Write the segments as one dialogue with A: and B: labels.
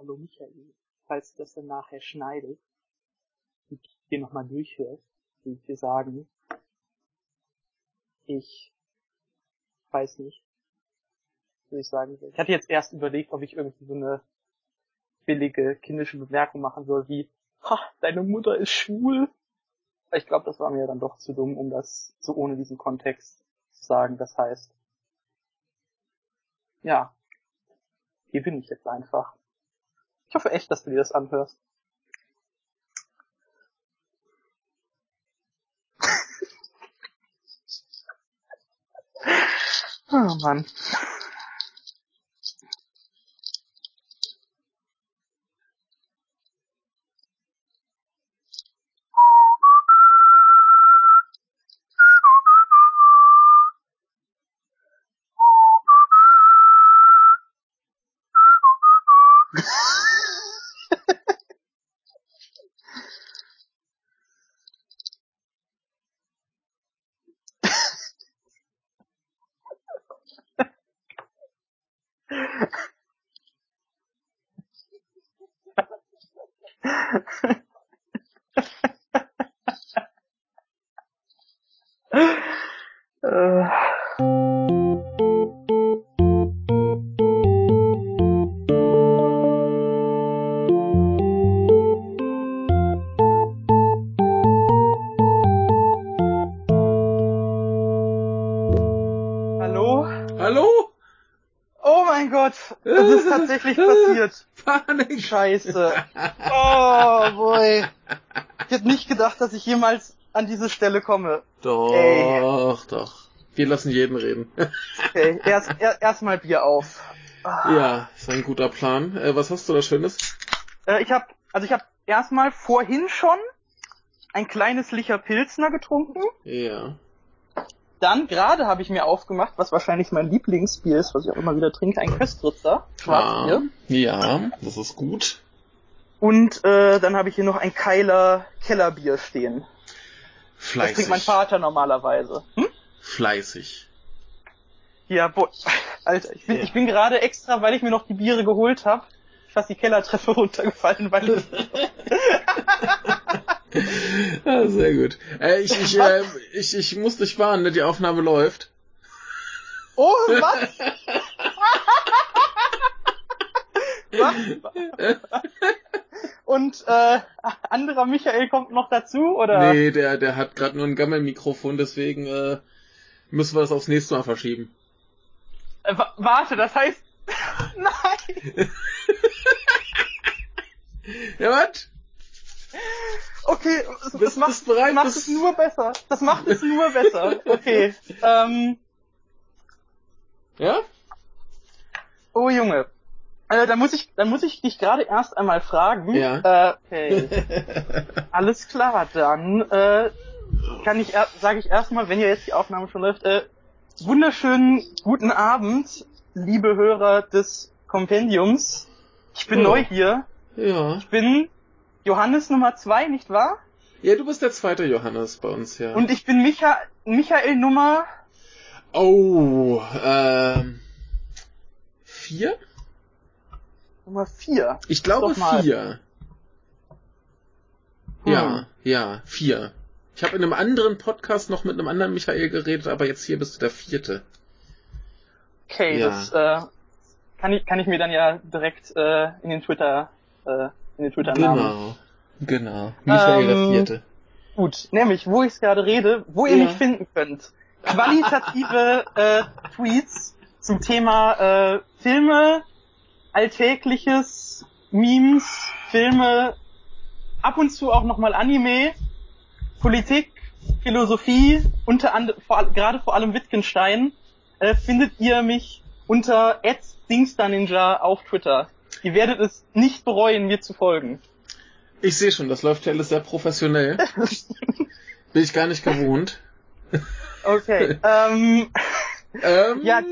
A: hallo Michael, falls du das dann nachher schneidest und dir nochmal durchhörst, will ich dir sagen, ich weiß nicht, würde ich sagen. Ich hatte jetzt erst überlegt, ob ich irgendwie so eine billige kindische Bemerkung machen soll, wie, ha, deine Mutter ist schwul. Ich glaube, das war mir dann doch zu dumm, um das so ohne diesen Kontext zu sagen. Das heißt, ja, hier bin ich jetzt einfach. Ich hoffe echt, dass du dir das anhörst. oh Mann. Scheiße. Oh boy. Ich hätte nicht gedacht, dass ich jemals an diese Stelle komme.
B: Doch,
A: Ey.
B: doch. Wir lassen jeden reden.
A: Okay, erst er, erstmal Bier auf. Ah.
B: ja, ist ein guter Plan. Äh, was hast du da Schönes?
A: Äh, ich habe also ich habe erstmal vorhin schon ein kleines Licher Pilzner getrunken.
B: Ja.
A: Dann gerade habe ich mir aufgemacht, was wahrscheinlich mein Lieblingsbier ist, was ich auch immer wieder trinke, ein Köstritzer, Schwarzbier.
B: Ah, ja, das ist gut.
A: Und äh, dann habe ich hier noch ein Keiler Kellerbier stehen. Das
B: Fleißig.
A: trinkt mein Vater normalerweise. Hm?
B: Fleißig.
A: Ja, bo Alter, ich bin,
B: Ja.
A: ich bin gerade extra, weil ich mir noch die Biere geholt habe, fast die Kellertreppe runtergefallen, weil ich
B: ja, sehr gut. Äh, ich, ich, äh, ich, ich muss dich warnen, ne? die Aufnahme läuft.
A: Oh, was? was? Und äh, anderer Michael kommt noch dazu, oder?
B: Nee, der, der hat gerade nur ein Gammelmikrofon, deswegen äh, müssen wir das aufs nächste Mal verschieben.
A: Äh, wa- warte, das heißt. Nein!
B: Ja, was?
A: Okay, es,
B: Bist-
A: macht,
B: bist bereit?
A: macht es nur besser. Das macht es nur besser. Okay. Ähm,
B: Ja?
A: oh Junge. Äh, dann muss ich, dann muss ich dich gerade erst einmal fragen.
B: Ja.
A: Äh, okay. Alles klar, dann äh, kann ich, er, sage ich erstmal, wenn ja jetzt die Aufnahme schon läuft, äh, wunderschönen guten Abend, liebe Hörer des Kompendiums. Ich bin
B: Oh.
A: neu hier.
B: ja.
A: Ich bin Johannes Nummer zwei, nicht wahr?
B: Ja, du bist der zweite Johannes bei uns, ja.
A: Und ich bin Micha Michael Nummer
B: Oh, ähm. Vier?
A: Nummer vier.
B: Ich glaube vier.
A: Hm.
B: Ja, ja, vier. Ich habe in einem anderen Podcast noch mit einem anderen Michael geredet, aber jetzt hier bist du der vierte.
A: Okay,
B: Ja.
A: das äh, kann ich kann ich mir dann ja direkt äh, in den Twitter äh, den Twitter Namen.
B: Genau. Genau. Michael der
A: Ähm,
B: vierte.
A: Gut, nämlich wo ich es gerade rede, wo ihr
B: Ja.
A: mich finden könnt. Qualitative äh, Tweets zum Thema äh, Filme, Alltägliches, Memes, Filme, ab und zu auch nochmal Anime, Politik, Philosophie, unter anderem gerade vor allem Wittgenstein, äh, findet ihr mich unter @dingsterninja auf Twitter. Ihr werdet es nicht bereuen, mir zu folgen.
B: Ich sehe schon, das läuft ja alles sehr professionell. Bin ich gar nicht gewohnt.
A: Okay. ähm,
B: Ähm,
A: Ja,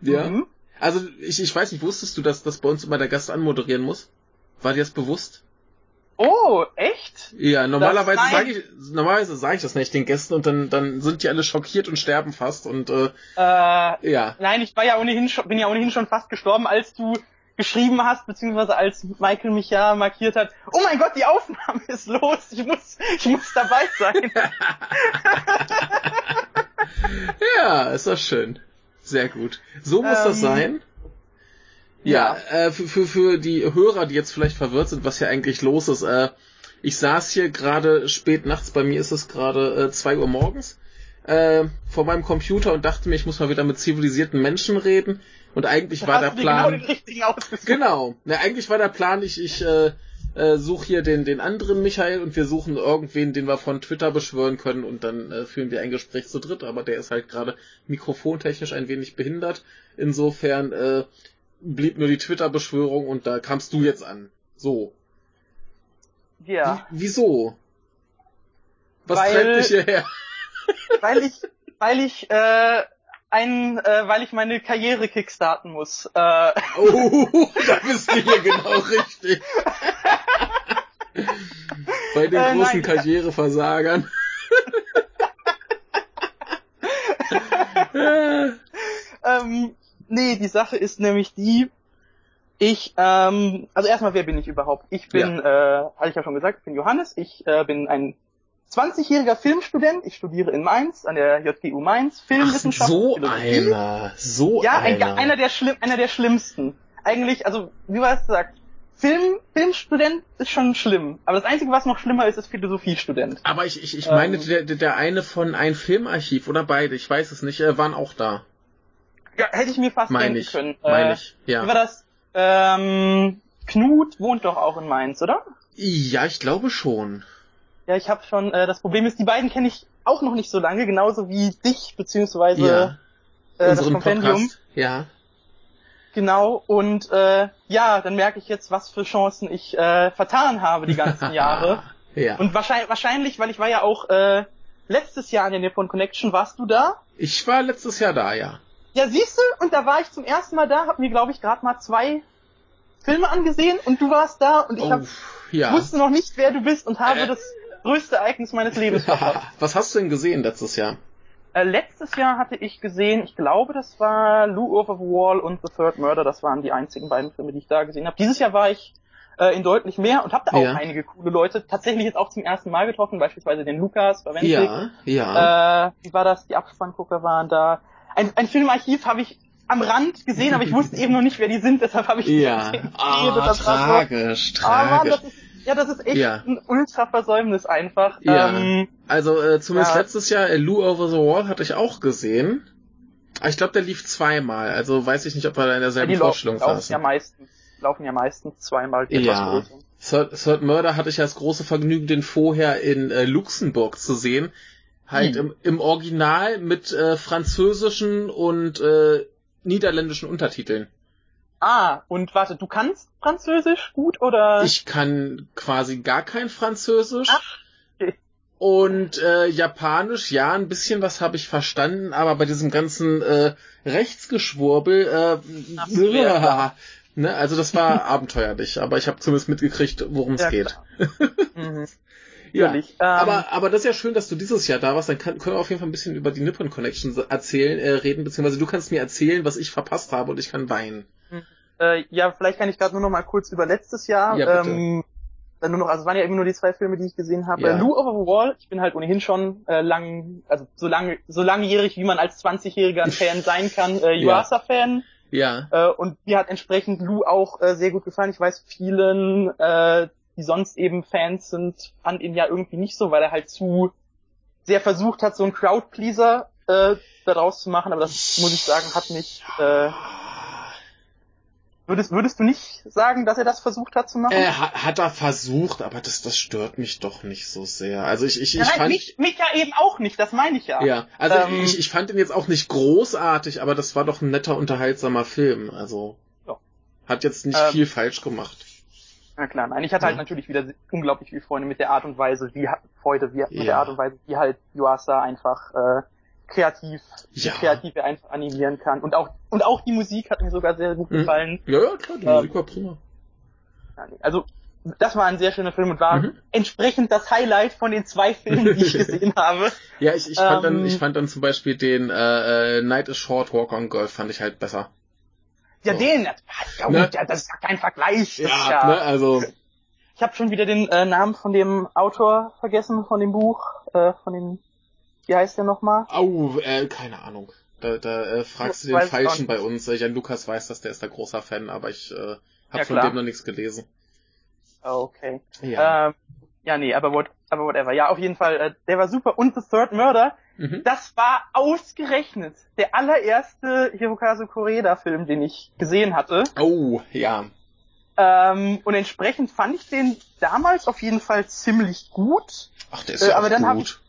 B: ja.
A: mhm.
B: Also ich, ich weiß nicht, wusstest du, dass, dass bei uns immer der Gast anmoderieren muss? War dir das bewusst?
A: Oh, echt?
B: Ja, normalerweise sage ich, normalerweise sage ich das nicht den Gästen und dann, dann sind die alle schockiert und sterben fast und äh,
A: Äh,
B: ja.
A: nein, ich war ja ohnehin schon, bin ja ohnehin schon fast gestorben, als du geschrieben hast, beziehungsweise als Michael mich ja markiert hat, oh mein Gott, die Aufnahme ist los, ich muss, ich muss dabei sein.
B: ja, ist doch schön. Sehr gut. So muss ähm, das sein. Ja, ja. Äh, für, für, für die Hörer, die jetzt vielleicht verwirrt sind, was hier eigentlich los ist, äh, ich saß hier gerade spät nachts, bei mir ist es gerade äh, zwei Uhr morgens, äh, vor meinem Computer und dachte mir, ich muss mal wieder mit zivilisierten Menschen reden. Und eigentlich war der genau Plan. Genau, genau. Na, eigentlich war der Plan, ich, ich äh, äh, suche hier den, den anderen Michael und wir suchen irgendwen, den wir von Twitter beschwören können und dann äh, führen wir ein Gespräch zu dritt, aber der ist halt gerade mikrofontechnisch ein wenig behindert. Insofern äh, blieb nur die Twitter-Beschwörung und da kamst du jetzt an. So.
A: Ja.
B: Wie, wieso? Was weil, treibt dich hierher?
A: Weil ich, weil ich, äh, ein, äh, weil ich meine Karriere kickstarten muss. Äh.
B: Oh, da bist du hier genau richtig. Bei den äh, großen nein, Karriereversagern.
A: ähm, nee, die Sache ist nämlich die, ich, ähm, also erstmal, wer bin ich überhaupt? Ich bin, ja. äh, hatte ich ja schon gesagt, ich bin Johannes, ich äh, bin ein 20-jähriger Filmstudent, ich studiere in Mainz, an der JGU Mainz, Filmwissenschaft.
B: Ach, so einer, so
A: ja,
B: einer.
A: Ja, einer der schlimm, einer der schlimmsten. Eigentlich, also, wie war es gesagt? Film, Filmstudent ist schon schlimm. Aber das Einzige, was noch schlimmer ist, ist Philosophiestudent.
B: Aber ich, ich, ich ähm, meine, der, der eine von ein Filmarchiv oder beide, ich weiß es nicht, äh, waren auch da.
A: Ja, hätte ich mir fast
B: meine
A: denken
B: ich,
A: können.
B: Meine äh, ich, ja.
A: Wie war das? Ähm, Knut wohnt doch auch in Mainz, oder?
B: Ja, ich glaube schon.
A: Ja, ich habe schon, äh, das Problem ist, die beiden kenne ich auch noch nicht so lange, genauso wie dich, beziehungsweise
B: ja.
A: äh, das Kompendium.
B: Podcast. Ja.
A: Genau, und äh, ja, dann merke ich jetzt, was für Chancen ich äh, vertan habe die ganzen Jahre.
B: ja.
A: Und wahrscheinlich, wahrscheinlich, weil ich war ja auch äh, letztes Jahr an der Nippon Connection, warst du da?
B: Ich war letztes Jahr da, ja.
A: Ja, siehst du, und da war ich zum ersten Mal da, hab mir, glaube ich, gerade mal zwei Filme angesehen und du warst da und ich oh, hab, ja. wusste noch nicht, wer du bist und habe äh, das größte Ereignis meines Lebens verpasst.
B: Was hast du denn gesehen letztes Jahr?
A: Äh, letztes Jahr hatte ich gesehen, ich glaube, das war Lou Over the Wall und The Third Murder. Das waren die einzigen beiden Filme, die ich da gesehen habe. Dieses Jahr war ich äh, in deutlich mehr und habe da auch ja. einige coole Leute tatsächlich jetzt auch zum ersten Mal getroffen, beispielsweise den Lukas bei Wendig.
B: Ja, ja.
A: Äh, wie war das? Die Abspanngucker waren da. Ein, ein Filmarchiv habe ich am Rand gesehen, aber ich wusste eben noch nicht, wer die sind, deshalb habe ich
B: ja. nicht
A: ah,
B: oh, tragisch, so, tragisch. Ah, Mann,
A: das ist ja, das ist echt ja. ein Ultra-Versäumnis einfach.
B: Ja. Ähm, also äh, zumindest ja. letztes Jahr, äh, Lou Over the Wall hatte ich auch gesehen. Aber ich glaube, der lief zweimal. Also weiß ich nicht, ob wir da in derselben ja, die Vorstellung laufen.
A: Ja meistens, laufen ja meistens zweimal.
B: Ja. Third, Third Murder hatte ich ja das große Vergnügen, den vorher in äh, Luxemburg zu sehen. Halt hm. im, im Original mit äh, französischen und äh, niederländischen Untertiteln.
A: Ah, und warte, du kannst Französisch gut oder?
B: Ich kann quasi gar kein Französisch.
A: Ach, okay.
B: Und äh, Japanisch, ja, ein bisschen was habe ich verstanden, aber bei diesem ganzen äh, Rechtsgeschwurbel, äh, Ach, ja, ne, also das war abenteuerlich, aber ich habe zumindest mitgekriegt, worum es ja, geht. mhm. Ja, ähm, aber, aber das ist ja schön, dass du dieses Jahr da warst. Dann kann, können wir auf jeden Fall ein bisschen über die Nippon Connection erzählen, äh, reden, beziehungsweise du kannst mir erzählen, was ich verpasst habe und ich kann weinen.
A: Äh, ja, vielleicht kann ich gerade nur noch mal kurz über letztes Jahr.
B: Ja. Ähm,
A: dann nur noch, also es waren ja immer nur die zwei Filme, die ich gesehen habe.
B: Ja.
A: Lou Over the Wall, ich bin halt ohnehin schon äh, lang, also so lange, so langjährig, wie man als 20-jähriger ein Fan sein kann, äh, Yuasa-Fan.
B: Ja.
A: Äh, und mir hat entsprechend Lou auch äh, sehr gut gefallen. Ich weiß, vielen, äh, die sonst eben Fans sind, fand ihn ja irgendwie nicht so, weil er halt zu sehr versucht hat, so ein Crowdpleaser äh, daraus zu machen, aber das muss ich sagen, hat mich äh, Würdest, würdest du nicht sagen, dass er das versucht hat zu machen?
B: Äh, hat, hat er versucht, aber das, das stört mich doch nicht so sehr. Also ich, ich, ich Nein, fand
A: mich, mich ja eben auch nicht, das meine ich ja.
B: Ja, also ähm, ich, ich fand ihn jetzt auch nicht großartig, aber das war doch ein netter, unterhaltsamer Film. Also ja. hat jetzt nicht ähm, viel falsch gemacht.
A: Na klar, nein, ich hatte halt ja. natürlich wieder unglaublich viel Freunde mit der Art und Weise, wie Freude, wie, ja. mit der Art und Weise, wie halt Yuasa einfach äh, kreativ, ja. kreativ einfach animieren kann. Und auch, und auch die Musik hat mir sogar sehr gut mhm. gefallen.
B: Ja, ja, klar, die ähm, Musik war prima.
A: Also, das war ein sehr schöner Film und war mhm. entsprechend das Highlight von den zwei Filmen, die ich gesehen habe.
B: Ja, ich, ich fand ähm, dann, ich fand dann zum Beispiel den äh, äh, Night is Short, Walk on Golf fand ich halt besser.
A: Ja,
B: So.
A: den, ja,
B: Ne?
A: gut, ja, das ist ja kein Vergleich.
B: Ja,
A: ja,
B: ne, also,
A: Ich habe schon wieder den äh, Namen von dem Autor vergessen, von dem Buch, äh, von dem, wie heißt der nochmal?
B: au, äh, keine Ahnung. Da, da äh, fragst du den
A: ich
B: Falschen bei uns. Äh, Jan Lukas weiß das, der ist da großer Fan, aber ich äh, habe
A: Ja,
B: von dem noch nichts gelesen.
A: Okay.
B: Ja.
A: Ähm, ja, nee, aber, what, aber whatever. Ja, auf jeden Fall, äh, der war super. Und The Third Murder,
B: mhm.
A: das war ausgerechnet der allererste Hirokazu Koreda-Film, den ich gesehen hatte.
B: Oh, ja.
A: Ähm, und entsprechend fand ich den damals auf jeden Fall ziemlich gut.
B: Ach, der ist
A: Äh,
B: ja
A: aber
B: auch
A: dann
B: gut.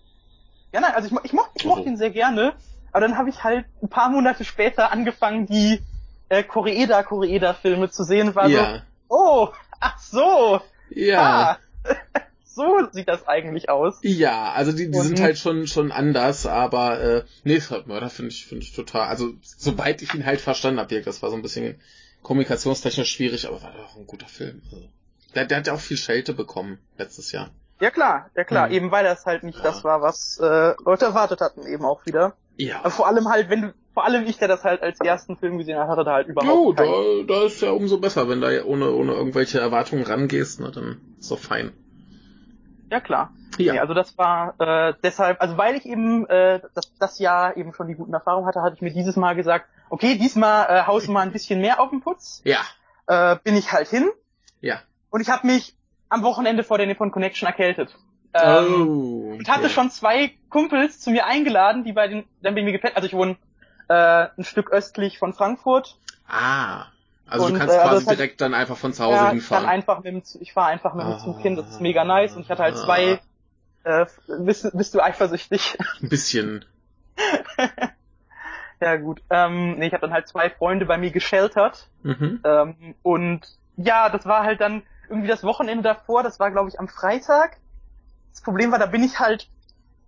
A: Ja, nein, also ich, mo- ich, moch, ich mochte
B: Also.
A: ihn sehr gerne, aber dann habe ich halt ein paar Monate später angefangen, die äh, Koreeda Koreeda Filme zu sehen und war
B: ja.
A: so, oh, ach so,
B: Ja.
A: ah, so sieht das eigentlich aus.
B: Ja, also die, die
A: Und-
B: sind halt schon schon anders, aber äh, nee, Third Murder finde ich finde ich total, also soweit ich ihn halt verstanden habe, das war so ein bisschen kommunikationstechnisch schwierig, aber war doch ein guter Film. Also, der, der hat ja auch viel Schelte bekommen letztes Jahr.
A: Ja klar, ja klar,
B: Mhm.
A: eben weil das halt nicht
B: Ja.
A: das war, was äh, Leute erwartet hatten eben auch wieder.
B: Ja.
A: Aber vor allem halt, wenn du, vor allem ich, der das halt als ersten Film gesehen hat, hatte da halt
B: Jo,
A: überhaupt
B: da, da ist ja umso besser, wenn da ohne ohne irgendwelche Erwartungen rangehst, ne, dann ist doch fein.
A: Ja klar.
B: Ja.
A: Nee, also das war äh, deshalb, also weil ich eben äh, das, das Jahr eben schon die guten Erfahrungen hatte, hatte ich mir dieses Mal gesagt, okay, diesmal äh, haust du mal ein bisschen mehr auf den Putz.
B: ja.
A: Äh, bin ich halt hin
B: Ja.
A: und ich habe mich am Wochenende vor der Nippon Connection erkältet. Ähm,
B: oh.
A: Und hatte
B: okay.
A: schon zwei Kumpels zu mir eingeladen, die bei den, dann bei mir gepennt. Also ich wohne äh, ein Stück östlich von Frankfurt.
B: Ah. Also
A: Und,
B: du kannst
A: äh, also
B: quasi
A: hat-
B: direkt dann einfach von zu Hause
A: Ja, ich
B: hinfahren.
A: kann einfach mit dem, ich fahre einfach mit dem Zug hin, das ist
B: Ah.
A: mega nice. Und ich hatte halt zwei, äh, bist, du- bist du eifersüchtig?
B: Ein bisschen.
A: ja gut. Ähm, nee, ich habe dann halt zwei Freunde bei mir gesheltert.
B: Mhm.
A: Ähm, und ja, das war halt dann irgendwie das Wochenende davor, das war glaube ich am Freitag. Das Problem war, da bin ich halt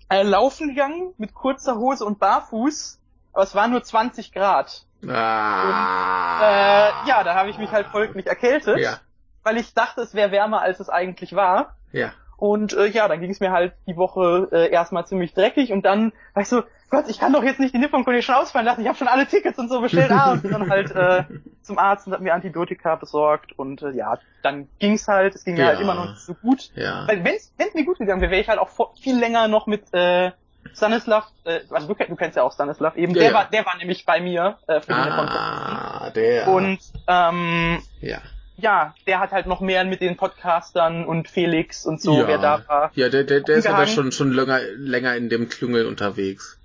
A: äh, laufen gegangen mit kurzer Hose und barfuß, aber es waren nur 20 Grad.
B: Ah.
A: Äh, ja, da habe ich mich halt folglich erkältet,
B: Ja,
A: weil ich dachte, es wäre wärmer, als es eigentlich war.
B: ja.
A: Und äh, ja, dann ging es mir halt die Woche äh, erstmal ziemlich dreckig und dann war ich so, Gott, ich kann doch jetzt nicht die Nippon Connection ausfallen lassen, ich habe schon alle Tickets und so bestellt. Ah, und dann halt äh, zum Arzt und hat mir Antibiotika besorgt und äh, ja, dann ging's halt, es ging mir
B: Ja.
A: halt immer noch nicht so gut.
B: Ja.
A: Weil wenn es mir gut gegangen wäre, wäre ich halt auch vor, viel länger noch mit äh, Stanislav, äh, also du, du kennst ja auch Stanislav eben,
B: Ja,
A: der
B: ja.
A: war der war nämlich bei mir äh, für die Nippon Connection.
B: Ah, der.
A: Und ähm,
B: ja.
A: ja, der hat halt noch mehr mit den Podcastern und Felix und so,
B: ja.
A: wer da war.
B: Ja, der, der, der ist aber schon, schon länger, länger in dem Klüngel unterwegs.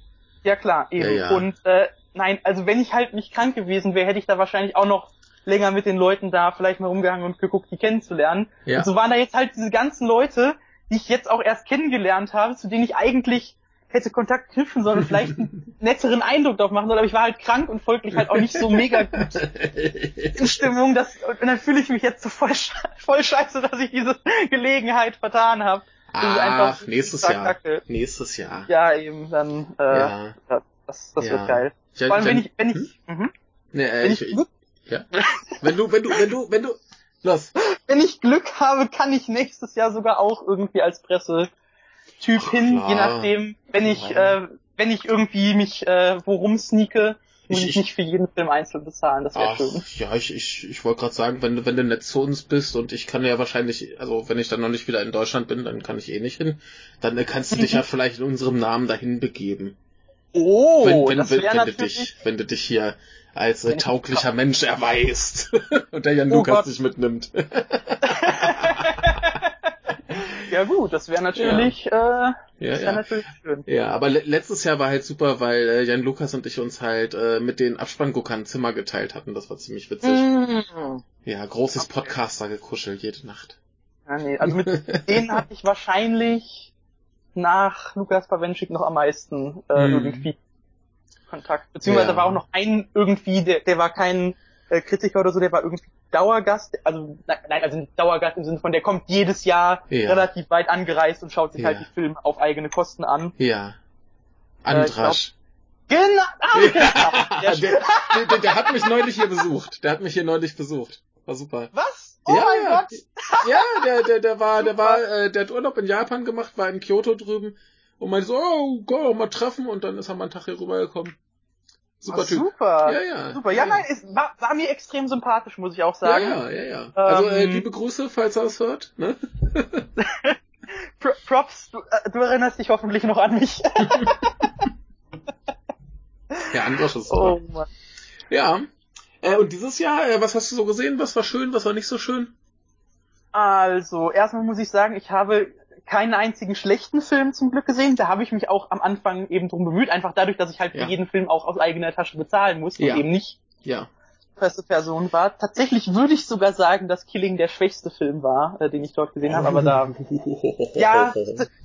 A: Ja klar, eben.
B: Ja, ja.
A: Und äh, nein, also wenn ich halt nicht krank gewesen wäre, hätte ich da wahrscheinlich auch noch länger mit den Leuten da vielleicht mal rumgehangen und geguckt, die kennenzulernen.
B: Ja.
A: Und so waren da jetzt halt diese ganzen Leute, die ich jetzt auch erst kennengelernt habe, zu denen ich eigentlich hätte Kontakt knüpfen sollen und vielleicht einen netteren Eindruck drauf machen sollen, aber ich war halt krank und folglich halt auch nicht so mega gut in Stimmung, dass, und dann fühle ich mich jetzt so voll, voll scheiße, dass ich diese Gelegenheit vertan habe.
B: Ach, nächstes Jahr.
A: kacke.
B: Nächstes Jahr.
A: Ja, eben, dann, äh,
B: Ja.
A: das, das
B: Ja.
A: wird geil. Vor allem, wenn ich, wenn ich,
B: Hm?
A: mhm.
B: Nee, äh,
A: wenn
B: ich,
A: ich, Glück,
B: ja. Wenn du, wenn du, wenn du, wenn du, los.
A: wenn ich Glück habe, kann ich nächstes Jahr sogar auch irgendwie als Pressetyp
B: Ach,
A: hin,
B: klar.
A: je nachdem, wenn ich,
B: Ja.
A: äh, wenn ich irgendwie mich äh, wo rumsneake, muss
B: Ich-
A: ich,
B: ich-
A: nicht für jeden Film einzeln bezahlen, das wäre schön.
B: ja, ich, ich, ich wollte gerade sagen, wenn du, wenn du nett zu uns bist und ich kann ja wahrscheinlich, also wenn ich dann noch nicht wieder in Deutschland bin, dann kann ich eh nicht hin, dann äh, kannst du dich ja vielleicht in unserem Namen dahin begeben.
A: Oh,
B: wenn, wenn,
A: das
B: wenn, wenn du dich, wenn du dich hier als äh, tauglicher Mensch erweist und der Jan
A: Oh
B: Lukas
A: Gott.
B: dich mitnimmt.
A: ja gut, das wäre natürlich, äh,
B: Ja,
A: das wäre
B: ja.
A: natürlich schön.
B: Ja, aber le letztes Jahr war halt super, weil äh, Jan Lukas und ich uns halt äh, mit den Abspannguckern ein Zimmer geteilt hatten. Das war ziemlich witzig.
A: Mm.
B: Ja, großes
A: Okay.
B: Podcaster-Gekuschel jede Nacht.
A: Ja, nee, also mit denen hatte ich wahrscheinlich nach Lukas Pawenschik noch am meisten äh,
B: Hm.
A: irgendwie Kontakt. Beziehungsweise
B: Ja.
A: war auch noch ein irgendwie, der, der war kein äh, Kritiker oder so, der war irgendwie Dauergast, also nein, also Dauergast im Sinne von, der kommt jedes Jahr
B: Ja.
A: relativ weit angereist und schaut sich halt
B: Ja.
A: die Filme auf eigene Kosten an.
B: Ja.
A: Äh,
B: Andrasch.
A: Genau, ah, okay, ja,
B: der,
A: der,
B: der, der, der hat mich neulich hier besucht. Der hat mich hier neulich besucht. War super.
A: was? Oh
B: Ja,
A: mein. Gott!
B: Ja, der, der, der war, der war, äh, der hat Urlaub in Japan gemacht, war in Kyoto drüben und meinte so, oh, go, mal treffen und dann ist er mal einen Tag hier rübergekommen. Super Typ.
A: Super.
B: Ja, ja.
A: Super. Ja,
B: ja.
A: nein, ist, war, war mir extrem sympathisch, muss ich auch sagen.
B: Ja, ja, ja, ja. Also äh,
A: Ähm,
B: liebe Grüße, falls er es hört. Ne?
A: Pro Props, du, äh, du erinnerst dich hoffentlich noch an mich.
B: Ja, Androsch ist super.
A: oh Mann.
B: Ja. Äh, und dieses Jahr, äh, was hast du so gesehen? Was war schön, was war nicht so schön?
A: Also, erstmal muss ich sagen, ich habe keinen einzigen schlechten Film zum Glück gesehen. Da habe ich mich auch am Anfang eben drum bemüht, einfach dadurch, dass ich halt
B: Ja.
A: für jeden Film auch aus eigener Tasche bezahlen muss und
B: Ja.
A: eben nicht
B: Ja.
A: feste Person war. Tatsächlich würde ich sogar sagen, dass Killing der schwächste Film war, äh, den ich dort gesehen habe, aber da Ja,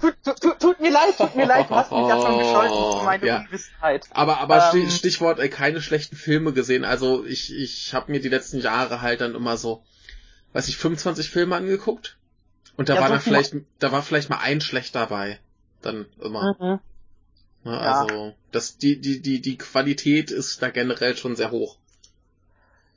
A: tut, tut, tut, mir leid, tut mir leid, du hast mich ja schon gescholten für meine
B: Ja.
A: Unwissenheit.
B: Aber, aber
A: Ähm,
B: Stichwort äh, keine schlechten Filme gesehen. Also ich, ich habe mir die letzten Jahre halt dann immer so, weiß ich, 25 Filme angeguckt. Und da
A: Ja,
B: war
A: so
B: dann
A: viel-
B: vielleicht, da war vielleicht mal ein schlecht dabei. Dann immer.
A: Mhm.
B: Ne?
A: Ja.
B: Also das, die, die, die, die Qualität ist da generell schon sehr hoch.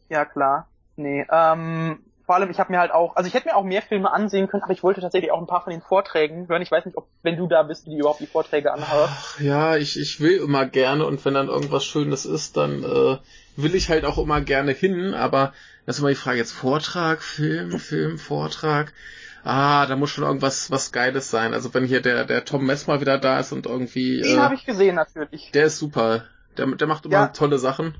A: Ja, klar. Nee, ähm, vor allem, ich habe mir halt auch, also ich hätte mir auch mehr Filme ansehen können, aber ich wollte tatsächlich auch ein paar von den Vorträgen hören. Ich weiß nicht, ob, wenn du da bist, die überhaupt die Vorträge anhörst.
B: Ach, ja, ich, ich will immer gerne und wenn dann irgendwas Schönes ist, dann äh, will ich halt auch immer gerne hin, aber das ist immer die Frage jetzt Vortrag, Film, Film, Vortrag. Ah, da muss schon irgendwas was Geiles sein. Also wenn hier der, der Tom Mess mal wieder da ist und irgendwie.
A: Den
B: äh,
A: habe ich gesehen, natürlich.
B: Der ist super. Der, der macht immer
A: Ja.
B: tolle Sachen.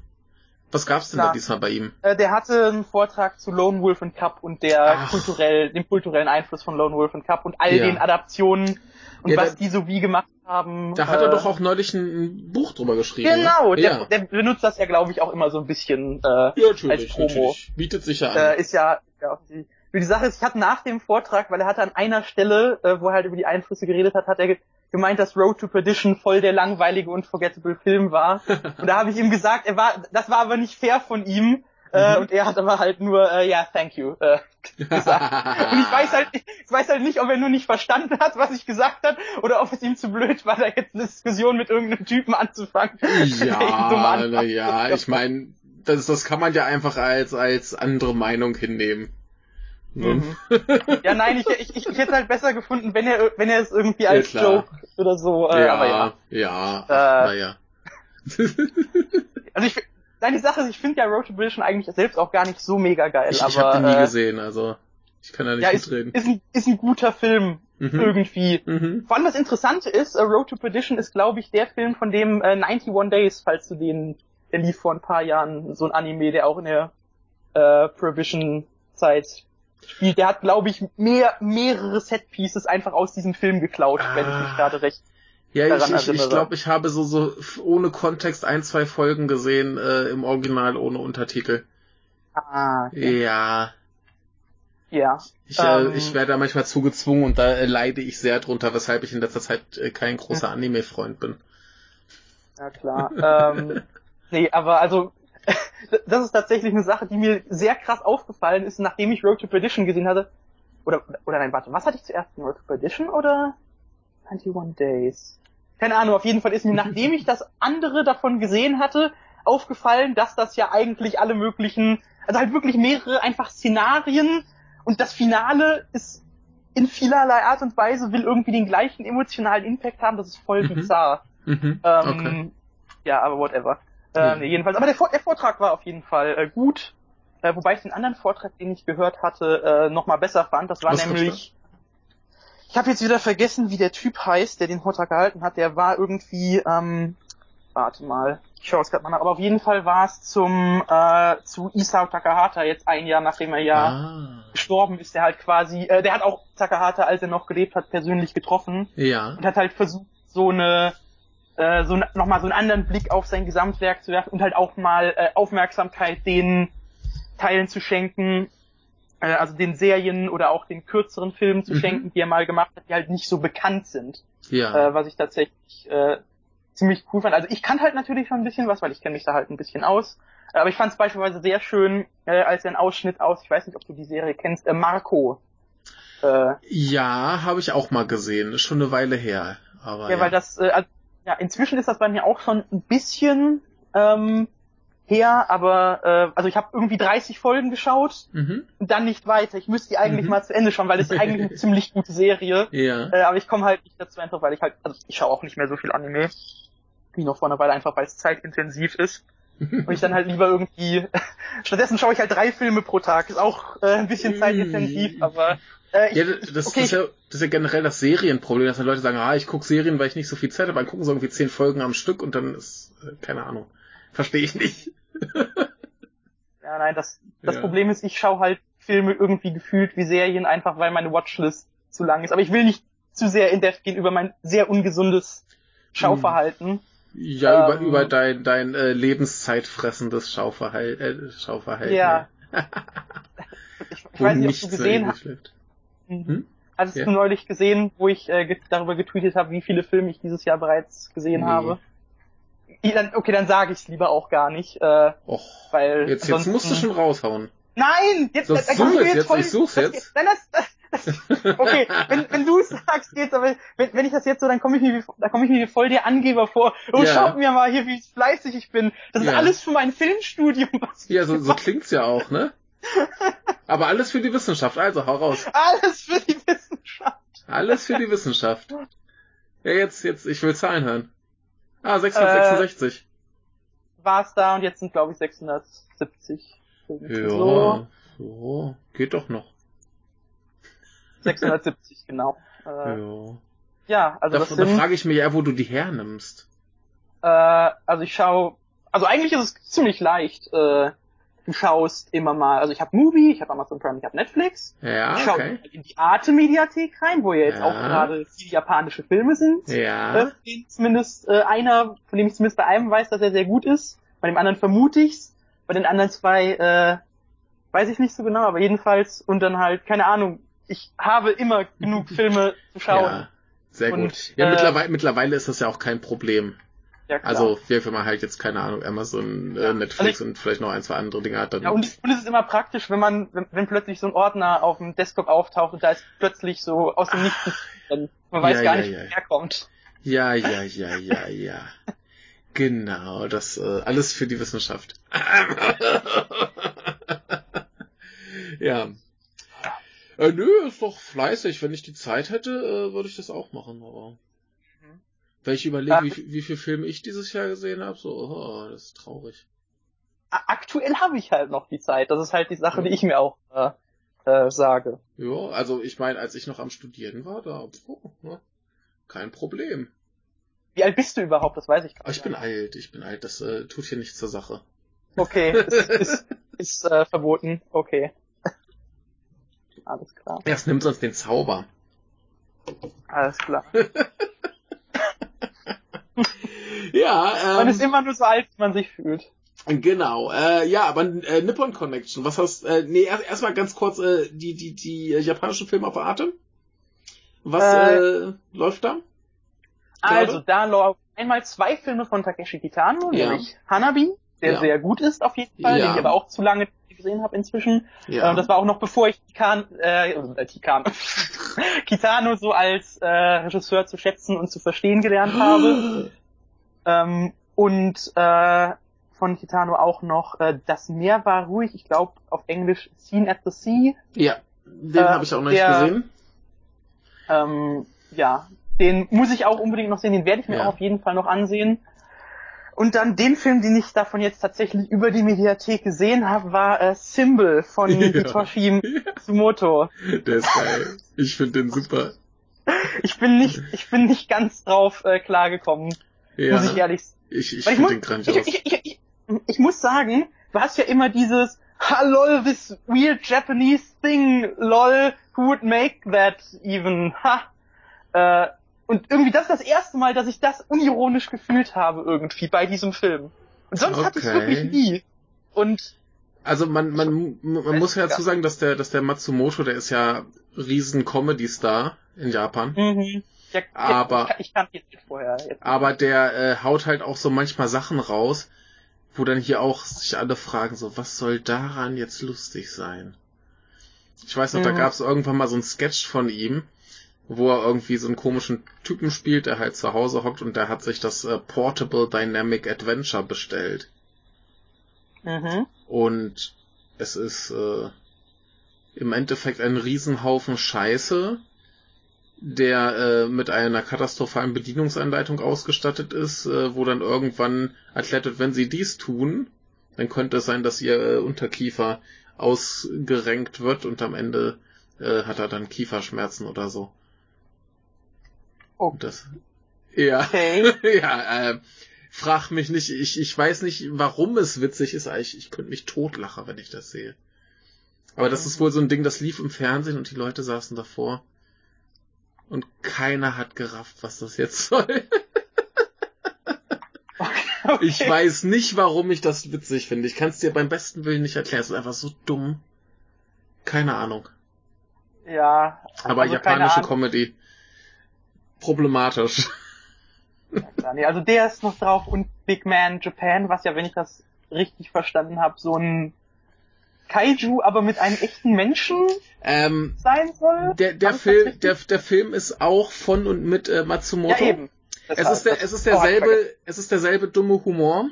B: Was gab's denn da
A: Klar.
B: diesmal bei ihm?
A: Äh, der hatte einen Vortrag zu Lone Wolf and Cup und der
B: Ach.
A: kulturell, dem kulturellen Einfluss von Lone Wolf and Cup und all
B: Ja.
A: den Adaptionen und
B: Ja,
A: was
B: da-
A: die so wie gemacht haben.
B: Da hat er
A: äh,
B: doch auch neulich ein, Buch drüber geschrieben.
A: Genau,
B: ne?
A: der,
B: ja.
A: der benutzt das ja, glaube ich, auch immer so ein bisschen. Äh,
B: ja, natürlich,
A: als Promo.
B: natürlich. Bietet sich ja an.
A: äh, ist ja, ja die, Sache ist, ich hatte nach dem Vortrag, weil er hatte an einer Stelle, äh, wo er halt über die Einflüsse geredet hat, hat er ge gemeint, dass Road to Perdition voll der langweilige und forgettable Film war. und da habe ich ihm gesagt, er war, das war aber nicht fair von ihm. Äh,
B: Mhm.
A: und er hat aber halt nur, äh, ja, thank you, äh, gesagt. Und ich weiß halt, ich weiß halt nicht, ob er nur nicht verstanden hat, was ich gesagt hat, oder ob es ihm zu blöd war, da jetzt eine Diskussion mit irgendeinem Typen anzufangen.
B: Ja, na ja, ich meine, das, das kann man ja einfach als, als andere Meinung hinnehmen.
A: Mhm. Ja, nein, ich, ich, ich, ich hätte es halt besser gefunden, wenn er, wenn er es irgendwie als
B: Ja.
A: Joke oder so, äh,
B: ja,
A: aber ja.
B: ja,
A: Äh,
B: naja.
A: Also ich, nein, die Sache ist, ich finde ja Road to Perdition eigentlich selbst auch gar nicht so mega geil,
B: Ich,
A: aber,
B: ich habe den nie
A: äh,
B: gesehen, also ich kann da nicht
A: ja, ist,
B: mitreden.
A: ist, ein, ist ein guter Film,
B: Mhm.
A: irgendwie.
B: Mhm.
A: Vor allem das Interessante ist, äh, Road to Perdition ist, glaube ich, der Film, von dem äh, 91 Days, falls du den, der lief vor ein paar Jahren, so ein Anime, der auch in der äh, Prohibition-Zeit spielt. Der hat, glaube ich, mehr, mehrere Set-Pieces einfach aus diesem Film geklaut, wenn ich mich
B: Ah.
A: gerade recht.
B: Ja, ich, ich, ich glaube, ich habe so, so ohne Kontext ein, zwei Folgen gesehen, äh, im Original ohne Untertitel.
A: Ah,
B: Ja,
A: ja.
B: ich, äh,
A: Ähm.
B: ich werde da manchmal zugezwungen und da äh, leide ich sehr drunter, weshalb ich in letzter Zeit äh, kein großer Anime-Freund bin.
A: Ja klar. ähm, nee, aber also das ist tatsächlich eine Sache, die mir sehr krass aufgefallen ist, nachdem ich Road to Perdition gesehen hatte. Oder oder nein, warte, was hatte ich zuerst? Road to Perdition oder 91 Days? Keine Ahnung, auf jeden Fall ist mir, nachdem ich das andere davon gesehen hatte, aufgefallen, dass das ja eigentlich alle möglichen, also halt wirklich mehrere einfach Szenarien und das Finale ist in vielerlei Art und Weise will irgendwie den gleichen emotionalen Impact haben, das ist voll
B: Mhm.
A: bizarr.
B: Mhm.
A: Ähm,
B: okay.
A: Ja, aber whatever.
B: Ja.
A: Äh, nee, jedenfalls. Aber der, der Vortrag war auf jeden Fall äh, gut. Äh, wobei ich den anderen Vortrag, den ich gehört hatte, äh, nochmal besser fand. Das war
B: Was
A: nämlich. Ich habe jetzt wieder vergessen, wie der Typ heißt, der den Vortrag gehalten hat. Der war irgendwie, ähm, warte mal, ich schaue es gerade mal nach, aber auf jeden Fall war es zum äh, zu Isao Takahata jetzt ein Jahr nachdem er ja
B: Ah.
A: gestorben ist, der halt quasi, äh, der hat auch Takahata, als er noch gelebt hat, persönlich getroffen
B: Ja.
A: und hat halt versucht, so eine äh, so nochmal so einen anderen Blick auf sein Gesamtwerk zu werfen und halt auch mal äh, Aufmerksamkeit den Teilen zu schenken, äh, also den Serien oder auch den kürzeren Filmen zu
B: Mhm.
A: schenken, die er mal gemacht hat, die halt nicht so bekannt sind,
B: Ja.
A: äh, was ich tatsächlich äh, ziemlich cool fand. Also ich kann halt natürlich schon ein bisschen was, weil ich kenne mich da halt ein bisschen aus. Äh, Aber ich fand es beispielsweise sehr schön, äh, als er einen Ausschnitt aus, ich weiß nicht, ob du die Serie kennst, äh, Marco. Äh,
B: ja, habe ich auch mal gesehen. Ist schon eine Weile her. Aber
A: Ja, weil das, äh, also, ja, inzwischen ist das bei mir auch schon ein bisschen ähm, her, aber äh, also ich habe irgendwie 30 Folgen geschaut
B: Mhm.
A: und dann nicht weiter. Ich müsste die eigentlich
B: Mhm.
A: mal zu Ende schauen, weil es ist eigentlich eine ziemlich gute Serie.
B: Ja.
A: Äh, aber ich komme halt nicht dazu einfach, weil ich halt, also ich schaue auch nicht mehr so viel Anime. Kino vor einer Weile, einfach weil es zeitintensiv ist. Und ich dann halt lieber irgendwie, stattdessen schaue ich halt drei Filme pro Tag. Ist auch äh, ein bisschen zeitintensiv, aber
B: äh, ja, das, okay. ist ja, das ist ja generell das Serienproblem, dass dann Leute sagen, ah, ich gucke Serien, weil ich nicht so viel Zeit habe, dann gucken so irgendwie zehn Folgen am Stück und dann ist, äh, keine Ahnung. Verstehe ich nicht.
A: ja, nein, das, das ja. Problem ist, ich schaue halt Filme irgendwie gefühlt wie Serien, einfach weil meine Watchlist zu lang ist. Aber ich will nicht zu sehr in Depth gehen über mein sehr ungesundes Schauverhalten.
B: Ja, ähm, über, über dein, dein äh, lebenszeitfressendes Schauverhal äh, Schauverhalten.
A: Ja. ich, ich weiß nicht, ob du gesehen hast. Mhm. Hm? Hattest ja. du neulich gesehen, wo ich äh, get darüber getweetet habe, wie viele Filme ich dieses Jahr bereits gesehen nee. habe? Dann, okay, dann sage ich es lieber auch gar nicht. Äh,
B: Och, weil jetzt, jetzt musst du schon raushauen.
A: Nein, jetzt,
B: das, das such jetzt, jetzt voll, ich such's das, jetzt.
A: Nein, das, das, okay, wenn, wenn du es sagst, geht's, aber wenn, wenn ich das jetzt so, dann komme ich mir, da komme ich mir voll der Angeber vor. Oh, ja. schaut mir mal hier, wie fleißig ich bin. Das ist ja. alles für mein Filmstudium.
B: Was ja, so, so klingt's ja auch, ne? Aber alles für die Wissenschaft, also hau raus.
A: Alles für die Wissenschaft.
B: Alles für die Wissenschaft. Ja, jetzt, jetzt, ich will Zahlen hören. Ah, 666.
A: Äh, war's da und jetzt sind glaube ich 670.
B: Ja, so. so, geht doch noch.
A: 670, genau.
B: Äh, ja.
A: Ja, also
B: da, das sind, da frage ich mich ja, wo du die hernimmst.
A: Äh, also ich schaue, also eigentlich ist es ziemlich leicht. Äh, du schaust immer mal, also ich habe Movie, ich habe Amazon Prime, ich habe Netflix.
B: Ja,
A: ich schaue
B: okay.
A: in die Arte-Mediathek rein, wo ja jetzt ja. auch gerade viele japanische Filme sind.
B: Ja.
A: Äh, zumindest äh, einer, von dem ich zumindest bei einem weiß, dass er sehr gut ist. Bei dem anderen vermute ich's. Bei den anderen zwei äh, weiß ich nicht so genau, aber jedenfalls und dann halt, keine Ahnung, ich habe immer genug Filme zu schauen. Ja,
B: sehr und, gut. Ja, äh, mittlerweile, mittlerweile ist das ja auch kein Problem. Ja. Also, wenn man halt jetzt, keine Ahnung, Amazon, äh, ja. äh, Netflix also ich, und vielleicht noch ein, zwei andere Dinge hat, dann.
A: Ja, und, und es ist immer praktisch, wenn man, wenn, wenn plötzlich so ein Ordner auf dem Desktop auftaucht und da ist plötzlich so aus dem Nichts, dann man weiß ja, gar ja, nicht, ja. wo er kommt.
B: Ja, ja, ja, ja, ja. genau, das, äh, alles für die Wissenschaft. ja. Äh, nö, ist doch fleißig. Wenn ich die Zeit hätte, äh, würde ich das auch machen, aber. Wenn ich überlege, wie, wie viel Filme ich dieses Jahr gesehen habe, so, oh, das ist traurig.
A: Aktuell habe ich halt noch die Zeit. Das ist halt die Sache, ja. die ich mir auch äh, äh, sage.
B: Ja, also ich meine, als ich noch am Studieren war, da oh, ne, kein Problem.
A: Wie alt bist du überhaupt? Das weiß ich
B: gar nicht. Ich bin alt, ich bin alt. Das äh, tut hier nichts zur Sache.
A: Okay, ist, ist, ist äh, verboten. Okay. Alles klar.
B: Erst nimmt uns den Zauber.
A: Alles klar.
B: ja, ähm,
A: Man ist immer nur so alt, wie man sich fühlt.
B: Genau, äh, ja, aber äh, Nippon Connection, was hast, äh, nee, erstmal erst ganz kurz, äh, die, die, die äh, japanischen Filme auf Atem. Was äh, äh, läuft da?
A: Also, da läuft einmal zwei Filme von Takeshi Kitano, ja. nämlich Hanabi, der ja. sehr gut ist auf jeden Fall, ja. den ich aber auch zu lange gesehen habe inzwischen. Ja. Äh, das war auch noch bevor ich Tikan, äh, äh Tikan, Kitano so als äh, Regisseur zu schätzen und zu verstehen gelernt habe. Ähm, und äh, von Kitano auch noch äh, Das Meer war ruhig, ich glaube auf Englisch Scene at the Sea.
B: Ja, den äh, habe ich auch noch der, nicht gesehen.
A: Ähm, ja, den muss ich auch unbedingt noch sehen, den werde ich mir ja. auch auf jeden Fall noch ansehen. Und dann den Film, den ich davon jetzt tatsächlich über die Mediathek gesehen habe, war äh, Symbol von ja. Hitoshi Tsumoto.
B: Der ist geil. Ich finde den super.
A: Ich bin nicht, ich bin nicht ganz drauf äh, klargekommen, ja. muss ich ehrlich sagen.
B: Ich, ich den grandios.
A: Ich, ich, ich, ich, muss sagen, du hast ja immer dieses Ha lol, this weird Japanese thing, lol, who would make that even? Ha. Äh, und irgendwie das ist das erste Mal, dass ich das unironisch gefühlt habe irgendwie bei diesem Film. Und sonst okay. hatte ich wirklich nie. Und
B: also man man man muss ja dazu sagen, dass der dass der Matsumoto, der ist ja riesen Comedy Star in Japan.
A: Mhm. Ja,
B: aber
A: ich, kann jetzt nicht vorher.
B: Aber der äh, haut halt auch so manchmal Sachen raus, wo dann hier auch sich alle fragen so, was soll daran jetzt lustig sein? Ich weiß noch, mhm. da gab es irgendwann mal so ein Sketch von ihm, wo er irgendwie so einen komischen Typen spielt, der halt zu Hause hockt und der hat sich das äh, Portable Dynamic Adventure bestellt.
A: Mhm.
B: Und es ist äh, im Endeffekt ein Riesenhaufen Scheiße, der äh, mit einer katastrophalen Bedienungsanleitung ausgestattet ist, äh, wo dann irgendwann erklärt wird, wenn sie dies tun, dann könnte es sein, dass ihr äh, Unterkiefer ausgerenkt wird und am Ende äh, hat er dann Kieferschmerzen oder so.
A: Oh.
B: Das, ja,
A: Okay.
B: ja, äh, frag mich nicht, ich, ich weiß nicht, warum es witzig ist, ich, ich könnte mich totlachen, wenn ich das sehe. Aber das ist wohl so ein Ding, das lief im Fernsehen und die Leute saßen davor. Und keiner hat gerafft, was das jetzt soll.
A: okay.
B: Ich weiß nicht, warum ich das witzig finde. Ich kann es dir beim besten Willen nicht erklären. Es ist einfach so dumm. Keine Ahnung.
A: Ja.
B: Aber
A: also
B: japanische. Comedy. Problematisch.
A: Ja, nee, also der ist noch drauf und Big Man Japan, was ja, wenn ich das richtig verstanden habe, so ein Kaiju, aber mit einem echten Menschen
B: Ähm,
A: sein soll.
B: der, der Film, der, der Film ist auch von und mit äh, Matsumoto.
A: Ja, eben.
B: Es ist, der, es ist derselbe, es ist derselbe dumme Humor.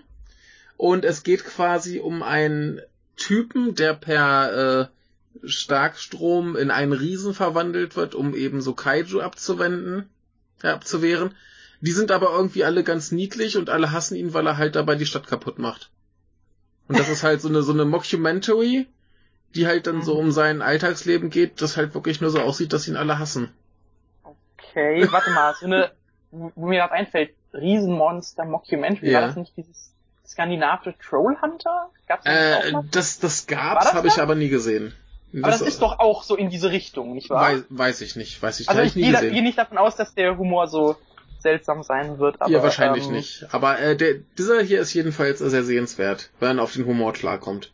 B: Und es geht quasi um einen Typen, der per äh, Starkstrom in einen Riesen verwandelt wird, um eben so Kaiju abzuwenden, äh, abzuwehren. Die sind aber irgendwie alle ganz niedlich und alle hassen ihn, weil er halt dabei die Stadt kaputt macht. Und das ist halt so eine, so eine Mockumentary, die halt dann so
A: Mhm.
B: um sein Alltagsleben geht, das halt wirklich nur so aussieht, dass ihn alle hassen.
A: Okay, warte mal, so eine, wo mir gerade einfällt, Riesenmonster Mockumentary,
B: Ja.
A: war das nicht dieses skandinavische Trollhunter? Gab's das
B: Äh, das, das gab's,
A: das
B: habe ich
A: das?
B: aber nie gesehen.
A: Aber das ist doch auch so in diese Richtung, nicht wahr?
B: Weiß, weiß ich nicht, weiß ich,
A: also ich
B: ich nie
A: gehe,
B: gesehen.
A: gehe nicht davon aus, dass der Humor so seltsam sein wird. Aber,
B: ja, wahrscheinlich
A: ähm,
B: nicht. Aber äh, der, dieser hier ist jedenfalls sehr sehenswert, wenn er auf den Humor klarkommt.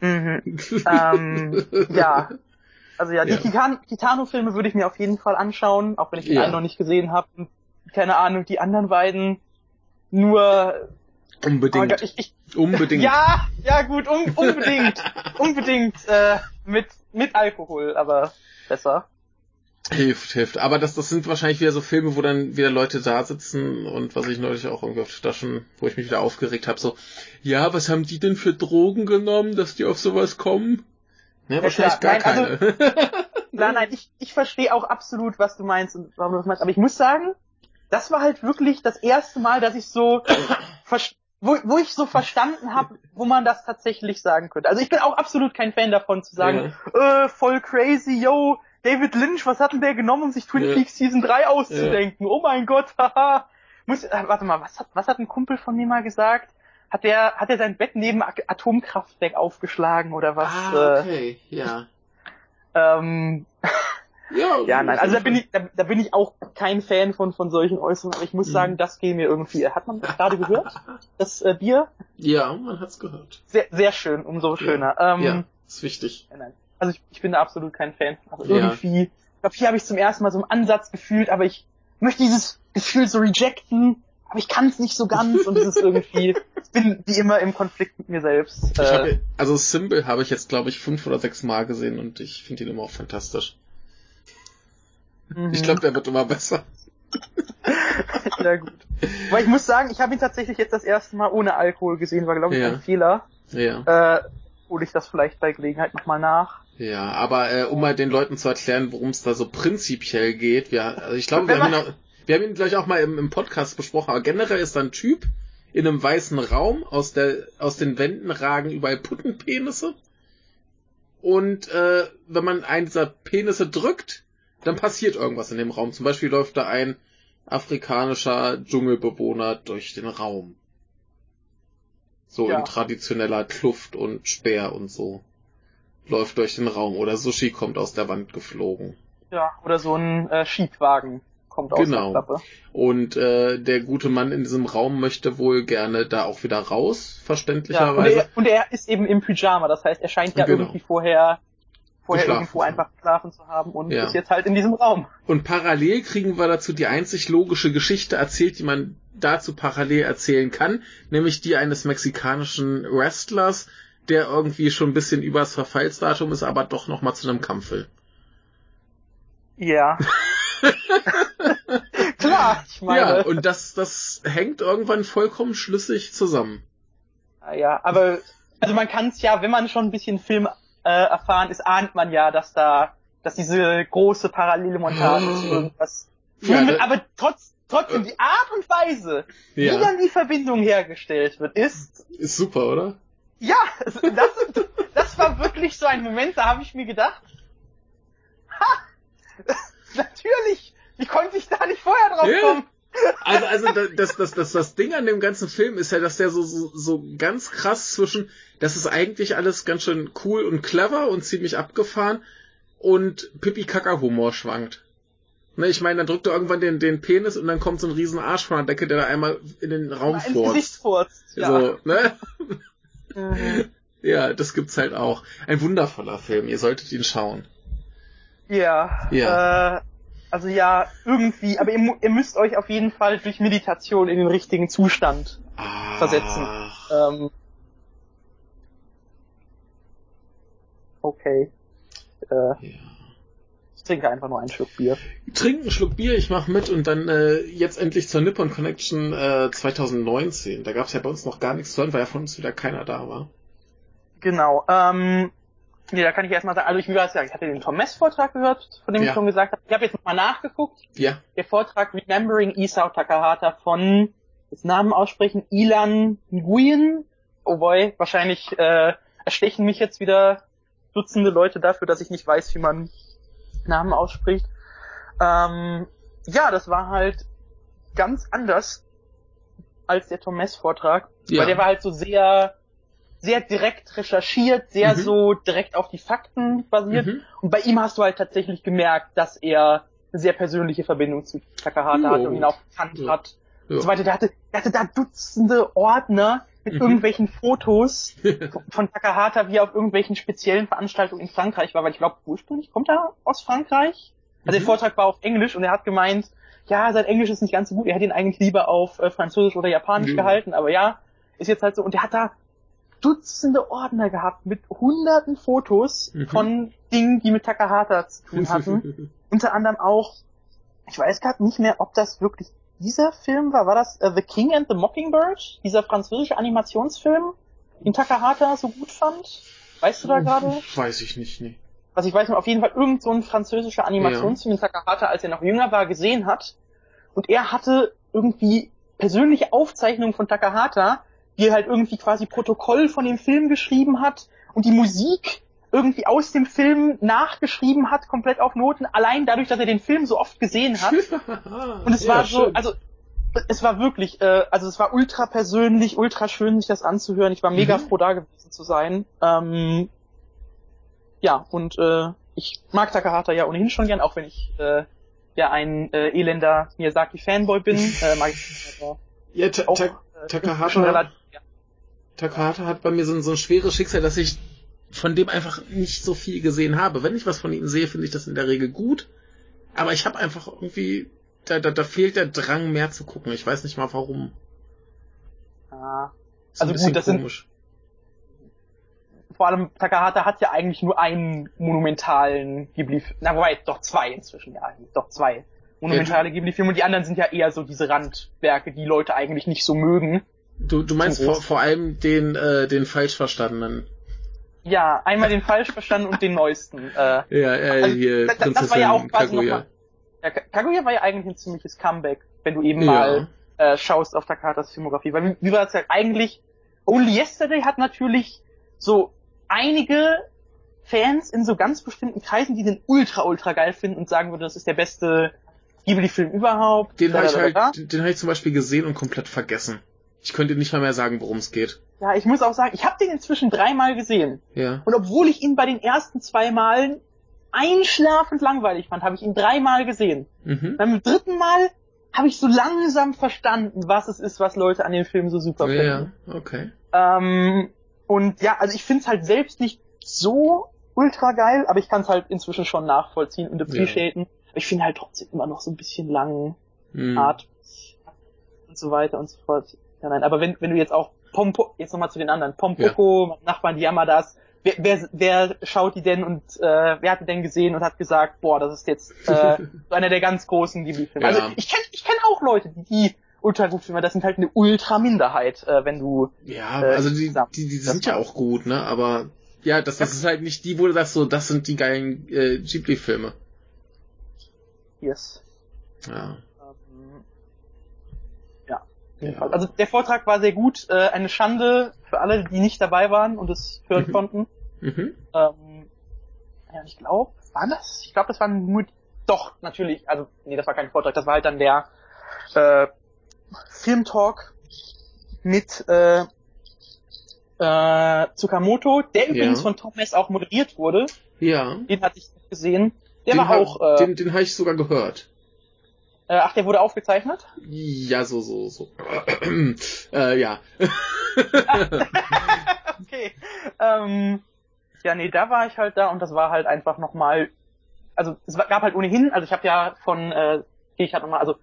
A: Mhm. Ähm, ja. Also ja, die
B: Ja.
A: Titan Titano-Filme würde ich mir auf jeden Fall anschauen, auch wenn ich den
B: Ja.
A: einen noch nicht gesehen habe. Keine Ahnung, die anderen beiden nur. Oh
B: Unbedingt.
A: Gott, ich, ich,
B: Unbedingt.
A: ja, ja gut, un, unbedingt, unbedingt äh, mit mit Alkohol, aber besser.
B: Hilft, hilft. Aber das, das sind wahrscheinlich wieder so Filme, wo dann wieder Leute da sitzen und was ich neulich auch irgendwie auf da schon, wo ich mich wieder aufgeregt habe, so, ja, was haben die denn für Drogen genommen, dass die auf sowas kommen? Ne,
A: Ja,
B: wahrscheinlich
A: klar.
B: gar
A: Nein, also-
B: keine.
A: Nein, nein, ich, ich verstehe auch absolut, was du meinst und warum du das meinst. Aber ich muss sagen, das war halt wirklich das erste Mal, dass ich so, wo, wo ich so verstanden habe, wo man das tatsächlich sagen könnte. Also ich bin auch absolut kein Fan davon zu sagen, äh, voll crazy, yo, David Lynch, was hat denn der genommen, um sich Twin
B: Ja.
A: Peaks Season 3 auszudenken? Oh mein Gott, haha. Muss, äh, warte mal, was hat, was hat ein Kumpel von mir mal gesagt? Hat der, hat er sein Bett neben Atomkraftwerk aufgeschlagen oder was?
B: ah, okay, ja.
A: Äh, ähm,
B: Ja,
A: ja, nein, also da bin ich, da, da bin ich auch kein Fan von, von solchen Äußerungen, aber ich muss
B: Mhm.
A: sagen, das geht mir irgendwie. Hat man das gerade gehört? Das äh, Bier?
B: Ja, man hat's gehört.
A: Sehr, sehr schön, umso schöner. Ähm,
B: ja, ist wichtig.
A: nein. Also ich, ich bin da absolut kein Fan. Aber
B: Ja.
A: irgendwie, ich glaube, hier habe ich zum ersten Mal so einen Ansatz gefühlt, aber ich möchte dieses Gefühl so rejecten, aber ich kann es nicht so ganz und es ist irgendwie, ich bin wie immer im Konflikt mit mir selbst.
B: Ich
A: Äh,
B: hab, also Symbol habe ich jetzt, glaube ich, fünf oder sechs Mal gesehen und ich finde ihn immer auch fantastisch.
A: mhm.
B: Ich glaube, der wird immer besser.
A: ja gut. Aber ich muss sagen, ich habe ihn tatsächlich jetzt das erste Mal ohne Alkohol gesehen, war glaube ich
B: Ja.
A: ein Fehler.
B: Ja.
A: Äh, hole ich das vielleicht bei Gelegenheit nochmal nach.
B: Ja, aber äh, um mal den Leuten zu erklären, worum es da so prinzipiell geht, wir, also ich glaube, wir haben, ihn auch, wir haben ihn gleich auch mal im, im Podcast besprochen, aber generell ist da ein Typ in einem weißen Raum, aus, der, aus den Wänden ragen überall Puttenpenisse. Und äh, wenn man einen dieser Penisse drückt, dann passiert irgendwas in dem Raum. Zum Beispiel läuft da ein afrikanischer Dschungelbewohner durch den Raum. So
A: Ja.
B: in traditioneller Kluft und Speer und so. Läuft durch den Raum. Oder Sushi kommt aus der Wand geflogen.
A: Ja, oder so ein äh, Schiebwagen kommt aus
B: Genau.
A: der Klappe.
B: Und äh, der gute Mann in diesem Raum möchte wohl gerne da auch wieder raus,
A: Ja, und,
B: verständlicherweise.
A: er, und er ist eben im Pyjama, das heißt, er scheint ja
B: Genau.
A: irgendwie vorher, vorher irgendwo einfach geschlafen zu haben und
B: Ja.
A: ist jetzt halt in diesem Raum.
B: Und parallel kriegen wir dazu die einzig logische Geschichte erzählt, die man dazu parallel erzählen kann, nämlich die eines mexikanischen Wrestlers, der irgendwie schon ein bisschen übers Verfallsdatum ist, aber doch noch mal zu einem Kampf will.
A: Ja. Klar, ich meine.
B: Ja, und das, das hängt irgendwann vollkommen schlüssig zusammen.
A: Ah, Ja, aber also man kann es ja, wenn man schon ein bisschen Film äh, erfahren ist, ahnt man ja, dass da dass diese große parallele Montage zu irgendwas. Ja, Womit, aber trotz, trotzdem die Art und Weise, ja. wie dann die Verbindung hergestellt wird, ist.
B: Ist super, oder?
A: Ja, das, das war wirklich so ein Moment, da habe ich mir gedacht, ha, natürlich, wie konnte ich da nicht vorher drauf yeah. kommen?
B: Also, also das, das, das, das Ding an dem ganzen Film ist ja, dass der so, so, so ganz krass zwischen, das ist eigentlich alles ganz schön cool und clever und ziemlich abgefahren und Pipi-Kaka-Humor schwankt. Ne, ich meine, dann drückt er irgendwann den, den Penis und dann kommt so ein riesen Arsch von der Decke, der da einmal in den Raum furzt. furzt. Ja. So, ne? Mhm. Ja, das gibt's halt auch. Ein wundervoller Film, ihr solltet ihn schauen.
A: Ja. Ja. Äh, also ja, irgendwie, aber ihr, ihr, müsst euch auf jeden Fall durch Meditation in den richtigen Zustand Ach. versetzen. Ähm, okay. Äh, ja. Trinke einfach nur einen Schluck Bier.
B: Trink einen Schluck Bier, ich mach mit und dann äh, jetzt endlich zur Nippon Connection äh, 2019. Da gab's ja bei uns noch gar nichts zu hören, weil ja von uns wieder keiner da war.
A: Genau. Ähm, nee, da kann ich erstmal sagen, also ich, wie ich hatte den Tom Mess Vortrag gehört, von dem ja. ich schon gesagt habe. Ich habe jetzt nochmal nachgeguckt.
B: Ja.
A: Der Vortrag Remembering Isao Takahata von, das Namen aussprechen, Ilan Nguyen. Oh boy, wahrscheinlich äh, erstechen mich jetzt wieder Dutzende Leute dafür, dass ich nicht weiß, wie man Namen ausspricht. Ähm, ja, das war halt ganz anders als der Tom Mess Vortrag, ja. weil der war halt so sehr sehr direkt recherchiert, sehr mhm. so direkt auf die Fakten basiert. Mhm. Und bei ihm hast du halt tatsächlich gemerkt, dass er eine sehr persönliche Verbindung zu Takahata oh. hat und ihn auch gekannt ja. hat. Ja. Und so weiter. Der hatte, der hatte da Dutzende Ordner mit mhm. irgendwelchen Fotos von Takahata, wie er auf irgendwelchen speziellen Veranstaltungen in Frankreich war, weil ich glaube, ursprünglich kommt er aus Frankreich. Also der mhm. Vortrag war auf Englisch und er hat gemeint, ja, sein Englisch ist nicht ganz so gut, er hätte ihn eigentlich lieber auf äh, Französisch oder Japanisch mhm. gehalten, aber ja, ist jetzt halt so. Und der hat da Dutzende Ordner gehabt mit hunderten Fotos mhm. von Dingen, die mit Takahata zu tun hatten. Unter anderem auch, ich weiß gerade nicht mehr, ob das wirklich dieser Film war. War das uh, The King and the Mockingbird? Dieser französische Animationsfilm, den Takahata so gut fand? Weißt du da gerade?
B: Weiß ich nicht, nee.
A: Was ich weiß, auf jeden Fall irgend so ein französischer Animationsfilm, ja. den Takahata, als er noch jünger war, gesehen hat. Und er hatte irgendwie persönliche Aufzeichnungen von Takahata, die halt irgendwie quasi Protokoll von dem Film geschrieben hat und die Musik irgendwie aus dem Film nachgeschrieben hat, komplett auf Noten, allein dadurch, dass er den Film so oft gesehen hat. Und es ja, war so, schön. also es war wirklich, äh, also es war ultra persönlich, ultra schön, sich das anzuhören. Ich war mega mhm. froh, da gewesen zu sein. Ähm, ja, und äh, ich mag Takahata ja ohnehin schon gern, auch wenn ich äh, ja ein äh, elender Miyazaki-Fanboy bin. äh, mag ich
B: ja, ta auch, äh, Takahata Takahata hat bei mir so, so ein schweres Schicksal, dass ich von dem einfach nicht so viel gesehen habe. Wenn ich was von ihm sehe, finde ich das in der Regel gut. Aber ich habe einfach irgendwie, da, da, da fehlt der Drang mehr zu gucken. Ich weiß nicht mal warum.
A: Ah. Also gut, das komisch. sind vor allem Takahata hat ja eigentlich nur einen monumentalen Ghibli, na wobei, doch zwei inzwischen, ja, doch zwei monumentale ja, Ghibli-Filme und die anderen sind ja eher so diese Randwerke, die Leute eigentlich nicht so mögen.
B: Du, du meinst vor, vor allem den, äh, den falsch verstandenen.
A: Ja, einmal den falsch verstanden und den neuesten. Äh,
B: ja, äh, also, hier, das, das war ja auch quasi
A: Kaguya. Mal, ja, Kaguya war ja eigentlich ein ziemliches Comeback, wenn du eben ja. mal äh, schaust auf Takatas Filmografie. Weil wie, wie war das ja eigentlich? Only Yesterday hat natürlich so einige Fans in so ganz bestimmten Kreisen, die den ultra, ultra geil finden und sagen würden, das ist der beste Ghibli-Film überhaupt.
B: Den habe ich halt, den habe ich zum Beispiel gesehen und komplett vergessen. Ich könnte nicht mal mehr sagen, worum es geht.
A: Ja, ich muss auch sagen, ich habe den inzwischen dreimal gesehen.
B: Ja.
A: Und obwohl ich ihn bei den ersten zwei Malen einschlafend langweilig fand, habe ich ihn dreimal gesehen. Mhm. Beim dritten Mal habe ich so langsam verstanden, was es ist, was Leute an dem Film so super finden.
B: Ja, okay.
A: Ähm, und ja, also ich finde es halt selbst nicht so ultra geil, aber ich kann es halt inzwischen schon nachvollziehen und appreciaten. Ja. Ich finde halt trotzdem immer noch so ein bisschen lang, mhm. hart und so weiter und so fort. Ja, nein, aber wenn, wenn du jetzt auch Pompo, jetzt nochmal zu den anderen, Pompoko, ja. Nachbarn, die Yamadas, wer, wer, wer schaut die denn und äh, wer hat die denn gesehen und hat gesagt, boah, das ist jetzt äh, so einer der ganz großen Ghibli-Filme. Ja. Also ich kenne ich kenn auch Leute, die die ultra gut finden, das sind halt eine ultra Minderheit, äh, wenn du
B: Ja, äh, also die, die, die sind ja auch gut, ne? Aber Ja, das, das ist halt nicht die, wo du sagst, so, das sind die geilen äh, Ghibli-Filme.
A: Yes.
B: Ja.
A: Ja, auf jeden Fall. Also der Vortrag war sehr gut. Äh, eine Schande für alle, die nicht dabei waren und es hören
B: Mhm.
A: konnten.
B: Mhm.
A: Ähm, ja, ich glaube, war das? Ich glaube, das waren nur doch natürlich. Also nee, das war kein Vortrag. Das war halt dann der äh, Filmtalk mit äh, äh, Tsukamoto, der übrigens
B: Ja.
A: von Mess auch moderiert wurde.
B: Ja.
A: Den hatte ich gesehen. Der
B: den
A: war auch. Äh,
B: Den, den habe ich sogar gehört.
A: Äh, ach, der wurde aufgezeichnet.
B: Ja, so, so, so. äh, ja.
A: okay. Ähm, ja, nee, da war ich halt da und das war halt einfach nochmal, also es gab halt ohnehin, also ich habe ja von, äh, ich hatte nochmal, also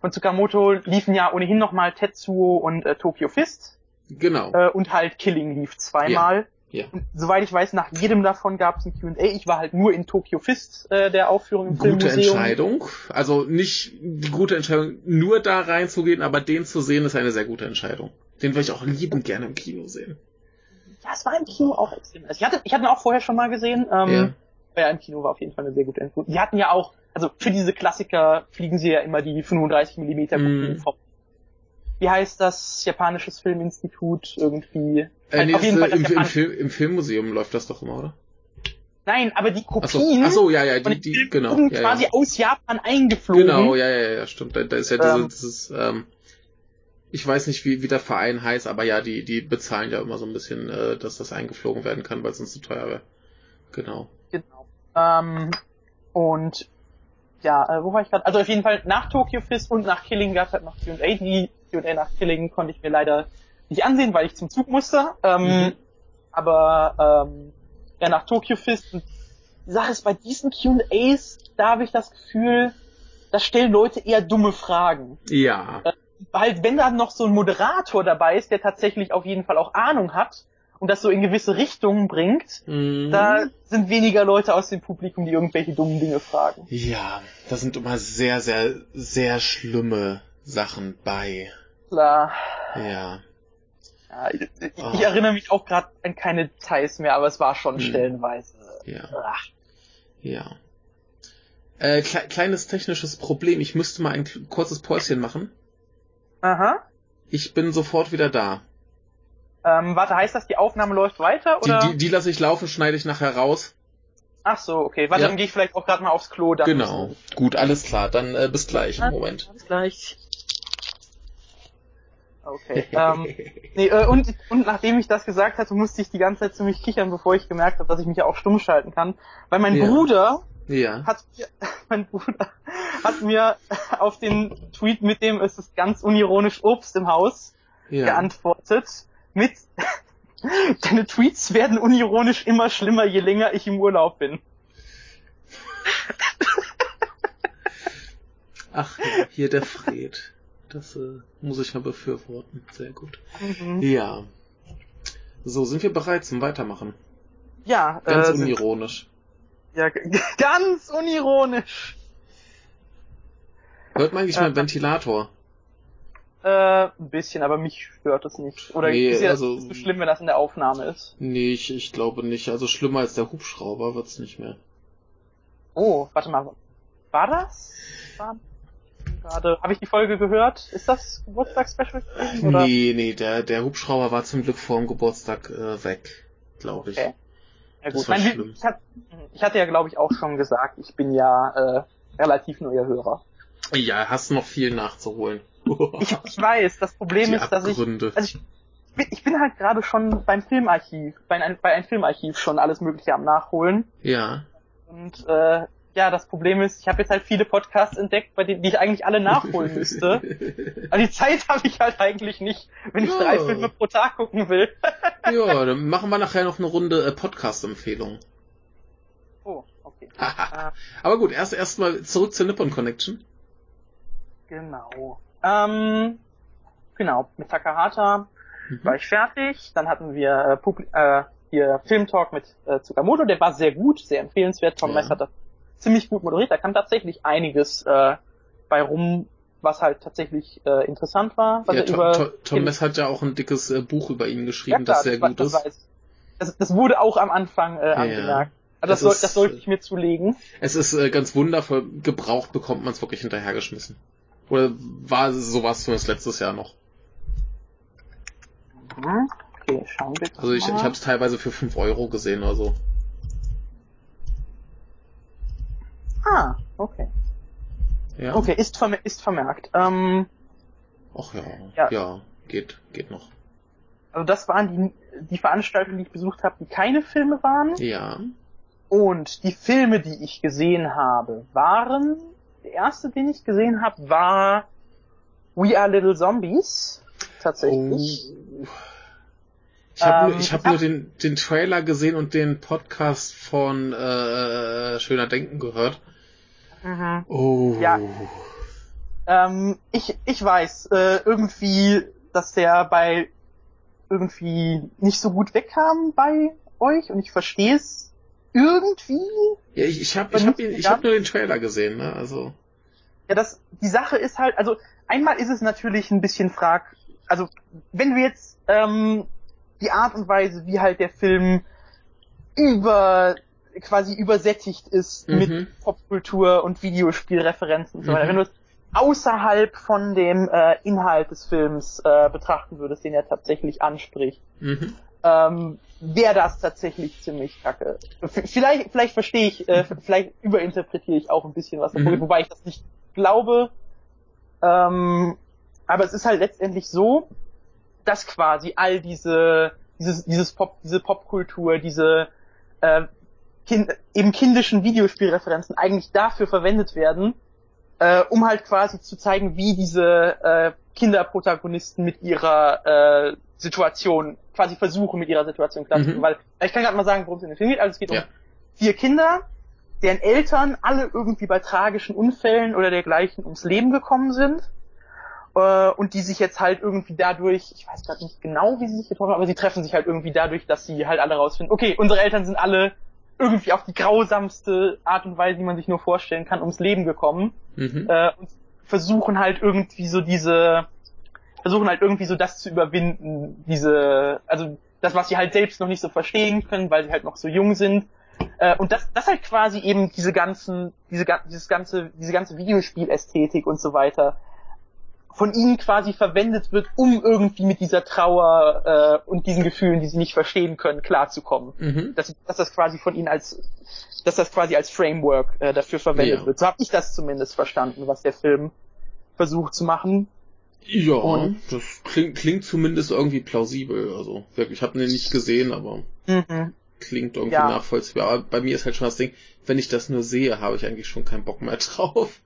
A: von Tsukamoto liefen ja ohnehin nochmal Tetsuo und äh, Tokyo Fist
B: Genau.
A: äh, und halt Killing lief zweimal.
B: Ja.
A: Und soweit ich weiß, nach jedem davon gab es ein Q&A. Ich war halt nur in Tokyo Fist äh, der Aufführung im
B: Gute
A: Filmmuseum.
B: Entscheidung. Also nicht die gute Entscheidung, nur da reinzugehen, aber den zu sehen, ist eine sehr gute Entscheidung. Den würde ich auch liebend gerne im Kino sehen.
A: Ja, es war im Kino auch extrem. Also ich hatte, ich hatte ihn auch vorher schon mal gesehen. Ähm, ja, im Kino war auf jeden Fall eine sehr gute Info. Die hatten ja auch, also für diese Klassiker fliegen sie ja immer die 35 Millimeter Kopien
B: Mm.
A: vom, wie heißt das, japanisches Filminstitut irgendwie.
B: Äh, nee,
A: auf jeden Fall
B: äh,
A: das
B: im, im. Film, Im Filmmuseum läuft das doch immer, oder?
A: Nein, aber die Kopien
B: ach so, ja, ja,
A: von
B: die, die, genau.
A: wurden
B: Ja,
A: quasi
B: ja.
A: aus Japan eingeflogen.
B: Genau, ja, ja, ja, stimmt. Da, da ist ja diese,
A: Ähm.
B: dieses, ähm, ich weiß nicht, wie, wie der Verein heißt, aber ja, die, die bezahlen ja immer so ein bisschen, äh, dass das eingeflogen werden kann, weil es sonst zu teuer wäre. Genau.
A: Genau. Ähm, und ja, äh, wo war ich gerade? Also auf jeden Fall nach Tokyo Fist und nach Killing gab es halt noch Q&A. Die Q&A nach Killing konnte ich mir leider nicht ansehen, weil ich zum Zug musste. Ähm,
B: Mhm.
A: Aber ähm, ja, nach Tokyo Fist. Und die Sache ist, bei diesen Q&As, da habe ich das Gefühl, da stellen Leute eher dumme Fragen.
B: Ja.
A: Halt, wenn da noch so ein Moderator dabei ist, der tatsächlich auf jeden Fall auch Ahnung hat und das so in gewisse Richtungen bringt,
B: Mhm.
A: da sind weniger Leute aus dem Publikum, die irgendwelche dummen Dinge fragen.
B: Ja, da sind immer sehr, sehr, sehr schlimme Sachen bei.
A: Klar.
B: Ja.
A: Ja, ich, ich,
B: Oh.
A: erinnere mich auch gerade an keine Details mehr, aber es war schon
B: Hm.
A: stellenweise.
B: Ja.
A: Ach,
B: Ja. Äh, kle kleines technisches Problem. Ich müsste mal ein kurzes Päuschen machen.
A: Aha.
B: Ich bin sofort wieder da.
A: Ähm, warte, heißt das, die Aufnahme läuft weiter?
B: Die,
A: Oder?
B: die, die lasse ich laufen, schneide ich nachher raus.
A: Ach so, okay. Warte,
B: Ja.
A: dann gehe ich vielleicht auch gerade mal aufs Klo. Dann
B: Genau. Gut, alles klar. Dann äh, bis gleich. Moment.
A: Bis gleich. Okay. ähm, nee, äh, und, und nachdem ich das gesagt hatte, musste ich die ganze Zeit ziemlich kichern, bevor ich gemerkt habe, dass ich mich ja auch stumm schalten kann. Weil mein
B: Ja.
A: Bruder
B: ja.
A: hat mir, mein Bruder hat mir auf den Tweet mit dem es ist ganz unironisch Obst im Haus
B: Ja.
A: geantwortet mit Deine Tweets werden unironisch immer schlimmer, je länger ich im Urlaub bin.
B: Ach, hier der Fred. Das äh, muss ich mal befürworten. Sehr gut.
A: Mhm.
B: Ja. So, sind wir bereit zum Weitermachen?
A: Ja,
B: Ganz
A: äh, sind-
B: unironisch.
A: ja, ganz unironisch.
B: Hört man eigentlich
A: Äh,
B: meinen Ventilator?
A: Äh, ein bisschen, aber mich stört es nicht. Oder
B: Nee,
A: ist ja
B: also-
A: so schlimm, wenn das in der Aufnahme ist.
B: Nee, ich, ich glaube nicht. Also schlimmer als der Hubschrauber wird's nicht mehr.
A: Oh, warte mal. War das? War gerade. Habe ich die Folge gehört? Ist das Geburtstagsspecial?
B: Nee, nee, der, der Hubschrauber war zum Glück vor dem Geburtstag äh, weg, glaube ich.
A: Okay. Ja,
B: Das
A: gut.
B: war
A: Nein,
B: schlimm.
A: ich, hat, ich hatte ja, glaube ich, auch schon gesagt, ich bin ja äh, relativ neuer Hörer.
B: Ja, hast noch viel nachzuholen.
A: Ich, ich weiß, das Problem
B: Die
A: ist, dass ich also ich, ich bin halt gerade schon beim Filmarchiv, bei ein, bei einem Filmarchiv schon alles Mögliche am Nachholen.
B: ja.
A: Und äh, ja, das Problem ist, ich habe jetzt halt viele Podcasts entdeckt, bei denen die ich eigentlich alle nachholen müsste. Aber die Zeit habe ich halt eigentlich nicht, wenn ich
B: Ja.
A: drei Filme pro Tag gucken will.
B: ja, dann machen wir nachher noch eine Runde äh, Podcast-Empfehlung.
A: Oh, okay.
B: Aber gut, erst erstmal zurück zur Nippon Connection.
A: genau. Ähm, genau, mit Takahata
B: Mhm.
A: war ich fertig. Dann hatten wir äh, Publi äh, hier Filmtalk mit äh, Tsukamoto, der war sehr gut, sehr empfehlenswert. Tom
B: Ja.
A: Mess hat das ziemlich gut moderiert. Da kam tatsächlich einiges äh, bei rum, was halt tatsächlich äh, interessant war.
B: Ja, Tom, Tom, Mess hat ja auch ein dickes äh, Buch über ihn geschrieben,
A: Ja, klar,
B: das sehr
A: wa-
B: gut
A: das
B: ist.
A: Das, das wurde auch am Anfang äh, angemerkt. Ja. Also das, soll, ist, das sollte ich mir zulegen.
B: Es ist äh, ganz wundervoll, gebraucht bekommt man es wirklich hinterhergeschmissen. Oder war sowas zumindest letztes Jahr noch?
A: Mhm. Okay, schauen wir
B: Also ich, ich habe es teilweise für 5 Euro gesehen oder so.
A: Ah, okay. Ja. Okay, ist, vermer ist vermerkt. Ähm,
B: Ach ja, ja, ja, geht, geht noch.
A: Also das waren die, die Veranstaltungen, die ich besucht habe, die keine Filme waren.
B: Ja.
A: Und die Filme, die ich gesehen habe, waren, der erste, den ich gesehen habe, war We Are Little Zombies. Tatsächlich. Oh.
B: Ich habe ähm, hab nur den, den Trailer gesehen und den Podcast von äh, Schöner Denken gehört.
A: Mhm. Oh. Ja. Ähm, ich, ich weiß, äh, irgendwie, dass der bei irgendwie nicht so gut wegkam bei euch und ich verstehe es irgendwie.
B: Ja, ich, ich habe ich hab, ich hab nur den Trailer gesehen, ne? Also.
A: Ja, das, die Sache ist halt, also einmal ist es natürlich ein bisschen frag, also wenn wir jetzt ähm, die Art und Weise, wie halt der Film über quasi übersättigt ist mhm. mit Popkultur und Videospielreferenzen und so weiter. Mhm. Wenn du es außerhalb von dem äh, Inhalt des Films äh, betrachten würdest, den er tatsächlich anspricht, mhm. ähm, wäre das tatsächlich ziemlich kacke. Vielleicht, vielleicht verstehe ich, äh, vielleicht überinterpretiere ich auch ein bisschen was, mhm. wobei ich das nicht glaube. Ähm, aber es ist halt letztendlich so, dass quasi all diese, dieses, dieses Pop, diese Popkultur, diese äh, kind, eben kindischen Videospielreferenzen eigentlich dafür verwendet werden, äh, um halt quasi zu zeigen, wie diese äh, Kinderprotagonisten mit ihrer äh, Situation quasi versuchen, mit ihrer Situation klarzukommen. Mhm. Weil ich kann gerade mal sagen, worum es in dem Film geht. Also es geht ja. um vier Kinder, deren Eltern alle irgendwie bei tragischen Unfällen oder dergleichen ums Leben gekommen sind äh, und die sich jetzt halt irgendwie dadurch, ich weiß gerade nicht genau, wie sie sich getroffen haben, aber sie treffen sich halt irgendwie dadurch, dass sie halt alle rausfinden, okay, unsere Eltern sind alle irgendwie auf die grausamste Art und Weise, die man sich nur vorstellen kann, ums Leben gekommen mhm. äh, und versuchen halt irgendwie so diese, versuchen halt irgendwie so das zu überwinden, diese, also das, was sie halt selbst noch nicht so verstehen können, weil sie halt noch so jung sind. Äh, und das, das halt quasi eben diese ganzen, diese, dieses ganze, diese ganze Videospielästhetik und so weiter von ihnen quasi verwendet wird, um irgendwie mit dieser Trauer äh, und diesen Gefühlen, die sie nicht verstehen können, klarzukommen. Mhm. Dass, dass das quasi von ihnen als, dass das quasi als Framework äh, dafür verwendet ja. wird. So habe ich das zumindest verstanden, was der Film versucht zu machen.
B: Ja, und das klingt, klingt zumindest irgendwie plausibel. Also wirklich, ich habe den nicht gesehen, aber mhm. klingt irgendwie ja. nachvollziehbar. Aber bei mir ist halt schon das Ding, wenn ich das nur sehe, habe ich eigentlich schon keinen Bock mehr drauf.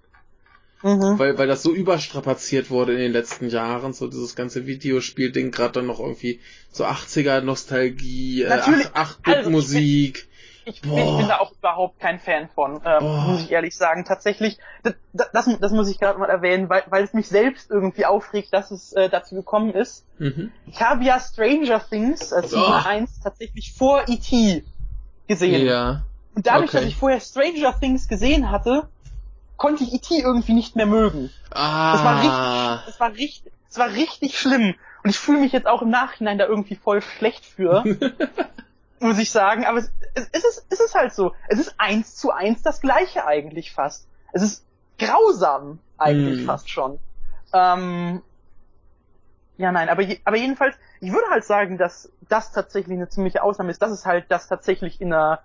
B: Mhm. Weil, weil das so überstrapaziert wurde in den letzten Jahren, so dieses ganze Videospiel-Ding, gerade dann noch irgendwie so 80er-Nostalgie, äh, 8-Bit-Musik. Also
A: ich, bin, ich bin da auch überhaupt kein Fan von, ähm, muss ich ehrlich sagen. Tatsächlich, das, das, das muss ich gerade mal erwähnen, weil, weil es mich selbst irgendwie aufregt, dass es äh, dazu gekommen ist. Mhm. Ich habe ja Stranger Things, äh, Season oh. 1, tatsächlich vor E.T. gesehen.
B: Ja.
A: Und dadurch, okay. dass ich vorher Stranger Things gesehen hatte, konnte ich E.T. irgendwie nicht mehr mögen. Ah. Das war richtig, das war richtig, das war richtig schlimm. Und ich fühle mich jetzt auch im Nachhinein da irgendwie voll schlecht für. muss ich sagen. Aber es, es, es, ist, es ist halt so. Es ist eins zu eins das gleiche eigentlich fast. Es ist grausam eigentlich mm. fast schon. Ähm, ja, nein, aber, je, aber jedenfalls, ich würde halt sagen, dass das tatsächlich eine ziemliche Ausnahme ist. Das ist halt das tatsächlich in einer,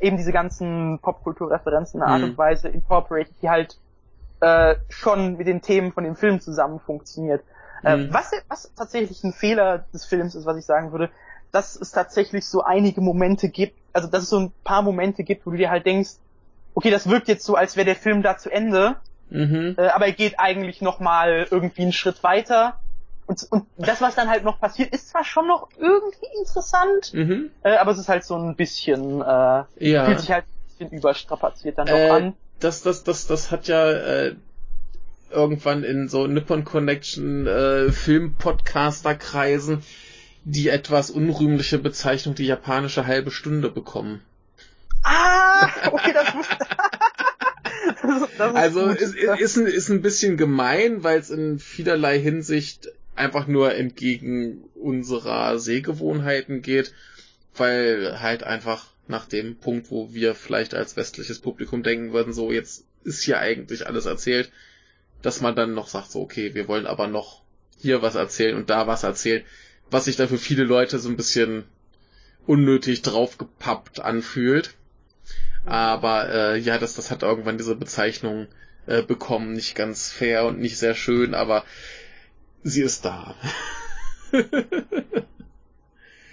A: eben diese ganzen Popkulturreferenzen in einer Art mhm. und Weise incorporated, die halt äh, schon mit den Themen von dem Film zusammen funktioniert. Äh, mhm. Was, was tatsächlich ein Fehler des Films ist, was ich sagen würde, dass es tatsächlich so einige Momente gibt, also dass es so ein paar Momente gibt, wo du dir halt denkst, okay, das wirkt jetzt so, als wäre der Film da zu Ende, mhm. äh, aber er geht eigentlich noch mal irgendwie einen Schritt weiter und, und das, was dann halt noch passiert, ist zwar schon noch irgendwie interessant, mhm. äh, aber es ist halt so ein bisschen, äh, ja. fühlt sich halt ein bisschen überstrapaziert dann äh, an.
B: Das, das, das, das hat ja äh, irgendwann in so Nippon Connection äh, Film-Podcaster-Kreisen die etwas unrühmliche Bezeichnung die japanische halbe Stunde bekommen.
A: Ah, okay, das wusste
B: das, das ist Also gut. ist, ist, ein, ist ein bisschen gemein, weil es in vielerlei Hinsicht einfach nur entgegen unserer Sehgewohnheiten geht. weil halt einfach nach dem Punkt, wo wir vielleicht als westliches Publikum denken würden, so jetzt ist hier eigentlich alles erzählt, dass man dann noch sagt, so okay, wir wollen aber noch hier was erzählen und da was erzählen, was sich da für viele Leute so ein bisschen unnötig draufgepappt anfühlt. Aber äh, ja, das, das hat irgendwann diese Bezeichnung äh, bekommen, nicht ganz fair und nicht sehr schön, aber sie ist da.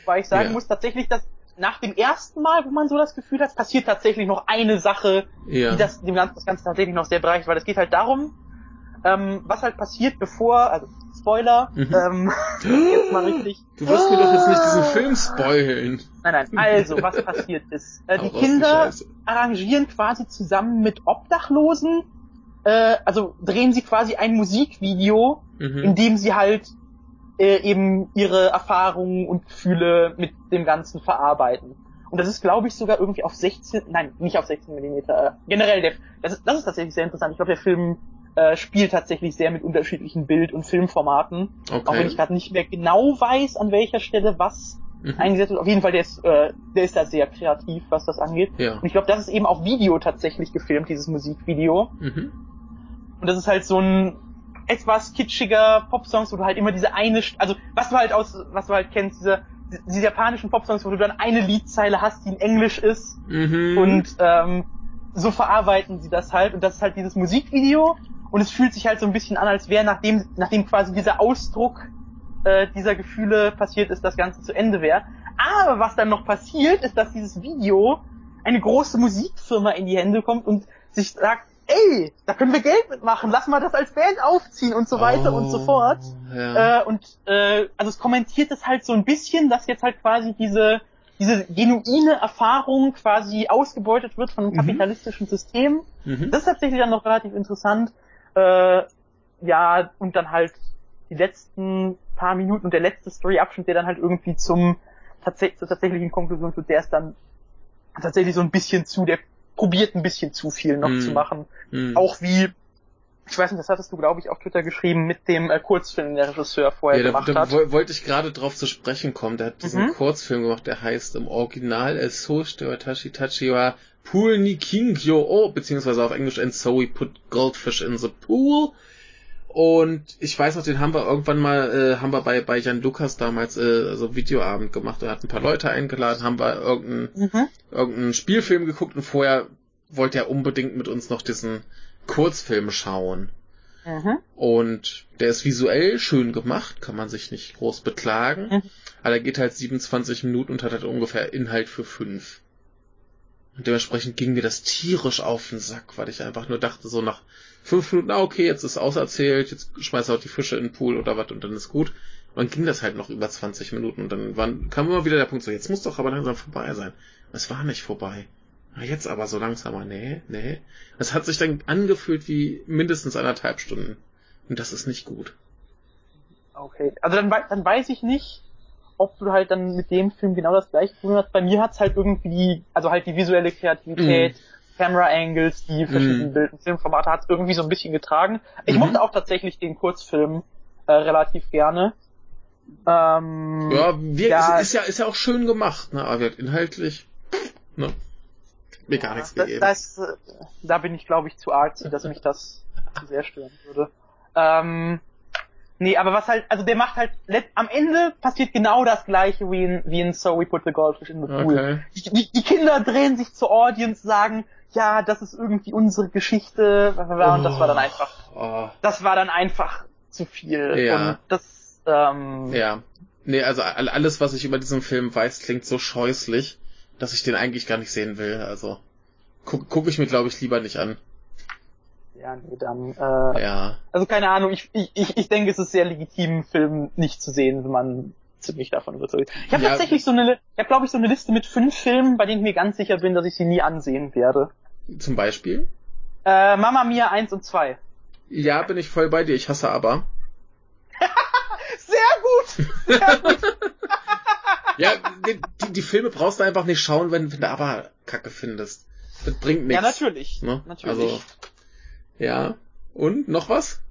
A: Weil ich sagen ja. muss tatsächlich, dass nach dem ersten Mal, wo man so das Gefühl hat, passiert tatsächlich noch eine Sache, ja. die das, dem Ganzen, das Ganze tatsächlich noch sehr bereichert, weil es geht halt darum, ähm, was halt passiert, bevor, also Spoiler, mhm. ähm,
B: jetzt mal richtig. Du wirst mir doch jetzt nicht diesen Film spoilen.
A: Nein, nein, also, was passiert ist. Äh, die Kinder die arrangieren quasi zusammen mit Obdachlosen, äh, also drehen sie quasi ein Musikvideo, mhm. in dem sie halt äh, eben ihre Erfahrungen und Gefühle mit dem Ganzen verarbeiten. Und das ist, glaube ich, sogar irgendwie auf 16, nein, nicht auf 16 Millimeter. Äh, generell, der, das, ist, das ist tatsächlich sehr interessant. Ich glaube, der Film äh, spielt tatsächlich sehr mit unterschiedlichen Bild- und Filmformaten. Okay. Auch wenn ich gerade nicht mehr genau weiß, an welcher Stelle was mhm. eingesetzt wird. Auf jeden Fall, der ist, äh, der ist da sehr kreativ, was das angeht. Ja. Und ich glaube, das ist eben auf Video tatsächlich gefilmt, dieses Musikvideo. Mhm. Und das ist halt so ein etwas kitschiger Popsongs, wo du halt immer diese eine, also was du halt aus, was du halt kennst, diese, diese japanischen Popsongs, wo du dann eine Liedzeile hast, die in Englisch ist mhm. und ähm, so verarbeiten sie das halt und das ist halt dieses Musikvideo und es fühlt sich halt so ein bisschen an, als wäre nachdem, nachdem quasi dieser Ausdruck äh, dieser Gefühle passiert ist, das Ganze zu Ende wäre. Aber was dann noch passiert, ist, dass dieses Video eine große Musikfirma in die Hände kommt und sich sagt, ey, da können wir Geld mitmachen, lass mal das als Band aufziehen und so weiter oh, und so oh, fort. Ja. Äh, und äh, also es kommentiert es halt so ein bisschen, dass jetzt halt quasi diese diese genuine Erfahrung quasi ausgebeutet wird von einem mhm. kapitalistischen System. Mhm. Das ist tatsächlich dann noch relativ interessant. Äh, ja, und dann halt die letzten paar Minuten und der letzte Story-Abschnitt, der dann halt irgendwie zum tats zur tatsächlichen Konklusion führt, der ist dann tatsächlich so ein bisschen zu, der probiert ein bisschen zu viel noch mm. zu machen. Mm. Auch wie, ich weiß nicht, das hattest du, glaube ich, auf Twitter geschrieben, mit dem äh, Kurzfilm, den der Regisseur vorher ja, gemacht da, da hat.
B: Da wollte ich gerade drauf zu sprechen kommen. Der hat diesen mhm. Kurzfilm gemacht, der heißt im Original Es Soshite wa Tashi Tachi wa Pool ni Kingyo O, beziehungsweise auf Englisch And so we put goldfish in the pool. Und ich weiß noch, den haben wir irgendwann mal, äh, haben wir bei, bei Jan Lukas damals äh, so Videoabend gemacht. Er hat ein paar Leute eingeladen, haben wir irgendeinen, mhm. irgendeinen Spielfilm geguckt und vorher wollte er unbedingt mit uns noch diesen Kurzfilm schauen. Mhm. Und der ist visuell schön gemacht, kann man sich nicht groß beklagen. Mhm. Aber der geht halt 27 Minuten und hat halt ungefähr Inhalt für fünf. Und dementsprechend ging mir das tierisch auf den Sack, weil ich einfach nur dachte, so nach fünf Minuten, ah, okay, jetzt ist auserzählt, jetzt schmeißt er auch die Fische in den Pool oder was und dann ist gut. Und dann ging das halt noch über 20 Minuten und dann waren, kam immer wieder der Punkt so, jetzt muss doch aber langsam vorbei sein. Es war nicht vorbei. Jetzt aber so langsamer, nee, nee. Es hat sich dann angefühlt wie mindestens anderthalb Stunden. Und das ist nicht gut.
A: Okay, also dann, dann weiß ich nicht, ob du halt dann mit dem Film genau das gleiche Problem hast. Bei mir hat's halt irgendwie, also halt die visuelle Kreativität, mm. Camera Angles, die verschiedenen mm. Bild- und Filmformate hat's irgendwie so ein bisschen getragen. Ich mm. mochte auch tatsächlich den Kurzfilm äh, relativ gerne.
B: Ähm, ja, wir, ja, ist, ist ja ist ja auch schön gemacht, ne? Aber inhaltlich, ne? Mir gar nichts gegeben.
A: Das, das, da bin ich, glaube ich, zu artsy, dass mich das zu sehr stören würde. Ähm, Nee, aber was halt, also der macht halt, am Ende passiert genau das gleiche wie in, wie in So We Put the Goldfish in the Pool. Okay. Die, die, die, Kinder drehen sich zur Audience, sagen, ja, das ist irgendwie unsere Geschichte, und das war dann einfach, oh. das war dann einfach zu viel. Ja. Und das, ähm,
B: Ja. Nee, also alles, was ich über diesen Film weiß, klingt so scheußlich, dass ich den eigentlich gar nicht sehen will. Also gucke guck ich mir, glaube ich, lieber nicht an.
A: Ja, nee, dann, äh, ja. also keine Ahnung, ich, ich, ich denke, es ist sehr legitim, einen Film nicht zu sehen, wenn man ziemlich davon überzeugt. Ich habe ja. tatsächlich so eine, ich habe glaube ich so eine Liste mit fünf Filmen, bei denen ich mir ganz sicher bin, dass ich sie nie ansehen werde.
B: Zum Beispiel?
A: Äh, Mama Mia 1 und 2.
B: Ja, bin ich voll bei dir, ich hasse aber.
A: sehr gut! Sehr gut!
B: ja, die, die, die, Filme brauchst du einfach nicht schauen, wenn, wenn du aber Kacke findest. Das bringt nichts.
A: Ja, natürlich. Ne? Natürlich. Also,
B: ja. Und noch was?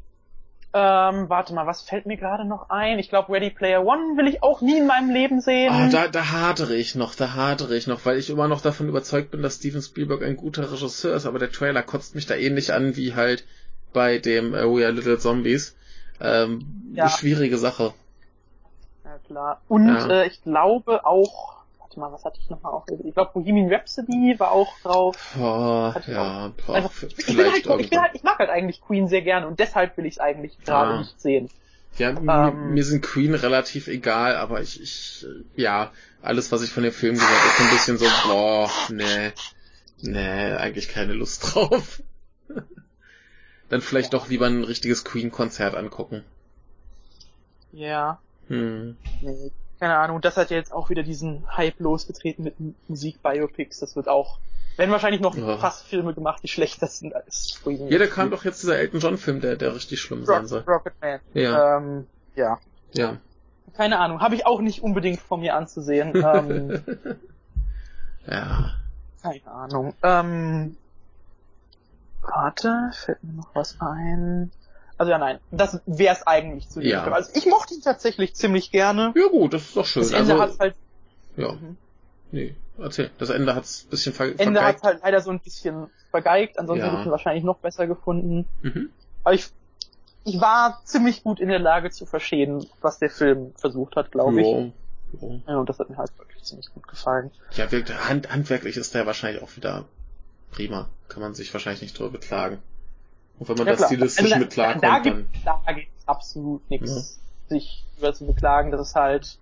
A: Ähm, warte mal, was fällt mir gerade noch ein? Ich glaube, Ready Player One will ich auch nie in meinem Leben sehen.
B: Ah, da, da hadere ich noch, da hadere ich noch, weil ich immer noch davon überzeugt bin, dass Steven Spielberg ein guter Regisseur ist, aber der Trailer kotzt mich da ähnlich an wie halt bei dem äh, We Are Little Zombies. Ähm, ja. Schwierige Sache.
A: Ja, klar. Und ja. Äh, ich glaube auch, warte mal, was hatte ich nochmal auch? Ich glaube, Bohemian Rhapsody war auch drauf.
B: Oh, ja,
A: auch, boah, also, ich, bin halt, ich, bin halt, ich mag halt eigentlich Queen sehr gerne und deshalb will ich es eigentlich gerade ja. nicht sehen.
B: Ja, ähm, mir sind Queen relativ egal, aber ich, ich, ja, alles, was ich von dem Film gesagt habe, ist ein bisschen so, boah, nee, nee, eigentlich keine Lust drauf. Dann vielleicht doch lieber ein richtiges Queen-Konzert angucken.
A: Ja. Hm. Nee, keine Ahnung. Das hat ja jetzt auch wieder diesen Hype losgetreten mit Musik-Biopics. Das wird auch, werden wahrscheinlich noch oh. fast Filme gemacht, die schlechter sind als
B: Queen. Ja, da kam doch jetzt dieser Elton John-Film, der, der richtig schlimm Rock, sein soll.
A: Rocket Man.
B: Ja.
A: Ähm, ja.
B: Ja.
A: Keine Ahnung. Habe ich auch nicht unbedingt von mir anzusehen. ähm,
B: ja.
A: Keine Ahnung. Ähm, Warte, fällt mir noch was ein. Also ja, nein, das wäre es eigentlich zu dem
B: ja.
A: Film. Also ich mochte ihn tatsächlich ziemlich gerne.
B: Ja gut, das ist doch schön.
A: Das Ende also, hat's halt...
B: Ja. Mhm. Nee, erzähl. Das Ende hat's ein bisschen ver
A: Ende vergeigt. hat's halt leider so ein bisschen vergeigt, ansonsten ja. hätte ich ihn wahrscheinlich noch besser gefunden. Mhm. Aber ich, ich war ziemlich gut in der Lage zu verstehen, was der Film versucht hat, glaube ich. Ja. ja, und das hat mir halt wirklich ziemlich gut gefallen.
B: Ja, wirklich, hand, handwerklich ist der wahrscheinlich auch wieder prima. Kann man sich wahrscheinlich nicht drüber beklagen. Und wenn man ja, das stilistisch mit klarkommt,
A: da, gibt, dann... Da gibt's absolut nichts, ja. sich über zu beklagen. Das ist halt,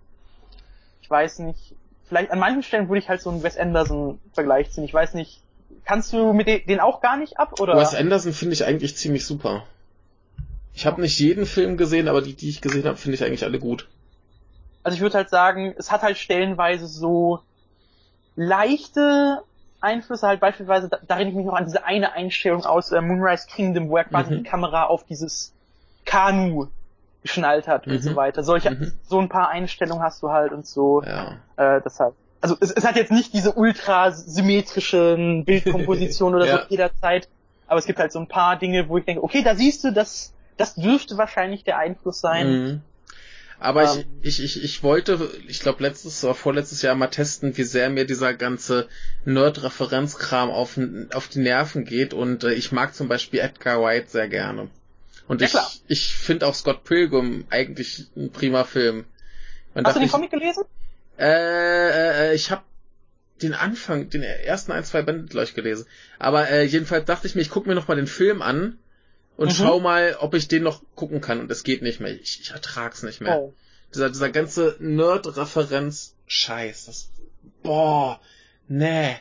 A: ich weiß nicht, vielleicht an manchen Stellen würde ich halt so einen Wes Anderson-Vergleich ziehen. Ich weiß nicht, kannst du mit den auch gar nicht ab, oder?
B: Wes Anderson finde ich eigentlich ziemlich super. Ich habe nicht jeden Film gesehen, aber die, die ich gesehen habe, finde ich eigentlich alle gut.
A: Also ich würde halt sagen, es hat halt stellenweise so leichte Einflüsse halt beispielsweise, da, da rede ich mich noch an diese eine Einstellung aus äh, Moonrise Kingdom, wo er quasi mhm. die Kamera auf dieses Kanu geschnallt hat mhm. und so weiter. Solche, mhm. so ein paar Einstellungen hast du halt und so.
B: Ja.
A: Äh, deshalb. Also es, es hat jetzt nicht diese ultra symmetrischen Bildkompositionen oder ja. so jederzeit, aber es gibt halt so ein paar Dinge, wo ich denke, okay, da siehst du, das, das dürfte wahrscheinlich der Einfluss sein.
B: Aber um, ich, ähm. ich, ich, ich wollte, ich glaube letztes oder vorletztes Jahr mal testen, wie sehr mir dieser ganze Nerd-Referenzkram auf, auf die Nerven geht und äh, ich mag zum Beispiel Edgar White sehr gerne. Und ja, ich, klar. ich finde auch Scott Pilgrim eigentlich ein prima Film.
A: Und Hast du den ich, Comic gelesen?
B: Äh, äh, äh ich habe den Anfang, den ersten ein, zwei Bände gleich gelesen. Aber äh, jedenfalls dachte ich mir, ich gucke mir noch mal den Film an und mhm. schau mal, ob ich den noch gucken kann. Und es geht nicht mehr. Ich, ich ertrag's nicht mehr. Oh. Dieser, dieser ganze Nerd-Referenz-Scheiß. Das, boah, nee.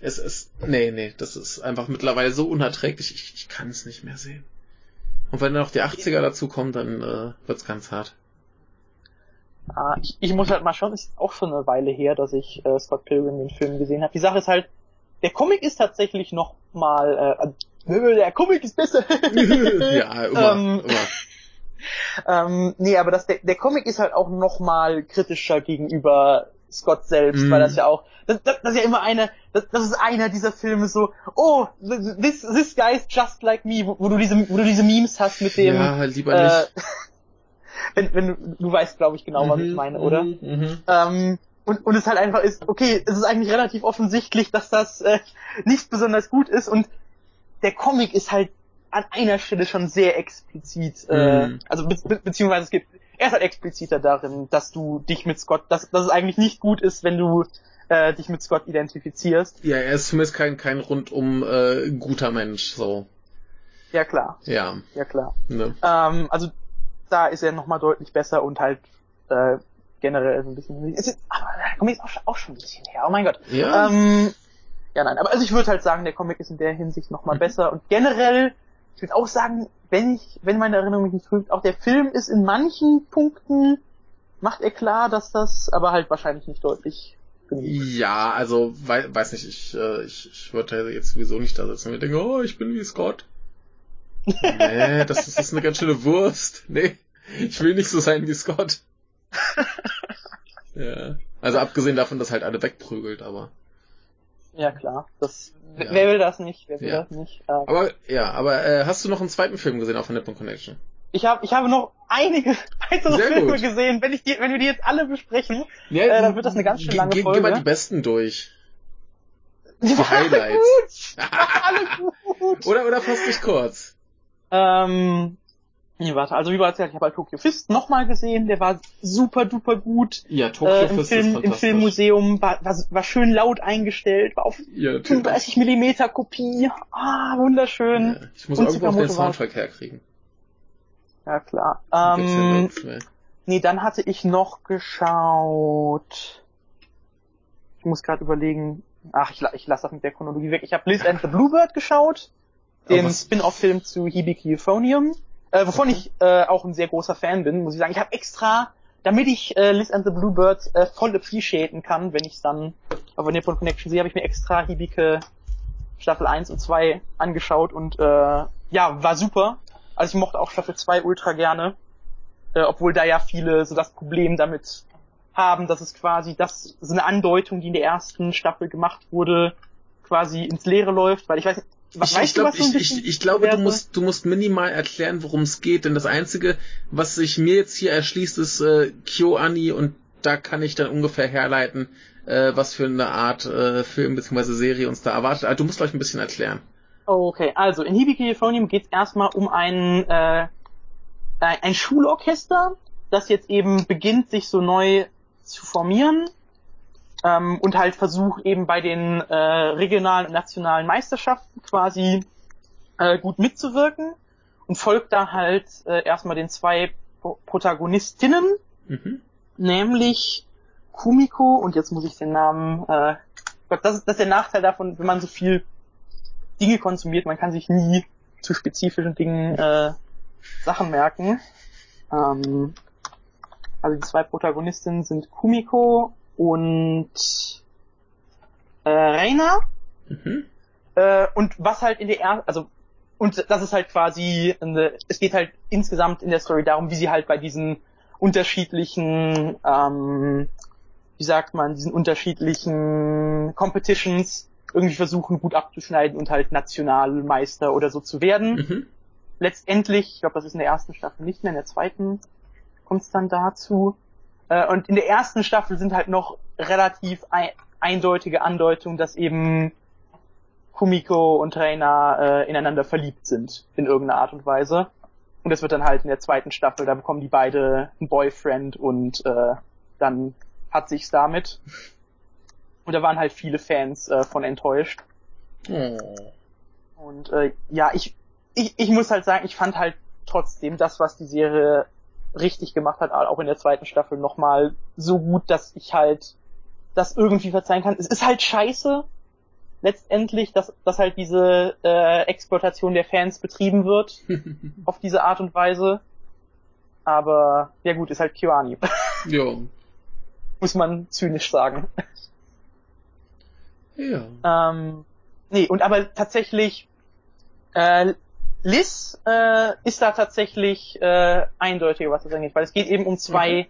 B: Es ist, nee, nee, das ist einfach mittlerweile so unerträglich. Ich, ich kann es nicht mehr sehen. Und wenn dann noch die 80er dazu kommen, dann äh, wird's ganz hart.
A: Ah, ich, ich muss halt mal schauen, ist auch schon eine Weile her, dass ich äh, Scott Pilgrim den Film gesehen habe. Die Sache ist halt, der Comic ist tatsächlich noch mal, äh, der Comic ist besser.
B: ja, immer, ähm, immer.
A: ähm, nee, aber das, der, der Comic ist halt auch noch mal kritischer gegenüber Scott selbst, mm. weil das ja auch, das, das, das ist ja immer eine, das, das ist einer dieser Filme so, oh, this, this guy is just like me, wo, wo du diese, wo du diese Memes hast mit dem,
B: ja, lieber äh, nicht.
A: wenn, wenn du, du weißt, glaube ich, genau, was ich mhm, meine, oder? Mhm, mhm. Ähm, und, und es halt einfach ist, okay, es ist eigentlich relativ offensichtlich, dass das äh, nicht besonders gut ist und der Comic ist halt an einer Stelle schon sehr explizit, äh, mhm. also be be beziehungsweise es gibt, er ist halt expliziter darin, dass du dich mit Scott, dass, dass es eigentlich nicht gut ist, wenn du äh, dich mit Scott identifizierst.
B: Ja, er ist zumindest kein, kein rundum äh, guter Mensch, so.
A: Ja, klar.
B: Ja.
A: Ja, klar. Ne. Ähm, also da ist er nochmal deutlich besser und halt äh, generell so ein bisschen. Es ist, aber der Comic ist auch, auch schon ein bisschen her. Oh mein Gott.
B: Ja.
A: Ähm, ja, nein. Aber also ich würde halt sagen, der Comic ist in der Hinsicht nochmal mhm. besser. Und generell, ich würde auch sagen, wenn ich, wenn meine Erinnerung mich nicht trügt, auch der Film ist in manchen Punkten macht er klar, dass das, aber halt wahrscheinlich nicht deutlich
B: genug. Ja, also wei weiß nicht, ich, äh, ich, ich würde jetzt sowieso nicht da sitzen und denke, oh, ich bin wie Scott. nee, das, das ist eine ganz schöne Wurst. Nee, ich will nicht so sein wie Scott. ja. Also abgesehen davon, dass halt alle wegprügelt, aber.
A: Ja klar, das ja. wer will das nicht? Wer will ja. das nicht?
B: Ähm, aber ja, aber äh, hast du noch einen zweiten Film gesehen auf der Nippon Connection?
A: Ich habe ich habe noch einige weitere Sehr Filme gut. gesehen. Wenn ich die, wenn wir die jetzt alle besprechen, ja, äh, dann wird das eine ganz schön lange Folge.
B: Geh mal die besten durch. Die, die Highlights. Gut. alle gut. oder oder fass dich kurz.
A: Ähm, Nee, warte, also wie war erzählt, ich habe halt Tokyo Fist nochmal gesehen, der war super duper gut.
B: Ja, Tokyo
A: äh,
B: im
A: Fist Film, ist Im Filmmuseum war, war, war schön laut eingestellt, war auf ja, 35 Millimeter Kopie. Ah, wunderschön. Ja,
B: ich muss Und irgendwo auf den Soundtrack herkriegen.
A: Ja, klar. Ähm, nee, dann hatte ich noch geschaut. Ich muss gerade überlegen. Ach, ich, ich lasse das mit der Chronologie weg. Ich habe Liz and the Bluebird geschaut. Den Spin-off-Film zu Hibiki Euphonium. Äh, wovon ich äh, auch ein sehr großer Fan bin, muss ich sagen. Ich habe extra, damit ich äh, Liz and the Bluebird äh, voll appreciaten kann, wenn ich es dann auf Nippon Connection sehe, habe ich mir extra Hibike Staffel 1 und 2 angeschaut und äh, ja, war super. Also ich mochte auch Staffel 2 ultra gerne, äh, obwohl da ja viele so das Problem damit haben, dass es quasi das so eine Andeutung, die in der ersten Staffel gemacht wurde, quasi ins Leere läuft, weil ich weiß,
B: ich, ich, glaub, ich, ich, ich glaube, du musst, du musst minimal erklären, worum es geht, denn das Einzige, was sich mir jetzt hier erschließt, ist äh, KyoAni und da kann ich dann ungefähr herleiten, äh, was für eine Art äh, Film bzw. Serie uns da erwartet. Also du musst gleich ein bisschen erklären.
A: Okay, also in Hibiki Euphonium geht es erstmal um ein, äh, ein Schulorchester, das jetzt eben beginnt, sich so neu zu formieren ähm, und halt versucht eben bei den äh, regionalen und nationalen Meisterschaften quasi äh, gut mitzuwirken und folgt da halt äh, erstmal den zwei Pro Protagonistinnen, mhm. nämlich Kumiko und jetzt muss ich den Namen, äh, Gott, das ist, das ist der Nachteil davon, wenn man so viel Dinge konsumiert, man kann sich nie zu spezifischen Dingen äh, Sachen merken. Ähm, also die zwei Protagonistinnen sind Kumiko und äh, Reina. Mhm. Äh, und was halt in der ersten, also und das ist halt quasi, eine, es geht halt insgesamt in der Story darum, wie sie halt bei diesen unterschiedlichen, ähm, wie sagt man, diesen unterschiedlichen Competitions irgendwie versuchen gut abzuschneiden und halt Nationalmeister oder so zu werden. Mhm. Letztendlich, ich glaube, das ist in der ersten Staffel nicht mehr, in der zweiten kommt es dann dazu, äh, und in der ersten Staffel sind halt noch relativ ein, eindeutige Andeutungen, dass eben Kumiko und Reina äh, ineinander verliebt sind in irgendeiner Art und Weise. Und das wird dann halt in der zweiten Staffel, da bekommen die beide einen Boyfriend und äh, dann hat sich's damit. Und da waren halt viele Fans äh, von enttäuscht. Oh. Und äh, ja, ich, ich, ich muss halt sagen, ich fand halt trotzdem das, was die Serie richtig gemacht hat, auch in der zweiten Staffel nochmal so gut, dass ich halt das irgendwie verzeihen kann. Es ist halt scheiße, letztendlich, dass, dass halt diese äh, Exploitation der Fans betrieben wird auf diese Art und Weise. Aber ja gut, ist halt Kyoani.
B: ja.
A: Muss man zynisch sagen.
B: Ja.
A: Ähm, nee, und aber tatsächlich äh, Liz äh, ist da tatsächlich äh, eindeutiger, was das angeht, weil es geht eben um zwei okay.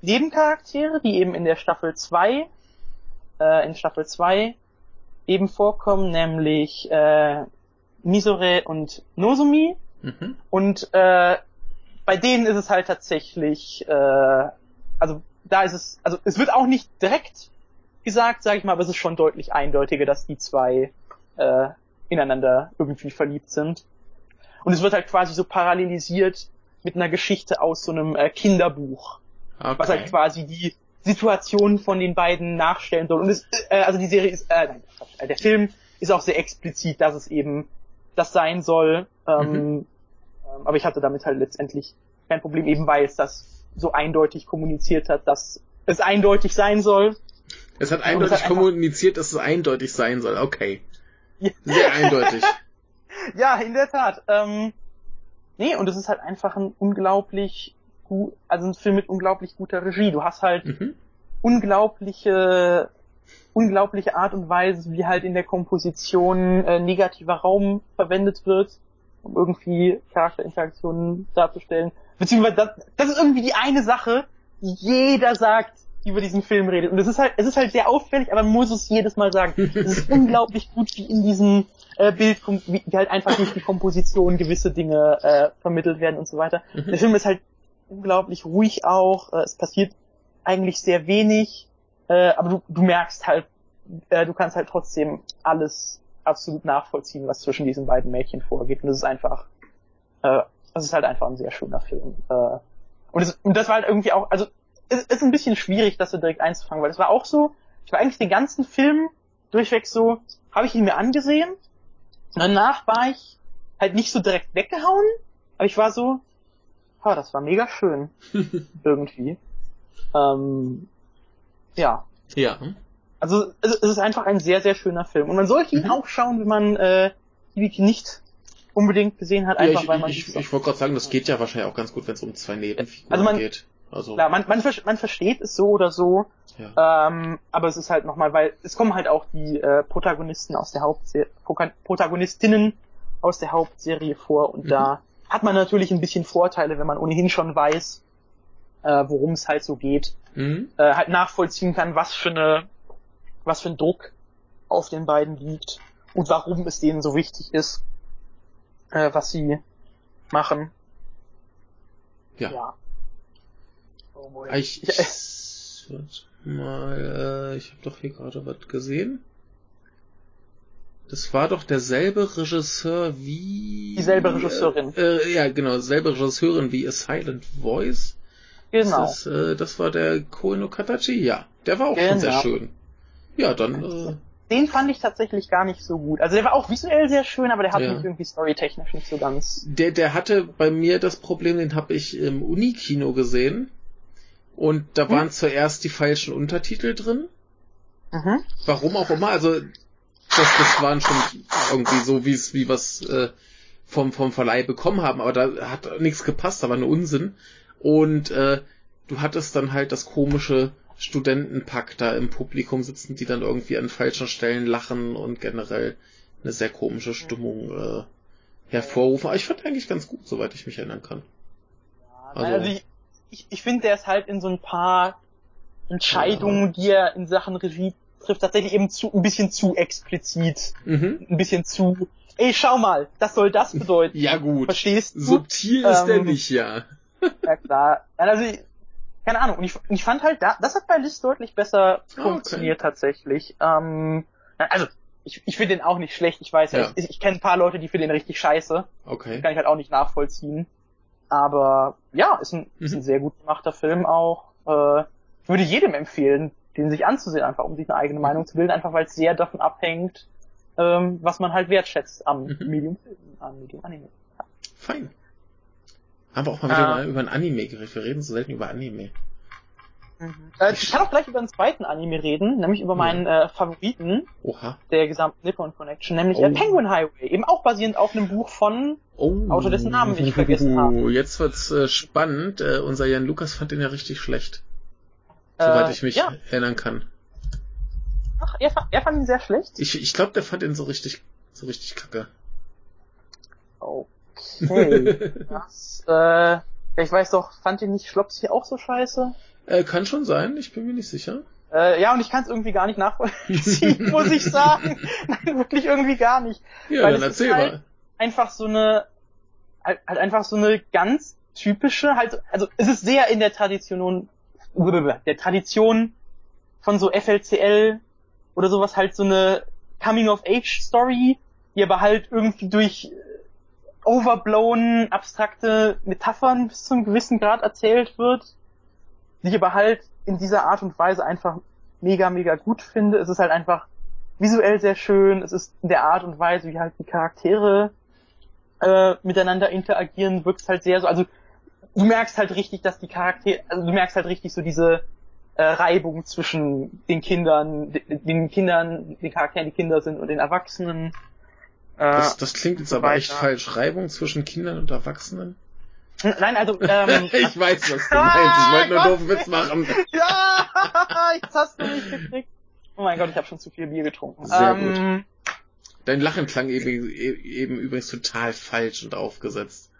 A: Nebencharaktere, die eben in der Staffel 2 äh, in Staffel 2 eben vorkommen, nämlich äh, Misore und Nozumi. Mhm. Und äh, bei denen ist es halt tatsächlich, äh, also da ist es, also es wird auch nicht direkt gesagt, sage ich mal, aber es ist schon deutlich eindeutiger, dass die zwei äh, ineinander irgendwie verliebt sind. Und es wird halt quasi so parallelisiert mit einer Geschichte aus so einem äh, Kinderbuch. Okay. Was halt quasi die Situation von den beiden nachstellen soll. Und es, äh, also die Serie ist, äh, nein, äh, der Film ist auch sehr explizit, dass es eben das sein soll. Ähm, mhm. ähm, aber ich hatte damit halt letztendlich kein Problem, eben weil es das so eindeutig kommuniziert hat, dass es eindeutig sein soll.
B: Es hat eindeutig es hat kommuniziert, dass es eindeutig sein soll. Okay. Ja. Sehr eindeutig.
A: ja, in der Tat. Ähm, nee, und es ist halt einfach ein unglaublich gut, also ein Film mit unglaublich guter Regie. Du hast halt mhm. unglaubliche, unglaubliche Art und Weise, wie halt in der Komposition äh, negativer Raum verwendet wird, um irgendwie Charakterinteraktionen darzustellen. Beziehungsweise das, das ist irgendwie die eine Sache, die jeder sagt, über diesen Film redet. Und es ist halt, es ist halt sehr auffällig, aber man muss es jedes Mal sagen. Es ist unglaublich gut, wie in diesem äh, Bild, wie, wie halt einfach durch die Komposition gewisse Dinge äh, vermittelt werden und so weiter. Mhm. Der Film ist halt unglaublich ruhig auch. Äh, es passiert eigentlich sehr wenig, äh, aber du, du merkst halt, äh, du kannst halt trotzdem alles absolut nachvollziehen, was zwischen diesen beiden Mädchen vorgeht. Und es ist einfach, äh, es ist halt einfach ein sehr schöner Film. Äh, und, es, und das war halt irgendwie auch, also es ist ein bisschen schwierig, das so direkt einzufangen, weil es war auch so, ich war eigentlich den ganzen Film durchweg so, habe ich ihn mir angesehen danach war ich halt nicht so direkt weggehauen, aber ich war so, oh, das war mega schön. irgendwie. Ähm, ja.
B: Ja.
A: Also es ist einfach ein sehr, sehr schöner Film. Und man sollte ihn mhm. auch schauen, wenn man äh, Hibiki nicht unbedingt gesehen hat, einfach
B: ja, ich,
A: weil man...
B: Ich, ich, ich wollte gerade sagen, das geht ja wahrscheinlich auch ganz gut, wenn es um zwei Nebenfiguren
A: also man,
B: geht. Also
A: klar, man, man, man versteht es so oder so, ja. ähm, aber es ist halt nochmal, weil es kommen halt auch die äh, Protagonisten aus der Hauptserie, Protagonistinnen aus der Hauptserie vor und mhm. da hat man natürlich ein bisschen Vorteile, wenn man ohnehin schon weiß, äh, worum es halt so geht, mhm. äh, halt nachvollziehen kann, was für eine, was für ein Druck auf den beiden liegt und warum es denen so wichtig ist, äh, was sie machen.
B: Ja. ja. Oh boy. Ich, ich mal, äh, ich habe doch hier gerade was gesehen. Das war doch derselbe Regisseur wie.
A: Dieselbe Regisseurin.
B: Äh, ja, genau, selbe Regisseurin wie A Silent Voice.
A: Genau.
B: Das, äh, das war der Koeno Katachi, ja. Der war auch genau. schon sehr schön. Ja, dann. Äh,
A: den fand ich tatsächlich gar nicht so gut. Also der war auch visuell sehr schön, aber der hat ja. mich irgendwie storytechnisch nicht so ganz.
B: Der, der hatte bei mir das Problem, den habe ich im Unikino gesehen. Und da hm? waren zuerst die falschen Untertitel drin. Mhm. Warum auch immer. Also das, das waren schon irgendwie so, wie es, wie was äh, vom, vom Verleih bekommen haben, aber da hat nichts gepasst, da war nur Unsinn. Und äh, du hattest dann halt das komische Studentenpack da im Publikum sitzen, die dann irgendwie an falschen Stellen lachen und generell eine sehr komische Stimmung äh, hervorrufen. Aber ich fand eigentlich ganz gut, soweit ich mich erinnern kann.
A: Also, also ich, ich, ich finde, der ist halt in so ein paar Entscheidungen, die er in Sachen Regie trifft, tatsächlich eben zu, ein bisschen zu explizit. Mhm. Ein bisschen zu, ey, schau mal, das soll das bedeuten.
B: ja gut.
A: Verstehst du?
B: Subtil ist ähm, der nicht, ja.
A: ja klar. Also, keine Ahnung. Und ich, ich fand halt, da, das hat bei Liz deutlich besser funktioniert okay. tatsächlich. Ähm, also, ich, ich finde den auch nicht schlecht. Ich weiß ja, ich, ich kenne ein paar Leute, die finden den richtig scheiße.
B: Okay.
A: Das kann ich halt auch nicht nachvollziehen. Aber ja, ist ein, mhm. ist ein mhm. sehr gut gemachter Film auch. Äh, ich würde jedem empfehlen, den sich anzusehen, einfach um sich eine eigene Meinung zu bilden, einfach weil es sehr davon abhängt, ähm, was man halt wertschätzt am mhm. Medium am Medium Anime.
B: Ja. Fein. Haben wir auch mal wieder äh, über ein Anime geredet. Wir reden so selten über Anime.
A: Mhm. Äh, ich kann auch gleich über einen zweiten Anime reden, nämlich über meinen äh, Favoriten
B: Oha.
A: der gesamten Nippon Connection, nämlich äh, oh. Penguin Highway, eben auch basierend auf einem Buch von oh. Autor, dessen Namen ich vergessen habe.
B: Jetzt wird's äh, spannend. Äh, unser Jan Lukas fand den ja richtig schlecht. Soweit äh, ich mich ja. erinnern kann.
A: Ach, er, er fand ihn sehr schlecht?
B: Ich, ich glaube, der fand ihn so richtig, so richtig kacke.
A: Okay. das, äh, ich weiß doch, fand ihr nicht Schlopsi auch so scheiße?
B: Äh, kann schon sein, ich bin mir nicht sicher.
A: Äh, ja, und ich kann es irgendwie gar nicht nachvollziehen, muss ich sagen. Nein, wirklich irgendwie gar nicht.
B: Ja, Weil dann erzähl halt mal.
A: Einfach so eine, halt, halt einfach so eine ganz typische, halt, also es ist sehr in der Tradition, der Tradition von so FLCL oder sowas halt so eine Coming-of-Age-Story, die aber halt irgendwie durch overblown abstrakte Metaphern bis zu einem gewissen Grad erzählt wird, die ich aber halt in dieser Art und Weise einfach mega, mega gut finde. Es ist halt einfach visuell sehr schön, es ist in der Art und Weise, wie halt die Charaktere äh, miteinander interagieren, wirkt halt sehr so, also du merkst halt richtig, dass die Charaktere, also du merkst halt richtig so diese äh, Reibung zwischen den Kindern, den, den Kindern, den Charakteren, die Kinder sind und den Erwachsenen.
B: Das, das klingt jetzt aber echt falsch. Reibung zwischen Kindern und Erwachsenen?
A: Nein, also, ähm,
B: Ich weiß, was du meinst. Ich wollte nur doofen Witz machen.
A: Ja, jetzt hast du mich gekriegt. Oh mein Gott, ich habe schon zu viel Bier getrunken.
B: Sehr ähm, gut. Dein Lachen klang eben, eben übrigens total falsch und aufgesetzt.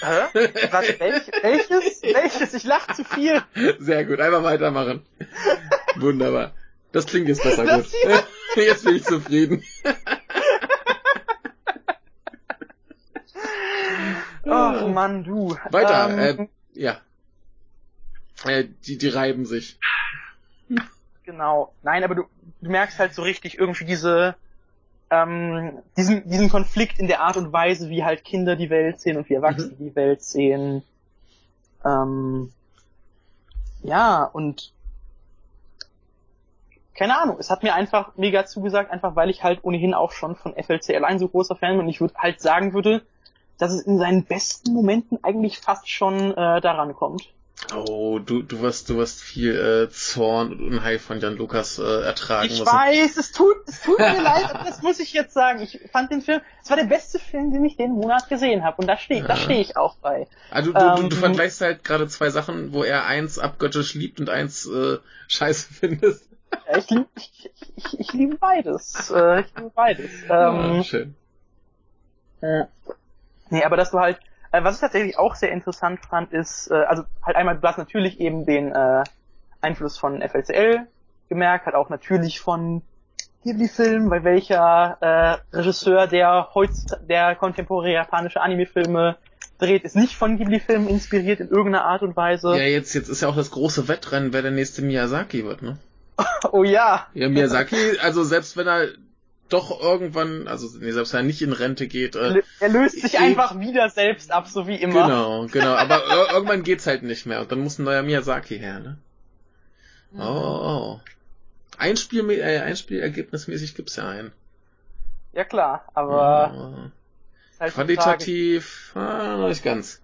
A: Hä? Was, welch, welches? Welches? Ich lach zu viel.
B: Sehr gut, einfach weitermachen. Wunderbar. Das klingt jetzt besser das gut. Jetzt bin ich zufrieden.
A: Ach Mann, du.
B: Weiter, ähm, äh, ja. Äh, die, die reiben sich.
A: Genau. Nein, aber du, du merkst halt so richtig irgendwie diese, ähm, diesen, diesen Konflikt in der Art und Weise, wie halt Kinder die Welt sehen und wie Erwachsene mhm. die Welt sehen. Ähm, ja, und keine Ahnung, es hat mir einfach mega zugesagt, einfach weil ich halt ohnehin auch schon von FLCL ein so großer Fan bin und ich würde halt sagen würde, dass es in seinen besten Momenten eigentlich fast schon äh, daran kommt.
B: Oh, du, du wirst, du wirst viel äh, Zorn und Unheil von Jan Lukas äh, ertragen
A: ich müssen. Ich weiß, es tut, es tut mir leid, aber das muss ich jetzt sagen. Ich fand den Film, es war der beste Film, den ich den Monat gesehen habe und da stehe, ja. da stehe ich auch bei.
B: Also du, ähm, du, du vergleichst halt gerade zwei Sachen, wo er eins abgöttisch liebt und eins äh, scheiße findest.
A: Ja, ich, lieb, ich, ich, ich liebe beides. Äh, ich liebe beides. Ähm,
B: ja, schön.
A: Äh, nee, aber dass du halt äh, was ich tatsächlich auch sehr interessant fand, ist, äh, also halt einmal, du hast natürlich eben den äh, Einfluss von FLCL gemerkt, hat auch natürlich von Ghibli-Film, weil welcher äh, Regisseur, der heutz, der kontemporäre japanische Anime-Filme dreht, ist nicht von Ghibli-Filmen inspiriert in irgendeiner Art und Weise.
B: Ja, jetzt, jetzt ist ja auch das große Wettrennen, wer der nächste Miyazaki wird, ne?
A: oh ja.
B: Ja, Miyazaki, also selbst wenn er doch irgendwann, also nee, selbst wenn er nicht in Rente geht. Äh,
A: er löst sich einfach wieder selbst ab, so wie immer.
B: Genau, genau. Aber irgendwann geht's halt nicht mehr und dann muss ein neuer Miyazaki her, ne? Mhm. Oh. Einspiel, äh, Einspielergebnismäßig gibt's ja einen.
A: Ja klar, aber
B: oh. halt Qualitativ, ah, noch nicht ganz.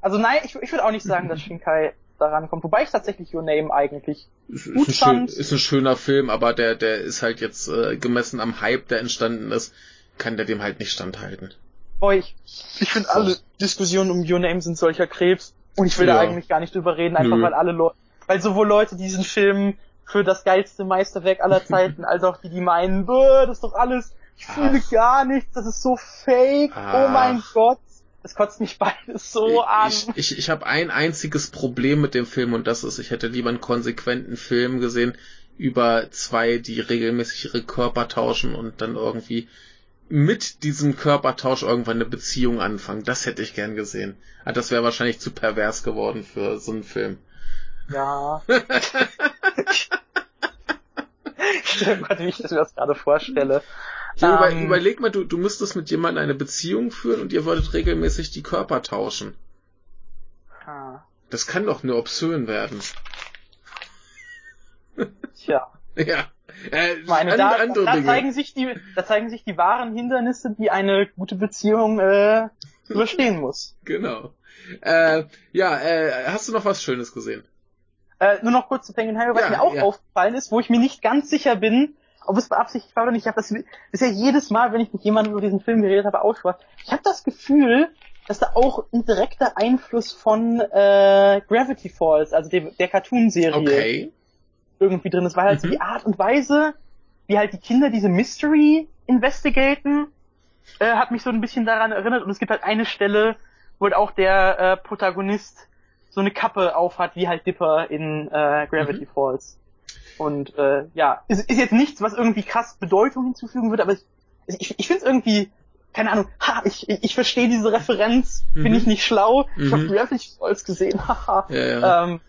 A: Also nein, ich, ich würde auch nicht sagen, dass Shinkai daran kommt. Wobei ich tatsächlich Your Name eigentlich
B: ist, gut ist fand. Schön, ist ein schöner Film, aber der, der ist halt jetzt äh, gemessen am Hype, der entstanden ist, kann der dem halt nicht standhalten.
A: Boah, ich, ich finde alle Diskussionen um Your Name sind solcher Krebs und ich will ja. da eigentlich gar nicht drüber reden, einfach Nö. weil alle Leute, weil sowohl Leute diesen Film für das geilste Meisterwerk aller Zeiten, als auch die, die meinen, das ist doch alles, ich fühle gar nichts, das ist so fake, Ach. oh mein Gott. Es kotzt mich beides so an.
B: Ich, ich, ich habe ein einziges Problem mit dem Film und das ist, ich hätte lieber einen konsequenten Film gesehen über zwei, die regelmäßig ihre Körper tauschen und dann irgendwie mit diesem Körpertausch irgendwann eine Beziehung anfangen. Das hätte ich gern gesehen. Aber das wäre wahrscheinlich zu pervers geworden für so einen Film.
A: Ja. Stimmt, wie ich das mir das gerade vorstelle.
B: Ja, ähm, überleg mal, du, du müsstest mit jemandem eine Beziehung führen und ihr würdet regelmäßig die Körper tauschen. Ha. Das kann doch nur obszön werden.
A: Tja.
B: ja.
A: Äh, Meine, da, andere da, zeigen sich die, da zeigen sich die wahren Hindernisse, die eine gute Beziehung äh, überstehen muss.
B: Genau. Äh, ja, äh, hast du noch was Schönes gesehen?
A: Äh, nur noch kurz zu Penguin was ja, mir auch ja. aufgefallen ist, wo ich mir nicht ganz sicher bin, ob es beabsichtigt war oder nicht. Ich habe das bisher jedes Mal, wenn ich mit jemandem über diesen Film geredet habe, aussprach. Ich habe das Gefühl, dass da auch ein direkter Einfluss von äh, Gravity Falls, also der, der Cartoon-Serie,
B: okay.
A: irgendwie drin ist, weil halt mhm. so die Art und Weise, wie halt die Kinder diese Mystery investigaten, äh, hat mich so ein bisschen daran erinnert. Und es gibt halt eine Stelle, wo halt auch der äh, Protagonist so eine Kappe aufhat, wie halt Dipper in äh, Gravity mhm. Falls. Und äh, ja, ist, ist jetzt nichts, was irgendwie krass Bedeutung hinzufügen würde, aber ich, ich, ich finde es irgendwie, keine Ahnung, ha, ich, ich, verstehe diese Referenz, mhm. bin ich nicht schlau, mhm. ich habe Gravity Falls gesehen, haha. ja, ja. Ähm,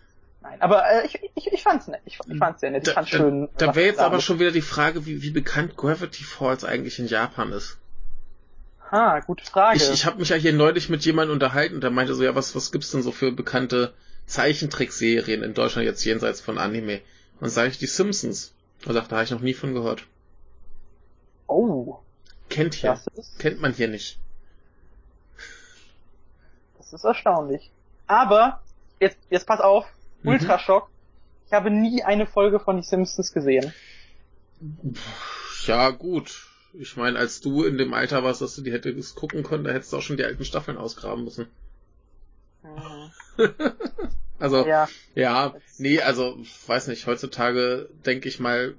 A: Nein, aber äh, ich, ich, ich fand's nett. Ich, ich fand's sehr nett. Ich fand's da, schön.
B: Da, da wäre jetzt aber schon wieder die Frage, wie, wie bekannt Gravity Falls eigentlich in Japan ist.
A: Ha, gute Frage.
B: Ich, ich habe mich ja hier neulich mit jemandem unterhalten, der meinte so, ja, was, was gibt's denn so für bekannte Zeichentrickserien in Deutschland jetzt jenseits von Anime? Und sage ich die Simpsons. Und sagt, da habe ich noch nie von gehört.
A: Oh.
B: Kennt hier. Kennt man hier nicht.
A: Das ist erstaunlich. Aber, jetzt, jetzt pass auf, mhm. Ultraschock. Ich habe nie eine Folge von die Simpsons gesehen.
B: Ja, gut. Ich meine, als du in dem Alter warst, dass du die hättest gucken können, da hättest du auch schon die alten Staffeln ausgraben müssen. Mhm. Also, ja. ja, nee, also, weiß nicht, heutzutage denke ich mal,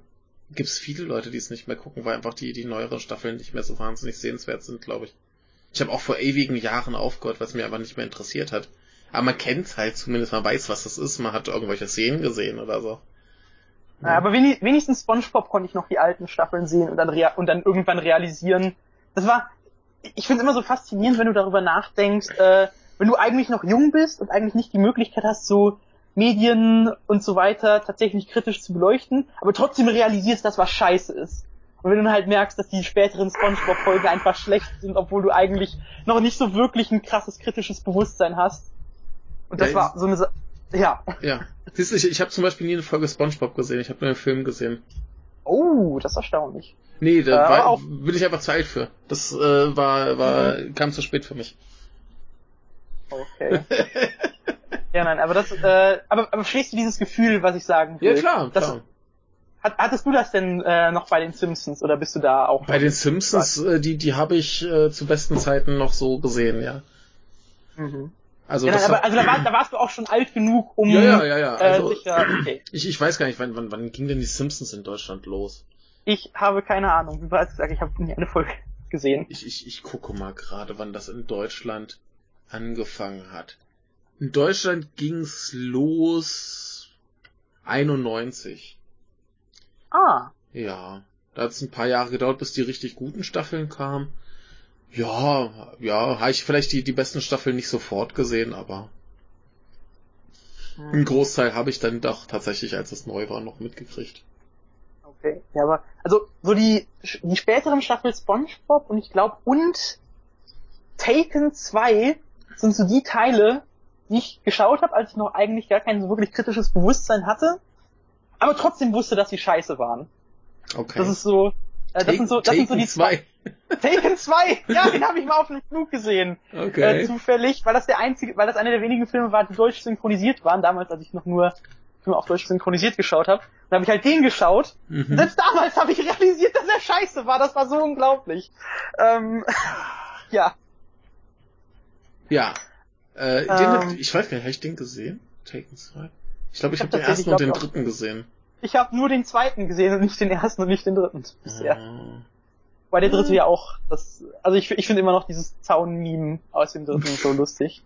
B: gibt's viele Leute, die es nicht mehr gucken, weil einfach die, die neueren Staffeln nicht mehr so wahnsinnig sehenswert sind, glaube ich. Ich habe auch vor ewigen Jahren aufgehört, was mir einfach nicht mehr interessiert hat. Aber man kennt's halt zumindest, man weiß, was das ist, man hat irgendwelche Szenen gesehen oder so.
A: Ja. Aber wenigstens SpongeBob konnte ich noch die alten Staffeln sehen und dann, und dann irgendwann realisieren. Das war, ich finde es immer so faszinierend, wenn du darüber nachdenkst, äh, wenn du eigentlich noch jung bist und eigentlich nicht die Möglichkeit hast, so Medien und so weiter tatsächlich kritisch zu beleuchten, aber trotzdem realisierst, dass was scheiße ist. Und wenn du halt merkst, dass die späteren Spongebob-Folgen einfach schlecht sind, obwohl du eigentlich noch nicht so wirklich ein krasses kritisches Bewusstsein hast. Und das ja, war so eine, Sa ja.
B: Ja. Siehst du, ich, ich habe zum Beispiel nie eine Folge Spongebob gesehen, ich habe nur einen Film gesehen.
A: Oh, das ist erstaunlich.
B: Nee, da äh, war, bin ich einfach zu alt für. Das äh, war, war, mhm. kam zu spät für mich.
A: Okay. ja, nein, aber das, äh, aber, aber verstehst du dieses Gefühl, was ich sagen
B: will? Ja, klar, das, klar.
A: Hat, hattest du das denn äh, noch bei den Simpsons oder bist du da auch?
B: Bei den Simpsons, äh, die, die habe ich äh, zu besten Zeiten noch so gesehen, ja.
A: Mhm. Also, ja, das aber, also da, war, da warst du auch schon alt genug, um
B: ja, ja, ja, ja.
A: Äh, also, äh, sicher, okay.
B: ich, ich weiß gar nicht, wann, wann, wann ging denn die Simpsons in Deutschland los?
A: Ich habe keine Ahnung. Wie bereits gesagt, ich habe nie eine Folge gesehen.
B: Ich, ich, ich gucke mal gerade, wann das in Deutschland angefangen hat. In Deutschland ging's los 91.
A: Ah.
B: Ja. Da hat es ein paar Jahre gedauert, bis die richtig guten Staffeln kamen. Ja, ja, habe ich vielleicht die, die besten Staffeln nicht sofort gesehen, aber hm. einen Großteil habe ich dann doch tatsächlich, als es neu war, noch mitgekriegt.
A: Okay, ja, aber also so die die späteren Staffel SpongeBob und ich glaube und Taken 2 sind so die Teile, die ich geschaut habe, als ich noch eigentlich gar kein so wirklich kritisches Bewusstsein hatte, aber trotzdem wusste, dass sie scheiße waren. Okay. Das ist so, äh, das sind so, das sind so die zwei. Taken 2, ja, den habe ich mal auf dem Flug gesehen. Okay. Äh, zufällig, weil das der einzige, weil das einer der wenigen Filme war, die deutsch synchronisiert waren, damals, als ich noch nur Filme auf Deutsch synchronisiert geschaut habe. Dann habe ich halt den geschaut. Mhm. Selbst damals habe ich realisiert, dass er scheiße war. Das war so unglaublich. Ähm, ja.
B: Ja. Äh, ähm, den, ich weiß gar nicht, habe ich den gesehen? Taken 2? Ich glaube, ich, ich habe hab den ersten und den dritten gesehen.
A: Ich habe nur den zweiten gesehen und nicht den ersten und nicht den dritten bisher. Oh. Weil der dritte ja auch, das, also ich, ich finde immer noch dieses Zaun-Meme aus dem dritten so lustig.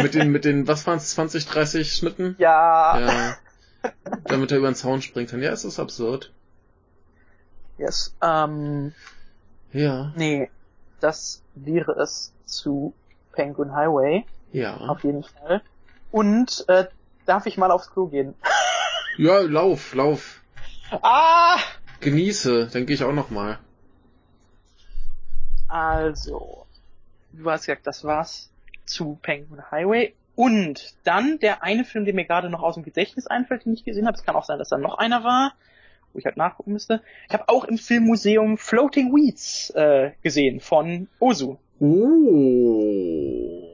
B: mit den, mit den, was waren es, 20, 30 Schnitten?
A: Ja.
B: ja. Damit er über den Zaun springt dann. Ja, es ist absurd.
A: Yes. Ähm,
B: ja.
A: Nee, das wäre es zu Penguin Highway.
B: Ja.
A: Auf jeden Fall. Und äh, darf ich mal aufs Klo gehen?
B: Ja, lauf, lauf.
A: Ah!
B: Genieße, dann gehe ich auch noch mal.
A: Also, du hast gesagt, das war's zu Penguin Highway. Und dann der eine Film, der mir gerade noch aus dem Gedächtnis einfällt, den ich gesehen habe. Es kann auch sein, dass da noch einer war, wo ich halt nachgucken müsste. Ich habe auch im Filmmuseum Floating Weeds äh, gesehen von Ozu.
B: Oh.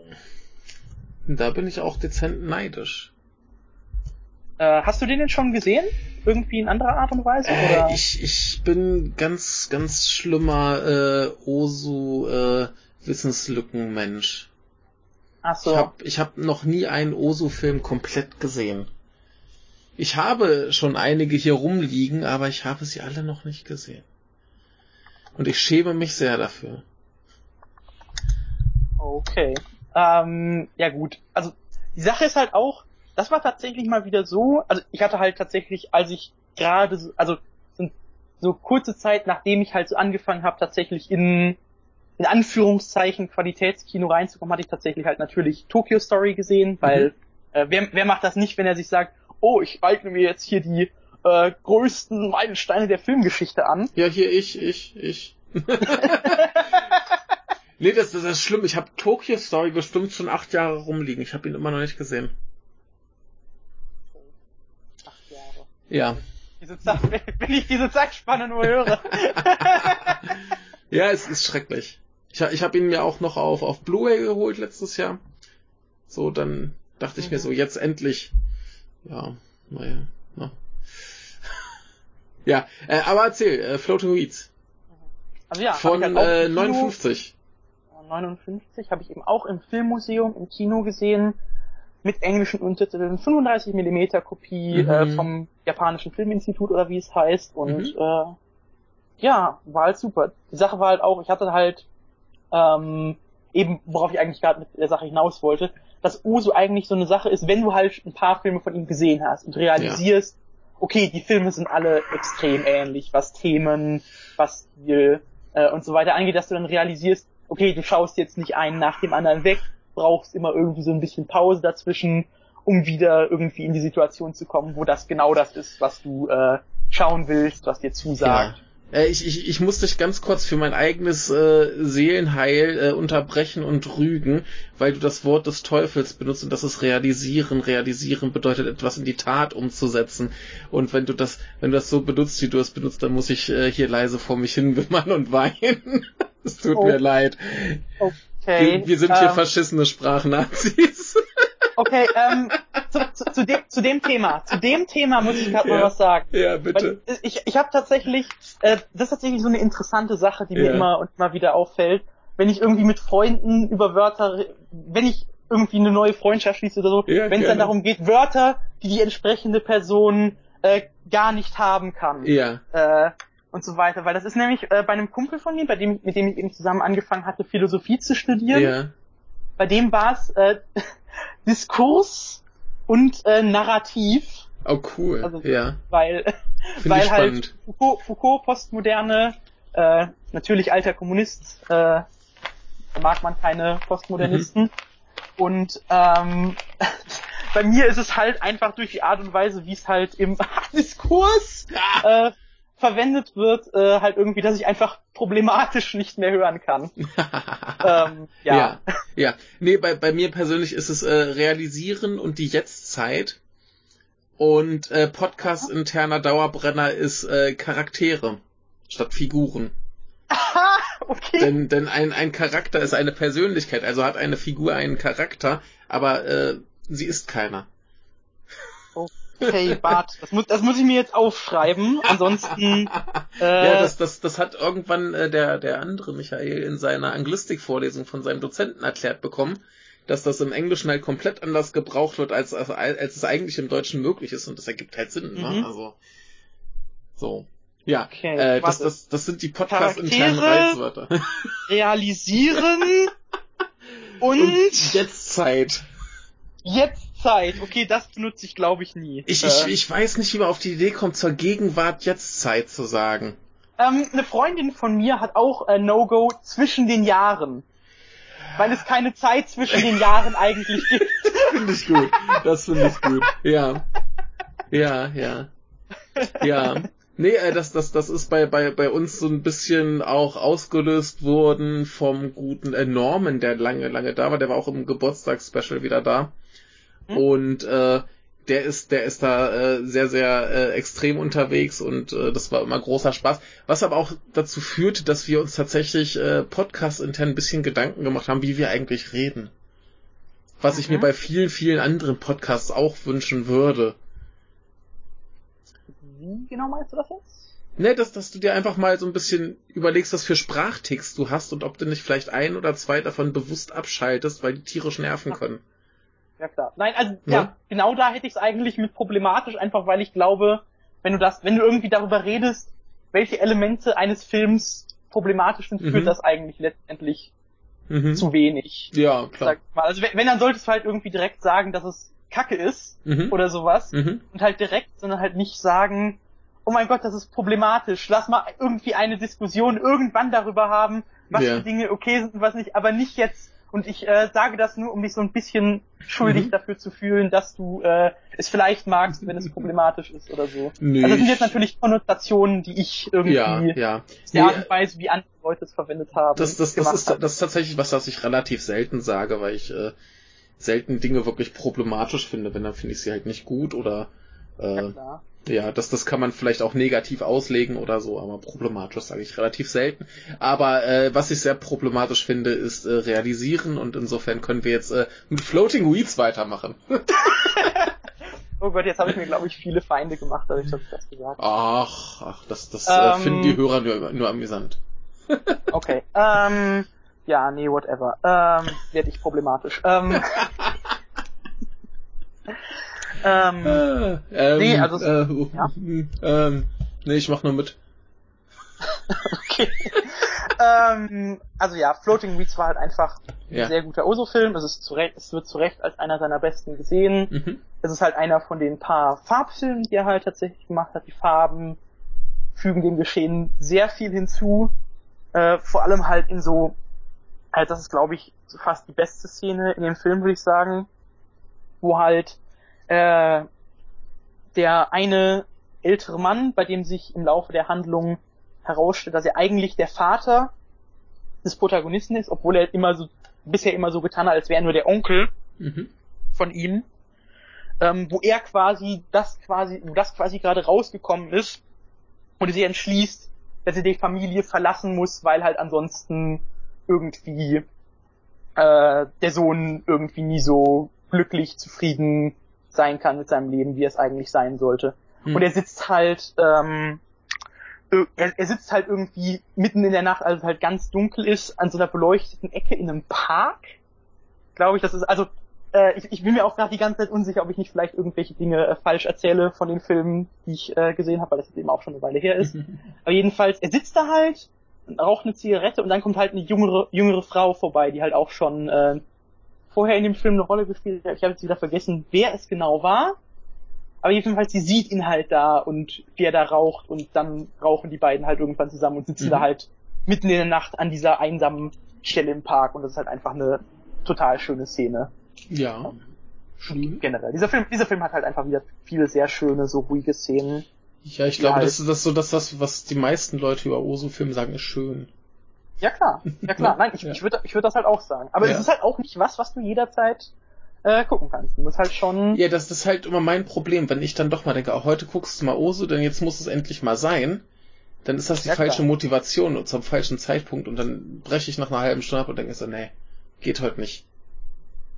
B: Da bin ich auch dezent neidisch.
A: Äh, hast du den denn schon gesehen? Irgendwie in anderer Art und Weise?
B: Äh, oder? Ich, ich bin ganz, ganz schlimmer äh, Osu äh, Wissenslückenmensch.
A: Ach so.
B: Ich habe ich hab noch nie einen Osu-Film komplett gesehen. Ich habe schon einige hier rumliegen, aber ich habe sie alle noch nicht gesehen. Und ich schäme mich sehr dafür.
A: Okay. Ähm, ja gut. Also die Sache ist halt auch, das war tatsächlich mal wieder so, also ich hatte halt tatsächlich, als ich gerade so, also so kurze Zeit, nachdem ich halt so angefangen habe, tatsächlich in in Anführungszeichen Qualitätskino reinzukommen, hatte ich tatsächlich halt natürlich Tokyo Story gesehen, weil mhm. äh, wer, wer macht das nicht, wenn er sich sagt, oh, ich eigne mir jetzt hier die äh, größten Meilensteine der Filmgeschichte an.
B: Ja, hier ich, ich, ich. nee, das, das ist schlimm. Ich habe Tokyo Story bestimmt schon acht Jahre rumliegen. Ich habe ihn immer noch nicht gesehen.
A: Acht Jahre.
B: Ja.
A: Diese Zeit, wenn ich diese Zeitspanne nur höre.
B: ja, es ist schrecklich. Ich, ich habe ihn mir auch noch auf, auf Blu-ray geholt letztes Jahr. So, dann dachte ich mhm. mir so, jetzt endlich. Ja, naja. Na. ja, äh, aber erzähl, äh, Floating Weeds.
A: Also ja,
B: Von halt äh, 59.
A: 59 habe ich eben auch im Filmmuseum im Kino gesehen mit englischen Untertiteln, 35 mm Kopie mhm. äh, vom japanischen Filminstitut oder wie es heißt und mhm. äh, ja, war halt super. Die Sache war halt auch, ich hatte halt ähm, eben, worauf ich eigentlich gerade mit der Sache hinaus wollte, dass Uso eigentlich so eine Sache ist, wenn du halt ein paar Filme von ihm gesehen hast und realisierst, ja. okay, die Filme sind alle extrem ähnlich, was Themen, was Stil äh, und so weiter angeht, dass du dann realisierst, okay, du schaust jetzt nicht einen nach dem anderen weg, brauchst immer irgendwie so ein bisschen Pause dazwischen, um wieder irgendwie in die Situation zu kommen, wo das genau das ist, was du äh, schauen willst, was dir zusagt.
B: Ja. Äh, ich, ich, ich muss dich ganz kurz für mein eigenes äh, Seelenheil äh, unterbrechen und rügen, weil du das Wort des Teufels benutzt und das ist realisieren. Realisieren bedeutet etwas in die Tat umzusetzen. Und wenn du das, wenn du das so benutzt, wie du es benutzt, dann muss ich äh, hier leise vor mich hin wimmern und weinen. es tut oh. mir leid. Okay. Wir, wir sind hier ähm, verschissene Sprachnazis.
A: Okay, ähm, zu, zu, zu, dem, zu dem Thema, zu dem Thema muss ich gerade ja, mal was sagen.
B: Ja, bitte.
A: Weil ich ich habe tatsächlich, äh, das ist tatsächlich so eine interessante Sache, die ja. mir immer und immer wieder auffällt, wenn ich irgendwie mit Freunden über Wörter, wenn ich irgendwie eine neue Freundschaft schließe oder so, ja, wenn es dann darum geht, Wörter, die die entsprechende Person äh, gar nicht haben kann.
B: Ja.
A: Äh, und so weiter, weil das ist nämlich äh, bei einem Kumpel von mir, bei dem, mit dem ich eben zusammen angefangen hatte, Philosophie zu studieren. Ja. Bei dem war es äh, Diskurs und äh, Narrativ.
B: Oh cool. Also, ja.
A: Weil, weil halt Foucault, Foucault Postmoderne, äh, natürlich alter Kommunist, äh, mag man keine Postmodernisten. Mhm. Und ähm, bei mir ist es halt einfach durch die Art und Weise, wie es halt im Diskurs äh, verwendet wird, äh, halt irgendwie, dass ich einfach problematisch nicht mehr hören kann.
B: ähm, ja. ja. Ja, nee, bei, bei mir persönlich ist es äh, Realisieren und die Jetztzeit. Und äh, Podcast interner Dauerbrenner ist äh, Charaktere statt Figuren.
A: Aha, okay.
B: Denn, denn ein, ein Charakter ist eine Persönlichkeit, also hat eine Figur einen Charakter, aber äh, sie ist keiner.
A: Okay, Bart, das muss, das muss ich mir jetzt aufschreiben. Ansonsten.
B: Äh, ja, das, das, das hat irgendwann äh, der, der andere Michael in seiner Anglistik-Vorlesung von seinem Dozenten erklärt bekommen, dass das im Englischen halt komplett anders gebraucht wird, als, als, als es eigentlich im Deutschen möglich ist. Und das ergibt halt Sinn, ne? mhm. ne? Also. So. Ja, okay, äh, das, das, das sind die Podcast-internen Reizwörter.
A: Realisieren und,
B: und jetzt Zeit.
A: Jetzt Zeit. Okay, das benutze ich glaube ich nie.
B: Ich, ich, äh, ich weiß nicht, wie man auf die Idee kommt, zur Gegenwart jetzt Zeit zu sagen.
A: Ähm, eine Freundin von mir hat auch äh, No-Go zwischen den Jahren. Weil es keine Zeit zwischen den Jahren eigentlich gibt.
B: finde ich gut. Das finde ich gut. Ja. Ja, ja. Ja. Nee, äh, das, das, das ist bei, bei, bei uns so ein bisschen auch ausgelöst worden vom guten äh, Norman, der lange, lange da war. Der war auch im Geburtstagsspecial wieder da. Hm? Und äh, der ist, der ist da äh, sehr, sehr äh, extrem unterwegs und äh, das war immer großer Spaß. Was aber auch dazu führte, dass wir uns tatsächlich äh, Podcast intern ein bisschen Gedanken gemacht haben, wie wir eigentlich reden. Was mhm. ich mir mhm. bei vielen, vielen anderen Podcasts auch wünschen würde.
A: Wie genau meinst du das jetzt?
B: Ne, dass, dass du dir einfach mal so ein bisschen überlegst, was für Sprachtext du hast und ob du nicht vielleicht ein oder zwei davon bewusst abschaltest, weil die tierisch nerven können.
A: Ja klar. Nein, also ja, ja genau da hätte ich es eigentlich mit problematisch, einfach weil ich glaube, wenn du das, wenn du irgendwie darüber redest, welche Elemente eines Films problematisch sind, mhm. führt das eigentlich letztendlich mhm. zu wenig.
B: Ja, klar.
A: Also wenn, dann solltest du halt irgendwie direkt sagen, dass es Kacke ist mhm. oder sowas mhm. und halt direkt, sondern halt nicht sagen, oh mein Gott, das ist problematisch. Lass mal irgendwie eine Diskussion irgendwann darüber haben, was ja. für Dinge okay sind und was nicht, aber nicht jetzt und ich äh, sage das nur, um dich so ein bisschen schuldig mhm. dafür zu fühlen, dass du äh, es vielleicht magst, wenn es problematisch ist oder so. Nee, also das sind jetzt natürlich Konnotationen, die ich irgendwie
B: ja, ja.
A: die Art und Weise, wie andere Leute es verwendet haben.
B: Das, das, das, ist, das ist tatsächlich was, was ich relativ selten sage, weil ich äh, selten Dinge wirklich problematisch finde. Wenn, dann finde ich sie halt nicht gut oder äh, ja, ja, das, das kann man vielleicht auch negativ auslegen oder so, aber problematisch sage ich relativ selten. Aber äh, was ich sehr problematisch finde, ist äh, realisieren und insofern können wir jetzt äh, mit Floating Weeds weitermachen.
A: oh Gott, jetzt habe ich mir, glaube ich, viele Feinde gemacht, dadurch, dass ich das gesagt
B: habe. Ach, ach, das, das äh, ähm, äh, finden die Hörer nur, nur amüsant.
A: okay, ähm, ja, nee, whatever. Ähm, werde ich problematisch. Ähm, ähm, äh, ähm, nee, also
B: äh, ja? ähm, nee, ich mach nur mit.
A: okay. ähm, also ja, Floating Weeds war halt einfach ja. ein sehr guter Oso-Film. Es, ist zu Recht, es wird zu Recht als einer seiner besten gesehen. Mhm. Es ist halt einer von den paar Farbfilmen, die er halt tatsächlich gemacht hat. Die Farben fügen dem Geschehen sehr viel hinzu. Äh, vor allem halt in so, halt das ist glaube ich fast die beste Szene in dem Film, würde ich sagen, wo halt äh, der eine ältere Mann, bei dem sich im Laufe der Handlung herausstellt, dass er eigentlich der Vater des Protagonisten ist, obwohl er immer so bisher immer so getan hat, als wäre er nur der Onkel mhm. von ihm, ähm, wo er quasi das quasi, wo das quasi gerade rausgekommen ist und sich entschließt, dass er die Familie verlassen muss, weil halt ansonsten irgendwie äh, der Sohn irgendwie nie so glücklich, zufrieden sein kann mit seinem Leben, wie es eigentlich sein sollte. Hm. Und er sitzt halt, ähm, er, er sitzt halt irgendwie mitten in der Nacht, als es halt ganz dunkel ist, an so einer beleuchteten Ecke in einem Park. Glaube ich, das ist, also äh, ich, ich bin mir auch gerade die ganze Zeit unsicher, ob ich nicht vielleicht irgendwelche Dinge äh, falsch erzähle von den Filmen, die ich äh, gesehen habe, weil das jetzt eben auch schon eine Weile her ist. Aber jedenfalls, er sitzt da halt, raucht eine Zigarette und dann kommt halt eine jüngere, jüngere Frau vorbei, die halt auch schon äh, vorher in dem Film eine Rolle gespielt hat. Ich habe jetzt wieder vergessen, wer es genau war. Aber jedenfalls, sie sieht ihn halt da und wie er da raucht und dann rauchen die beiden halt irgendwann zusammen und sitzen mhm. da halt mitten in der Nacht an dieser einsamen Stelle im Park und das ist halt einfach eine total schöne Szene.
B: Ja.
A: Schön. Generell. Dieser Film, dieser Film hat halt einfach wieder viele sehr schöne, so ruhige Szenen.
B: Ja, ich glaube, halt das ist das so das, was, was die meisten Leute über Oso-Filme sagen, ist schön.
A: Ja klar, ja klar. Nein, ich, ja. ich würde ich würd das halt auch sagen. Aber ja. es ist halt auch nicht was, was du jederzeit äh, gucken kannst. Du musst halt schon.
B: Ja, das, ist halt immer mein Problem, wenn ich dann doch mal denke, auch heute guckst du mal Oso, denn jetzt muss es endlich mal sein. Dann ist das die ja, falsche klar. Motivation und zum falschen Zeitpunkt und dann breche ich nach einer halben Stunde ab und denke so, nee, geht heute nicht.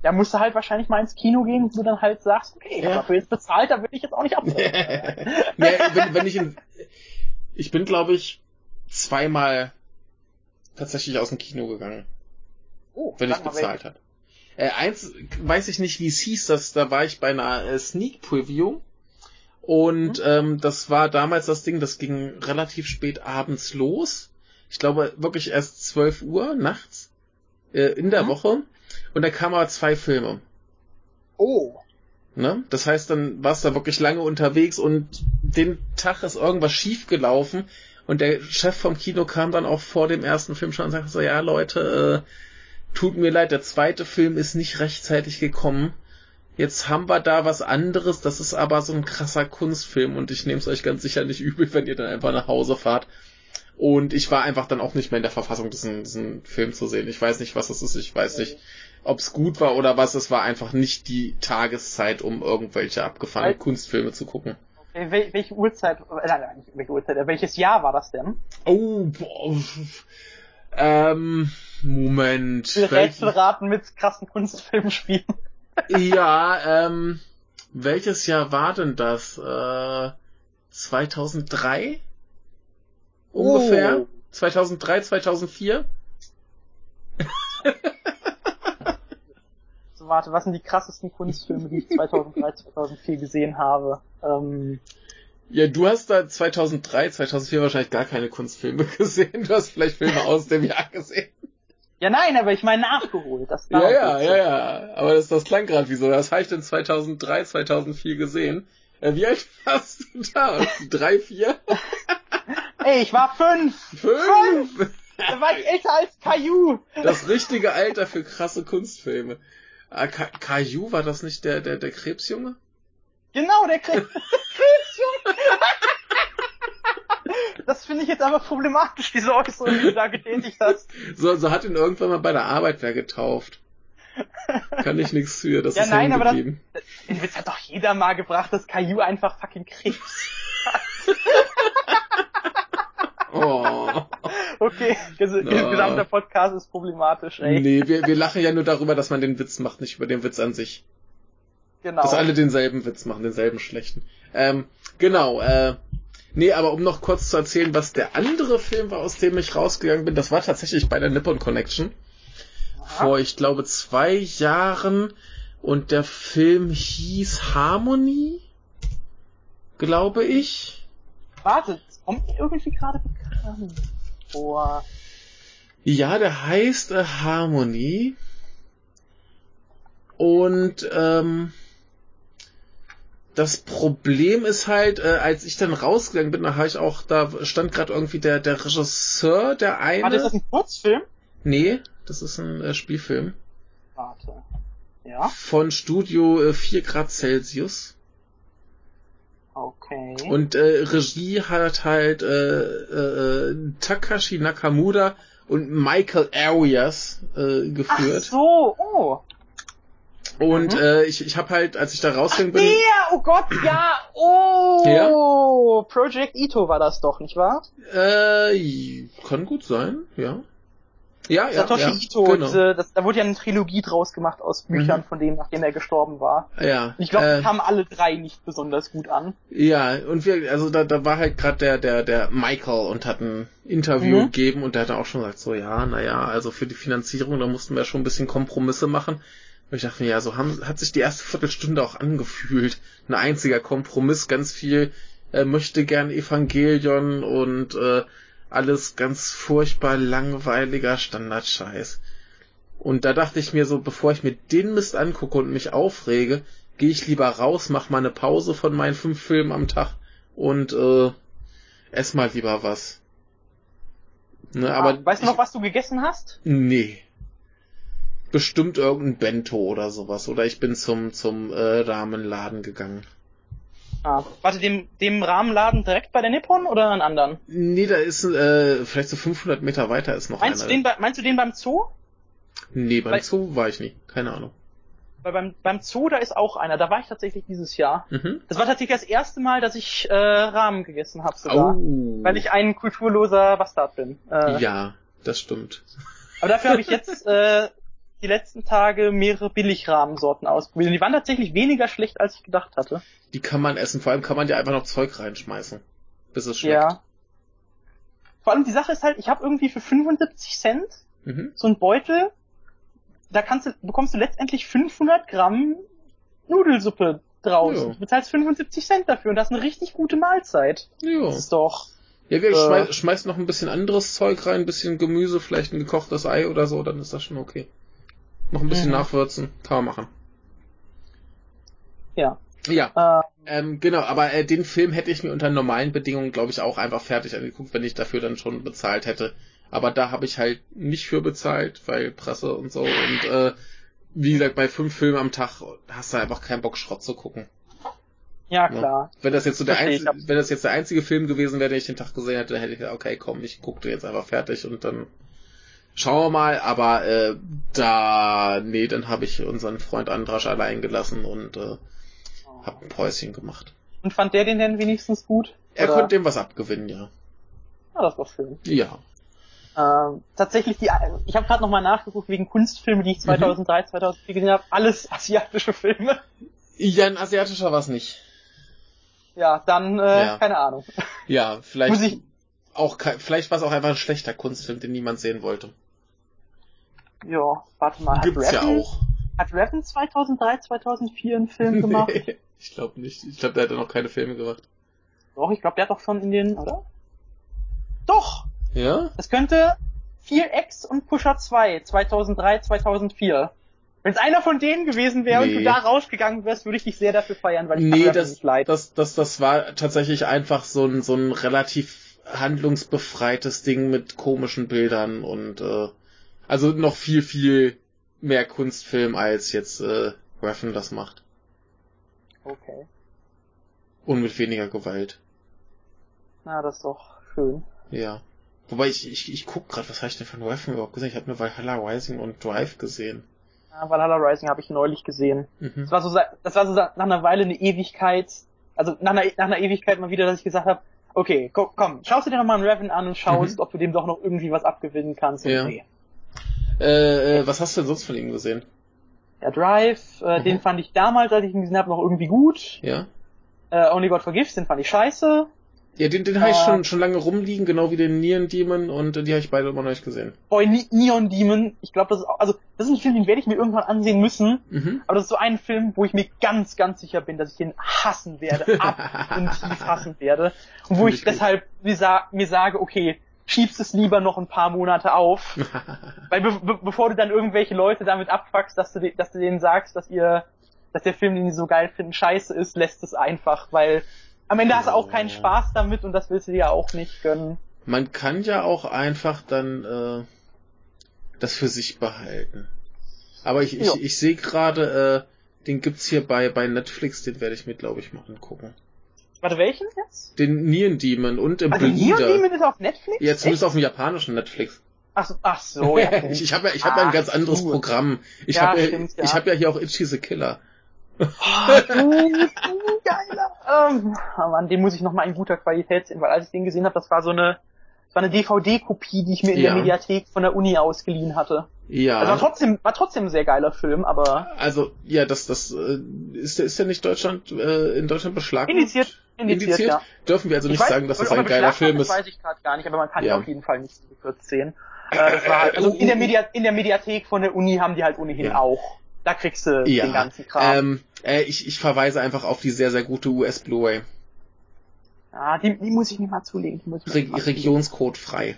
A: Ja, musst du halt wahrscheinlich mal ins Kino gehen, wo du dann halt sagst, okay, ich ja. dafür jetzt bezahlt, da würde ich jetzt auch nicht abnehmen.
B: nee, wenn, wenn ich in, ich bin glaube ich zweimal tatsächlich aus dem Kino gegangen. Oh, wenn ich bezahlt habe. Äh, eins weiß ich nicht, wie es hieß, das, da war ich bei einer äh, Sneak Preview. Und mhm. ähm, das war damals das Ding, das ging relativ spät abends los. Ich glaube wirklich erst 12 Uhr nachts äh, in der mhm. Woche. Und da kamen aber zwei Filme.
A: Oh.
B: Ne? Das heißt, dann warst du da wirklich lange unterwegs und den Tag ist irgendwas schief gelaufen und der Chef vom Kino kam dann auch vor dem ersten Film schon und sagte so, ja Leute, äh, tut mir leid, der zweite Film ist nicht rechtzeitig gekommen. Jetzt haben wir da was anderes, das ist aber so ein krasser Kunstfilm und ich nehme es euch ganz sicher nicht übel, wenn ihr dann einfach nach Hause fahrt. Und ich war einfach dann auch nicht mehr in der Verfassung, diesen, diesen Film zu sehen. Ich weiß nicht, was es ist, ich weiß nicht, ob es gut war oder was. Es war einfach nicht die Tageszeit, um irgendwelche abgefahrenen Kunstfilme zu gucken.
A: Wel welche Uhrzeit, äh, nein, nicht welche Uhrzeit, äh, welches Jahr war das denn?
B: Oh, boah. Ähm, Moment.
A: Will Rätselraten mit krassen Kunstfilmen spielen.
B: ja, ähm, welches Jahr war denn das? Äh, 2003? Ungefähr? Oh. 2003, 2004?
A: warte, was sind die krassesten Kunstfilme, die ich 2003, 2004 gesehen habe? Ähm,
B: ja, du hast da 2003, 2004 wahrscheinlich gar keine Kunstfilme gesehen. Du hast vielleicht Filme aus dem Jahr gesehen.
A: Ja, nein, aber ich meine nachgeholt. Das
B: ja, ja, ja, ja. Aber das, das klang gerade wie so. Das habe ich denn 2003, 2004 gesehen. Äh, wie alt warst du da? Drei, vier?
A: Ey, ich war fünf.
B: Fünf? fünf.
A: Da war ich älter als Caillou.
B: Das richtige Alter für krasse Kunstfilme. Ah, Caillou, war das nicht der, der, der Krebsjunge?
A: Genau, der Krebsjunge. Das finde ich jetzt aber problematisch, diese Äußerung, die du da getätigt hast.
B: So, so hat ihn irgendwann mal bei der Arbeit wer getauft. Kann ich nichts für, das
A: ja,
B: ist
A: nein, aber das, den Witz hat doch jeder mal gebracht, dass Caillou einfach fucking Krebs hat. oh. Okay, no. gesamter Podcast ist problematisch, ey.
B: Nee, wir, wir lachen ja nur darüber, dass man den Witz macht, nicht über den Witz an sich. Genau. Dass alle denselben Witz machen, denselben schlechten. Ähm, genau, äh, nee, aber um noch kurz zu erzählen, was der andere Film war, aus dem ich rausgegangen bin, das war tatsächlich bei der Nippon Connection. Aha. Vor, ich glaube, zwei Jahren. Und der Film hieß Harmony, glaube ich.
A: Warte, kommt irgendwie gerade bekannt. Vor.
B: Ja, der heißt äh, Harmony. Und ähm, das Problem ist halt, äh, als ich dann rausgegangen bin, da habe ich auch, da stand gerade irgendwie der, der Regisseur, der eine.
A: Warte, ist das ein Kurzfilm?
B: Nee, das ist ein äh, Spielfilm.
A: Warte. Ja.
B: Von Studio äh, 4 Grad Celsius.
A: Okay.
B: Und äh, Regie hat halt äh, äh, Takashi Nakamura und Michael Arias äh, geführt.
A: Ach so, oh.
B: Und mhm. äh, ich, ich habe halt, als ich da rausgegangen bin.
A: Ja, oh Gott, ja, oh. Ja? Project Ito war das doch, nicht wahr?
B: Äh, kann gut sein, ja. Ja, ja,
A: Satoshi
B: ja,
A: Ito,
B: genau.
A: diese, das, da wurde ja eine Trilogie draus gemacht aus Büchern mhm. von dem, nachdem er gestorben war.
B: Ja.
A: Ich glaube,
B: äh,
A: die kamen alle drei nicht besonders gut an.
B: Ja, und wir, also da, da war halt gerade der, der, der Michael und hat ein Interview
A: Mhm.
B: gegeben und der hat auch schon gesagt, so ja, naja, also für die Finanzierung, da mussten wir schon ein bisschen Kompromisse machen. Und ich dachte mir, ja, so haben, hat sich die erste Viertelstunde auch angefühlt. Ein einziger Kompromiss, ganz viel äh, möchte gern Evangelion und äh, alles ganz furchtbar langweiliger Standardscheiß. Und da dachte ich mir so, bevor ich mir den Mist angucke und mich aufrege, gehe ich lieber raus, mach mal eine Pause von meinen fünf Filmen am Tag und äh, ess mal lieber was. Ne, aber
A: ah, weißt du noch, was du gegessen hast?
B: Nee. Bestimmt irgendein Bento oder sowas. Oder ich bin zum, zum äh, Rahmenladen gegangen.
A: Ah, warte, dem, dem Rahmenladen direkt bei der Nippon oder einen anderen?
B: Nee, da ist äh, vielleicht so 500 Meter weiter ist noch
A: Meinst du,
B: einer.
A: den, bei- meinst du den beim Zoo?
B: Nee, beim
A: Weil-
B: Zoo war ich nie. Keine Ahnung.
A: Weil beim, beim Zoo, da ist auch einer. Da war ich tatsächlich dieses Jahr.
B: Mhm.
A: Das war tatsächlich das erste Mal, dass ich äh, Rahmen gegessen habe sogar.
B: Oh.
A: Weil ich ein kulturloser Bastard bin. Äh,
B: Ja, das stimmt.
A: Aber dafür habe ich jetzt äh, die letzten Tage mehrere Billigrahmensorten ausprobiert. Und die waren tatsächlich weniger schlecht, als ich gedacht hatte.
B: Die kann man essen. Vor allem kann man ja einfach noch Zeug reinschmeißen. Bis es schmeckt.
A: Ja. Vor allem die Sache ist halt, ich habe irgendwie für 75 Cent
B: Mhm.
A: so einen Beutel. Da kannst du, bekommst du letztendlich 500 Gramm Nudelsuppe draus. Du bezahlst 75 Cent dafür und das ist eine richtig gute Mahlzeit.
B: Ja.
A: Das ist doch.
B: Ja, wir
A: Äh.
B: schmeiß, schmeißt noch ein bisschen anderes Zeug rein, ein bisschen Gemüse, vielleicht ein gekochtes Ei oder so, dann ist das schon okay. Noch ein bisschen
A: Mhm.
B: nachwürzen, kann man machen.
A: Ja.
B: Ja,
A: Äh,
B: ähm, genau, aber äh, den Film hätte ich mir unter normalen Bedingungen, glaube ich, auch einfach fertig angeguckt, wenn ich dafür dann schon bezahlt hätte. Aber da habe ich halt nicht für bezahlt, weil Presse und so und äh, wie gesagt, bei fünf Filmen am Tag hast du einfach keinen Bock, Schrott zu gucken.
A: ja,
B: Ne?
A: klar.
B: Wenn das jetzt so der einzige, wenn das jetzt der einzige Film gewesen wäre, den ich den Tag gesehen hätte, hätte ich gesagt, okay, komm, ich gucke den jetzt einfach fertig und dann schauen wir mal. Aber äh, da, nee, dann habe ich unseren Freund Andrasch allein gelassen und äh, hab ein Päuschen gemacht.
A: Und fand der den denn wenigstens gut?
B: Er
A: Oder-
B: konnte dem was abgewinnen, ja.
A: Ah, das war schön.
B: Ja.
A: Ähm, tatsächlich, die, ich habe gerade nochmal nachgeguckt wegen Kunstfilme, die ich 2003, 2004 gesehen habe. Alles asiatische Filme.
B: Ja, ein asiatischer war's nicht.
A: Ja, dann, äh,
B: Ja.
A: keine Ahnung.
B: Ja, vielleicht auch vielleicht war es auch einfach ein schlechter Kunstfilm, den niemand sehen wollte.
A: Ja, warte mal. Hat
B: Gibt's ja
A: Revan-
B: auch.
A: Hat Revan 2003, 2004 einen Film gemacht?
B: Nee, ich glaube nicht. Ich glaube, der hat noch keine Filme gemacht.
A: Doch, ich glaube, der hat doch schon in den, oder? Doch!
B: Ja?
A: Das könnte 4X und Pusher 2, 2003, 2004. Wenn es einer von denen gewesen wäre und
B: Nee.
A: du da rausgegangen wärst, würde ich dich sehr dafür feiern, weil ich
B: Nee, das,
A: nicht leid.
B: das, das, das war tatsächlich einfach so ein, so ein relativ handlungsbefreites Ding mit komischen Bildern und äh, also noch viel, viel mehr Kunstfilm als jetzt äh, Reffen das macht.
A: Okay.
B: Und mit weniger Gewalt.
A: Na, das ist doch schön.
B: Ja. Wobei ich, ich, ich guck gerade, was habe ich denn von Reffen überhaupt gesehen? Ich habe nur Valhalla Rising und Drive gesehen.
A: Ja, Valhalla Rising habe ich neulich gesehen.
B: Mhm.
A: Das war so, das war so nach einer Weile eine Ewigkeit, also nach einer, nach einer Ewigkeit mal wieder, dass ich gesagt habe, okay, ko- komm, schaust du dir nochmal einen Revan an und schaust, ob du dem doch noch irgendwie was abgewinnen kannst. Und
B: Mhm. Ja.
A: nee.
B: Äh, äh, was hast du denn sonst von ihm gesehen?
A: Der Drive, äh,
B: Mhm.
A: den fand ich damals, als ich ihn gesehen habe, noch irgendwie gut.
B: Ja?
A: Äh, Only God Forgives, den fand ich scheiße.
B: Ja, den, den habe ich
A: Äh.
B: schon, schon lange rumliegen, genau wie den Neon Demon und äh, die habe ich beide immer noch nicht gesehen.
A: Boy, Ne- Neon Demon, ich glaube, das ist auch, also, das ist ein Film, den werde ich mir irgendwann ansehen müssen.
B: Mhm.
A: Aber das ist so ein Film, wo ich mir ganz, ganz sicher bin, dass ich den hassen werde, ab und tief hassen werde. Und wo ich,
B: ich
A: deshalb mir, sa mir sage, okay, schiebst es lieber noch ein paar Monate auf. Weil be be bevor du dann irgendwelche Leute damit abfuckst, dass du, dass du denen sagst, dass ihr, dass der Film, den sie so geil finden, scheiße ist, lässt es einfach, weil am Ende hast du auch keinen Spaß damit und das willst du dir auch nicht gönnen.
B: Man kann ja auch einfach dann äh, das für sich behalten. Aber ich, ich, ich sehe gerade, äh, den gibt's hier bei, bei Netflix, den werde ich mir, glaube ich, mal angucken.
A: Warte, welchen jetzt?
B: Den Neon Demon und im
A: also Neon Demon ist auf Netflix?
B: Ja, zumindest Echt? auf dem japanischen Netflix.
A: Ach so, ach so ja.
B: ich ich habe ja, ich hab ja ein ganz anderes du. Programm. Ich ja, habe ja, ja. ich habe ja hier auch Itchy the Killer.
A: Oh, du, geiler. Ähm, oh Mann, den muss ich noch mal in guter Qualität sehen, weil als ich den gesehen habe, das war so eine das war eine DVD-Kopie, die ich mir in ja. der Mediathek von der Uni ausgeliehen hatte.
B: Ja.
A: Also war trotzdem, war trotzdem ein sehr geiler Film, aber.
B: Also, ja, das, das, äh, ist der, ist der nicht Deutschland, äh, in Deutschland beschlagnahmt?
A: Indiziert, indiziert, indiziert? Ja.
B: Dürfen wir also nicht weiß, sagen, dass das ein geiler Film ist?
A: Das weiß ich gerade gar nicht, aber man kann ja auf jeden Fall nicht so gekürzt sehen. Äh, das war halt, also in der, Media, in der Mediathek von der Uni haben die halt ohnehin ja. auch. Da kriegst du ja. den ganzen Kram.
B: Ähm, äh, ich, ich verweise einfach auf die sehr, sehr gute US Blu-ray.
A: Ah, die, die muss ich mir mal zulegen. Die muss ich
B: Re Regionscode frei.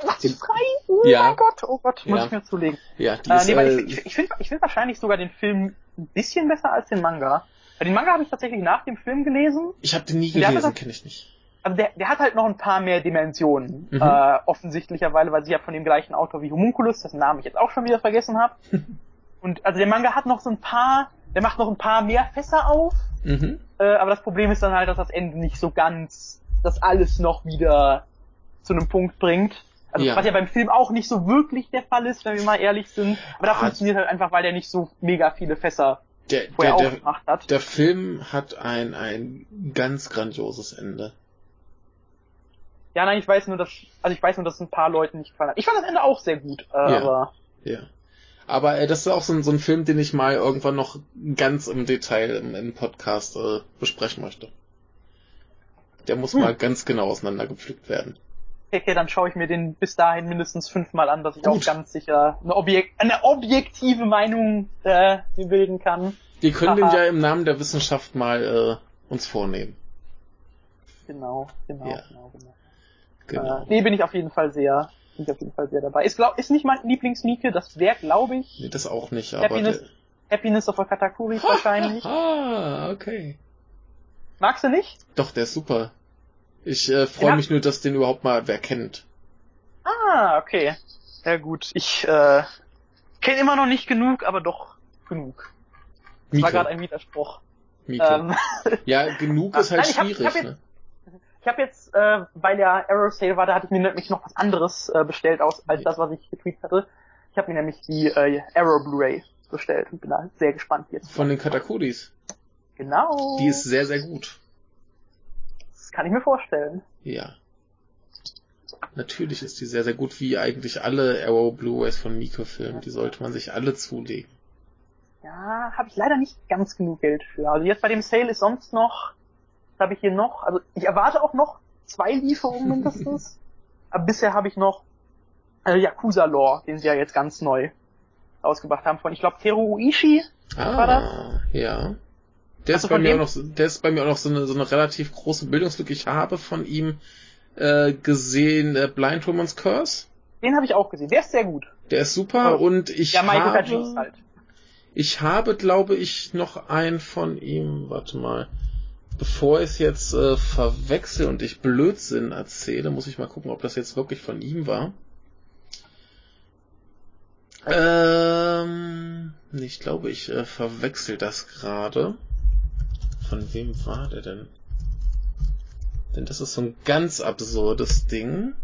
A: Was? Den, frei? Oh ja. mein Gott, oh Gott, muss ja. ich mir zulegen.
B: Ja, die äh, ist,
A: nee, äh, ich, ich, finde ich find wahrscheinlich sogar den Film ein bisschen besser als den Manga. Weil den Manga habe ich tatsächlich nach dem Film gelesen.
B: Ich habe den nie gelesen, kenne ich nicht.
A: Also der, der hat halt noch ein paar mehr Dimensionen, mhm. äh, offensichtlicherweise, weil sie ja von dem gleichen Autor wie Homunculus, dessen Namen ich jetzt auch schon wieder vergessen habe. Und also der Manga hat noch so ein paar, der macht noch ein paar mehr Fässer auf. Mhm. Äh, aber das Problem ist dann halt, dass das Ende nicht so ganz das alles noch wieder zu einem Punkt bringt. Also ja. was ja beim Film auch nicht so wirklich der Fall ist, wenn wir mal ehrlich sind. Aber da funktioniert halt einfach, weil der nicht so mega viele Fässer
B: der, vorher der, aufgemacht hat. Der Film hat ein, ein ganz grandioses Ende.
A: Ja, nein, ich weiß nur, dass, also ich weiß nur, dass es ein paar Leuten nicht gefallen hat. Ich fand das Ende auch sehr gut, äh, ja. aber.
B: Ja. Aber äh, das ist auch so ein, so ein Film, den ich mal irgendwann noch ganz im Detail im, im Podcast äh, besprechen möchte. Der muss hm. mal ganz genau auseinandergepflückt werden
A: okay, dann schaue ich mir den bis dahin mindestens fünfmal an, dass ich Gut. auch ganz sicher eine, Objek eine objektive Meinung äh, bilden kann.
B: Wir können Aha. den ja im Namen der Wissenschaft mal äh, uns vornehmen.
A: Genau, genau, ja. genau, genau. genau. Äh, nee, bin ich auf jeden Fall sehr, bin ich auf jeden Fall sehr dabei. Ist, glaub, ist nicht mein Lieblingsmieke, das wäre, glaube ich.
B: Nee, das auch nicht,
A: aber. Happiness, der... Happiness of a Katakuri wahrscheinlich.
B: Ah, okay.
A: Magst du nicht?
B: Doch, der ist super. Ich äh, freue mich nur, dass den überhaupt mal wer kennt.
A: Ah, okay. Ja gut, ich äh, kenne immer noch nicht genug, aber doch genug. Das Mieke. war gerade ein Widerspruch.
B: Mieke. Ähm, ja, genug ist halt Nein, schwierig. Ich hab, ich hab
A: ne? Ich habe jetzt, äh, weil ja Arrow Sale war, da hatte ich mir nämlich noch was anderes äh, bestellt aus, als das, was ich getweetet hatte. Ich habe mir nämlich die äh, Arrow Blu-ray bestellt und bin da sehr gespannt jetzt.
B: Von den Katakudis.
A: Genau.
B: Die ist sehr, sehr gut
A: kann ich mir vorstellen.
B: Ja. Natürlich ist die sehr, sehr gut, wie eigentlich alle Arrow Blu-rays von Mikrofilm. Die sollte man sich alle zulegen.
A: Ja, habe ich leider nicht ganz genug Geld für. Also jetzt bei dem Sale ist sonst noch, habe ich hier noch, also ich erwarte auch noch zwei Lieferungen mindestens. Aber bisher habe ich noch äh, Yakuza Lore, den sie ja jetzt ganz neu rausgebracht haben von, ich glaube, Teru Uishi.
B: Ah, war das? ja. Der ist, bei mir auch noch, der ist bei mir auch noch so eine, so eine relativ große Bildungslücke. Ich habe von ihm äh, gesehen äh, Blind Woman's Curse.
A: Den habe ich auch gesehen. Der ist sehr gut.
B: Der ist super oh. und ich ja, habe, halt. ich habe, glaube ich, noch einen von ihm. Warte mal. Bevor ich es jetzt äh, verwechsel und ich Blödsinn erzähle, muss ich mal gucken, ob das jetzt wirklich von ihm war. Ähm, ich glaube, ich äh, verwechsel das gerade. Von wem war der denn? Denn das ist so ein ganz absurdes Ding.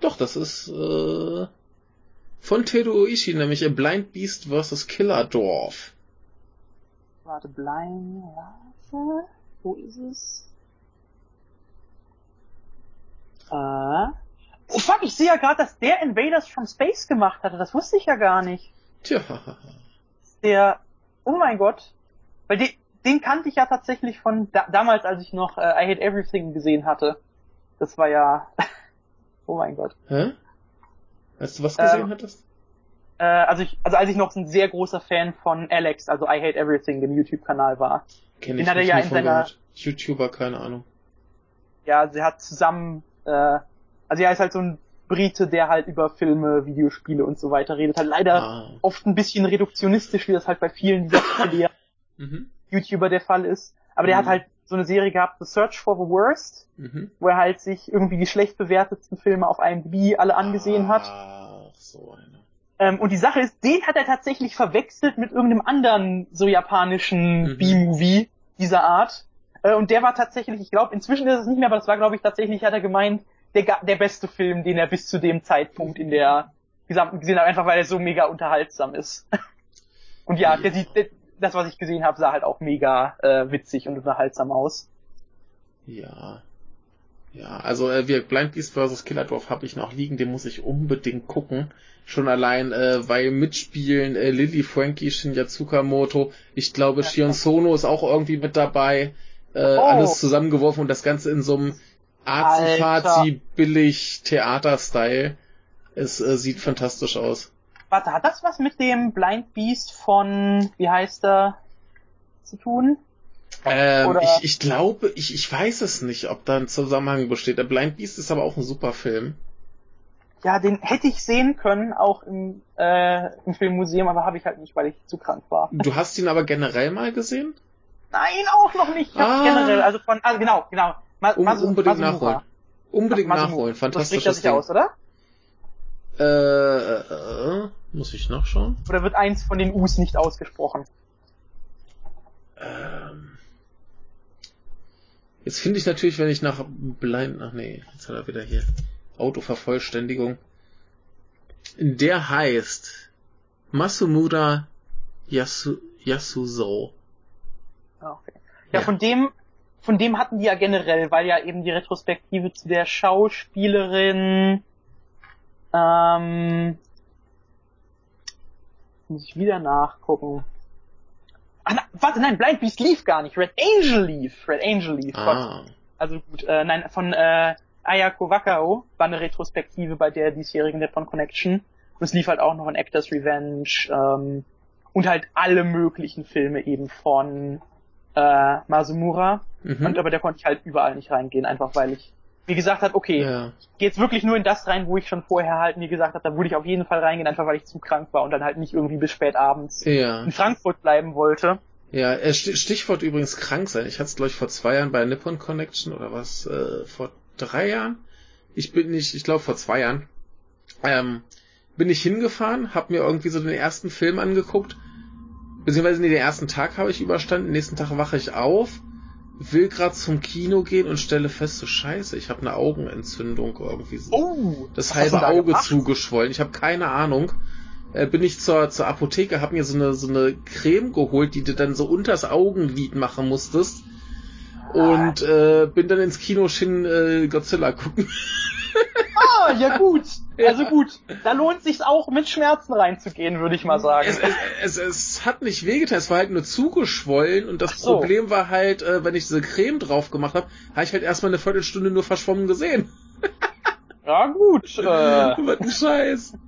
B: Doch, das ist äh, von Teru Oishi, nämlich A Blind Beast vs. Killer Dwarf.
A: Warte, Blind, warte, wo ist es? Äh, oh fuck, ich sehe ja gerade, dass der Invaders from Space gemacht hatte, das wusste ich ja gar nicht.
B: Tja.
A: Der, oh mein Gott, weil den, den kannte ich ja tatsächlich von da, damals, als ich noch äh, I Hate Everything gesehen hatte. Das war ja. oh mein Gott.
B: Hä? Hast du was gesehen ähm, hattest?
A: Äh, also ich, also als ich noch ein sehr großer Fan von Alex, also I Hate Everything, dem YouTube-Kanal war.
B: Kenn den ich hat er ja in seiner. YouTuber, keine Ahnung.
A: ja, sie hat zusammen, äh, also er ist halt so ein Brite, der halt über Filme, Videospiele und so weiter redet. Halt leider ah. oft ein bisschen reduktionistisch, wie das halt bei vielen dieser mhm. YouTuber der Fall ist. Aber der hat mhm. halt so eine Serie gehabt, The Search for the Worst, mhm. wo er halt sich irgendwie die schlecht bewertetsten Filme auf IMDb alle angesehen hat. Ach, so eine. Ähm, und die Sache ist, den hat er tatsächlich verwechselt mit irgendeinem anderen so japanischen mhm. B-Movie dieser Art. Äh, und der war tatsächlich, ich glaube, inzwischen ist es nicht mehr, aber das war, glaube ich, tatsächlich, hat er gemeint, der, der beste Film, den er bis zu dem Zeitpunkt in der gesamten gesehen hat, einfach weil er so mega unterhaltsam ist. Und ja, der sieht, der, das, was ich gesehen habe, sah halt auch mega äh, witzig und unterhaltsam aus.
B: Ja. Ja, also äh, wir Blind Beast vs. Killer Dwarf habe ich noch liegen, den muss ich unbedingt gucken. Schon allein, äh, weil mitspielen äh, Lily Frankie, Shinya Tsukamoto, ich glaube ja, Shion Sono ist auch irgendwie mit dabei. Äh, oh. Alles zusammengeworfen und das Ganze in so einem Arzi-Fazi billig Theater-Style. Es äh, sieht fantastisch aus.
A: Warte, hat das was mit dem Blind Beast von, wie heißt er, zu tun?
B: Ähm, ich, ich glaube, ich, ich weiß es nicht, ob da ein Zusammenhang besteht. Der Blind Beast ist aber auch ein super Film.
A: Ja, den hätte ich sehen können, auch im, äh, im Filmmuseum, aber habe ich halt nicht, weil ich zu krank war.
B: Du hast ihn aber generell mal gesehen?
A: Nein, auch noch nicht. Ich ah. generell, also von, also genau, genau.
B: Ma um, unbedingt Masumura. nachholen. Unbedingt Masumura. nachholen. Fantastisch.
A: Das sich aus, oder?
B: Äh, äh, äh, muss ich nachschauen?
A: Oder wird eins von den U's nicht ausgesprochen?
B: Ähm. Jetzt finde ich natürlich, wenn ich nach Blind, ach nee, jetzt hat er wieder hier Autovervollständigung. Der heißt Masumura Yasu, Yasuzo.
A: Ah, okay. Ja, ja, von dem von dem hatten die ja generell, weil ja eben die Retrospektive zu der Schauspielerin ähm, muss ich wieder nachgucken. Ach, warte, nein, Blind Beast lief gar nicht. Red Angel lief. Red Angel lief. Ah. Gott. Also gut, äh, nein, von äh, Ayako Wakao war eine Retrospektive bei der diesjährigen Nippon Connection. Und es lief halt auch noch ein Actors Revenge ähm, und halt alle möglichen Filme eben von äh, Masumura. Mhm. Und aber der konnte ich halt überall nicht reingehen, einfach weil ich wie gesagt habe, okay, ja. ich gehe jetzt wirklich nur in das rein, wo ich schon vorher halt mir gesagt habe, da würde ich auf jeden Fall reingehen, einfach weil ich zu krank war und dann halt nicht irgendwie bis spät abends ja. in Frankfurt bleiben wollte.
B: Ja, äh, Stichwort übrigens krank sein. Ich hatte es, glaube ich, vor zwei Jahren bei Nippon Connection oder was, äh, vor drei Jahren? Ich bin nicht, ich glaube vor zwei Jahren. Ähm, bin ich hingefahren, habe mir irgendwie so den ersten Film angeguckt beziehungsweise nee, den ersten Tag habe ich überstanden, den nächsten Tag wache ich auf, will grad zum Kino gehen und stelle fest, so scheiße, ich habe eine Augenentzündung irgendwie so. Oh, das halbe Auge gemacht? zugeschwollen. Ich habe keine Ahnung. Äh, bin ich zur, zur Apotheke, hab mir so eine, so eine Creme geholt, die du dann so unters Augenlid machen musstest. Und äh, bin dann ins Kino Shin äh, Godzilla gucken.
A: Ah, ja gut. Also gut, da lohnt sich's auch mit Schmerzen reinzugehen, würde ich mal sagen.
B: Es, es, es, hat nicht wehgetan, es war halt nur zugeschwollen und das so. Problem war halt, äh, wenn ich diese Creme drauf gemacht habe, habe ich halt erstmal eine Viertelstunde nur verschwommen gesehen.
A: Ja gut.
B: Äh. Was ein Scheiß.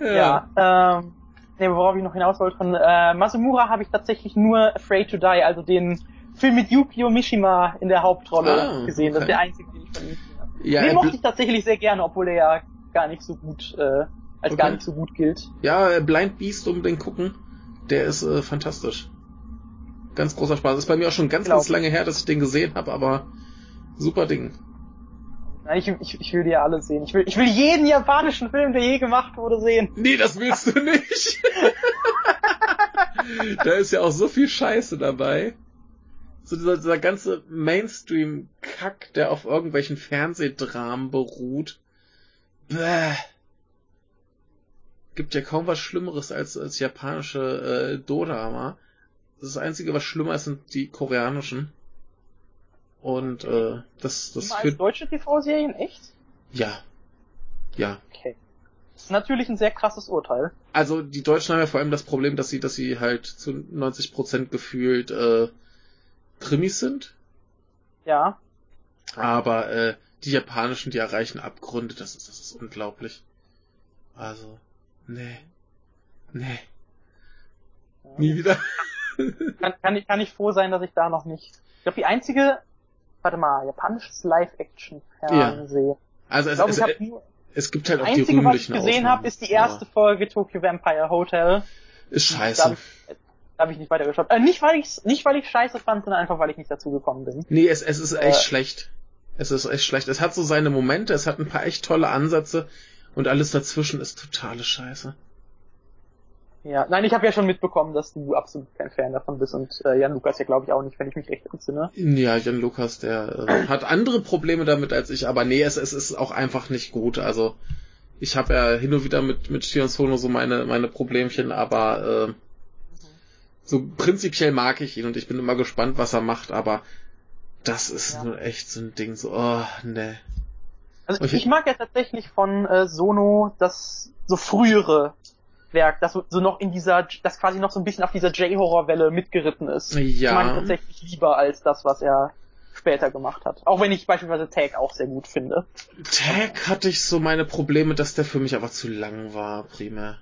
A: Ja, ja ähm, nee, worauf ich noch hinaus wollte, von äh, Masumura habe ich tatsächlich nur Afraid to Die, also den Film mit Yukio Mishima in der Hauptrolle ah, gesehen. Okay. Das ist der einzige, den ich von ihm ja, Den mochte ich tatsächlich sehr gerne, obwohl er ja gar nicht so gut, äh, als okay. gar nicht so gut gilt.
B: Ja, äh, Blind Beast um den gucken, der ist äh, fantastisch. Ganz großer Spaß. Ist bei mir auch schon ganz, ganz lange her, dass ich den gesehen habe, aber super Ding.
A: Nein, ich, ich, ich will die ja alle sehen. Ich will, ich will jeden japanischen Film, der je gemacht wurde, sehen.
B: Nee, das willst du nicht. da ist ja auch so viel Scheiße dabei so dieser, dieser ganze Mainstream-Kack, der auf irgendwelchen Fernsehdramen beruht. Bäh. Gibt ja kaum was Schlimmeres als, als japanische äh, Dodama. Das Einzige, was schlimmer ist, sind die koreanischen. Und äh, das, das
A: führt... deutsche TV-Serien, echt?
B: Ja. Ja.
A: Okay. Das ist natürlich ein sehr krasses Urteil.
B: Also die Deutschen haben ja vor allem das Problem, dass sie, dass sie halt zu 90% gefühlt äh, Krimis sind.
A: Ja.
B: Aber äh, die japanischen, die erreichen Abgründe, das ist, das ist unglaublich. Also, nee. Nee. Nie wieder.
A: kann, kann, ich, kann ich froh sein, dass ich da noch nicht. Ich glaube, die einzige warte mal, japanisches Live-Action-Fernsehen.
B: Ja. Also es,
A: Ich glaube,
B: es,
A: habe nur
B: es gibt halt auch
A: das
B: die
A: Einzige, was ich
B: rühmlichen
A: gesehen habe, ist die erste Folge Tokyo Vampire Hotel.
B: Ja. Ist scheiße.
A: Habe ich, da hab ich nicht weitergeschaut. Äh, nicht, weil ich's, nicht, weil ich scheiße fand, sondern einfach, weil ich nicht dazu gekommen bin.
B: Nee, es, es ist echt
A: Äh.
B: schlecht. Es ist echt schlecht. Es hat so seine Momente, es hat ein paar echt tolle Ansätze und alles dazwischen ist totale Scheiße.
A: Ja, nein, ich habe ja schon mitbekommen, dass du absolut kein Fan davon bist und äh, Jan Lukas ja glaube ich auch nicht, wenn ich mich recht entsinne.
B: Ja, Jan Lukas, der äh, hat andere Probleme damit als ich, aber nee, es, es ist auch einfach nicht gut. Also ich habe ja hin und wieder mit mit Shion Sono so meine meine Problemchen, aber äh, so prinzipiell mag ich ihn und ich bin immer gespannt, was er macht, aber das ist
A: Ja.
B: nur echt so ein Ding, so, oh, nee.
A: Also
B: Okay.
A: ich mag ja tatsächlich von äh, Sono das so frühere Werk, das so, noch in dieser, das quasi noch so ein bisschen auf dieser J-Horror-Welle mitgeritten ist.
B: Ja.
A: Das mag ich tatsächlich lieber als das, was er später gemacht hat. Auch wenn ich beispielsweise Tag auch sehr gut finde.
B: Tag hatte ich so meine Probleme, dass der für mich einfach zu lang war, primär.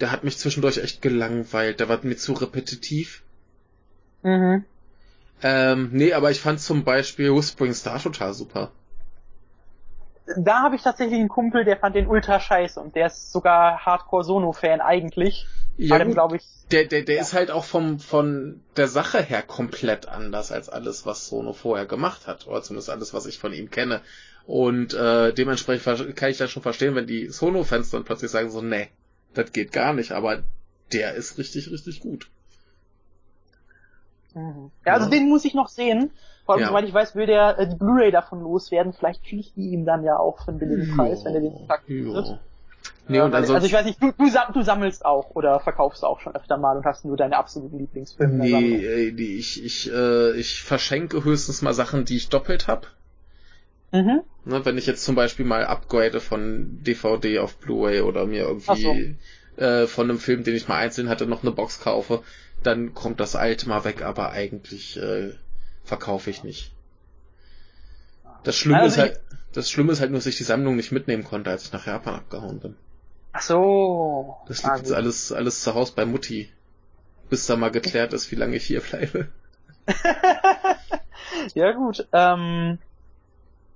B: Der hat mich zwischendurch echt gelangweilt, der war mir zu repetitiv.
A: Mhm.
B: Ähm, nee, aber ich fand zum Beispiel Whispering Star total super.
A: Da habe ich tatsächlich einen Kumpel, der fand den ultra scheiße und der ist sogar Hardcore-Sono-Fan eigentlich.
B: Ja, gut,
A: glaube ich,
B: der, der, der
A: ja.
B: ist halt auch vom, von der Sache her komplett anders als alles, was Sono vorher gemacht hat. Oder zumindest alles, was ich von ihm kenne. Und äh, dementsprechend kann ich das schon verstehen, wenn die Sono-Fans dann plötzlich sagen so, nee, das geht gar nicht, aber der ist richtig, richtig gut.
A: Mhm. Ja, also
B: Ja.
A: den muss ich noch sehen. Vor allem,
B: Ja.
A: soweit ich weiß, will der äh, die Blu-ray davon loswerden. Vielleicht kriege ich die ihm dann ja auch für einen billigen Preis, wenn er den.
B: Ja. Nee, und ansonsten,
A: also ich weiß nicht, du, du, du sammelst auch oder verkaufst auch schon öfter mal und hast nur deine absoluten Lieblingsfilme.
B: nee, die, ich, ich, äh, ich verschenke höchstens mal Sachen, die ich doppelt hab.
A: Mhm.
B: Ne, wenn ich jetzt zum Beispiel mal upgrade von DVD auf Blu-ray oder mir irgendwie äh, von einem Film, den ich mal einzeln hatte, noch eine Box kaufe, dann kommt das alte mal weg, aber eigentlich äh, verkaufe ich nicht. Das Schlimme
A: Also
B: ist halt, das Schlimme ist halt nur, dass ich die Sammlung nicht mitnehmen konnte, als ich nach Japan abgehauen bin.
A: Ach so.
B: Das
A: Ah,
B: liegt jetzt
A: gut.
B: alles, alles zu Hause bei Mutti. Bis da mal geklärt ist, wie lange ich hier bleibe.
A: ja gut. Ähm,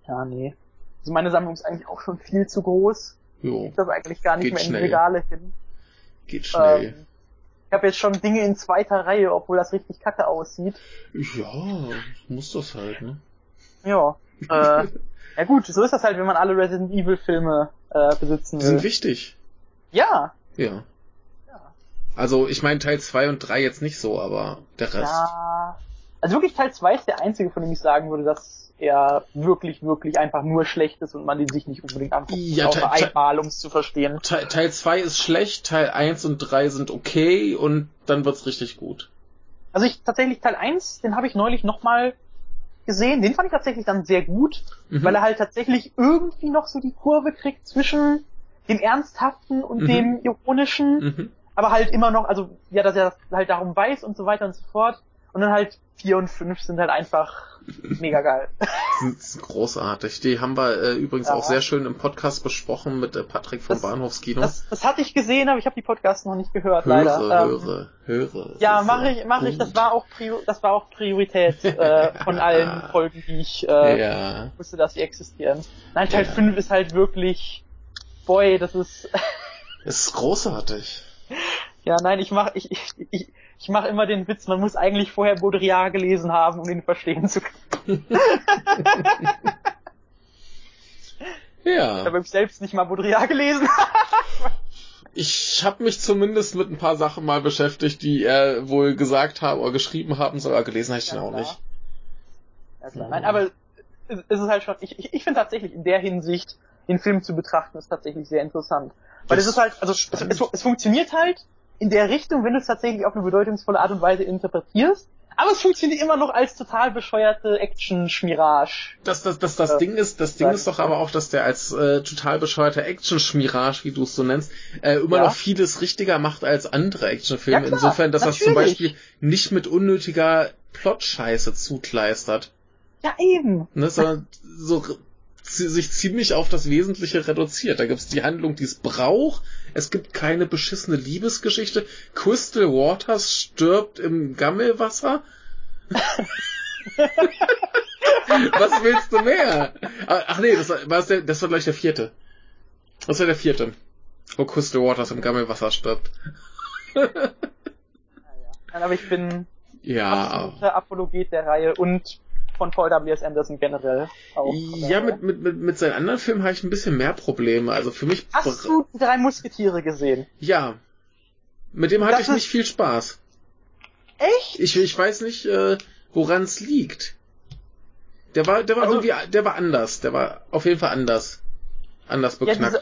A: ja, nee. Also meine Sammlung ist eigentlich auch schon viel zu groß.
B: Jo,
A: Ich das eigentlich gar nicht
B: Geht
A: mehr in die
B: schnell.
A: Regale hin.
B: geht schnell.
A: Ähm, ich habe jetzt schon Dinge in zweiter Reihe, obwohl das richtig kacke aussieht.
B: Ja, muss das halt, ne?
A: Ja. Äh, ja gut, so ist das halt, wenn man alle Resident Evil Filme äh, besitzen
B: Die sind
A: will.
B: wichtig.
A: Ja.
B: Ja.
A: Ja.
B: Also ich meine Teil 2 und 3 jetzt nicht so, aber der Rest.
A: Ja. Also wirklich Teil 2 ist der einzige, von dem ich sagen würde, dass er wirklich, wirklich einfach nur schlecht ist und man den sich nicht unbedingt anguckt.
B: Ja,
A: außer einmal, um es zu verstehen.
B: Teil, Teil 2 ist schlecht, Teil 1 und 3 sind okay und dann wird's richtig gut.
A: Also ich tatsächlich Teil 1, den habe ich neulich nochmal gesehen. Den fand ich tatsächlich dann sehr gut,
B: Mhm.
A: weil er halt tatsächlich irgendwie noch so die Kurve kriegt zwischen dem Ernsthaften und
B: Mhm.
A: dem Ironischen,
B: Mhm.
A: aber halt immer noch, also ja, dass er halt darum weiß und so weiter und so fort. Und dann halt 4 und 5 sind halt einfach mega geil.
B: Großartig. Die haben wir äh, übrigens
A: Ja.
B: auch sehr schön im Podcast besprochen mit äh, Patrick vom
A: Das-
B: Bahnhofskino.
A: Das, das hatte ich gesehen, aber ich habe die Podcasts noch nicht gehört,
B: höre,
A: leider. Ähm,
B: höre, höre. Das
A: Ja, mache ich, mache ich. Das war auch Prior das war auch Priorität äh, von allen Folgen, die ich äh,
B: Ja.
A: wusste, dass sie existieren. Nein, Teil
B: Ja.
A: 5 ist halt wirklich, boy, das ist,
B: Es ist großartig.
A: ja, nein, ich mach, ich, ich, ich, ich mach immer den Witz, man muss eigentlich vorher Baudrillard gelesen haben, um ihn verstehen zu können.
B: Ja.
A: Aber ich selbst nicht mal Baudrillard gelesen.
B: Ich habe mich zumindest mit ein paar Sachen mal beschäftigt, die er wohl gesagt haben oder geschrieben haben soll, aber gelesen habe ich den
A: Ja,
B: auch
A: klar.
B: nicht.
A: Ja, klar. Nein, aber es ist halt schon, ich, ich, ich finde tatsächlich in der Hinsicht, den Film zu betrachten, ist tatsächlich sehr interessant. Weil
B: Das
A: es ist halt, also es, es, es funktioniert halt in der Richtung, wenn du es tatsächlich auf eine bedeutungsvolle Art und Weise interpretierst, aber es funktioniert immer noch als total bescheuerte Action-Schmirage.
B: Das, das, das, das
A: Ja.
B: Ding ist, das Ding ist doch aber auch, dass der als äh, total bescheuerter Action-Schmirage, wie du es so nennst, äh, immer
A: Ja.
B: noch vieles richtiger macht als andere Actionfilme.
A: Ja, klar,
B: Insofern, dass das zum
A: natürlich.
B: Beispiel nicht mit unnötiger Plotscheiße zukleistert,
A: Ja, eben.
B: ne, sondern so sich ziemlich auf das Wesentliche reduziert. Da gibt's die Handlung, die es braucht. Es gibt keine beschissene Liebesgeschichte. Crystal Waters stirbt im Gammelwasser. Was willst du mehr? Ach nee, das war, das, der, das war gleich der vierte. Das war der vierte. Wo Crystal Waters im Gammelwasser stirbt.
A: ja, ja. Aber ich bin ja. absoluter Apologet der Reihe und von Paul W.S. Anderson generell auch.
B: Ja, mit, mit, mit, mit seinen anderen Filmen habe ich ein bisschen mehr Probleme. Also für mich.
A: Hast du die drei Musketiere gesehen?
B: Ja. Mit dem hatte das ich nicht viel Spaß.
A: Echt?
B: Ich, ich weiß nicht, äh, woran es liegt. Der war, der war also, irgendwie, der war anders. Der war auf jeden Fall anders. Anders beknackt. Ja, diese,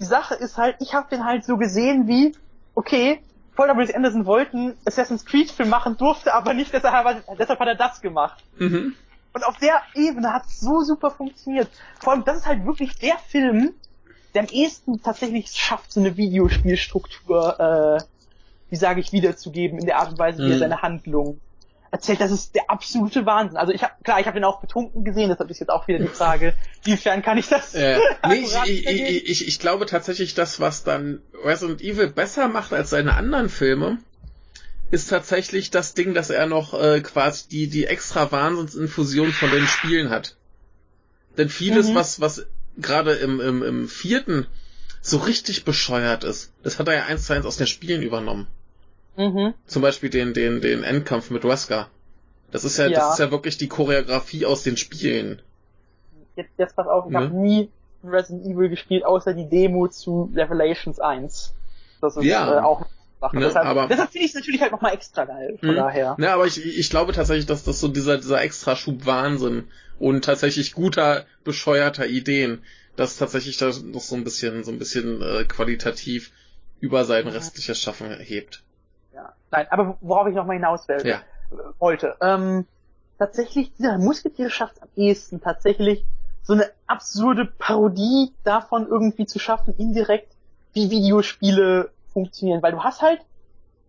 A: die Sache ist halt, ich habe den halt so gesehen wie, okay, Paul W. Anderson wollten Assassin's Creed Film machen, durfte aber nicht, deshalb, deshalb hat er das gemacht. Mhm. Und auf der Ebene hat es so super funktioniert. Vor allem, das ist halt wirklich der Film, der am ehesten tatsächlich schafft, so eine Videospielstruktur, äh, wie sage ich, wiederzugeben in der Art und Weise, wie mhm. er seine Handlung erzählt, das ist der absolute Wahnsinn. Also ich habe klar, ich habe ihn auch betrunken gesehen, deshalb ist jetzt auch wieder die Frage, wiefern kann ich das?
B: Äh, nee, ich, ich, ich, ich glaube tatsächlich, das, was dann Resident Evil besser macht als seine anderen Filme, ist tatsächlich das Ding, dass er noch äh, quasi die die extra Wahnsinnsinfusion von den Spielen hat. Denn vieles, mhm. was was gerade im, im im vierten so richtig bescheuert ist, das hat er ja eins zu eins aus den Spielen übernommen. Mhm. Zum Beispiel den, den, den Endkampf mit Wesker. Das ist ja, ja, das ist ja wirklich die Choreografie aus den Spielen.
A: Jetzt, jetzt pass auf, ich ne? habe nie Resident Evil gespielt, außer die Demo zu Revelations 1. Das ist ja. äh, auch. Ne, deshalb, aber, deshalb finde ich es natürlich halt nochmal extra geil, von mh. daher.
B: Ne, aber ich, ich glaube tatsächlich, dass das so dieser, dieser extra Schub Wahnsinn und tatsächlich guter, bescheuerter Ideen, dass tatsächlich das noch so ein bisschen, so ein bisschen äh, qualitativ über sein restliches Schaffen hebt.
A: Nein, aber worauf ich nochmal hinaus will, ja. wollte. Ähm, tatsächlich, dieser Musketier schafft es am ehesten tatsächlich so eine absurde Parodie davon irgendwie zu schaffen, indirekt, wie Videospiele funktionieren. Weil du hast halt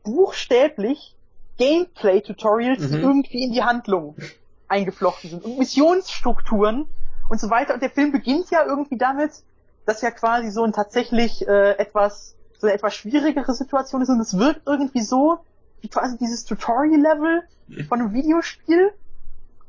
A: buchstäblich Gameplay-Tutorials, mhm. die irgendwie in die Handlung eingeflochten sind und Missionsstrukturen und so weiter. Und der Film beginnt ja irgendwie damit, dass ja quasi so ein tatsächlich äh, etwas so eine etwas schwierigere Situation ist und es wirkt irgendwie so, quasi dieses Tutorial-Level von einem Videospiel,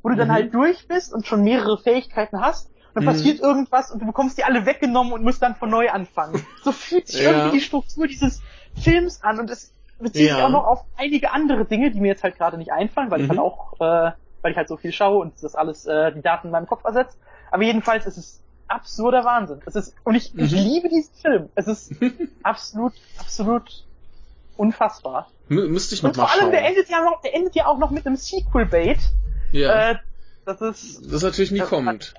A: wo du dann mhm. halt durch bist und schon mehrere Fähigkeiten hast. Und dann mhm. passiert irgendwas und du bekommst die alle weggenommen und musst dann von neu anfangen. So fühlt sich ja. irgendwie die Struktur dieses Films an und es bezieht ja. sich auch noch auf einige andere Dinge, die mir jetzt halt gerade nicht einfallen, weil mhm. ich halt auch, äh, weil ich halt so viel schaue und das alles äh, die Daten in meinem Kopf ersetzt. Aber jedenfalls ist es absurder Wahnsinn. Es ist, und ich, ich mhm. liebe diesen Film. Es ist absolut, absolut unfassbar.
B: M müsste ich noch und mal
A: vor allem, der endet ja noch, der endet ja auch noch mit einem Sequel-Bait.
B: Ja. Äh, das ist. Das natürlich nie das, kommt.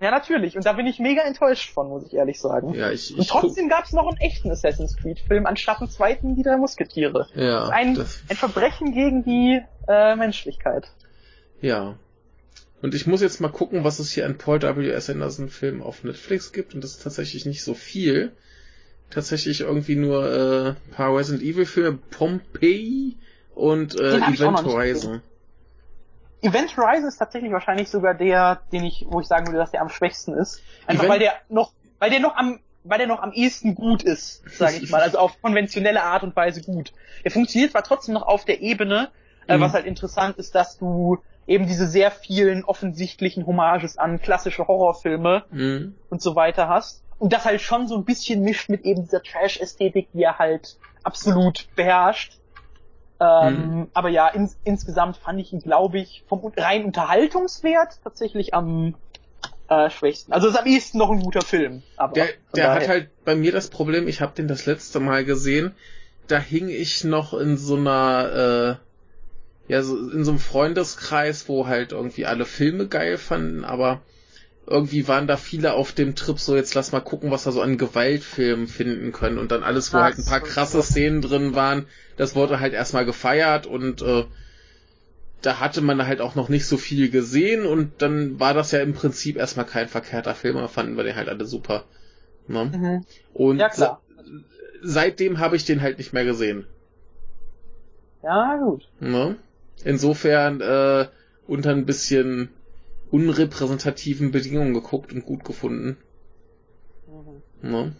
A: Ja, natürlich. Und da bin ich mega enttäuscht von, muss ich ehrlich sagen.
B: Ja, ich,
A: ich und trotzdem gab es noch einen echten Assassin's Creed-Film anstatt einen zweiten Die drei Musketiere.
B: Ja.
A: Ein, ein Verbrechen gegen die äh, Menschlichkeit.
B: Ja. Und ich muss jetzt mal gucken, was es hier an Paul W.S. Anderson Filmen auf Netflix gibt. Und das ist tatsächlich nicht so viel. Tatsächlich irgendwie nur äh, ein paar Resident Evil Filme, Pompeii und äh, Event Horizon.
A: Event Horizon ist tatsächlich wahrscheinlich sogar der, den ich, wo ich sagen würde, dass der am schwächsten ist. Einfach Event weil der noch, weil der noch am, weil der noch am ehesten gut ist, sage ich mal. Also auf konventionelle Art und Weise gut. Der funktioniert zwar trotzdem noch auf der Ebene, äh, mhm. was halt interessant ist, dass du eben diese sehr vielen offensichtlichen Hommages an klassische Horrorfilme mhm. und so weiter hast. Und das halt schon so ein bisschen mischt mit eben dieser Trash-Ästhetik, die er halt absolut beherrscht. Ähm, mhm. Aber ja, ins, insgesamt fand ich ihn, glaube ich, vom rein Unterhaltungswert tatsächlich am äh, schwächsten. Also ist am ehesten noch ein guter Film.
B: Aber der der hat halt bei mir das Problem, ich habe den das letzte Mal gesehen, da hing ich noch in so einer äh, ja, so in so einem Freundeskreis, wo halt irgendwie alle Filme geil fanden, aber irgendwie waren da viele auf dem Trip so, jetzt lass mal gucken, was wir so an Gewaltfilmen finden können. Und dann alles, wo Ach, halt ein paar krasse Szenen drin waren, das wurde halt erstmal gefeiert und äh, da hatte man halt auch noch nicht so viel gesehen und dann war das ja im Prinzip erstmal kein verkehrter Film, aber fanden wir den halt alle super. Ne? Mhm. Und ja, klar. seitdem habe ich den halt nicht mehr gesehen.
A: Ja, gut.
B: Ne? Insofern äh, unter ein bisschen unrepräsentativen Bedingungen geguckt und gut gefunden.
A: Mhm. Ne?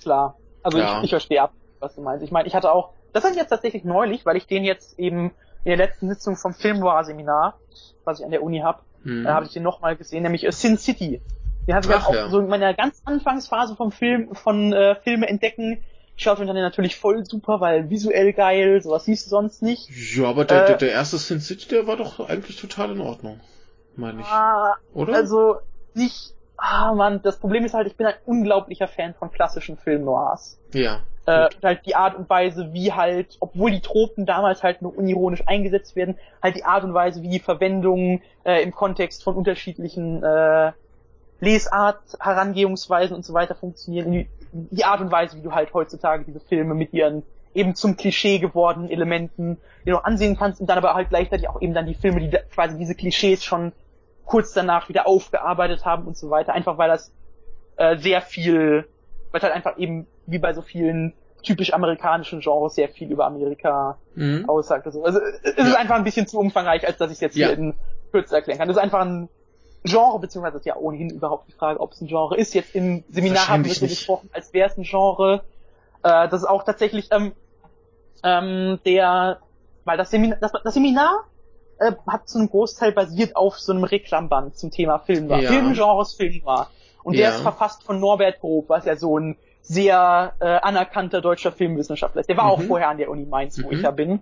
A: Klar. Also ja. ich, ich verstehe ab, was du meinst. Ich meine, ich hatte auch, das hatte ich jetzt tatsächlich neulich, weil ich den jetzt eben in der letzten Sitzung vom Filmnoir-Seminar, was ich an der Uni habe, mhm. da habe ich den nochmal gesehen, nämlich Sin City. Den hatte ich halt auch ja. so in meiner ganz Anfangsphase vom Film, von äh, Filme entdecken, schaut mir dann natürlich voll super, weil visuell geil, sowas siehst du sonst nicht.
B: Ja, aber der, äh, der, der erste Sin City, der war doch eigentlich total in Ordnung, meine ich.
A: Ah, Oder? Also nicht ah man, das Problem ist halt, ich bin ein unglaublicher Fan von klassischen Film Noirs.
B: Ja.
A: Äh, halt die Art und Weise, wie halt, obwohl die Tropen damals halt nur unironisch eingesetzt werden, halt die Art und Weise, wie die Verwendung äh, im Kontext von unterschiedlichen äh, Lesart, Herangehungsweisen und so weiter funktionieren. Die, die Art und Weise, wie du halt heutzutage diese Filme mit ihren eben zum Klischee gewordenen Elementen, die du ansehen kannst und dann aber halt gleichzeitig auch eben dann die Filme, die quasi diese Klischees schon kurz danach wieder aufgearbeitet haben und so weiter, einfach weil das äh, sehr viel, weil halt einfach eben wie bei so vielen typisch amerikanischen Genres sehr viel über Amerika mhm. aussagt. Also, also es ist einfach ein bisschen zu umfangreich, als dass ich es jetzt ja. hier in Kürze erklären kann. Das ist einfach ein Genre, beziehungsweise ist ja ohnehin überhaupt die Frage, ob es ein Genre ist. Jetzt im Seminar haben wir so gesprochen, als wäre es ein Genre. Äh, das ist auch tatsächlich ähm, ähm, der, weil das Seminar, das, das Seminar äh, hat zu einem Großteil basiert auf so einem Reklamband zum Thema Film war. Ja. Filmgenres Film war. Und der ja. ist verfasst von Norbert Grob, was ja so ein sehr äh, anerkannter deutscher Filmwissenschaftler ist. Der war mhm. auch vorher an der Uni Mainz, wo mhm. ich ja bin.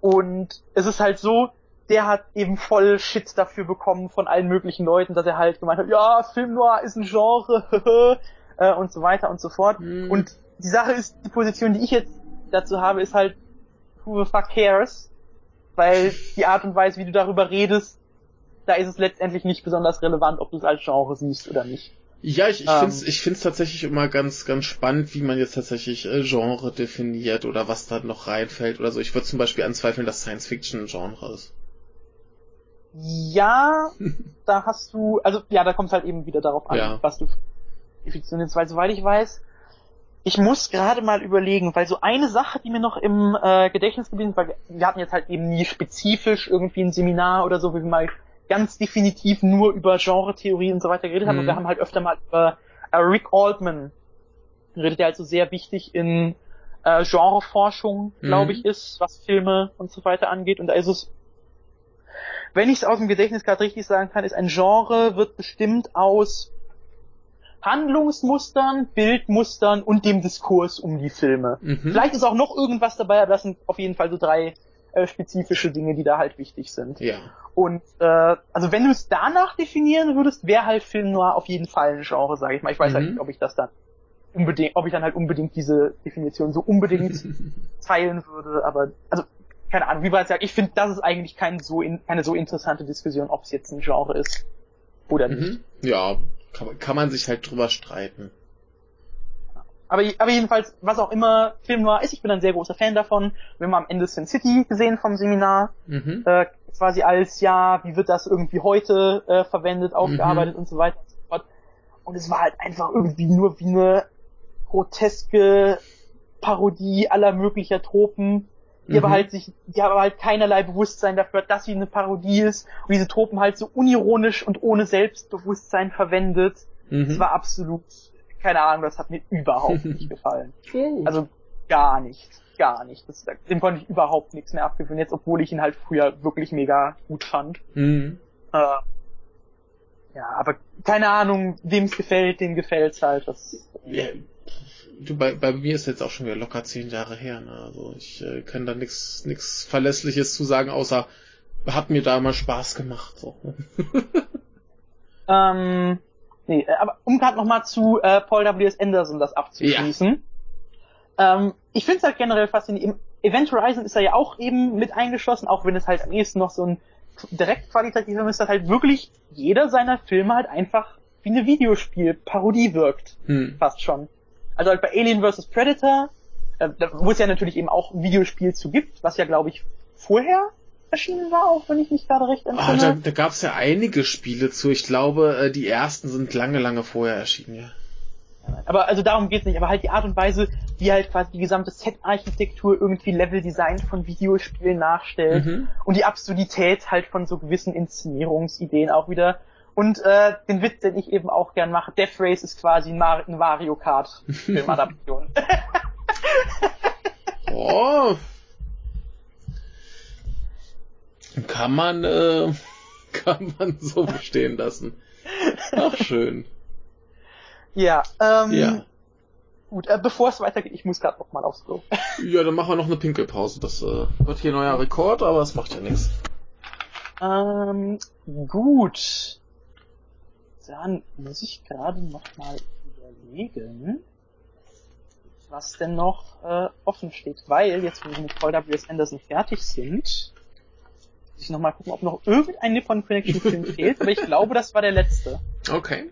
A: Und es ist halt so, der hat eben voll Shit dafür bekommen von allen möglichen Leuten, dass er halt gemeint hat, ja, Film Noir ist ein Genre äh, und so weiter und so fort. Mhm. Und die Sache ist, die Position, die ich jetzt dazu habe, ist halt, who the fuck cares? Weil die Art und Weise, wie du darüber redest, da ist es letztendlich nicht besonders relevant, ob du es als Genre siehst oder nicht.
B: Ja, ich, ich ähm, finde es ich find's tatsächlich immer ganz, ganz spannend, wie man jetzt tatsächlich äh, Genre definiert oder was da noch reinfällt oder so. Ich würde zum Beispiel anzweifeln, dass Science Fiction ein Genre ist.
A: Ja, da hast du, also ja, da kommt es halt eben wieder darauf an, ja. was du definierst, weil soweit ich weiß, ich muss gerade mal überlegen, weil so eine Sache, die mir noch im äh, Gedächtnis geblieben ist, weil wir hatten jetzt halt eben nie spezifisch irgendwie ein Seminar oder so, wie wir mal ganz definitiv nur über Genre-Theorie und so weiter geredet mhm. haben. Und wir mhm. haben halt öfter mal über äh, Rick Altman geredet, der also sehr wichtig in äh, Genreforschung, glaube mhm. ich, ist, was Filme und so weiter angeht. Und da ist es, wenn ich es aus dem Gedächtnis gerade richtig sagen kann, ist ein Genre wird bestimmt aus Handlungsmustern, Bildmustern und dem Diskurs um die Filme. Mhm. Vielleicht ist auch noch irgendwas dabei, aber das sind auf jeden Fall so drei äh, spezifische Dinge, die da halt wichtig sind.
B: Ja.
A: Und äh, also wenn du es danach definieren würdest, wäre halt Film Noir auf jeden Fall ein Genre, sage ich mal. Ich weiß halt mhm. halt nicht, ob ich das dann unbedingt, ob ich dann halt unbedingt diese Definition so unbedingt teilen würde, aber also keine Ahnung, wie bereits gesagt, ich finde, das ist eigentlich kein so in, keine so interessante Diskussion, ob es jetzt ein Genre ist oder nicht. Mhm.
B: Ja, kann, kann man sich halt drüber streiten.
A: Aber, aber jedenfalls, was auch immer Film Noir ist, ich bin ein sehr großer Fan davon. Wir haben am Ende Sin City gesehen vom Seminar. Mhm. Äh, quasi als, ja, wie wird das irgendwie heute äh, verwendet, aufgearbeitet mhm. und so weiter und so fort. Und es war halt einfach irgendwie nur wie eine groteske Parodie aller möglicher Tropen die mhm. aber halt sich, die aber halt keinerlei Bewusstsein dafür hat, dass sie eine Parodie ist und diese Tropen halt so unironisch und ohne Selbstbewusstsein verwendet. Mhm. Das war absolut, keine Ahnung, das hat mir überhaupt nicht gefallen. Also gar nicht, gar nicht. Das, dem konnte ich überhaupt nichts mehr abgewinnen, jetzt obwohl ich ihn halt früher wirklich mega gut fand. Mhm. Äh, ja, aber keine Ahnung, wem es gefällt, dem gefällt's halt. Das,
B: ja, du, bei, bei mir ist jetzt auch schon wieder locker zehn Jahre her. Ne? Also ich äh, kann da nichts nix Verlässliches zu sagen, außer hat mir da mal Spaß gemacht. So.
A: ähm, nee, äh, aber um gerade nochmal zu äh, Paul W. S. Anderson das abzuschließen. Ja. Ähm, ich finde es halt generell faszinierend. Event Horizon ist da ja auch eben mit eingeschlossen, auch wenn es halt am ehesten noch so ein direkt qualitativer ist, dass halt wirklich jeder seiner Filme halt einfach wie eine Videospielparodie wirkt. Hm. Fast schon. Also halt bei Alien vs. Predator, äh, wo es ja natürlich eben auch ein Videospiel zu gibt, was ja glaube ich vorher erschienen war, auch wenn ich mich gerade recht entsinne. Ah,
B: da, da gab es ja einige Spiele zu. Ich glaube, äh, die ersten sind lange, lange vorher erschienen, ja.
A: Aber also darum geht's nicht, aber halt die Art und Weise, wie halt quasi die gesamte Set-Architektur irgendwie Level-Design von Videospielen nachstellt mhm. und die Absurdität halt von so gewissen Inszenierungsideen auch wieder und äh, den Witz, den ich eben auch gern mache, Death Race ist quasi ein Mario Kart Filmadaption.
B: oh. Kann man, äh, kann man so bestehen lassen. Ach, schön.
A: Ja, ähm,
B: Ja.
A: gut, äh, bevor es weitergeht, ich muss gerade noch mal aufs Klo.
B: Ja, dann machen wir noch eine Pinkelpause. Das äh, wird hier neuer Rekord, aber es macht ja nichts.
A: Ähm, gut. Dann muss ich gerade noch mal überlegen, was denn noch äh, offen steht. Weil, jetzt wo wir mit Paul W.S. Anderson fertig sind, muss ich noch mal gucken, ob noch irgendein Nippon Connection Film fehlt. Aber ich glaube, das war der letzte.
B: Okay.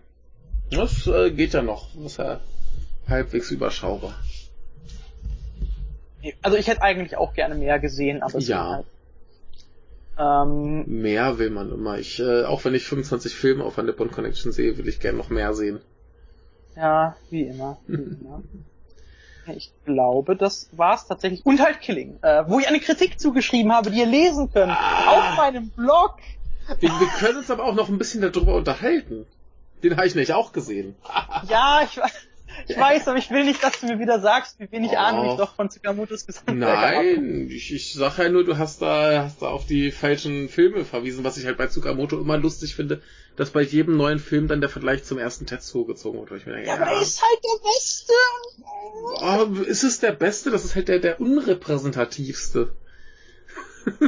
B: Das äh, geht ja noch. Das ist ja halbwegs überschaubar.
A: Also ich hätte eigentlich auch gerne mehr gesehen, aber es
B: Ja.
A: halt. Ähm,
B: Mehr will man immer. Ich, äh, auch wenn ich 25 Filme auf der Nippon Connection sehe, will ich gerne noch mehr sehen.
A: Ja, wie immer. Wie immer. Ich glaube, das war's tatsächlich. Und halt Killing, äh, wo ich eine Kritik zugeschrieben habe, die ihr lesen könnt. Auf meinem Blog.
B: Wir, wir können uns aber auch noch ein bisschen darüber unterhalten. Den habe ich nämlich auch gesehen.
A: Ja, ich, we- ich weiß, aber ich will nicht, dass du mir wieder sagst, wie wenig
B: Oh.
A: Ahnung ich doch von Tsukamotos Gesamtwerk habe.
B: Nein, ich, ich sag ja nur, du hast da, hast da auf die falschen Filme verwiesen, was ich halt bei Tsukamoto immer lustig finde, dass bei jedem neuen Film dann der Vergleich zum ersten Tetsuo gezogen wird. Ich mir denke,
A: Ja, aber er ist halt der Beste.
B: oh, ist es der Beste? Das ist halt der, der unrepräsentativste.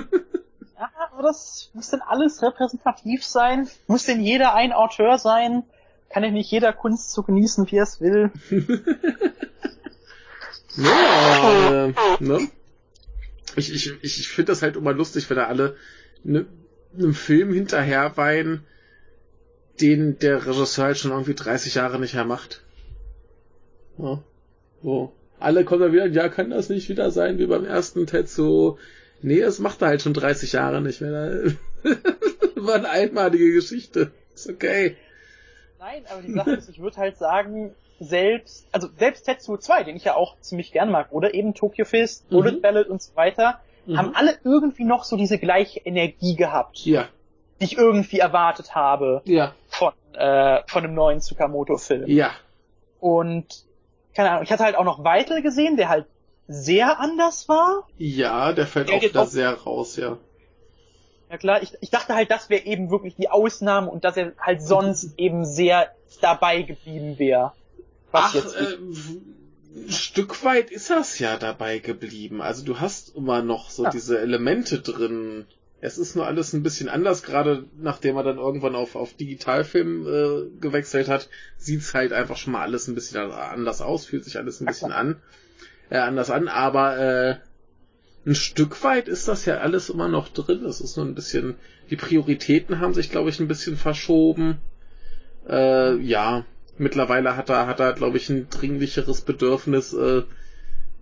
A: Ja, aber das muss denn alles repräsentativ sein? Muss denn jeder ein Auteur sein? Kann denn nicht jeder Kunst so genießen, wie er es will?
B: Ja, äh, ne? Ich, ich, ich, ich finde das halt immer lustig, wenn da alle ne, einem Film hinterher weinen, den der Regisseur halt schon irgendwie 30 Jahre nicht mehr macht. Ja. So. Alle kommen dann wieder, ja, kann das nicht wieder sein wie beim ersten Tetsu? Nee, es macht er halt schon 30 Jahre nicht mehr. War eine einmalige Geschichte. Ist okay.
A: Nein, aber die Sache ist, ich würde halt sagen, selbst, also selbst Tetsuo 2, den ich ja auch ziemlich gern mag, oder eben Tokyo Fist,
B: Mhm.
A: Bullet Ballad und so weiter,
B: Mhm.
A: haben alle irgendwie noch so diese gleiche Energie gehabt,
B: Ja,
A: die ich irgendwie erwartet habe
B: ja,
A: von, äh, von einem neuen Tsukamoto-Film.
B: ja.
A: Und, keine Ahnung, ich hatte halt auch noch Weitel gesehen, der halt sehr anders war.
B: Ja, der fällt
A: Der
B: auch
A: auch-
B: sehr raus, ja.
A: Ja klar, ich, ich dachte halt, das wäre eben wirklich die Ausnahme und dass er halt sonst eben sehr dabei geblieben wäre. Was
B: Ach,
A: jetzt
B: äh, ein Stück weit ist das ja dabei geblieben. Also du hast immer noch so
A: Ja.
B: diese Elemente drin. Es ist nur alles ein bisschen anders, gerade nachdem er dann irgendwann auf, auf Digitalfilm äh, gewechselt hat, sieht's halt einfach schon mal alles ein bisschen anders aus, fühlt sich alles ein bisschen an, äh, anders an, aber äh, ein Stück weit ist das ja alles immer noch drin. Es ist nur ein bisschen, die Prioritäten haben sich, glaube ich, ein bisschen verschoben. Äh, ja, mittlerweile hat er, hat er, glaube ich, ein dringlicheres Bedürfnis, äh,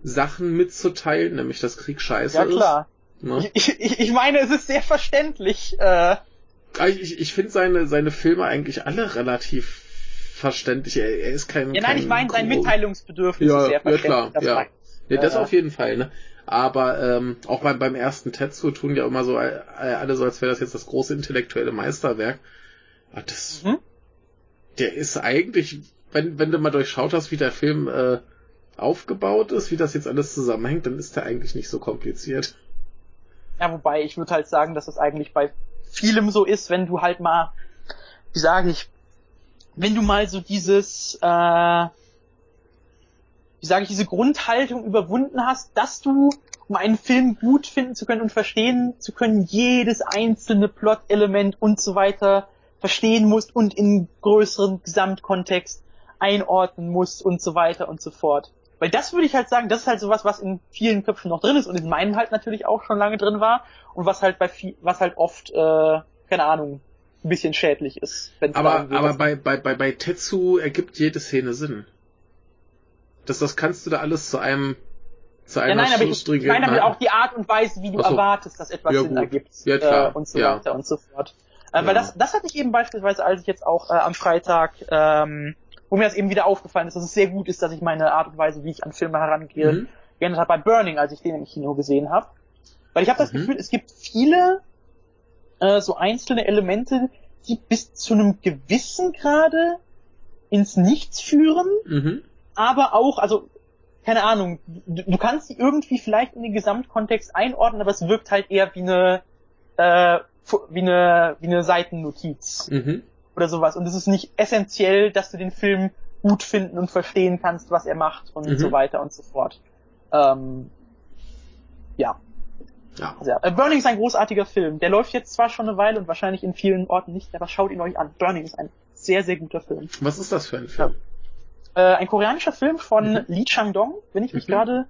B: Sachen mitzuteilen, nämlich dass Krieg scheiße
A: ja klar.
B: ist. Ne?
A: Ich, ich, ich meine, es ist sehr verständlich. Äh,
B: Ich, ich finde seine, seine Filme eigentlich alle relativ verständlich. Er, er ist kein.
A: ja, nein,
B: kein
A: ich meine, sein Mitteilungsbedürfnis
B: Ja,
A: ist sehr
B: ja,
A: verständlich.
B: klar,
A: das
B: ja.
A: meine ich.
B: Ja, das auf jeden Fall, ne? Aber ähm, auch beim, beim ersten Tetsu tun ja immer so äh, alle so, als wäre das jetzt das große intellektuelle Meisterwerk. Aber das,
A: Mhm.
B: der ist eigentlich, wenn, wenn du mal durchschaut hast, wie der Film äh, aufgebaut ist, wie das jetzt alles zusammenhängt, dann ist der eigentlich nicht so kompliziert.
A: Ja, wobei ich würde halt sagen, dass es eigentlich bei vielem so ist, wenn du halt mal, wie sage ich, wenn du mal so dieses, äh, wie sage ich, diese Grundhaltung überwunden hast, dass du, um einen Film gut finden zu können und verstehen zu können, jedes einzelne Plot-Element und so weiter verstehen musst und in größeren Gesamtkontext einordnen musst und so weiter und so fort. Weil das würde ich halt sagen, das ist halt sowas, was in vielen Köpfen noch drin ist und in meinem halt natürlich auch schon lange drin war und was halt bei viel, was halt oft, äh, keine Ahnung, ein bisschen schädlich ist.
B: Aber, aber bei, bei, bei, bei Tetsu ergibt jede Szene Sinn. Das, das kannst du da alles zu einem, zu
A: ja,
B: einer
A: nein, aber ich, ich meine damit auch die Art und Weise, wie du
B: so.
A: erwartest, dass etwas
B: Ja,
A: Sinn ergibt
B: Ja, klar,
A: äh, und so
B: ja.
A: weiter und so fort. Äh,
B: Ja.
A: Weil das, das hatte ich eben beispielsweise, als ich jetzt auch äh, am Freitag, ähm, wo mir das eben wieder aufgefallen ist, dass es sehr gut ist, dass ich meine Art und Weise, wie ich an Filme herangehe,
B: Mhm.
A: geändert habe bei Burning, als ich den im Kino gesehen habe. Weil ich habe das
B: Mhm.
A: Gefühl, es gibt viele äh, so einzelne Elemente, die bis zu einem gewissen Grade ins Nichts führen,
B: Mhm.
A: Aber auch, also keine Ahnung, du, du kannst sie irgendwie vielleicht in den Gesamtkontext einordnen, aber es wirkt halt eher wie eine äh, wie eine, wie eine Seitennotiz mhm. oder sowas. Und es ist nicht essentiell, dass du den Film gut finden und verstehen kannst, was er macht und mhm. so weiter und so fort. Ähm, ja. Ja. Also, ja. Burning ist ein großartiger Film. Der läuft jetzt zwar schon eine Weile und wahrscheinlich in vielen Orten nicht, aber schaut ihn euch an. Burning ist ein sehr, sehr guter Film.
B: Was ist das für ein Film?
A: Ja. Äh, ein koreanischer Film von mhm. Lee Chang-dong, wenn ich mich mhm. gerade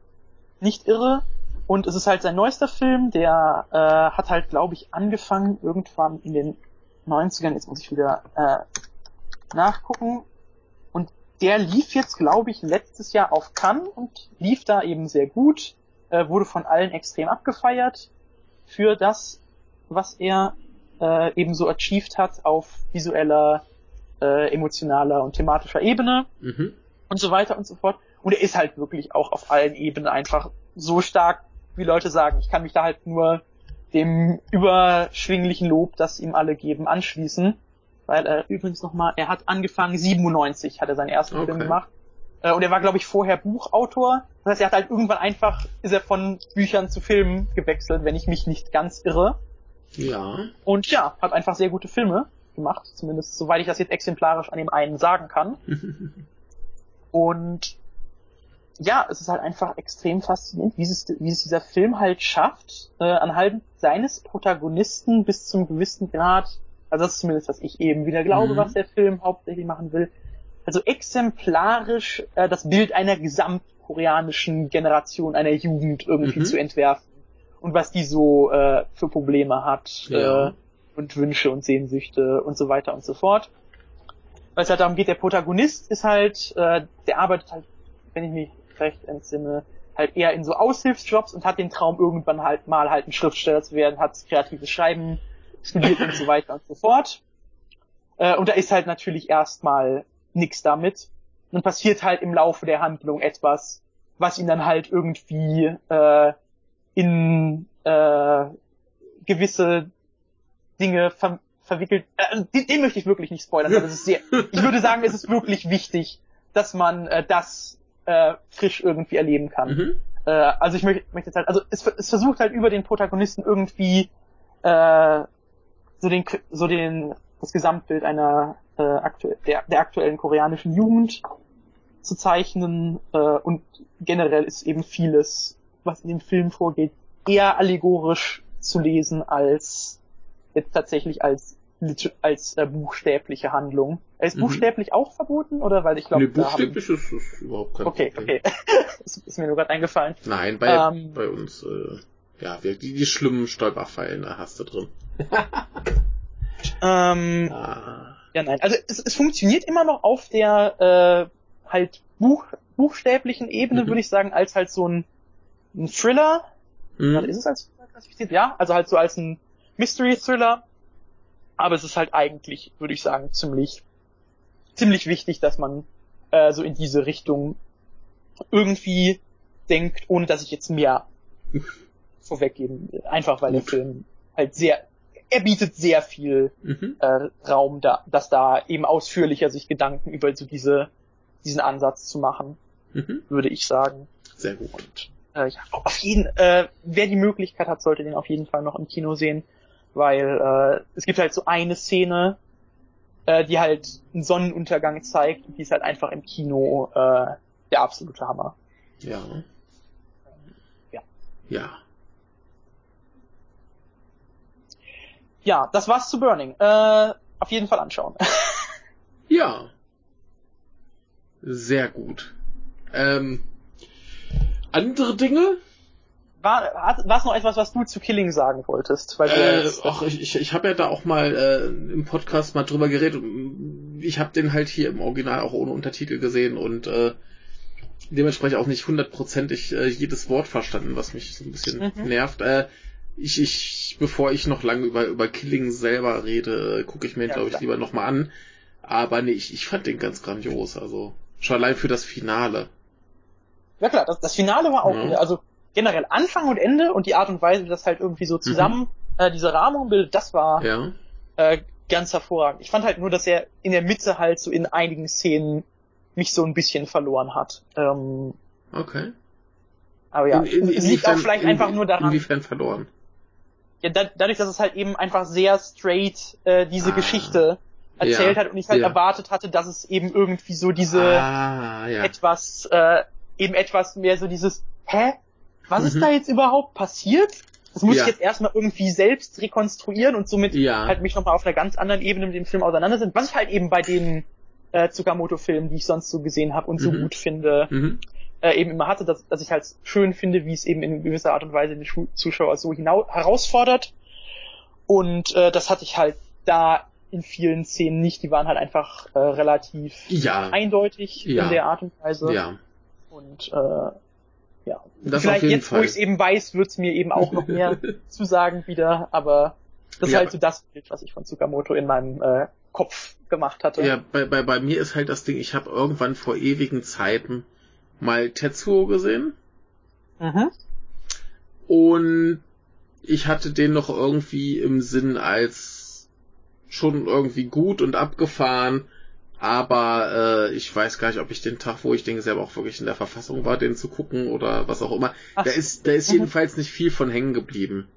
A: nicht irre. Und es ist halt sein neuester Film, der äh, hat halt, glaube ich, angefangen irgendwann in den 90ern, jetzt muss ich wieder äh, nachgucken. Und der lief jetzt, glaube ich, letztes Jahr auf Cannes und lief da eben sehr gut, äh, wurde von allen extrem abgefeiert für das, was er äh, eben so achieved hat auf visueller, äh, emotionaler und thematischer Ebene mhm. und so weiter und so fort. Und er ist halt wirklich auch auf allen Ebenen einfach so stark wie Leute sagen. Ich kann mich da halt nur dem überschwinglichen Lob, das ihm alle geben, anschließen. Weil er übrigens nochmal, er hat angefangen, 97 hat er seinen ersten okay. Film gemacht. Äh, und er war, glaube ich, vorher Buchautor. Das heißt, er hat halt irgendwann einfach, ist er von Büchern zu Filmen gewechselt, wenn ich mich nicht ganz irre.
B: Ja.
A: Und ja, hat einfach sehr gute Filme gemacht. Zumindest soweit ich das jetzt exemplarisch an dem einen sagen kann. und ja, es ist halt einfach extrem faszinierend, wie es, wie es dieser Film halt schafft, äh, anhand seines Protagonisten bis zum gewissen Grad, also das ist zumindest, was ich eben wieder glaube, mhm. was der Film hauptsächlich machen will, also exemplarisch äh, das Bild einer gesamtkoreanischen Generation, einer Jugend irgendwie mhm. zu entwerfen und was die so äh, für Probleme hat ja. äh, und Wünsche und Sehnsüchte und so weiter und so fort. Weil es halt darum geht, der Protagonist ist halt, äh, der arbeitet halt, wenn ich mich recht entsinne, halt eher in so Aushilfsjobs und hat den Traum irgendwann halt mal halt ein Schriftsteller zu werden, hat kreatives Schreiben studiert und so weiter und so fort. Äh, und da ist halt natürlich erstmal nix damit. Und passiert halt im Laufe der Handlung etwas, was ihn dann halt irgendwie äh, in äh, gewisse Dinge ver verwickelt. Äh, den, den möchte ich wirklich nicht spoilern, weil es ist sehr. Ich würde sagen, es ist wirklich wichtig, dass man äh, das äh, frisch irgendwie erleben kann. Mhm. Äh, also ich möchte, möchte jetzt halt, also es, es versucht halt über den Protagonisten irgendwie äh, so den so den das Gesamtbild einer äh, aktuell der, der aktuellen koreanischen Jugend zu zeichnen äh, und generell ist eben vieles, was in dem Film vorgeht, eher allegorisch zu lesen als jetzt tatsächlich als als äh, buchstäbliche Handlung. Ist mhm. buchstäblich auch verboten oder weil ich glaube,
B: nee, buchstäblich haben... ist, ist überhaupt kein
A: okay, Problem. Okay, ist mir nur gerade eingefallen.
B: Nein, bei ähm, bei uns äh, ja, die, die schlimmen Stolperfallen da hast du drin.
A: ähm, ah. Ja, nein, also es, es funktioniert immer noch auf der äh, halt Buch, buchstäblichen Ebene, mhm. würde ich sagen, als halt so ein, ein Thriller. Mhm. Ist es als klassifiziert? Ja, also halt so als ein Mystery Thriller aber es ist halt eigentlich, würde ich sagen, ziemlich, ziemlich wichtig, dass man äh, so in diese Richtung irgendwie denkt, ohne dass ich jetzt mehr vorweggeben will. Einfach weil der Film halt sehr, er bietet sehr viel mhm. äh, Raum, da, dass da eben ausführlicher sich Gedanken über so diese, diesen Ansatz zu machen, mhm. würde ich sagen.
B: Sehr gut.
A: Und, äh, ja, auf jeden, äh, wer die Möglichkeit hat, sollte den auf jeden Fall noch im Kino sehen weil äh, es gibt halt so eine Szene, äh, die halt einen Sonnenuntergang zeigt und die ist halt einfach im Kino äh, der absolute Hammer.
B: Ja.
A: Ja.
B: Ja.
A: Ja, das war's zu Burning. Äh, auf jeden Fall anschauen.
B: ja. Sehr gut. Ähm, andere Dinge?
A: War, es noch etwas, was du zu Killing sagen wolltest?
B: Weil äh, ach, ich, ich, ich habe ja da auch mal äh, im Podcast mal drüber geredet. Ich habe den halt hier im Original auch ohne Untertitel gesehen und äh, dementsprechend auch nicht hundertprozentig äh, jedes Wort verstanden, was mich so ein bisschen mhm. nervt. Äh, ich, ich, bevor ich noch lange über, über Killing selber rede, gucke ich mir, ja, glaube ich, lieber nochmal an. Aber nee, ich, ich fand den ganz grandios. Also schon allein für das Finale.
A: Ja klar, das, das Finale war auch, ja. also generell Anfang und Ende und die Art und Weise, wie das halt irgendwie so zusammen mhm. äh, diese Rahmung bildet, das war
B: ja.
A: äh, ganz hervorragend. Ich fand halt nur, dass er in der Mitte halt so in einigen Szenen mich so ein bisschen verloren hat. Ähm,
B: okay.
A: Aber ja, in, in, es liegt auch vielleicht in, einfach nur daran.
B: Inwiefern verloren?
A: ja, da, dadurch, dass es halt eben einfach sehr straight äh, diese ah, Geschichte erzählt ja, hat und ich halt ja. erwartet hatte, dass es eben irgendwie so diese ah, etwas, äh, eben etwas mehr so dieses, hä? Was mhm. ist da jetzt überhaupt passiert? Das muss ich jetzt erstmal irgendwie selbst rekonstruieren und somit halt mich nochmal auf einer ganz anderen Ebene mit dem Film auseinandersetzen, was ich halt eben bei den äh, Tsukamoto-Filmen, die ich sonst so gesehen habe und mhm. so gut finde, mhm. äh, eben immer hatte, dass, dass ich halt schön finde, wie es eben in gewisser Art und Weise den Zuschauer so hinau herausfordert. Und äh, das hatte ich halt da in vielen Szenen nicht. Die waren halt einfach äh, relativ
B: ja.
A: eindeutig ja. in der Art und Weise.
B: Ja.
A: Und äh, ja.
B: Das Vielleicht jetzt, Fall.
A: wo ich es eben weiß, wird es mir eben auch noch mehr zusagen wieder, aber das ja. ist halt so das Bild, was ich von Tsukamoto in meinem äh, Kopf gemacht hatte.
B: Ja, bei, bei, bei mir ist halt das Ding, ich habe irgendwann vor ewigen Zeiten mal Tetsuo gesehen. Mhm. Und ich hatte den noch irgendwie im Sinn als schon irgendwie gut und abgefahren, aber äh, ich weiß gar nicht, ob ich den Tag, wo ich den selber auch wirklich in der Verfassung war, den zu gucken oder was auch immer. Ach. Da ist, da ist mhm. jedenfalls nicht viel von hängen geblieben.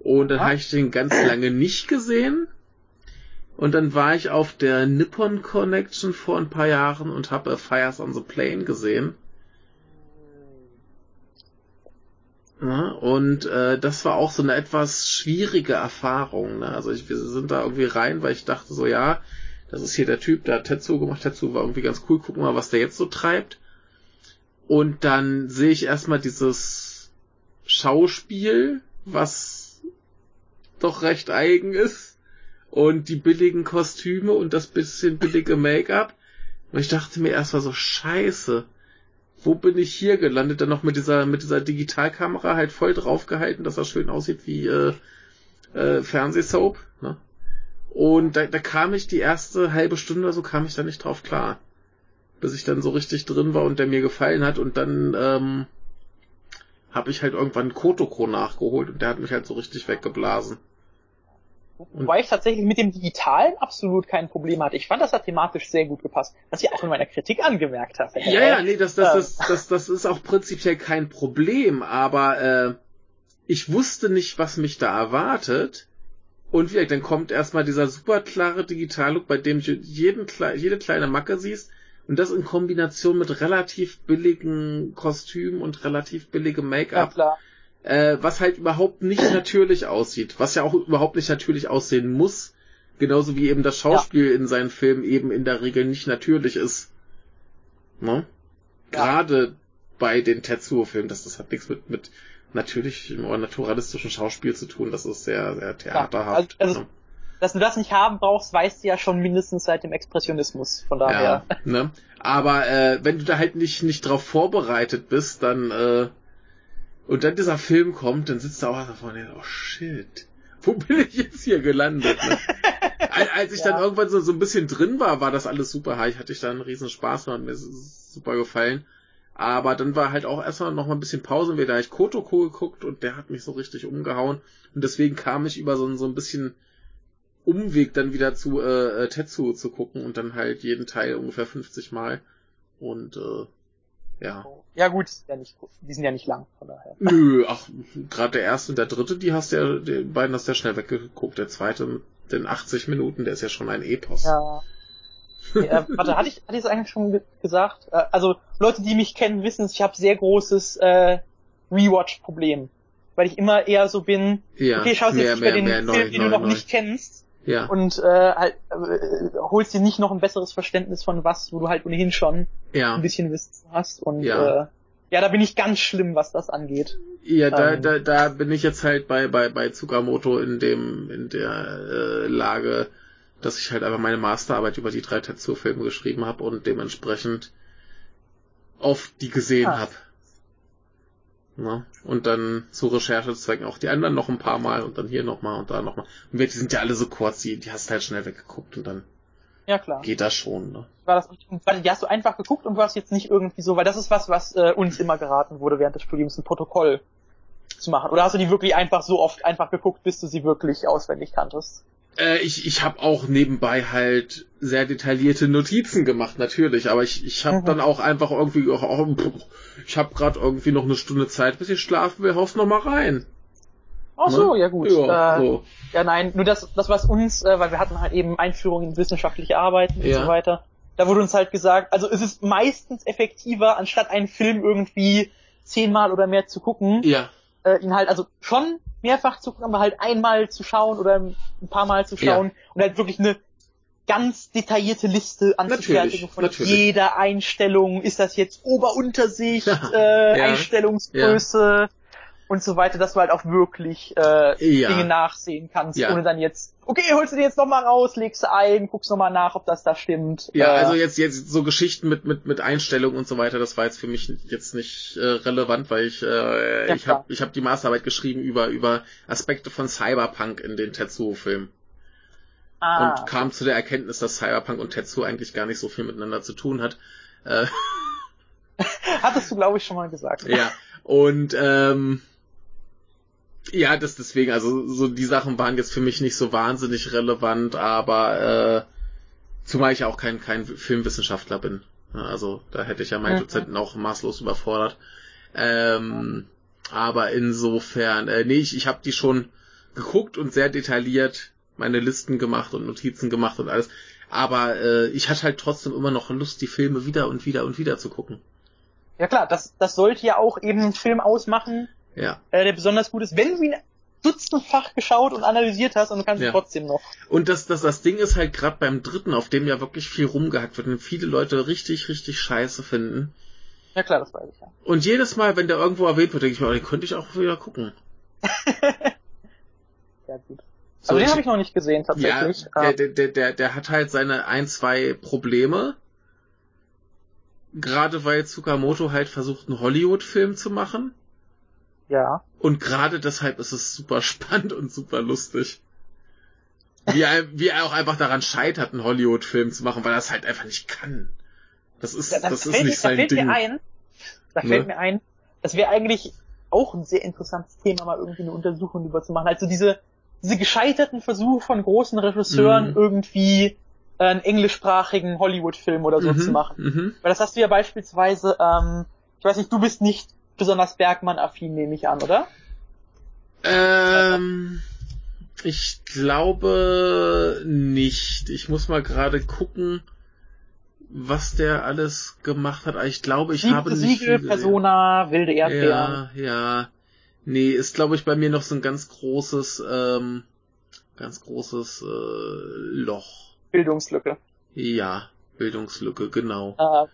B: Und dann habe ich den ganz lange nicht gesehen. Und dann war ich auf der Nippon Connection vor ein paar Jahren und habe Fires on the Plane gesehen. Ja, und äh, das war auch so eine etwas schwierige Erfahrung. Ne? Also ich, wir sind da irgendwie rein, weil ich dachte so, ja, das ist hier der Typ, der hat Tetsu gemacht. Tetsu war irgendwie ganz cool. Gucken wir mal, was der jetzt so treibt. Und dann sehe ich erstmal dieses Schauspiel, was doch recht eigen ist und die billigen Kostüme und das bisschen billige Make-up. Und ich dachte mir erstmal so, scheiße, wo bin ich hier gelandet? Dann noch mit dieser, mit dieser Digitalkamera halt voll draufgehalten, dass das schön aussieht wie äh, äh, Fernsehsoap. Ne? Und da, da kam ich die erste halbe Stunde oder so, kam ich da nicht drauf klar. Bis ich dann so richtig drin war und der mir gefallen hat und dann ähm, habe ich halt irgendwann Kotoko nachgeholt und der hat mich halt so richtig weggeblasen.
A: Wobei ich tatsächlich mit dem Digitalen absolut kein Problem hatte. Ich fand, das hat thematisch sehr gut gepasst, was ich auch in meiner Kritik angemerkt habe.
B: Ja, ja, nee, das, das, das, das, das ist auch prinzipiell kein Problem, aber äh, ich wusste nicht, was mich da erwartet. Und wie dann kommt erstmal dieser super klare Digitallook, bei dem du jeden, jede kleine Macke siehst. Und das in Kombination mit relativ billigen Kostümen und relativ billigem Make-up. Ja, äh, was halt überhaupt nicht natürlich aussieht, was ja auch überhaupt nicht natürlich aussehen muss, genauso wie eben das Schauspiel ja. in seinen Filmen eben in der Regel nicht natürlich ist. Ne? Ja. Gerade bei den Tetsuo-Filmen, das, das hat nichts mit, mit natürlichem oder naturalistischen Schauspiel zu tun, das ist sehr, sehr theaterhaft.
A: Ja, also, also? Dass du das nicht haben brauchst, weißt du ja schon mindestens seit dem Expressionismus, von daher.
B: Ja, ne? Aber äh, wenn du da halt nicht, nicht drauf vorbereitet bist, dann äh, und dann dieser Film kommt, dann sitzt er auch da vorne, oh shit, wo bin ich jetzt hier gelandet? Ne? Als ich ja. dann irgendwann so, so ein bisschen drin war, war das alles super high, hatte ich da einen riesen Spaß und mir ist super gefallen. Aber dann war halt auch erstmal noch mal ein bisschen Pause und wieder habe ich Kotoko geguckt und der hat mich so richtig umgehauen. Und deswegen kam ich über so, so ein bisschen Umweg dann wieder zu äh, Tetsu zu gucken und dann halt jeden Teil ungefähr 50 Mal. Und äh, ja.
A: Ja gut, ja nicht, die sind ja nicht lang, von daher.
B: Nö, ach, gerade der erste und der dritte, die hast ja, die beiden hast du ja schnell weggeguckt. Der zweite mit den 80 Minuten, der ist ja schon ein Epos.
A: Ja. Äh, warte, hatte ich, hatte ich es eigentlich schon gesagt? Äh, also Leute, die mich kennen, wissen, ich habe sehr großes äh, Rewatch-Problem. Weil ich immer eher so bin,
B: ja,
A: okay, schau dir jetzt nicht mehr, den Film, neu, den neu, du noch neu. nicht kennst.
B: Ja.
A: Und äh, halt, äh, holst dir nicht noch ein besseres Verständnis von was, wo du halt ohnehin schon
B: ja.
A: ein bisschen Wissen hast. Und
B: ja.
A: äh, ja, da bin ich ganz schlimm, was das angeht.
B: Ja, da, ähm, da, da bin ich jetzt halt bei, bei, bei Tsukamoto in dem, in der äh, Lage, dass ich halt einfach meine Masterarbeit über die drei Tetsuo-Filme geschrieben habe und dementsprechend oft die gesehen ah. habe. Ne? Und dann zu Recherchezwecken auch die anderen noch ein paar Mal und dann hier nochmal und da nochmal. Und die sind ja alle so kurz, die, die hast halt schnell weggeguckt und dann
A: ja, klar.
B: geht das schon. Ne?
A: War das, die hast du einfach geguckt und du hast jetzt nicht irgendwie so, weil das ist was, was äh, uns immer geraten wurde während des Studiums, ein Protokoll zu machen. Oder hast du die wirklich einfach so oft einfach geguckt, bis du sie wirklich auswendig kanntest?
B: Äh, ich ich habe auch nebenbei halt sehr detaillierte Notizen gemacht, natürlich, aber ich, ich habe mhm. dann auch einfach irgendwie, auch, ich habe gerade irgendwie noch eine Stunde Zeit, bis ich schlafen will, haust noch mal rein.
A: Ach so, ne? ja gut. Ja, äh, so. ja nein, nur das, das was uns, äh, weil wir hatten halt eben Einführung in wissenschaftliche Arbeiten ja. und so weiter. Da wurde uns halt gesagt, also es ist meistens effektiver, anstatt einen Film irgendwie zehnmal oder mehr zu gucken,
B: ja.
A: äh, ihn halt also schon mehrfach zu gucken, aber halt einmal zu schauen oder ein paar Mal zu schauen ja. und halt wirklich eine ganz detaillierte Liste anzufertigen von natürlich. jeder Einstellung. Ist das jetzt Ober-Untersicht, äh, ja. Einstellungsgröße? Und so weiter, dass du halt auch wirklich äh, ja. Dinge nachsehen kannst, ja. ohne dann jetzt, okay, holst du dir jetzt nochmal raus, legst du ein, guckst nochmal nach, ob das da stimmt.
B: Ja, äh, also jetzt jetzt so Geschichten mit mit mit Einstellungen und so weiter, das war jetzt für mich jetzt nicht äh, relevant, weil ich äh, ja, ich habe ich habe die Masterarbeit geschrieben über über Aspekte von Cyberpunk in den Tetsuo-Filmen. Ah. Und kam zu der Erkenntnis, dass Cyberpunk und Tetsuo eigentlich gar nicht so viel miteinander zu tun hat. Äh,
A: Hattest du, glaube ich, schon mal gesagt.
B: Ja. Und ähm, ja, das deswegen, also so die Sachen waren jetzt für mich nicht so wahnsinnig relevant, aber äh, zumal ich auch kein, kein Filmwissenschaftler bin. Also da hätte ich ja meinen. Dozenten auch maßlos überfordert. Ähm, aber insofern, äh, nee, ich, ich habe die schon geguckt und sehr detailliert meine Listen gemacht und Notizen gemacht und alles. Aber äh, ich hatte halt trotzdem immer noch Lust, die Filme wieder und wieder und wieder zu gucken.
A: Ja klar, das, das sollte ja auch eben einen Film ausmachen,
B: ja.
A: Äh, der besonders gut ist, wenn du ihn dutzendfach geschaut und analysiert hast und du kannst ja. ihn trotzdem noch.
B: Und das, das, das Ding ist halt gerade beim dritten, auf dem ja wirklich viel rumgehackt wird und viele Leute richtig, richtig scheiße finden.
A: Ja klar, das weiß ich ja.
B: Und jedes Mal, wenn der irgendwo erwähnt wird, denke ich mir, oh, den könnte ich auch wieder gucken.
A: ja, gut. So, also den habe ich noch nicht gesehen tatsächlich.
B: Ja, der, der, der, der hat halt seine ein, zwei Probleme. Gerade weil Tsukamoto halt versucht, einen Hollywood-Film zu machen.
A: Ja.
B: Und gerade deshalb ist es super spannend und super lustig. Wie er, wie er auch einfach daran scheitert, einen Hollywood-Film zu machen, weil er es halt einfach nicht kann. Das ist, das, das ist nicht sein
A: da fällt
B: Ding.
A: Mir ein, da ne? fällt mir ein, das wäre eigentlich auch ein sehr interessantes Thema, mal irgendwie eine Untersuchung über zu machen. Also diese, diese gescheiterten Versuche von großen Regisseuren mhm. irgendwie einen englischsprachigen Hollywood-Film oder so mhm. zu machen. Mhm. Weil das hast du ja beispielsweise, ähm, ich weiß nicht, du bist nicht besonders Bergmann-affin, nehme ich an, oder?
B: Ähm, ich glaube nicht. Ich muss mal gerade gucken, was der alles gemacht hat. Ich glaube, ich Siegte habe nicht
A: Siegel, viel Persona, wilde Erdbeeren.
B: Ja, ja. Nee, ist glaube ich bei mir noch so ein ganz großes, ähm, ganz großes äh, Loch.
A: Bildungslücke.
B: Ja, Bildungslücke, genau. Äh,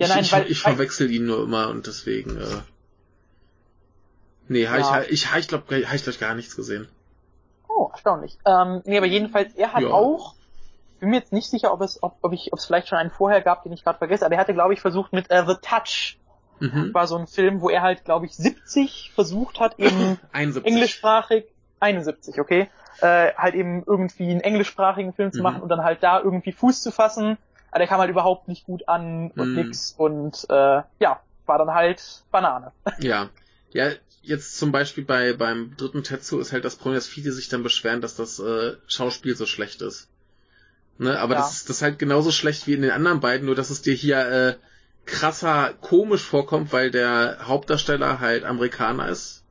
B: ja, nein, ich, weil, ich verwechsel ihn nur immer und deswegen. Äh, Nee, habe ja. ich, ich, ich glaube, habe ich glaub, gar nichts gesehen.
A: Oh, erstaunlich. Ähm, nee, aber jedenfalls, er hat ja. auch, bin mir jetzt nicht sicher, ob es, ob, ob ich, ob es vielleicht schon einen vorher gab, den ich gerade vergesse, aber er hatte, glaube ich, versucht mit äh, The Touch. Mhm. War so ein Film, wo er halt, glaube ich, 70 versucht hat, eben 71. englischsprachig, 71, okay, äh, halt eben irgendwie einen englischsprachigen Film zu mhm. machen und dann halt da irgendwie Fuß zu fassen. Aber der kam halt überhaupt nicht gut an und mhm. nix und äh, ja, war dann halt Banane.
B: Ja. Ja, jetzt zum Beispiel bei beim dritten Tetsu ist halt das Problem, dass viele sich dann beschweren, dass das äh, Schauspiel so schlecht ist. Ne, aber ja. das, ist, das ist halt genauso schlecht wie in den anderen beiden, nur dass es dir hier äh, krasser komisch vorkommt, weil der Hauptdarsteller halt Amerikaner ist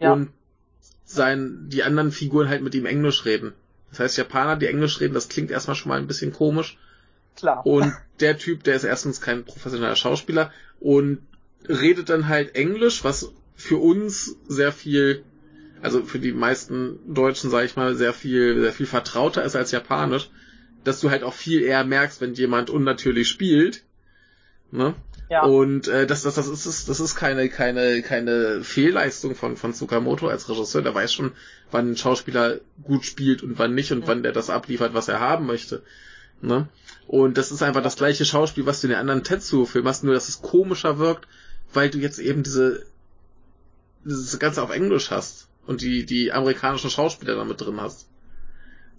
B: ja. und sein, die anderen Figuren halt mit ihm Englisch reden. Das heißt, Japaner, die Englisch reden, das klingt erstmal schon mal ein bisschen komisch.
A: Klar.
B: Und der Typ, der ist erstens kein professioneller Schauspieler und redet dann halt Englisch, was für uns sehr viel, also für die meisten Deutschen, sage ich mal, sehr viel, sehr viel vertrauter ist als Japanisch, dass du halt auch viel eher merkst, wenn jemand unnatürlich spielt. Ne? Ja. Und äh, das, das, das ist das ist keine keine keine Fehlleistung von von Tsukamoto als Regisseur. Der weiß schon, wann ein Schauspieler gut spielt und wann nicht und ja. wann der das abliefert, was er haben möchte. Ne? Und das ist einfach das gleiche Schauspiel, was du in den anderen Tetsuo-Filmen hast, nur dass es komischer wirkt, weil du jetzt eben diese das Ganze auf Englisch hast und die, die amerikanischen Schauspieler damit drin hast.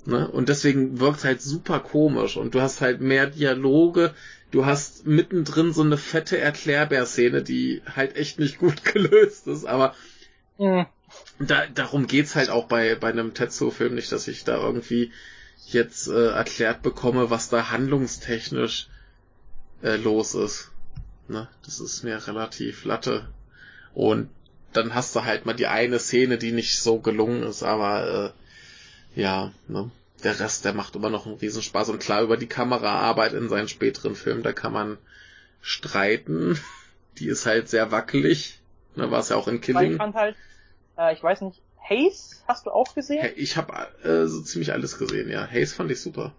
B: Ne? Und deswegen wirkt halt super komisch und du hast halt mehr Dialoge, du hast mittendrin so eine fette Erklärbär-Szene, die halt echt nicht gut gelöst ist, aber mhm. da, darum geht's halt auch bei, bei einem Tetsuo-Film nicht, dass ich da irgendwie jetzt äh, erklärt bekomme, was da handlungstechnisch äh, los ist. Ne? Das ist mir relativ latte. Und dann hast du halt mal die eine Szene, die nicht so gelungen ist, aber äh, ja, ne? Der Rest, der macht immer noch einen Riesenspaß. Und klar, über die Kameraarbeit in seinen späteren Filmen, da kann man streiten. Die ist halt sehr wackelig. Ne, war es ja auch in Killing.
A: Ich fand halt, äh, ich weiß nicht, Haze hast du auch gesehen?
B: Ich habe äh, so ziemlich alles gesehen, ja. Haze fand ich super.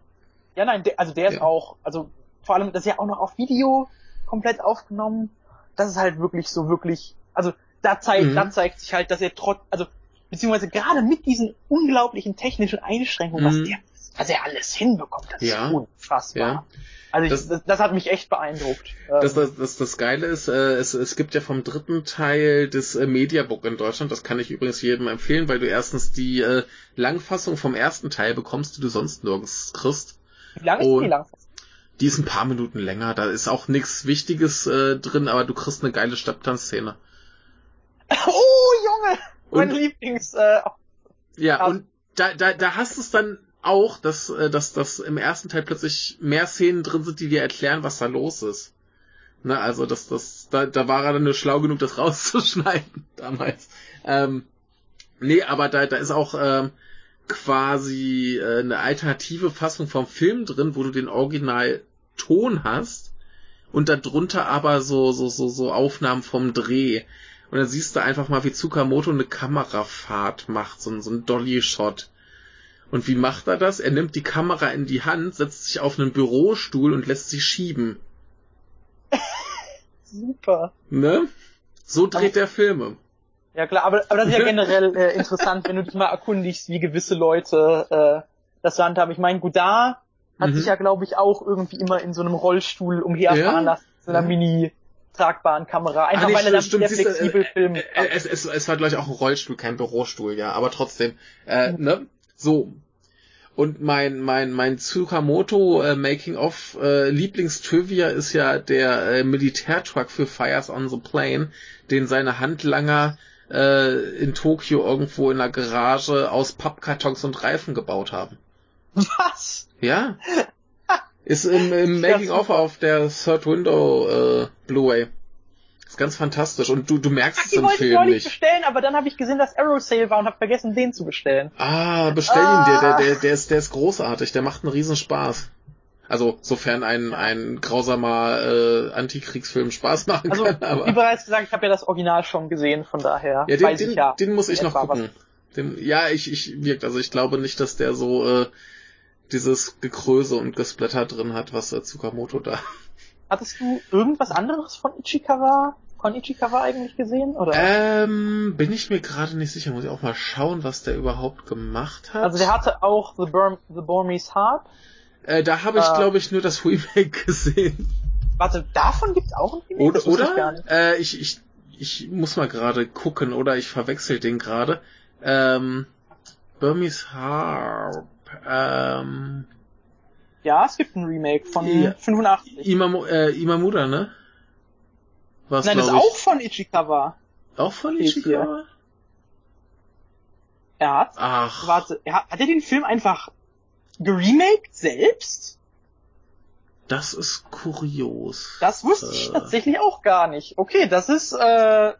A: Ja, nein, der, also der ist auch, also vor allem, das ist ja auch noch auf Video komplett aufgenommen. Das ist halt wirklich so wirklich, also da zeigt, mhm. da zeigt sich halt, dass er trotz, also beziehungsweise gerade mit diesen unglaublichen technischen Einschränkungen, mhm. was der, was er alles hinbekommt, das ja. ist unfassbar. Ja. Also das, ich, das, das, hat mich echt beeindruckt.
B: Das, das, das, das Geile ist, äh, es, es gibt ja vom dritten Teil des äh, Mediabook in Deutschland, das kann ich übrigens jedem empfehlen, weil du erstens die äh, Langfassung vom ersten Teil bekommst, die du sonst nirgends kriegst.
A: Wie lang ist Und die Langfassung?
B: Die ist ein paar Minuten länger, da ist auch nichts Wichtiges äh, drin, aber du kriegst eine geile Stepptanzszene.
A: Oh, Junge! Mein Lieblings. Äh,
B: ja, ja, und da, da, da hast du es dann auch, dass, äh, dass, dass im ersten Teil plötzlich mehr Szenen drin sind, die dir erklären, was da los ist. Ne, also das, das, da, da war er dann nur schlau genug, das rauszuschneiden damals. Ähm, nee, aber da, da ist auch ähm, quasi äh, eine alternative Fassung vom Film drin, wo du den Originalton hast und darunter aber so, so, so, so Aufnahmen vom Dreh. Und dann siehst du einfach mal, wie Tsukamoto eine Kamerafahrt macht, so, so ein Dolly-Shot. Und wie macht er das? Er nimmt die Kamera in die Hand, setzt sich auf einen Bürostuhl und lässt sie schieben.
A: Super.
B: Ne? So dreht aber, der Filme.
A: Ja klar, aber, aber das ist ja generell äh, interessant, wenn du dich mal erkundigst, wie gewisse Leute äh, das Land haben. Ich meine, Godard hat mhm. sich ja, glaube ich, auch irgendwie immer in so einem Rollstuhl umherfahren ja. lassen, so einer ja. Mini tragbaren Kamera, einfach ah, nee, weil er dann stimmt, sehr flexibel
B: äh, filmen äh, es, es, es war, glaube ich, auch ein Rollstuhl, kein Bürostuhl, ja, aber trotzdem, äh, mhm. ne? So. Und mein, mein, mein Tsukamoto äh, Making of äh, Lieblingstrivia ist ja der äh, Militärtruck für Fires on the Plane, den seine Handlanger äh, in Tokio irgendwo in der Garage aus Pappkartons und Reifen gebaut haben.
A: Was?
B: Ja. Ist im, im Making of auf der Third Window äh, Blu-ray. Ist ganz fantastisch und du, du merkst Ach, es im Film ich nicht.
A: bestellen, aber dann habe ich gesehen, dass Arrow Sale war und habe vergessen, den zu bestellen.
B: Ah, bestell ah. ihn dir, der, der, der, ist, der ist großartig, der macht einen riesen Spaß. Also, sofern ein, ein grausamer äh, Antikriegsfilm Spaß machen also, kann.
A: Aber... Wie bereits gesagt, ich habe ja das Original schon gesehen, von daher.
B: Ja, den, den, ja, den muss ich noch gucken. Den, ja, ich, ich wirkt, also ich glaube nicht, dass der so äh, dieses Gekröse und Gesplatter drin hat, was äh, Tsukamoto da
A: Hattest du irgendwas anderes von Ichikawa, von Ichikawa eigentlich gesehen? Oder?
B: Ähm, bin ich mir gerade nicht sicher. Muss ich auch mal schauen, was der überhaupt gemacht hat.
A: Also der hatte auch The, Burm, The Burmese Harp.
B: Äh, da habe ich, äh, glaube ich, nur das Remake gesehen.
A: Warte, davon gibt's auch ein
B: Remake? Oder? oder? Ich, äh, ich, ich, ich muss mal gerade gucken, oder ich verwechsel den gerade. Ähm, Burmese Harp. Ähm,
A: ja, es gibt ein Remake von ja. 85.
B: Imamu, äh, Imamuda, ne?
A: Was, Nein, das ist auch von Ichikawa.
B: Auch von Ichikawa?
A: Er hat,
B: Ach.
A: warte, er hat, hat er den Film einfach geremaked selbst?
B: Das ist kurios.
A: Das wusste äh. ich tatsächlich auch gar nicht. Okay, das ist äh,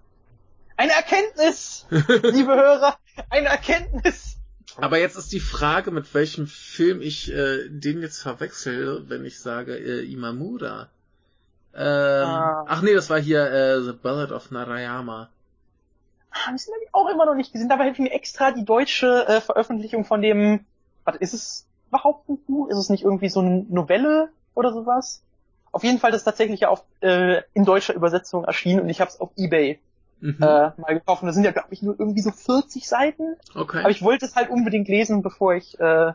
A: eine Erkenntnis, liebe Hörer, eine Erkenntnis.
B: Aber jetzt ist die Frage, mit welchem Film ich äh, den jetzt verwechsel, wenn ich sage äh, Imamura. Ähm, ah. Ach nee, das war hier äh, The Ballad of Narayama.
A: Ah, das habe ich auch immer noch nicht gesehen. Dabei hätte ich mir extra die deutsche äh, Veröffentlichung von dem. Was ist es überhaupt ein Buch? Ist es nicht irgendwie so eine Novelle oder sowas? Auf jeden Fall das tatsächlich ja auf, äh, in deutscher Übersetzung erschienen und ich habe es auf Ebay mhm. äh, mal. Und das sind ja, glaube ich, nur irgendwie so 40 Seiten.
B: Okay.
A: Aber ich wollte es halt unbedingt lesen, bevor ich äh,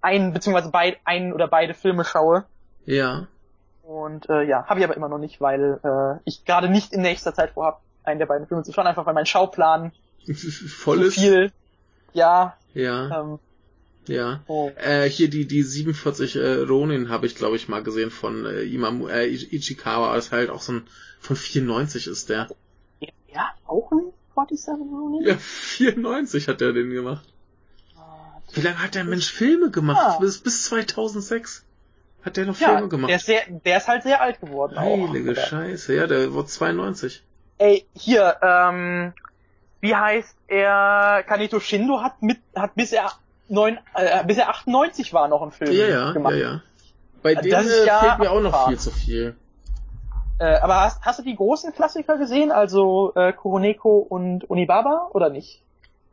A: ein beziehungsweise beid, einen oder beide Filme schaue.
B: Ja.
A: Und äh, ja, habe ich aber immer noch nicht, weil äh, ich gerade nicht in nächster Zeit vorhab, einen der beiden Filme zu schauen, einfach weil mein Schauplan
B: voll ist.
A: viel. Ja.
B: Ja. Ähm, ja. Oh. Äh, hier die die 47 äh, Ronin habe ich glaube ich mal gesehen von äh, Imam äh, Ichikawa, ist halt auch so ein von 94 ist der.
A: Ja, auch ein 47 Ronin?
B: Ja, 94 hat er den gemacht. Wie lange hat der Mensch Filme gemacht? Ja. Bis, bis 2006 hat der noch ja, Filme gemacht.
A: Der ist, sehr, der ist halt sehr alt geworden.
B: Heilige auch, Scheiße, ja, der wurde 92.
A: Ey, hier, ähm, wie heißt er, Kaneto Shindo hat mit, hat bis er neun, äh, bis er 98 war noch ein Film
B: ja, ja,
A: gemacht.
B: Ja, ja. Bei dem äh,
A: ja
B: fehlt mir auch noch viel zu viel.
A: Äh, aber hast, hast du die großen Klassiker gesehen, also äh, Kuroneko und Onibaba oder nicht?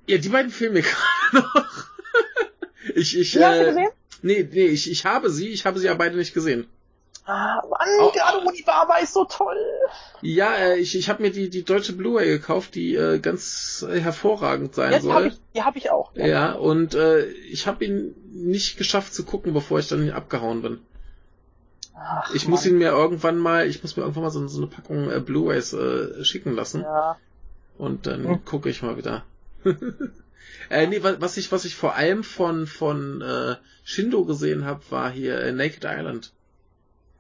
B: Ja, die beiden mir gerade noch. ich, ich,
A: Die hast du
B: äh,
A: gesehen?
B: Nee, nee, ich, ich habe sie, ich habe sie ja beide nicht gesehen.
A: Ah, Mann,
B: Oh.
A: gerade Onibaba ist so toll.
B: Ja, äh, ich, ich habe mir die, die deutsche Blu-ray gekauft, die äh, ganz äh, hervorragend sein
A: Ja, die habe
B: soll.
A: ich, die hab ich auch.
B: Ja, und äh, ich habe ihn nicht geschafft zu gucken, bevor ich dann abgehauen bin.
A: Ach,
B: Ich muss ihn mir irgendwann mal, ich muss mir irgendwann mal so, so eine Packung äh, Blu-rays äh, schicken lassen
A: Ja.
B: und dann
A: Hm.
B: gucke ich mal wieder. äh, nee, was, was ich was ich vor allem von von äh, Shindo gesehen habe, war hier äh, Naked Island.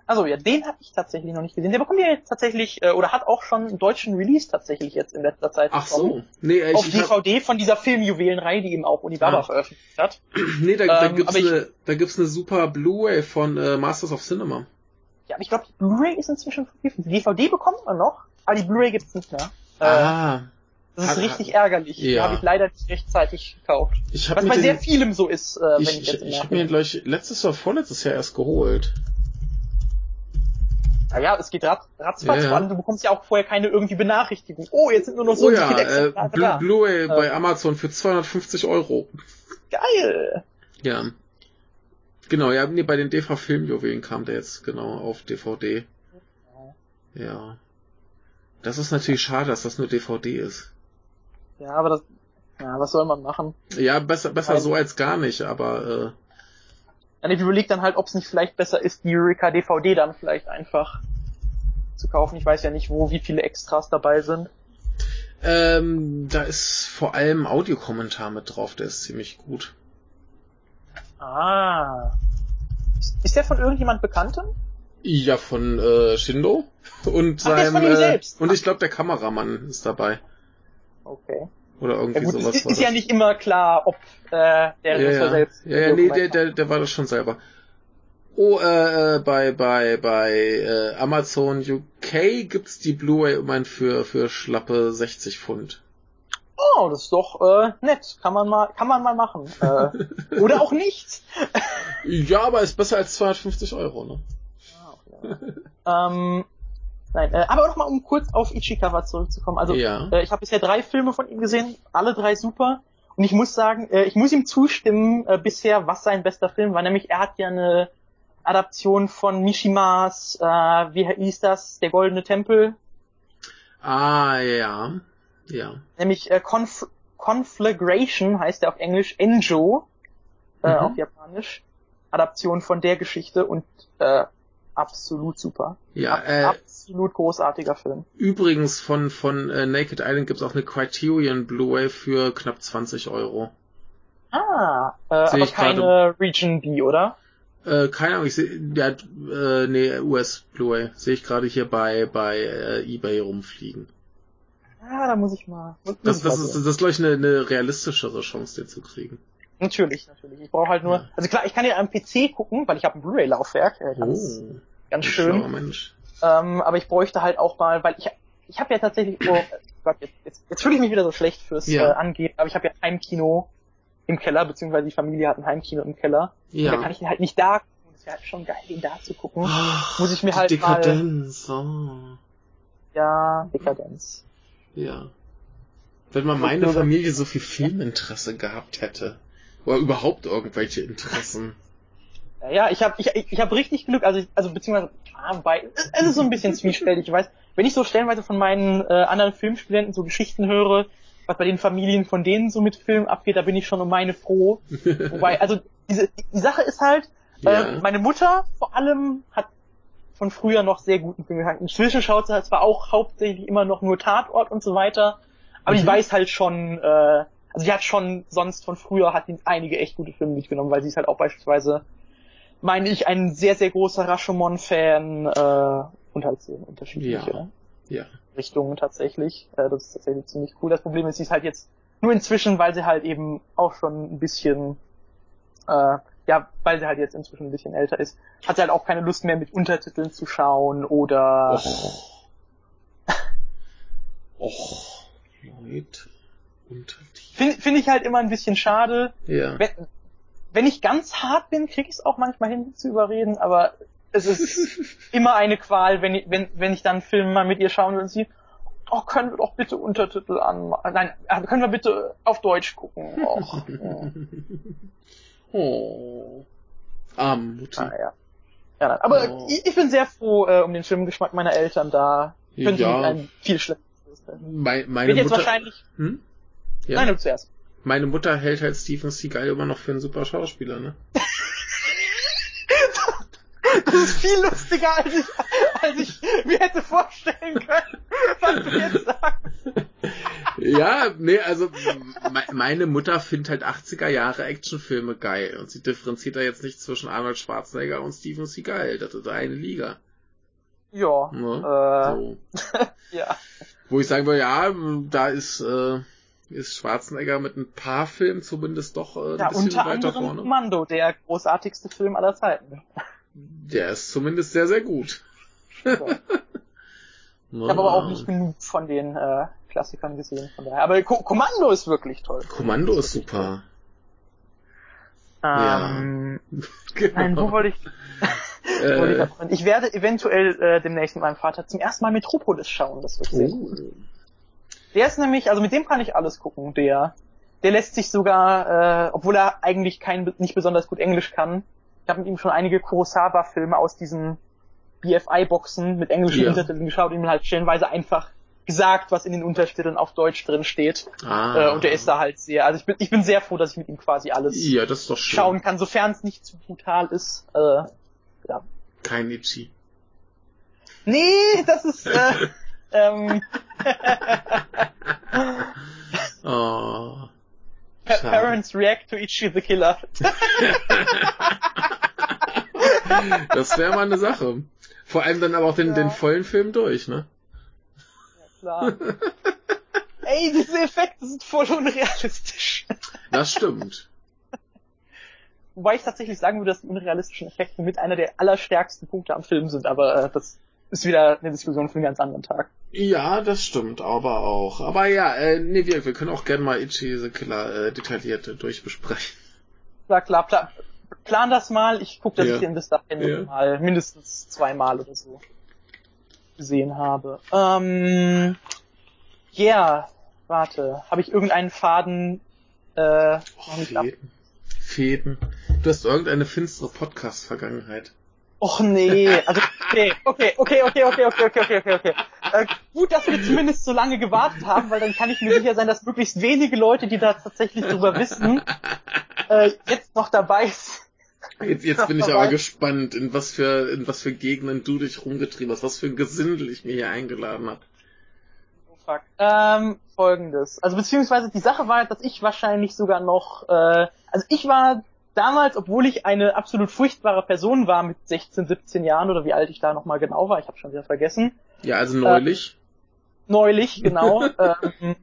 A: Also ja, den habe ich tatsächlich noch nicht gesehen. Der bekommt ja jetzt tatsächlich, äh, oder hat auch schon einen deutschen Release tatsächlich jetzt in letzter Zeit
B: Ach
A: bekommen.
B: so, nee, äh,
A: Auf
B: ich, ich hab,
A: DVD von dieser Filmjuwelenreihe, die eben auch Unibaba
B: Ah.
A: veröffentlicht hat.
B: nee, da, da
A: Ähm,
B: gibt's
A: aber ich-
B: eine da gibt's eine super Blu-ray von äh, Masters of Cinema.
A: Ja, aber ich glaube, die Blu-ray ist inzwischen vergriffen. Die DVD bekommt man noch, aber die Blu-ray gibt's nicht mehr. Äh,
B: ah,
A: das ist richtig ärgerlich. Die
B: ja.
A: habe ich leider nicht rechtzeitig gekauft.
B: ich
A: Was bei
B: den,
A: sehr vielem so ist, äh, wenn
B: ich,
A: ich,
B: ich,
A: jetzt
B: ich habe mir gleich letztes oder vorletztes Jahr erst geholt.
A: Naja, es geht rat, ratzfatz,
B: Ja,
A: vor allem du bekommst ja auch vorher keine irgendwie Benachrichtigung. Oh, jetzt sind nur noch so
B: oh ja,
A: viele
B: äh, Blu-. Blu-ray bei
A: Äh.
B: Amazon für 250 Euro.
A: Geil!
B: Ja. Genau, ja, nee, bei den DV-Filmjuwelen kam der jetzt genau auf DVD. Ja. Das ist natürlich schade, dass das nur DVD ist.
A: Ja, aber das, ja, was soll man machen?
B: Ja, besser, besser
A: Weil-
B: so als gar nicht, aber
A: Ja, ich überlege dann halt, ob es nicht vielleicht besser ist, die Eureka DVD dann vielleicht einfach zu kaufen. Ich weiß ja nicht, wo, wie viele Extras dabei sind.
B: äh, ähm, da ist vor allem Audiokommentar mit drauf, der ist ziemlich gut.
A: Ah. Ist- der von irgendjemand Bekanntem?
B: Ja, von äh, Shindo und
A: Ach,
B: seinem äh, und ich glaube der Kameramann ist dabei
A: Okay.
B: Oder
A: Ja
B: irgendwie
A: gut,
B: sowas.
A: es ist, ist ja nicht immer klar, ob äh, der
B: ja,
A: Regisseur
B: ja.
A: selbst.
B: ja, ja, nee, der, der, der war das schon selber. Oh, äh, äh, bei bei bei äh, Amazon UK gibt's die Blu-ray immerhin für für schlappe 60 Pfund.
A: Oh, das ist doch äh, nett. Kann man mal, kann man mal machen. Äh, oder auch nicht.
B: Ja, aber ist besser als 250 Euro, ne?
A: ähm, nein, äh, aber noch mal um kurz auf Ichikawa zurückzukommen. Also
B: ja.
A: äh, ich habe bisher drei Filme von ihm gesehen, alle drei super. Und ich muss sagen, äh, ich muss ihm zustimmen äh, bisher, was sein bester Film war. Nämlich er hat ja eine Adaption von Mishimas, äh, wie hieß das, der Goldene Tempel,
B: Ah, ja. Ja.
A: nämlich äh, Conf Conflagration heißt er auf Englisch, Enjo äh,
B: Mhm.
A: auf Japanisch. Adaption von der Geschichte und äh, absolut super.
B: Ja,
A: Ab,
B: äh,
A: absolut großartiger Film.
B: übrigens von von äh, Naked Island gibt's auch eine Criterion Blu-ray für knapp 20 Euro.
A: Ah, äh,
B: Sehe
A: aber keine Region B, oder?
B: Äh, keine Ahnung, ich sehe, hat, äh, nee, US Blu-ray sehe ich gerade hier bei bei äh, eBay rumfliegen.
A: Ah, da muss ich mal. Muss
B: Das,
A: ich mal
B: das ist, das ist glaube ich eine, eine realistischere Chance, den zu kriegen.
A: Natürlich, natürlich. Ich brauche halt nur.
B: Ja.
A: Also klar, ich kann ja am PC gucken, weil ich habe ein Blu-ray-Laufwerk. Äh, ganz,
B: Oh,
A: ganz schön.
B: Mensch.
A: Ähm, aber ich bräuchte halt auch mal, weil ich ich habe ja tatsächlich. Oh, Gott, jetzt, jetzt, jetzt fühle ich mich wieder so schlecht fürs
B: Ja.
A: äh, Angehen. Aber ich habe ja ein Heimkino im Keller, beziehungsweise die Familie hat ein Heimkino im Keller.
B: Ja.
A: Und da kann ich den halt nicht da gucken. Das wäre halt schon geil, den da zu gucken.
B: Ah,
A: Muss ich mir halt mal-
B: Dekadenz. Oh.
A: Ja, Dekadenz.
B: Ja. Wenn mal meine Familie so viel Filminteresse gehabt hätte. Oder überhaupt irgendwelche Interessen.
A: Ja, ich habe ich, ich ich hab richtig Glück, also ich, also beziehungsweise ah, es- ist so ein bisschen zwiespältig, ich weiß, wenn ich so stellenweise von meinen äh, anderen Filmstudenten so Geschichten höre, was bei den Familien von denen so mit Film abgeht, da bin ich schon um meine froh. Wobei, also diese die Sache ist halt,
B: Ja.
A: äh, meine Mutter vor allem hat von früher noch sehr guten Film gehabt. Inzwischen schaut sie halt zwar auch hauptsächlich immer noch nur Tatort und so weiter, aber die
B: Mhm.
A: weiß halt schon, äh, also die hat schon sonst von früher hat die einige echt gute Filme mitgenommen, weil sie ist halt auch beispielsweise, meine ich, ein sehr, sehr großer Rashomon-Fan äh, und halt so unterschiedliche
B: Ja. Ja.
A: Richtungen tatsächlich. Äh, das ist tatsächlich ziemlich cool. Das Problem ist, sie ist halt jetzt nur inzwischen, weil sie halt eben auch schon ein bisschen äh, ja, weil sie halt jetzt inzwischen ein bisschen älter ist, hat sie halt auch keine Lust mehr mit Untertiteln zu schauen oder
B: Och. Och. Leute.
A: Finde find ich halt immer ein bisschen schade.
B: Ja.
A: Wenn, wenn ich ganz hart bin, kriege ich es auch manchmal hin zu überreden, aber es ist immer eine Qual, wenn ich, wenn, wenn ich dann einen Film mal mit ihr schauen will und sie, oh, können wir doch bitte Untertitel an, nein, äh, können wir bitte auf Deutsch gucken. Och, ja.
B: oh. Arm Mutti.
A: Ah, ja. Ja, nein. aber
B: Oh.
A: ich, ich bin sehr froh äh, um den Filmgeschmack meiner Eltern, da könnte
B: Ja.
A: ich ein viel schlimmeres
B: Mei- Meine
A: Wird jetzt
B: Mutter,
A: wahrscheinlich,
B: hm? Ja.
A: nein, du zuerst.
B: Meine Mutter hält halt Steven Seagal immer noch für einen super Schauspieler, ne?
A: Das ist viel lustiger, als ich, als ich mir hätte vorstellen können, was du jetzt sagst.
B: Ja, nee, also me meine Mutter findet halt 80er Jahre Actionfilme geil und sie differenziert da jetzt nicht zwischen Arnold Schwarzenegger und Steven Seagal. Das ist eine Liga.
A: Ja,
B: Ne?
A: äh,
B: So.
A: ja.
B: Wo ich sagen würde, ja, da ist, äh, ist Schwarzenegger mit ein paar Filmen zumindest doch äh, ein
A: Ja,
B: bisschen
A: unter
B: weiter
A: anderem
B: vorne.
A: Kommando, der großartigste Film aller Zeiten.
B: Der ist zumindest sehr, sehr gut.
A: Ich habe aber auch nicht genug von den äh, Klassikern gesehen, von daher. Aber Ko Kommando ist wirklich toll.
B: Kommando ist super.
A: Ähm,
B: Genau.
A: Nein, wo wollte ich?
B: Äh,
A: ich, werde eventuell äh, demnächst mit meinem Vater zum ersten Mal Metropolis schauen. Das wird sehr
B: oh.
A: cool. Der ist nämlich, also mit dem kann ich alles gucken. Der, der lässt sich sogar, äh, obwohl er eigentlich kein, nicht besonders gut Englisch kann. Ich habe mit ihm schon einige Kurosawa-Filme aus diesen BFI-Boxen mit englischen
B: Ja.
A: Untertiteln geschaut und ihm halt stellenweise einfach gesagt, was in den Untertiteln auf Deutsch drin steht.
B: Ah.
A: Äh, und der ist da halt sehr, also ich bin, ich bin sehr froh, dass ich mit ihm quasi alles
B: Ja, das ist doch schön.
A: schauen kann, sofern es nicht zu brutal ist. Äh, ja.
B: Kein Itchy.
A: Nee, das ist äh, ähm,
B: Oh. Schade.
A: Parents react to Ichi the Killer.
B: Das wäre mal eine Sache. Vor allem dann aber auch den,
A: Ja.
B: den vollen Film durch, ne?
A: Klar. Ey, diese Effekte sind voll unrealistisch.
B: Das stimmt.
A: Wobei ich tatsächlich sagen würde, dass die unrealistischen Effekte mit einer der allerstärksten Punkte am Film sind, aber äh, das ist wieder eine Diskussion für einen ganz anderen Tag.
B: Ja, das stimmt, aber auch. Aber ja, äh, nee, wir, wir können auch gerne mal Itchy the Killer äh, detailliert äh, durchbesprechen.
A: Klar, klar, pla plan das mal. Ich gucke, dass
B: Ja.
A: ich den bis dahin
B: Ja.
A: mal mindestens zweimal oder so gesehen habe. Ähm, yeah, warte. Habe ich irgendeinen Faden äh, noch nicht ab...
B: Fäden. Fäden. Du hast irgendeine finstere Podcast-Vergangenheit.
A: Och nee, also okay, okay, okay, okay, okay, okay, okay, okay, okay, okay. Äh, gut, dass wir zumindest so lange gewartet haben, weil dann kann ich mir sicher sein, dass möglichst wenige Leute, die da tatsächlich drüber wissen, äh, jetzt noch dabei sind.
B: Jetzt, jetzt bin ich aber gespannt, in was für in was für Gegenden du dich rumgetrieben hast, was für ein Gesindel ich mir hier eingeladen habe.
A: Oh, fuck. Ähm, folgendes. Also beziehungsweise die Sache war, dass ich wahrscheinlich sogar noch, äh, also ich war damals, obwohl ich eine absolut furchtbare Person war mit 16, 17 Jahren oder wie alt ich da nochmal genau war, ich habe schon wieder vergessen,
B: Ja, also neulich.
A: neulich, genau, ähm,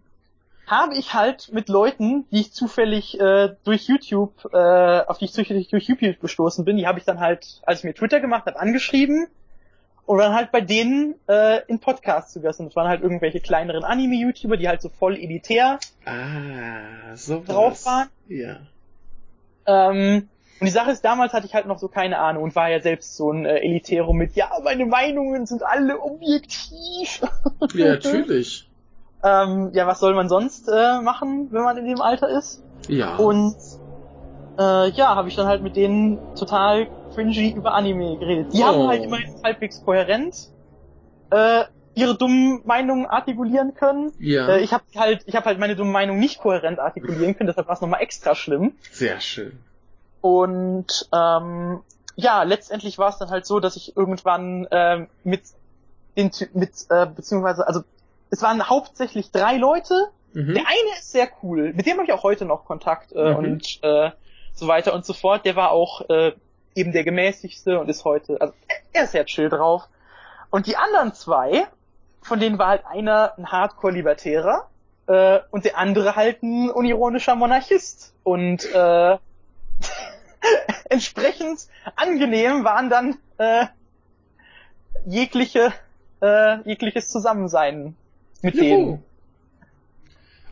A: habe ich halt mit Leuten, die ich zufällig äh, durch YouTube, äh, auf die ich zufällig durch YouTube gestoßen bin, die habe ich dann halt, als ich mir Twitter gemacht habe, angeschrieben und dann halt bei denen äh, in Podcasts zu Gast. Und das waren halt irgendwelche kleineren Anime-YouTuber, die halt so voll elitär
B: ah, so
A: drauf waren.
B: Ja.
A: Ähm, und die Sache ist, damals hatte ich halt noch so keine Ahnung und war ja selbst so ein äh, Elitärum mit, ja, meine Meinungen sind alle objektiv.
B: Ja, natürlich.
A: ähm, ja, was soll man sonst äh, machen, wenn man in dem Alter ist?
B: Ja.
A: Und äh, ja, habe ich dann halt mit denen total cringy über Anime geredet. Die
B: Oh.
A: haben halt immerhin halbwegs kohärent äh, ihre dummen Meinungen artikulieren können.
B: ja.
A: Äh, ich habe halt, ich habe halt meine dumme Meinung nicht kohärent artikulieren können, deshalb war es nochmal extra schlimm.
B: Sehr schön.
A: Und ähm, ja, letztendlich war es dann halt so, dass ich irgendwann ähm, mit den mit äh, beziehungsweise also es waren hauptsächlich drei Leute.
B: Mhm.
A: Der eine ist sehr cool, mit dem habe ich auch heute noch Kontakt äh,
B: Mhm.
A: und äh, so weiter und so fort. Der war auch äh, eben der gemäßigste und ist heute, also er ist sehr chill drauf. Und die anderen zwei, von denen war halt einer ein Hardcore-Libertärer äh, und der andere halt ein unironischer Monarchist. Und äh, entsprechend angenehm waren dann äh, jegliche äh, jegliches Zusammensein mit
B: Juhu.
A: denen.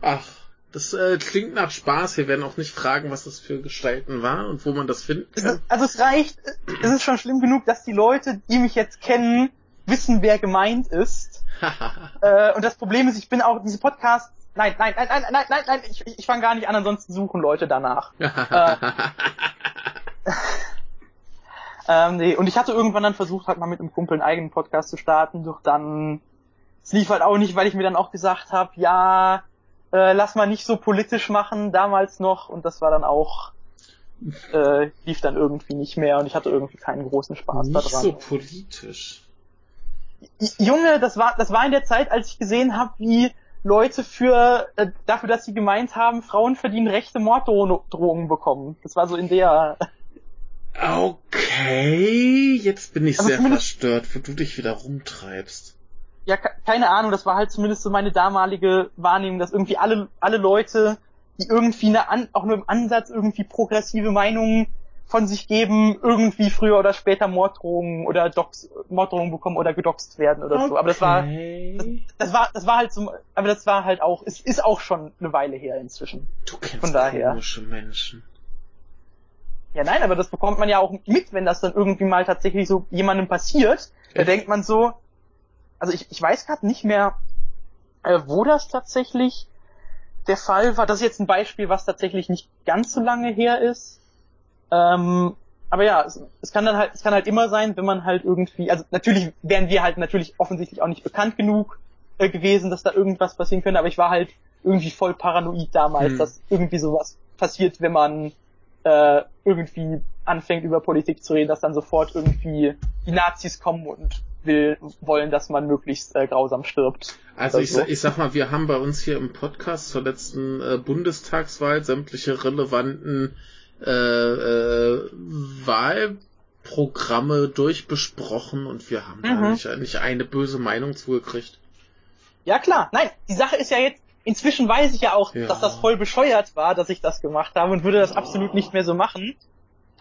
B: Ach, Das äh, klingt nach Spaß. Wir werden auch nicht fragen, was das für Gestalten war und wo man das finden kann.
A: Also es reicht, es ist schon schlimm genug, dass die Leute, die mich jetzt kennen, wissen, wer gemeint ist. äh, und das Problem ist, ich bin auch, diese Podcasts, nein, nein, nein, nein, nein, nein, nein, ich, ich fange gar nicht an, ansonsten suchen Leute danach. äh, ähm, nee, und ich hatte irgendwann dann versucht, halt mal mit einem Kumpel einen eigenen Podcast zu starten, doch dann, es lief halt auch nicht, weil ich mir dann auch gesagt habe, ja, äh, lass mal nicht so politisch machen, damals noch, und das war dann auch, äh, lief dann irgendwie nicht mehr und ich hatte irgendwie keinen großen Spaß
B: nicht
A: daran.
B: so politisch.
A: Junge, das war, das war in der Zeit, als ich gesehen habe, wie Leute für äh, dafür, dass sie gemeint haben, Frauen verdienen rechte Morddrohungen bekommen. Das war so in der.
B: Okay, jetzt bin ich
A: Aber
B: sehr verstört, wo du dich wieder rumtreibst.
A: Ja, ke- keine Ahnung, das war halt zumindest so meine damalige Wahrnehmung, dass irgendwie alle, alle Leute, die irgendwie eine auch nur im Ansatz irgendwie progressive Meinungen von sich geben, irgendwie früher oder später Morddrohungen oder Dox, Morddrohungen bekommen oder gedoxt werden oder so. Aber das war,
B: Okay.
A: das war, das war halt so, aber das war halt auch, es ist auch schon eine Weile her inzwischen.
B: Du kennst
A: von daher.
B: komische Menschen.
A: Ja, nein, aber das bekommt man ja auch mit, wenn das dann irgendwie mal tatsächlich so jemandem passiert. Da denkt man so, also ich, ich weiß gerade nicht mehr, äh, wo das tatsächlich der Fall war. Das ist jetzt ein Beispiel, was tatsächlich nicht ganz so lange her ist. Ähm, aber ja, es, es kann dann halt, es kann halt immer sein, wenn man halt irgendwie, also natürlich wären wir halt natürlich offensichtlich auch nicht bekannt genug äh, gewesen, dass da irgendwas passieren könnte, aber ich war halt irgendwie voll paranoid damals,
B: Hm.
A: dass irgendwie sowas passiert, wenn man äh, irgendwie anfängt über Politik zu reden, dass dann sofort irgendwie die Nazis kommen und will, wollen, dass man möglichst äh, grausam stirbt.
B: Also ich,
A: so.
B: ich sag mal, wir haben bei uns hier im Podcast zur letzten äh, Bundestagswahl sämtliche relevanten äh, äh, Wahlprogramme durchbesprochen und wir haben da
A: Mhm.
B: nicht, nicht eine böse Meinung zugekriegt.
A: Ja klar, nein, die Sache ist ja jetzt, inzwischen weiß ich ja auch,
B: Ja.
A: dass das voll bescheuert war, dass ich das gemacht habe und würde das absolut nicht mehr so machen.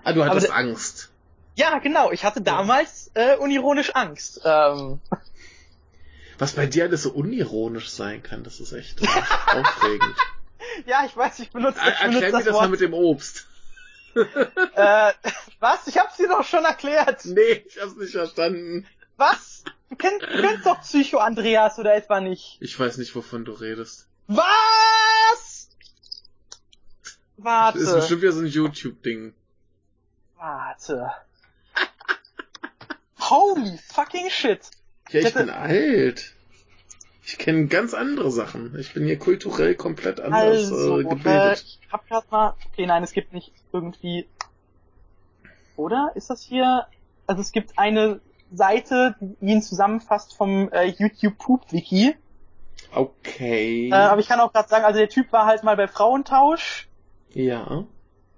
B: Ah, du hattest
A: Aber
B: Angst.
A: Ja, genau, ich hatte damals äh, unironisch Angst. Ähm,
B: Was bei dir alles so unironisch sein kann, das ist echt aufregend.
A: ja, ich weiß, ich benutze, ich benutze
B: erklär mir
A: das
B: das mal mit dem Obst.
A: Äh, was? Ich hab's dir doch schon erklärt.
B: Nee, ich hab's nicht verstanden.
A: Was? Du kennst, du kennst doch Psycho Andreas oder etwa nicht?
B: Ich weiß nicht, wovon du redest.
A: Was?
B: Das ist
A: Warte,
B: bestimmt wieder so ein YouTube-Ding.
A: warte. Holy fucking shit.
B: Ja, ich
A: hätte-
B: bin alt. Ich kenne ganz andere Sachen. Ich bin hier kulturell komplett anders
A: Also,
B: äh,
A: äh,
B: gebildet.
A: ich hab grad mal, okay, nein, es gibt nicht irgendwie, oder? Ist das hier, also es gibt eine Seite, die ihn zusammenfasst vom äh, YouTube Poop Wiki.
B: Okay.
A: Äh, aber ich kann auch gerade sagen, also der Typ war halt mal bei Frauentausch
B: ja.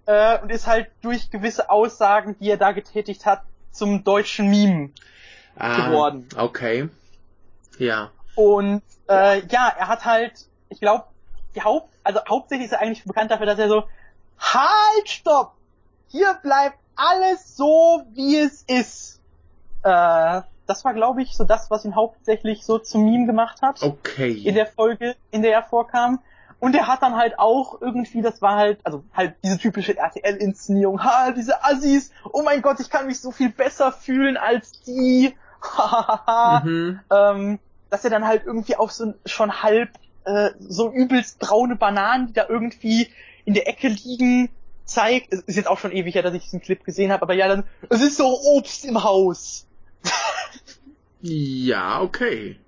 A: äh, und ist halt durch gewisse Aussagen, die er da getätigt hat, zum deutschen Meme
B: Ah,
A: geworden.
B: Okay. Ja.
A: Und äh, ja, er hat halt, ich glaube, die Haupt, also hauptsächlich ist er eigentlich bekannt dafür, dass er so, halt, stopp! Hier bleibt alles so, wie es ist. Äh, das war, glaube ich, so das, was ihn hauptsächlich so zum Meme gemacht hat.
B: Okay.
A: In der Folge, in der er vorkam. Und er hat dann halt auch irgendwie, das war halt, also halt diese typische RTL-Inszenierung, ha, diese Assis, oh mein Gott, ich kann mich so viel besser fühlen als die, hahaha
B: mhm.
A: ähm, dass er dann halt irgendwie auf so schon halb äh, so übelst braune Bananen, die da irgendwie in der Ecke liegen, zeigt. Es ist jetzt auch schon ewig her, dass ich diesen Clip gesehen habe, aber ja, dann, es ist so Obst im Haus.
B: Ja, okay.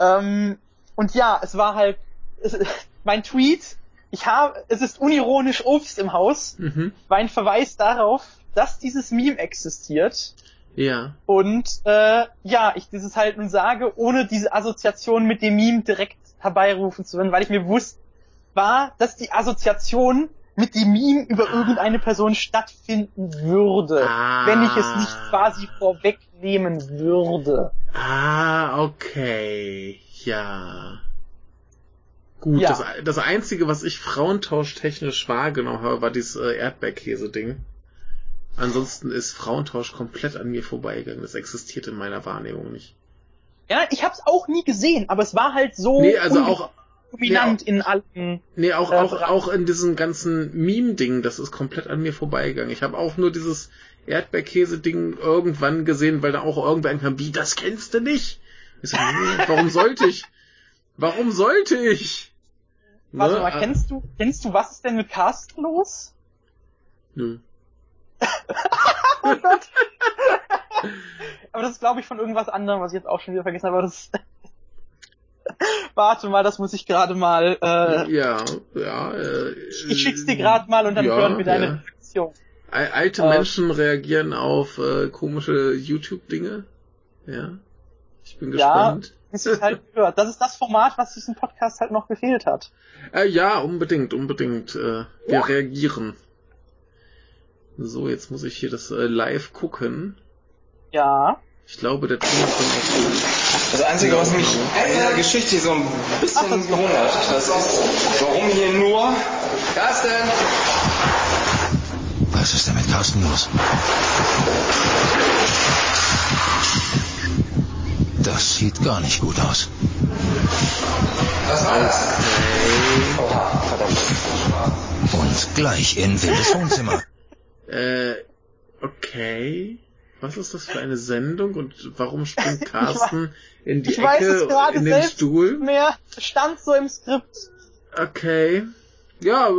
A: Ähm, und ja, es war halt, es, mein Tweet, ich habe, es ist unironisch Obst im Haus,
B: Mhm.
A: war ein Verweis darauf, dass dieses Meme existiert.
B: Ja.
A: Und äh, ja, ich dieses halt nun sage, ohne diese Assoziation mit dem Meme direkt herbeirufen zu können, weil ich mir bewusst war, dass die Assoziation mit dem Meme über irgendeine Person stattfinden würde,
B: Ah.
A: wenn ich es nicht quasi vorwegnehmen würde.
B: Ah, okay. Ja. Gut,
A: Ja.
B: Das, das Einzige, was ich frauentausch-technisch wahrgenommen habe, war dieses äh, Erdbeerkäse-Ding. Ansonsten ist Frauentausch komplett an mir vorbeigegangen. Das existiert in meiner Wahrnehmung nicht.
A: Ja, ich hab's auch nie gesehen, aber es war halt so.
B: Nee, also auch,
A: dominant nee, in allen.
B: Nee, auch, äh, auch, auch in diesem ganzen Meme-Ding, das ist komplett an mir vorbeigegangen. Ich habe auch nur dieses Erdbeerkäse-Ding irgendwann gesehen, weil da auch irgendwer kam, wie, das kennst du nicht? Ich so, nee, warum sollte ich? Warum sollte ich?
A: Warte ne? mal, kennst du, kennst du, was ist denn mit Carsten los?
B: Nö.
A: oh Gott. aber das ist, glaube ich, von irgendwas anderem, was ich jetzt auch schon wieder vergessen habe. Aber das Warte mal, das muss ich gerade mal. Äh,
B: ja, ja. Äh,
A: ich schick's dir gerade mal und dann ja, hören wir deine ja. Reaktion.
B: Alte äh, Menschen reagieren auf äh, komische YouTube-Dinge. Ja. Ich bin gespannt. Ja,
A: halt gehört. Das ist das Format, was diesem Podcast halt noch gefehlt hat.
B: Äh, ja, unbedingt, unbedingt. Äh, wir ja. reagieren. So, jetzt muss ich hier das äh, live gucken.
A: Ja.
B: Ich glaube, der Ton ist dann auch
C: Das Einzige, was mich in der Geschichte so ein bisschen Ach, gewundert, das ist, warum hier nur... Carsten!
D: Was ist denn mit Carsten los? Das sieht gar nicht gut aus.
C: Das?
D: Oha, verdammt. Und gleich in Wildes Wohnzimmer.
B: Äh, okay. Was ist das für eine Sendung und warum springt Carsten in die
A: ich
B: Ecke
A: weiß es gerade
B: in den Stuhl?
A: Mehr stand so im Skript.
B: Okay. Ja,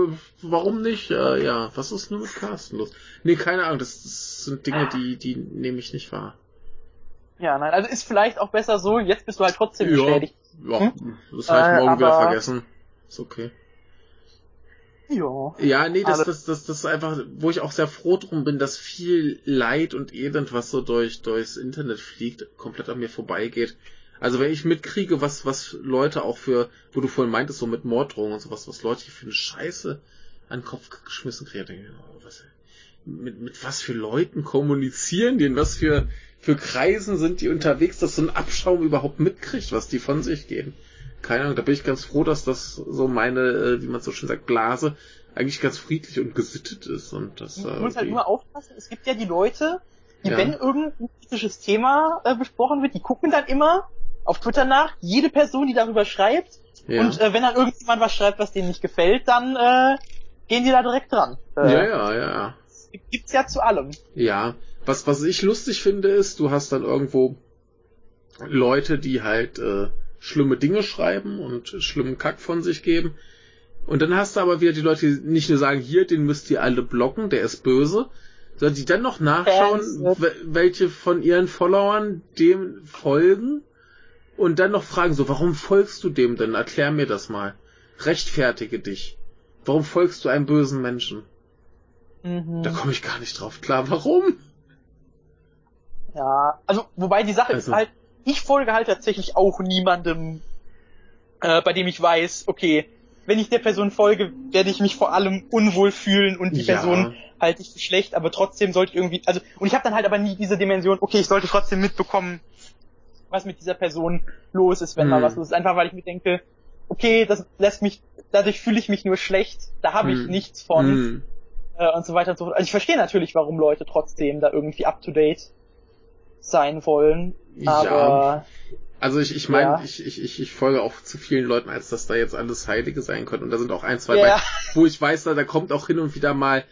B: warum nicht? Äh, ja, was ist nur mit Carsten los? Nee, keine Ahnung, das, das sind Dinge, die, die nehme ich nicht wahr.
A: Ja, nein, also ist vielleicht auch besser so, jetzt bist du halt trotzdem
B: ja,
A: beschädigt.
B: Ja, hm? das habe ich morgen äh, wieder vergessen. Ist okay.
A: Ja.
B: Ja, nee, das, das, das, das ist einfach, wo ich auch sehr froh drum bin, dass viel Leid und Elend, was so durch, durchs Internet fliegt, komplett an mir vorbeigeht. Also wenn ich mitkriege, was, was Leute auch für, wo du vorhin meintest, so mit Morddrohungen und sowas, was Leute hier für eine Scheiße an den Kopf geschmissen kriegen, denke ich, oh, was, mit, mit was für Leuten kommunizieren die, in was für, für Kreisen sind die unterwegs, dass so ein Abschaum überhaupt mitkriegt, was die von sich geben keine Ahnung, da bin ich ganz froh, dass das so meine, äh, wie man so schön sagt, Blase eigentlich ganz friedlich und gesittet ist und das.
A: Du musst halt nur aufpassen, es gibt ja die Leute, die, ja. wenn irgendein kritisches Thema äh, besprochen wird, die gucken dann immer auf Twitter nach, jede Person, die darüber schreibt, ja. und äh, wenn dann irgendjemand was schreibt, was denen nicht gefällt, dann äh, gehen die da direkt dran.
B: Äh, ja, ja, ja.
A: Gibt's ja zu allem.
B: Ja, was, was ich lustig finde, ist, du hast dann irgendwo Leute, die halt äh, schlimme Dinge schreiben und schlimmen Kack von sich geben. Und dann hast du aber wieder die Leute, die nicht nur sagen, hier, den müsst ihr alle blocken, der ist böse, sondern die dann noch nachschauen, welche von ihren Followern dem folgen und dann noch fragen so, warum folgst du dem denn? Erklär mir das mal. Rechtfertige dich. Warum folgst du einem bösen Menschen? Mhm. Da komme ich gar nicht drauf klar. Warum?
A: Ja, also wobei die Sache also, ist halt, ich folge halt tatsächlich auch niemandem, äh, bei dem ich weiß, okay, wenn ich der Person folge, werde ich mich vor allem unwohl fühlen und die ja. Person halte ich für schlecht, aber trotzdem sollte ich irgendwie, also, und ich habe dann halt aber nie diese Dimension, okay, ich sollte trotzdem mitbekommen, was mit dieser Person los ist, wenn hm. mal was los ist. Einfach weil ich mir denke, okay, das lässt mich, dadurch fühle ich mich nur schlecht, da habe ich hm. nichts von. Hm. Äh, und so weiter und so fort. Also ich verstehe natürlich, warum Leute trotzdem da irgendwie up to date sein wollen. Aber ja.
B: Also ich, ich meine, ja. ich, ich, ich folge auch zu vielen Leuten, als dass da jetzt alles Heilige sein könnte. Und da sind auch ein, zwei, ja. bei, wo ich weiß, da, da kommt auch hin und wieder mal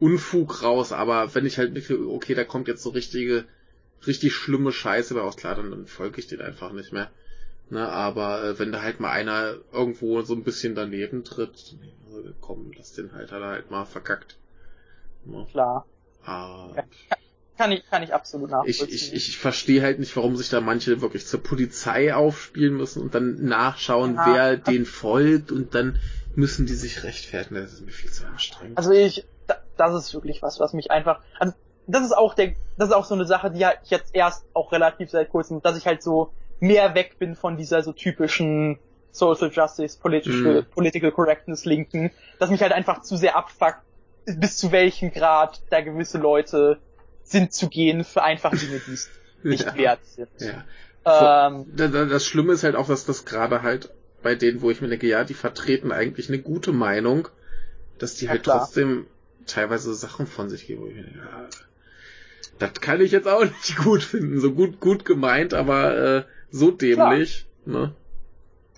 B: Unfug raus. Aber wenn ich halt mitkriege, okay, da kommt jetzt so richtige, richtig schlimme Scheiße bei raus, klar, dann, dann folge ich den einfach nicht mehr. Ne, aber äh, wenn da halt mal einer irgendwo so ein bisschen daneben tritt, also, komm, lass den halt, hat er halt mal verkackt.
A: Ne? Klar.
B: Ah,
A: kann ich, kann ich absolut nachvollziehen.
B: Ich, ich, ich verstehe halt nicht, warum sich da manche wirklich zur Polizei aufspielen müssen und dann nachschauen, ja, wer den folgt und dann müssen die sich rechtfertigen. Das ist mir viel zu anstrengend.
A: Also ich, das ist wirklich was, was mich einfach, also das ist auch der, das ist auch so eine Sache, die halt jetzt erst auch relativ seit kurzem, dass ich halt so mehr weg bin von dieser so typischen Social Justice, Political, mm. Political Correctness Linken, dass mich halt einfach zu sehr abfuckt, bis zu welchem Grad da gewisse Leute sind zu gehen für einfach Dinge, die es nicht ja. wert sind.
B: Ja. Ähm, das Schlimme ist halt auch, dass das gerade halt bei denen, wo ich mir denke, ja, die vertreten eigentlich eine gute Meinung, dass die halt klar. trotzdem teilweise Sachen von sich geben. Wo ich mir denke, ja, das kann ich jetzt auch nicht gut finden. So gut, gut gemeint, aber äh, so dämlich. Ne?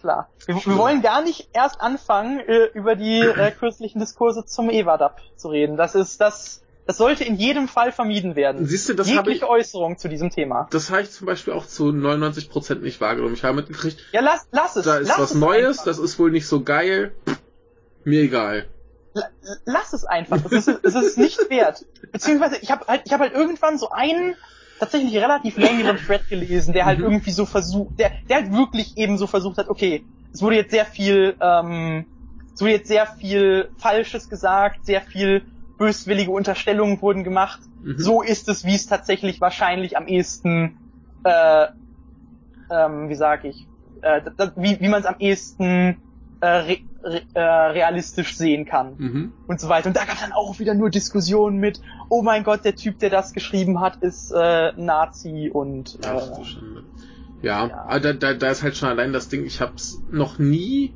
A: klar. Wir, wir wollen gar nicht erst anfangen, äh, über die äh, kürzlichen Diskurse zum EVADAP zu reden. Das ist das, das sollte in jedem Fall vermieden werden.
B: Siehst du, das habe ich,
A: Jegliche Äußerung zu diesem Thema.
B: das habe ich zum Beispiel auch zu 99% nicht wahrgenommen. Ich habe mitgekriegt,
A: Ja, lass, lass es.
B: da ist was
A: es
B: Neues,
A: einfach.
B: das ist wohl nicht so geil. Mir egal.
A: La- lass es einfach. Es ist, es ist nicht wert. Beziehungsweise ich habe halt, ich habe halt irgendwann so einen tatsächlich relativ längeren Thread gelesen, der halt
B: Mhm.
A: irgendwie so versucht, der, der halt wirklich eben so versucht hat, okay, es wurde jetzt sehr viel, ähm, es wurde jetzt sehr viel Falsches gesagt, sehr viel böswillige Unterstellungen wurden gemacht.
B: Mhm.
A: So ist es, wie es tatsächlich wahrscheinlich am ehesten, äh, ähm, wie sag ich, äh, das, wie, wie man es am ehesten äh, re, re, äh, realistisch sehen kann
B: Mhm.
A: und so weiter. Und da gab es dann auch wieder nur Diskussionen mit, oh mein Gott, der Typ, der das geschrieben hat, ist äh, Nazi und
B: Ach du
A: äh,
B: Schande. Ja,
A: Ja.
B: aber da, da, da ist halt schon allein das Ding, ich hab's noch nie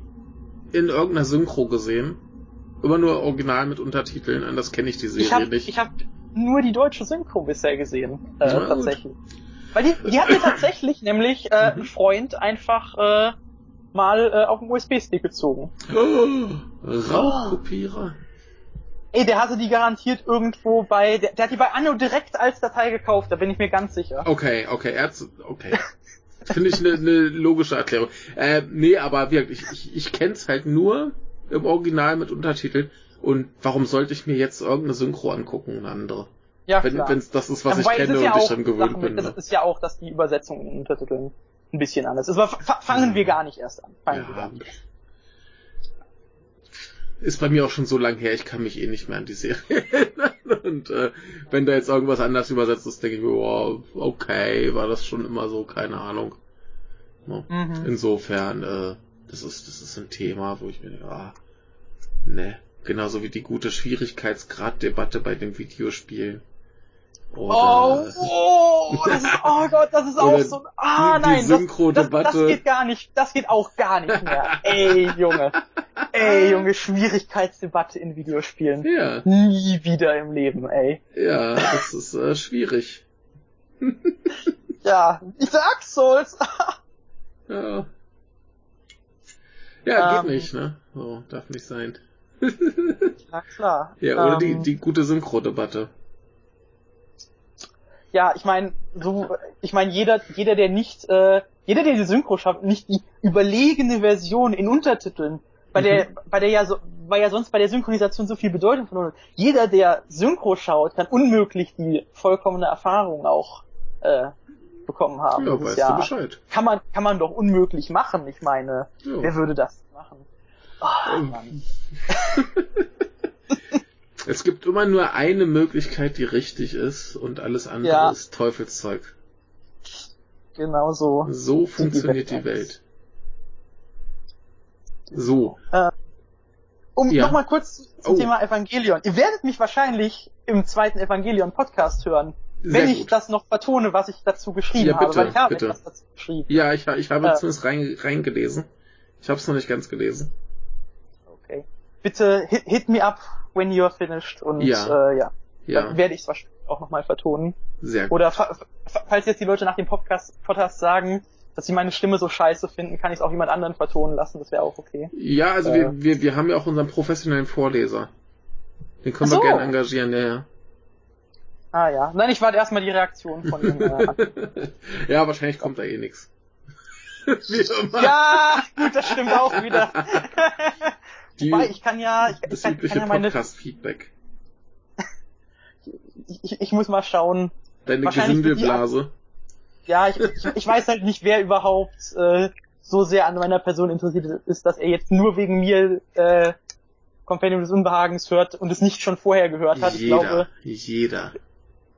B: in irgendeiner Synchro gesehen. Immer nur original mit Untertiteln, anders kenne ich die Serie
A: ich habe
B: nicht.
A: ich hab nur die deutsche Synchro bisher gesehen, äh,
B: gut.
A: tatsächlich. Weil die, die hat mir tatsächlich nämlich äh,
B: Mhm.
A: ein Freund einfach äh, mal äh, auf den USB-Stick gezogen.
B: Oh, Raubkopierer.
A: Ey, der hatte die garantiert irgendwo bei, der, der hat die bei Anno direkt als Datei gekauft, da bin ich mir ganz sicher.
B: Okay, okay, er hat's, okay. Finde ich eine ne logische Erklärung. Äh, nee, aber wirklich, ich, ich kenn's halt nur im Original mit Untertiteln. Und warum sollte ich mir jetzt irgendeine Synchro angucken, eine andere?
A: Ja,
B: Wenn
A: klar.
B: wenn's das ist, was
A: Ja,
B: ich kenne
A: ist
B: und
A: ja
B: ich dran gewöhnt
A: Sachen
B: bin.
A: mit-
B: Ne?
A: Ist ja auch, dass die Übersetzung in den Untertiteln ein bisschen anders ist. Aber fa- fangen wir gar nicht erst an. Fangen wir
B: Ja.
A: gar nicht.
B: Ist bei mir auch schon so lang her, ich kann mich eh nicht mehr an die Serie erinnern. Und äh, wenn da jetzt irgendwas anders übersetzt ist, denke ich mir, wow, okay, war das schon immer so, keine Ahnung. Ne?
A: Mhm.
B: Insofern, äh, das ist, das ist ein Thema, wo ich mir denke, ah, ne. Genauso wie die gute Schwierigkeitsgrad-Debatte bei den Videospielen.
A: Oh,
B: Oder
A: oh, das ist, oh Gott, das ist auch so, ah
B: die- die
A: nein, das, das, das geht gar nicht, das geht auch gar nicht mehr. Ey, Junge, ey, Junge, Schwierigkeitsdebatte in Videospielen.
B: ja,
A: Nie wieder im Leben, ey.
B: ja, das ist äh, schwierig.
A: Ja, ich Dark Souls.
B: Ja. Ja,
A: Ähm.
B: geht nicht, ne? So, darf nicht sein.
A: Na klar.
B: Ja, oder die,
A: Ähm,
B: die gute Synchro-Debatte.
A: ja, ich meine, so, ich meine, jeder, jeder, der nicht, äh, jeder, der die Synchro schafft, nicht die überlegene Version in Untertiteln, bei der,
B: Mhm.
A: bei der ja so, weil ja sonst bei der Synchronisation so viel Bedeutung verloren wird. Jeder, der Synchro schaut, kann unmöglich die vollkommene Erfahrung auch äh, bekommen haben.
B: Ja, weißt
A: ja,
B: du Bescheid.
A: Kann man, kann man doch unmöglich machen. Ich meine,
B: Ja.
A: wer würde das machen? Ah,
B: Ähm.
A: Mann.
B: Es gibt immer nur eine Möglichkeit, die richtig ist, und alles andere
A: Ja.
B: ist Teufelszeug.
A: Genau so.
B: So funktioniert
A: Welt
B: die Welt. So.
A: Um
B: Ja.
A: nochmal kurz zum
B: Oh.
A: Thema Evangelion. Ihr werdet mich wahrscheinlich im zweiten Evangelion-Podcast hören,
B: Sehr
A: wenn ich
B: gut.
A: das noch vertone, was ich dazu geschrieben
B: Ja, bitte,
A: habe, weil ich habe
B: bitte.
A: etwas dazu geschrieben.
B: Ja, ich, ich habe
A: Äh.
B: zumindest rein, reingelesen. Ich habe es noch nicht ganz gelesen.
A: Okay. Bitte hit, hit me up when you're finished und
B: Ja.
A: äh, ja,
B: Ja,
A: dann werde ich es wahrscheinlich auch nochmal vertonen.
B: sehr gut.
A: Oder fa fa falls jetzt die Leute nach dem Podcast, Podcast sagen, dass sie meine Stimme so scheiße finden, kann ich es auch jemand anderen vertonen lassen, das wäre auch okay.
B: Ja, also
A: Äh.
B: wir, wir, wir haben ja auch unseren professionellen Vorleser. Den können
A: Ach
B: wir
A: so.
B: gerne engagieren, ja, ja.
A: Ah ja. Nein, ich warte erstmal die Reaktion von ihm. Äh,
B: ja, wahrscheinlich kommt da eh immer.
A: ja, gut, das stimmt auch wieder.
B: Die-
A: Wobei, ich kann ja, ich, ich,
B: das
A: kann, ich
B: übliche
A: kann ja meine,
B: Podcast-Feedback.
A: ich, ich muss mal schauen.
B: Deine
A: Wahrscheinlich wird die
B: Gesindelblase.
A: Ja, ich, ich, ich weiß halt nicht, wer überhaupt äh, so sehr an meiner Person interessiert ist, dass er jetzt nur wegen mir äh, Compendium des Unbehagens hört und es nicht schon vorher gehört hat. Ich
B: Jeder,
A: glaube,
B: jeder.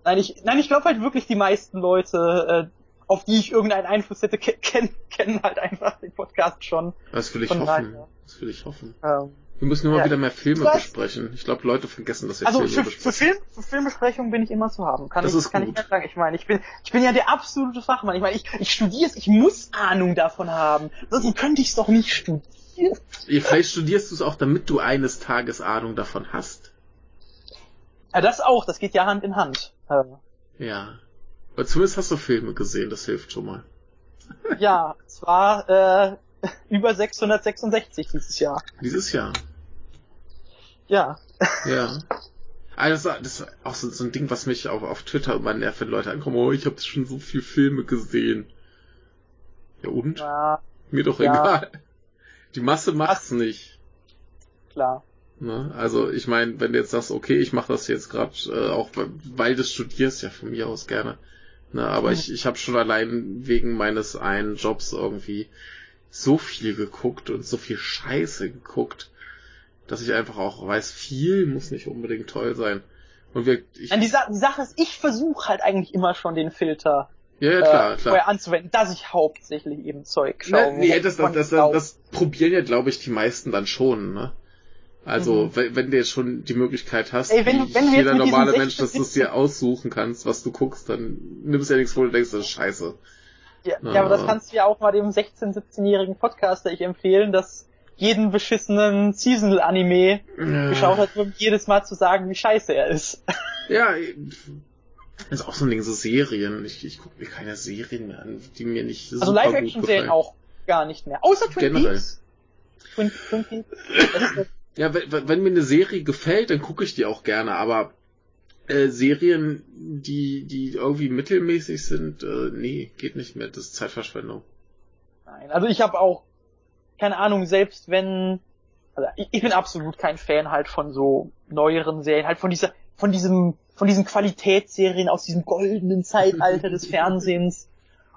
A: Nein, ich, nein, ich glaube halt wirklich, die meisten Leute, äh, auf die ich irgendeinen Einfluss hätte, ke kennen, kennen halt einfach den Podcast schon.
B: Das will ich hoffen.
A: daher.
B: Das will ich hoffen.
A: Ähm,
B: Wir müssen immer
A: Ja,
B: wieder mehr Filme
A: weiß-
B: besprechen. Ich glaube, Leute vergessen, dass wir
A: also
B: Filme
A: für, für,
B: besprechen.
A: Film, für Filmbesprechungen bin ich immer zu haben. Kann
B: Das
A: ich,
B: ist
A: kann
B: gut.
A: ich nicht sagen. Ich meine, ich bin, ich bin ja der absolute Fachmann. Ich meine, ich, ich studiere es, ich muss Ahnung davon haben. Sonst könnte ich es doch nicht studieren.
B: Vielleicht studierst du es auch, damit du eines Tages Ahnung davon hast.
A: Ja, das auch, das geht ja Hand in Hand.
B: Ja. Aber zumindest hast du Filme gesehen, das hilft schon mal.
A: ja, zwar, äh, über 666 dieses Jahr.
B: Dieses Jahr.
A: Ja.
B: Ja. Also das ist auch so, so ein Ding, was mich auf, auf Twitter immer nervt, wenn Leute ankommen, oh, ich habe schon so viel Filme gesehen. Ja und?
A: Ja,
B: Mir doch
A: ja.
B: egal. Die Masse macht's nicht.
A: klar.
B: Ne? Also ich meine, wenn du jetzt sagst, okay, ich mache das jetzt gerade, äh, auch weil du studierst, ja von mir aus gerne. Ne? Aber ich, ich habe schon allein wegen meines einen Jobs irgendwie so viel geguckt und so viel Scheiße geguckt, dass ich einfach auch weiß, viel muss nicht unbedingt toll sein. Und wir, ich,
A: Nein, die, Sa die Sache ist, ich versuche halt eigentlich immer schon den Filter
B: ja, ja, klar,
A: äh,
B: klar.
A: vorher anzuwenden, dass ich hauptsächlich eben Zeug schaue.
B: Ne, nee, das, das, das, das probieren ja, glaube ich, die meisten dann schon, ne? Also,
A: Mhm.
B: wenn, wenn du jetzt schon die Möglichkeit hast,
A: Ey, wenn wenn
B: jeder normale Mensch,
A: 16,
B: dass du es dir aussuchen kannst, was du guckst, dann nimmst du ja nichts vor, du denkst, das ist scheiße.
A: Ja,
B: Ja.
A: ja, aber das kannst du ja auch mal dem 16-, 17-jährigen Podcaster ich empfehlen, dass jeden beschissenen Seasonal-Anime geschaut hat, um jedes Mal zu sagen, wie scheiße er ist.
B: Ja, ist auch so ein Ding, so Serien. Ich, ich gucke mir keine Serien mehr an, die mir nicht so
A: Also
B: gut
A: Live-Action-Serien
B: gefallen.
A: auch gar nicht mehr. Außer Twin
B: Generell.
A: Peaks. Twin, Twin Peaks. Das ist,
B: Ja, wenn, wenn mir eine Serie gefällt, dann gucke ich die auch gerne, aber äh, Serien, die, die irgendwie mittelmäßig sind, äh, nee, geht nicht mehr. Das ist Zeitverschwendung.
A: nein, also ich habe auch, keine Ahnung, selbst wenn, also ich, ich bin absolut kein Fan halt von so neueren Serien, halt von dieser, von diesem, von diesen Qualitätsserien aus diesem goldenen Zeitalter des Fernsehens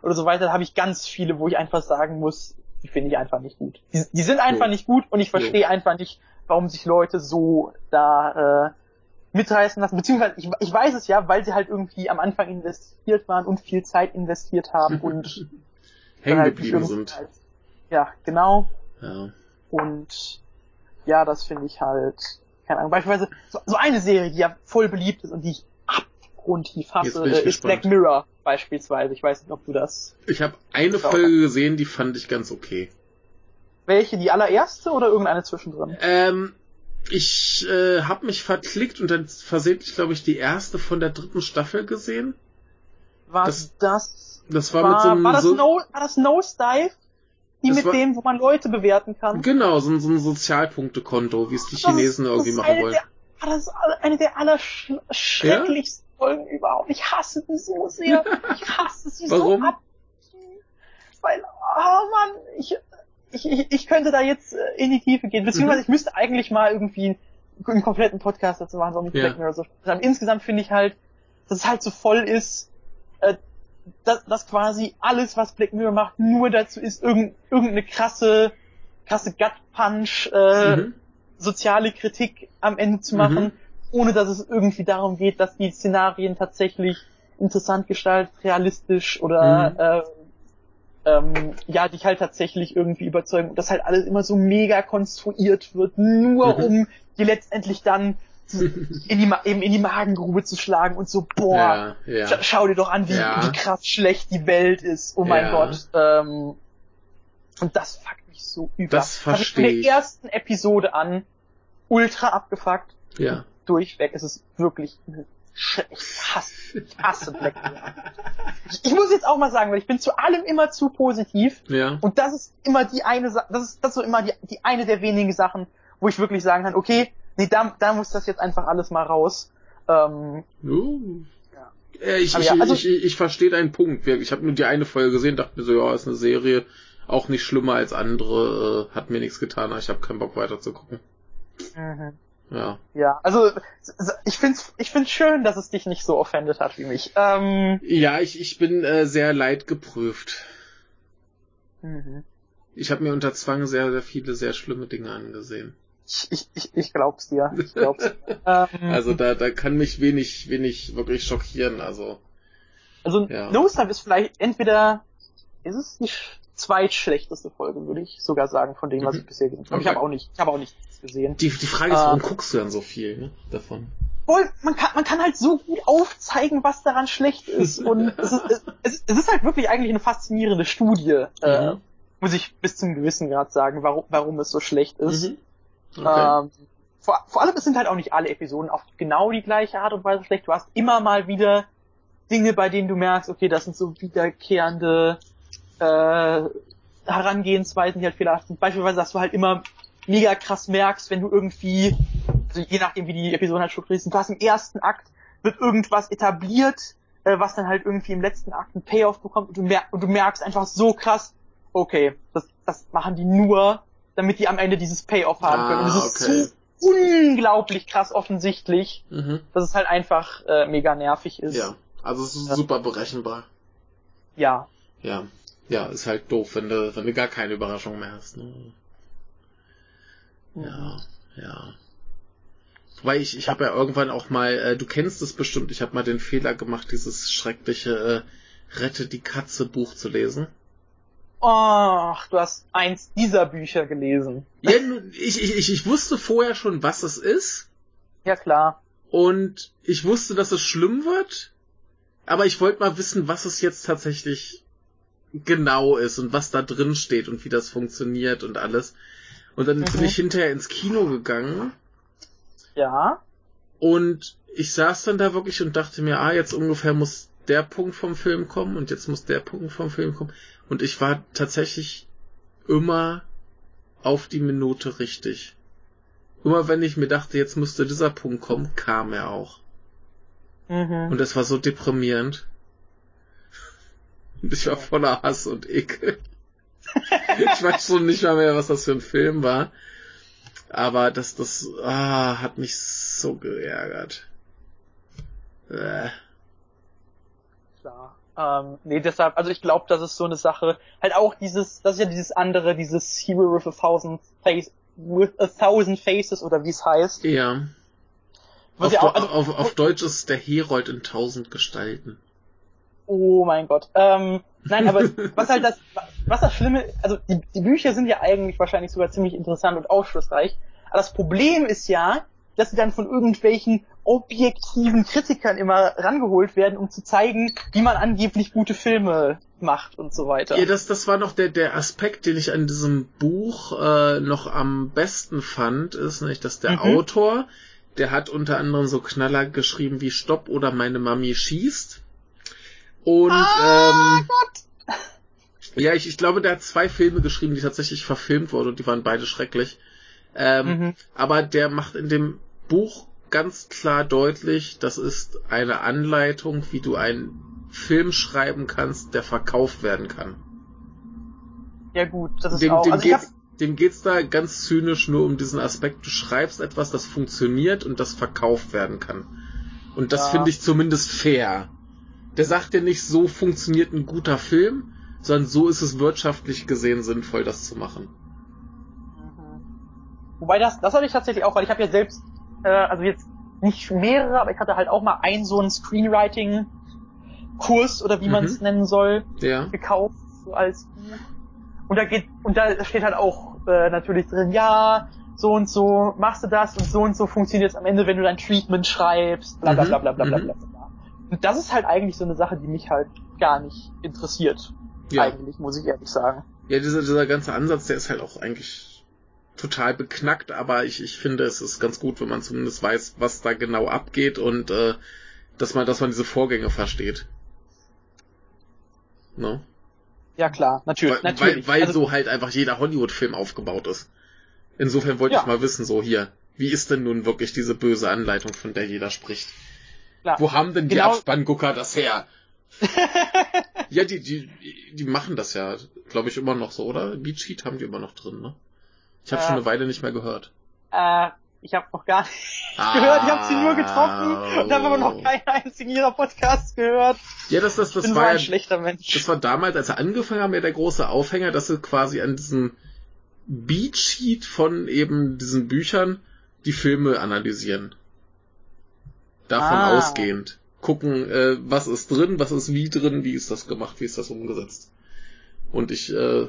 A: oder so weiter, da habe ich ganz viele, wo ich einfach sagen muss, die finde ich einfach nicht gut. Die, die sind einfach
B: Jo.
A: nicht gut und ich verstehe einfach nicht, warum sich Leute so da äh, mitreißen lassen. Beziehungsweise ich, ich weiß es ja, weil sie halt irgendwie am Anfang investiert waren und viel Zeit investiert haben und
B: Hängen
A: halt
B: geblieben sind.
A: Ja, genau.
B: Ja.
A: Und ja, das finde ich halt, keine Ahnung, beispielsweise so, so eine Serie, die ja voll beliebt ist und die ich abgrundtief hasse, äh, ist
B: gespannt.
A: Black Mirror beispielsweise. Ich weiß nicht, ob du das.
B: Ich habe eine. Folge gesehen, die fand ich ganz okay.
A: Welche, die allererste oder irgendeine zwischendrin?
B: Ähm, ich äh, habe mich verklickt und dann versehentlich, glaube ich, die erste von der dritten Staffel gesehen.
A: War
B: Das-
A: das,
B: Das war,
A: war,
B: mit so einem
A: war das
B: so,
A: no, war das Nosedive? Die
B: Das
A: mit
B: war-
A: dem, wo man Leute bewerten kann?
B: genau so ein, so ein Sozialpunktekonto, wie es die
A: Das
B: Chinesen
A: ist-
B: irgendwie machen wollen.
A: Der, ah, das ist eine der allerschrecklichsten Folgen überhaupt. Ich hasse die so sehr. Ich hasse sie
B: Warum?
A: so ab. Weil, oh Mann, ich, ich, ich, ich könnte da jetzt äh, in die Tiefe gehen. Beziehungsweise
B: Mhm.
A: ich müsste eigentlich mal irgendwie einen kompletten Podcast dazu machen, warum ich
B: Ja.
A: Black Mirror so. Insgesamt finde ich halt, dass es halt so voll ist, äh, dass, dass quasi alles, was Black Mirror macht, nur dazu ist, irgend, irgendeine krasse, krasse Gut-Punch, äh,
B: Mhm.
A: soziale Kritik am Ende zu machen,
B: Mhm.
A: ohne dass es irgendwie darum geht, dass die Szenarien tatsächlich interessant gestaltet, realistisch oder äh, ähm, ja, dich halt tatsächlich irgendwie überzeugen und das halt alles immer so mega konstruiert wird, nur
B: Mhm.
A: um die letztendlich dann in die, Ma- eben in die Magengrube zu schlagen und so, boah,
B: Ja, ja.
A: Scha schau dir doch an, wie,
B: Ja.
A: wie krass schlecht die Welt ist. Oh mein. Gott. Ähm, und das fuckt mich so über.
B: Das
A: Hab ich von der ersten Episode an ultra abgefuckt.
B: ja.
A: Durchweg. Es ist wirklich sch- ich hasse, ich hasse Black Mirror. Ich, muss jetzt auch mal sagen, weil ich bin zu allem immer zu positiv.
B: Ja.
A: Und das ist immer die eine das ist das ist so immer die, die eine der wenigen Sachen, wo ich wirklich sagen kann, okay, nee, da, da muss das jetzt einfach alles mal raus. Ähm,
B: Uh.
A: Ja.
B: Ja, ich, ich,
A: ja, also-
B: ich, ich, ich verstehe deinen Punkt. Ich habe nur die eine Folge gesehen, dachte mir so, ja, ist eine Serie, auch nicht schlimmer als andere, äh, hat mir nichts getan, aber ich habe keinen Bock weiter zu gucken.
A: mhm.
B: Ja.
A: Ja, also ich find's, ich find's schön, dass es dich nicht so offended hat wie mich. Ähm,
B: Ja, ich, ich bin äh, sehr leidgeprüft.
A: mhm.
B: Ich habe mir unter Zwang sehr, sehr viele sehr schlimme Dinge angesehen.
A: ich, ich, ich, glaub's dir. Ich glaub's ähm,
B: Also da, da kann mich wenig, wenig wirklich schockieren. Also
A: also
B: ja.
A: Nosedive ist vielleicht entweder, ist es sch- zweitschlechteste Folge, würde ich sogar sagen, von dem, was
B: Mhm.
A: ich bisher gesehen habe. Ich
B: Okay.
A: habe auch nicht, ich habe auch nichts gesehen.
B: die, die Frage ist, warum
A: Ähm.
B: guckst du dann so viel ne, davon?
A: Voll, man kann, man kann halt so gut aufzeigen, was daran schlecht ist. Und es ist, es, es, ist halt wirklich eigentlich eine faszinierende Studie, äh,
B: Mhm.
A: muss ich bis zum gewissen Grad sagen, warum, warum es so schlecht ist.
B: Mhm. Okay.
A: Ähm, vor, vor allem, es sind halt auch nicht alle Episoden auf genau die gleiche Art und Weise schlecht. Du hast immer mal wieder Dinge, bei denen du merkst, okay, das sind so wiederkehrende äh, Herangehensweisen, die halt fehlerhaft sind. Beispielsweise, dass du halt immer mega krass merkst, wenn du irgendwie, also je nachdem wie die Episoden halt strukturiert sind, du hast im ersten Akt wird irgendwas etabliert, äh, was dann halt irgendwie im letzten Akt einen Payoff bekommt und du, mer und du merkst einfach so krass, okay, das, das machen die nur, damit die am Ende dieses Payoff haben können. Und es
B: Ah,
A: ist
B: okay.
A: so unglaublich krass offensichtlich,
B: Mhm.
A: dass es halt einfach äh, mega nervig ist.
B: Ja, also es ist
A: Ja.
B: super berechenbar.
A: Ja.
B: Ja. Ja, ist halt doof, wenn du, wenn du gar keine Überraschung mehr hast. Ne? Ja, ja. Weil ich, ich habe ja irgendwann auch mal, äh, du kennst es bestimmt, ich habe mal den Fehler gemacht, dieses schreckliche äh, Rette die Katze Buch zu lesen.
A: Ach, du hast eins dieser Bücher gelesen.
B: Ja, ich, ich, ich, ich wusste vorher schon, was es ist.
A: Ja klar.
B: Und ich wusste, dass es schlimm wird. Aber ich wollte mal wissen, was es jetzt tatsächlich genau ist und was da drin steht und wie das funktioniert und alles. Und dann bin
A: Mhm.
B: ich hinterher ins Kino gegangen
A: Ja.
B: und ich saß dann da wirklich und dachte mir, ah, jetzt ungefähr muss der Punkt vom Film kommen und jetzt muss der Punkt vom Film kommen. Und ich war tatsächlich immer auf die Minute richtig. Immer wenn ich mir dachte, jetzt müsste dieser Punkt kommen, kam er auch.
A: Mhm.
B: Und das war so deprimierend. Und ich war voller Hass und Ekel. ich weiß schon nicht mal mehr, was das für ein Film war. Aber das, das, ah, hat mich so geärgert. Äh.
A: Klar. Ähm, nee, deshalb, also ich glaube, das ist so eine Sache, halt auch dieses, das ist ja dieses andere, dieses Hero with a thousand face, with a thousand faces oder wie es heißt.
B: Ja. Auf,
A: ja auch, also,
B: auf, auf Deutsch ist der Herold in tausend Gestalten.
A: Oh mein Gott. Ähm, nein, aber was halt das, was das Schlimme, also die, die Bücher sind ja eigentlich wahrscheinlich sogar ziemlich interessant und aufschlussreich. Aber das Problem ist ja, dass sie dann von irgendwelchen objektiven Kritikern immer rangeholt werden, um zu zeigen, wie man angeblich gute Filme macht und so weiter.
B: Ja, das, das war noch der, der Aspekt, den ich an diesem Buch äh, noch am besten fand, ist nicht, dass der
A: Mhm.
B: Autor, der hat unter anderem so Knaller geschrieben wie Stopp oder meine Mami schießt. Und
A: Ah,
B: ähm, ja, ich, ich glaube, der hat zwei Filme geschrieben, die tatsächlich verfilmt wurden und die waren beide schrecklich. Ähm,
A: Mhm.
B: Aber der macht in dem Buch ganz klar deutlich, das ist eine Anleitung, wie du einen Film schreiben kannst, der verkauft werden kann.
A: Ja gut, das ist
B: Dem,
A: auch.
B: dem,
A: Also hab,
B: geht's, dem geht's da ganz zynisch nur um diesen Aspekt, du schreibst etwas, das funktioniert und das verkauft werden kann. Und das
A: Ja.
B: finde ich zumindest fair. Der sagt ja nicht, so funktioniert ein guter Film, sondern so ist es wirtschaftlich gesehen sinnvoll, das zu machen.
A: wobei das, das hatte ich tatsächlich auch, weil ich habe ja selbst, äh, also jetzt nicht mehrere, aber ich hatte halt auch mal einen so einen Screenwriting-Kurs oder wie man es
B: Mhm.
A: nennen soll,
B: Ja.
A: gekauft, so als. Und da geht, und da steht halt auch äh, natürlich drin, ja, so und so machst du das und so und so funktioniert es am Ende, wenn du dein Treatment schreibst, bla bla
B: Mhm,
A: bla bla bla bla
B: mhm.
A: Und das ist halt eigentlich so eine Sache, die mich halt gar nicht interessiert.
B: Ja.
A: Eigentlich, muss ich ehrlich sagen.
B: Ja, dieser, dieser ganze Ansatz, der ist halt auch eigentlich total beknackt, aber ich, ich finde, es ist ganz gut, wenn man zumindest weiß, was da genau abgeht und äh, dass man, dass man diese Vorgänge versteht. Ne?
A: Ja klar, natürlich,
B: Weil,
A: natürlich.
B: weil, weil
A: Also-
B: so halt einfach jeder Hollywood-Film aufgebaut ist. Insofern wollte
A: Ja.
B: ich mal wissen, so hier, wie ist denn nun wirklich diese böse Anleitung, von der jeder spricht?
A: Klar.
B: Wo haben denn die
A: Genau-
B: Abspanngucker das her? ja, die, die, die machen das ja, glaube ich, immer noch so, oder? Beat Sheet haben die immer noch drin, ne? Ich habe
A: Äh,
B: schon eine Weile nicht mehr gehört.
A: Äh, ich habe noch gar nicht gehört, ich habe sie nur getroffen und habe aber noch keinen einzigen ihrer Podcasts gehört.
B: Ja, das, das, das
A: bin
B: war
A: ein schlechter Mensch.
B: das war damals, als sie angefangen haben, ja der große Aufhänger, dass sie quasi an diesem Beatsheet von eben diesen Büchern die Filme analysieren. Davon
A: Ah.
B: ausgehend. Gucken, äh, was ist drin, was ist wie drin, wie ist das gemacht, wie ist das umgesetzt. Und ich äh,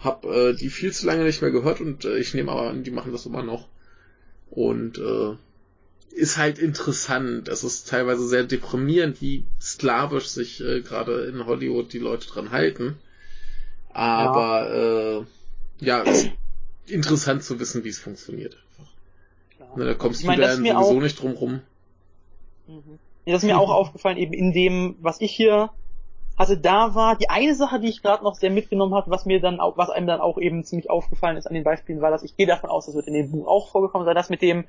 B: habe äh, die viel zu lange nicht mehr gehört und äh, ich nehme aber an, die machen das immer noch. Und äh, ist halt interessant. Es ist teilweise sehr deprimierend, wie sklavisch sich äh, gerade in Hollywood die Leute dran halten. Aber äh, ja, ist interessant zu wissen, wie es funktioniert.
A: Klar.
B: Ne, da kommst
A: Ich
B: du
A: mir
B: sowieso
A: auch-
B: nicht drum rum.
A: Mhm. Ja, das ist mir auch aufgefallen, eben in dem, was ich hier also da war die eine Sache, die ich gerade noch sehr mitgenommen habe, was mir dann auch, was einem dann auch eben ziemlich aufgefallen ist an den Beispielen, war, dass ich gehe davon aus, das wird in dem Buch auch vorgekommen sein, dass mit dem,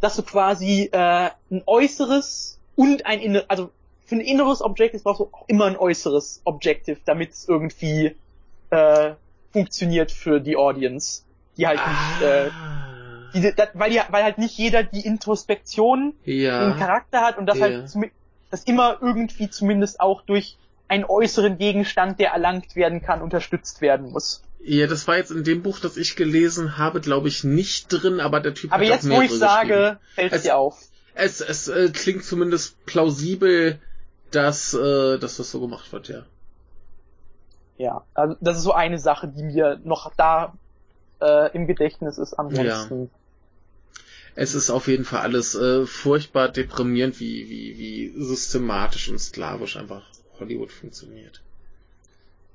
A: dass du quasi äh, ein äußeres und ein inneres, also für ein inneres Objective brauchst du auch immer ein äußeres Objective, damit es irgendwie äh, funktioniert für die Audience, die halt nicht, äh,
B: Ah.
A: Diese, das, weil, die, weil halt nicht jeder die Introspektion
B: ja.
A: den Charakter hat und das
B: Ja.
A: halt das immer irgendwie zumindest auch durch einen äußeren Gegenstand, der erlangt werden kann, unterstützt werden muss.
B: Ja, das war jetzt in dem Buch, das ich gelesen habe, glaube ich, nicht drin, aber der Typ
A: Aber
B: hat
A: jetzt,
B: auch
A: wo ich sage, fällt es dir auf.
B: Es, es äh, klingt zumindest plausibel, dass, äh, dass das so gemacht wird, ja.
A: Ja, also das ist so eine Sache, die mir noch da äh, im Gedächtnis ist. Ansonsten.
B: Es ist auf jeden Fall alles äh, furchtbar deprimierend, wie, wie, wie systematisch und sklavisch einfach Hollywood funktioniert.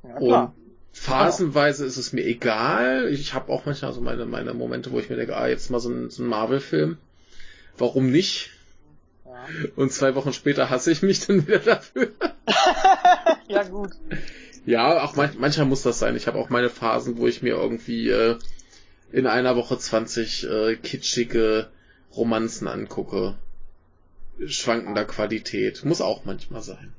A: Ja,
B: Und
A: klar.
B: phasenweise ist es mir egal. Ich habe auch manchmal so meine, meine Momente, wo ich mir denke, ah, jetzt mal so ein, so ein Marvel-Film. Warum nicht?
A: Ja.
B: Und zwei Wochen später hasse ich mich dann wieder dafür.
A: ja, gut.
B: Ja, auch man, manchmal muss das sein. Ich habe auch meine Phasen, wo ich mir irgendwie äh, in einer Woche 20 äh, kitschige Romanzen angucke. Schwankender Qualität. Muss auch manchmal sein.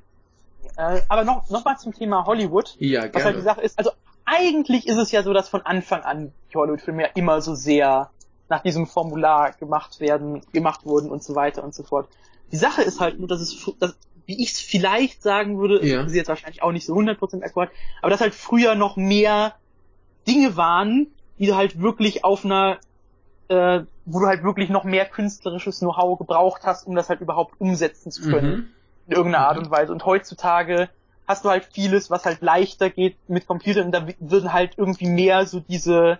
A: Äh, aber noch, noch mal zum Thema Hollywood.
B: Ja,
A: Was halt die
B: gerne.
A: Sache ist, also eigentlich ist es ja so, dass von Anfang an die Hollywood-Filme ja immer so sehr nach diesem Formular gemacht werden, gemacht wurden und so weiter und so fort. Die Sache ist halt nur, dass es, dass, wie ich es vielleicht sagen würde,
B: Ja.
A: ist jetzt wahrscheinlich auch nicht so 100% akkurat, aber dass halt früher noch mehr Dinge waren, die du halt wirklich auf einer, äh, wo du halt wirklich noch mehr künstlerisches Know-how gebraucht hast, um das halt überhaupt umsetzen zu können
B: Mhm.
A: in irgendeiner Art
B: Mhm.
A: und Weise. Und heutzutage hast du halt vieles, was halt leichter geht mit Computern und da würden halt irgendwie mehr so diese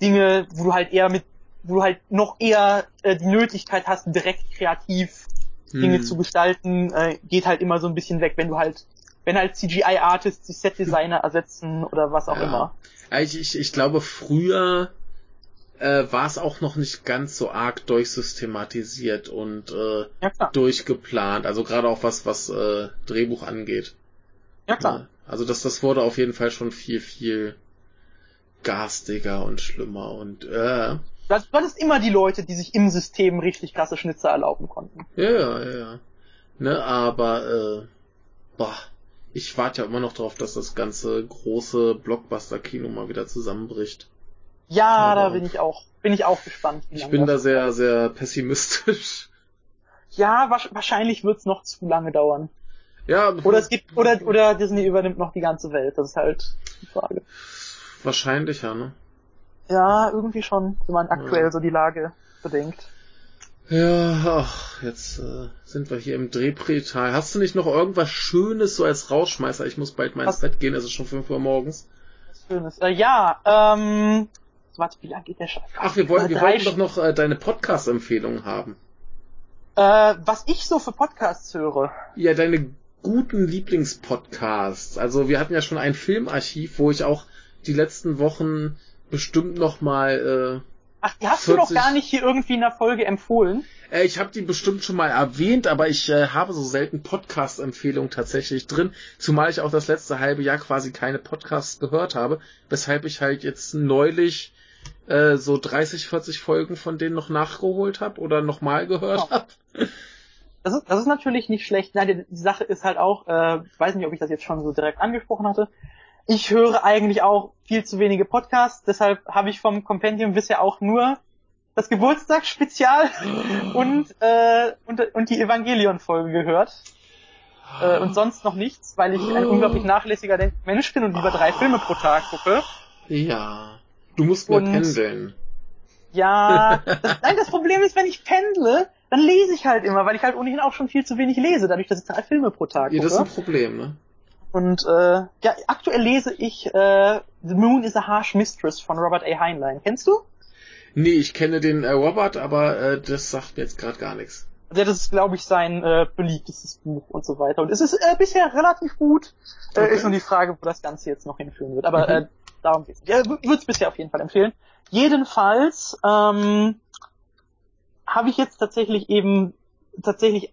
A: Dinge, wo du halt eher mit, wo du halt noch eher äh, die Möglichkeit hast, direkt kreativ Dinge
B: Hm.
A: zu gestalten, äh, geht halt immer so ein bisschen weg, wenn du halt, wenn halt CGI-Artists die Set-Designer ersetzen oder was auch
B: Ja.
A: immer.
B: Ich, ich, ich glaube, früher äh, war es auch noch nicht ganz so arg durchsystematisiert und äh,
A: Ja
B: durchgeplant. Also gerade auch was, was äh, Drehbuch angeht.
A: ja klar.
B: Ja, Also das, das wurde auf jeden Fall schon viel, viel garstiger und schlimmer und äh,
A: hattest- du hattest immer die Leute, die sich im System richtig krasse Schnitzer erlauben konnten.
B: ja, ja, ja, ja. Ne, aber äh, boah, ich warte ja immer noch darauf, dass das ganze große Blockbuster-Kino mal wieder zusammenbricht.
A: Ja,
B: Aber-
A: da bin ich auch, bin ich auch gespannt.
B: Ich bin da sehr, sehr pessimistisch.
A: Ja, wahrscheinlich wird's noch zu lange dauern.
B: Ja,
A: Oder es gibt, oder, oder Disney übernimmt noch die ganze Welt. Das ist halt die Frage.
B: wahrscheinlich ja, ne?
A: Ja, irgendwie schon, wenn man aktuell
B: Ja.
A: so die Lage bedenkt.
B: Ja, ach, jetzt äh, sind wir hier im Drehpretal. Hast du nicht noch irgendwas Schönes so als Rausschmeißer? Ich muss bald mal ins? Bett gehen, es ist schon 5 Uhr morgens.
A: Schönes. Äh, ja, ähm, warte, wie lange geht der Scheiß?
B: Ach, wir wollten,
A: Äh,
B: wir wollten doch noch äh, deine Podcast-Empfehlungen haben.
A: Äh, was ich so für Podcasts höre.
B: Ja, deine guten Lieblingspodcasts. Also wir hatten ja schon ein Filmarchiv, wo ich auch die letzten Wochen bestimmt noch mal
A: Ach, die hast du doch
B: 40
A: gar nicht hier irgendwie in der Folge empfohlen.
B: äh, äh, ich habe die bestimmt schon mal erwähnt, aber ich äh, habe so selten Podcast-Empfehlungen tatsächlich drin, zumal ich auch das letzte halbe Jahr quasi keine Podcasts gehört habe, weshalb ich halt jetzt neulich äh, so 30, 40 Folgen von denen noch nachgeholt habe oder nochmal gehört
A: Oh.
B: habe.
A: Das ist, das ist natürlich nicht schlecht. Nein, die, die Sache ist halt auch, äh, ich weiß nicht, ob ich das jetzt schon so direkt angesprochen hatte. Ich höre eigentlich auch viel zu wenige Podcasts, deshalb habe ich vom Compendium bisher auch nur das Geburtstagsspezial und, äh, und, und die Evangelion-Folge gehört. Äh, und sonst noch nichts, weil ich ein unglaublich nachlässiger Mensch bin und lieber drei Filme pro Tag gucke.
B: Ja. Du musst mehr
A: Und-
B: pendeln.
A: Ja, das, nein, das Problem ist, wenn ich pendle, dann lese ich halt immer, weil ich halt ohnehin auch schon viel zu wenig lese, dadurch, dass ich drei Filme pro Tag
B: Ja,
A: gucke.
B: das ist ein Problem, ne?
A: Und äh, ja, aktuell lese ich äh, The Moon is a Harsh Mistress von Robert A. Heinlein. Kennst du?
B: Nee, ich kenne den äh, Robert, aber äh, das sagt mir jetzt gerade gar nichts.
A: Ja, das ist, glaube ich, sein äh, beliebtestes Buch und so weiter. Und es ist äh, bisher relativ gut. Äh,
B: Okay.
A: Ist nur die Frage, wo das Ganze jetzt noch hinführen wird. Aber
B: Mhm.
A: äh, darum geht's. Ja, würde es bisher auf jeden Fall empfehlen. Jedenfalls ähm, habe ich jetzt tatsächlich eben tatsächlich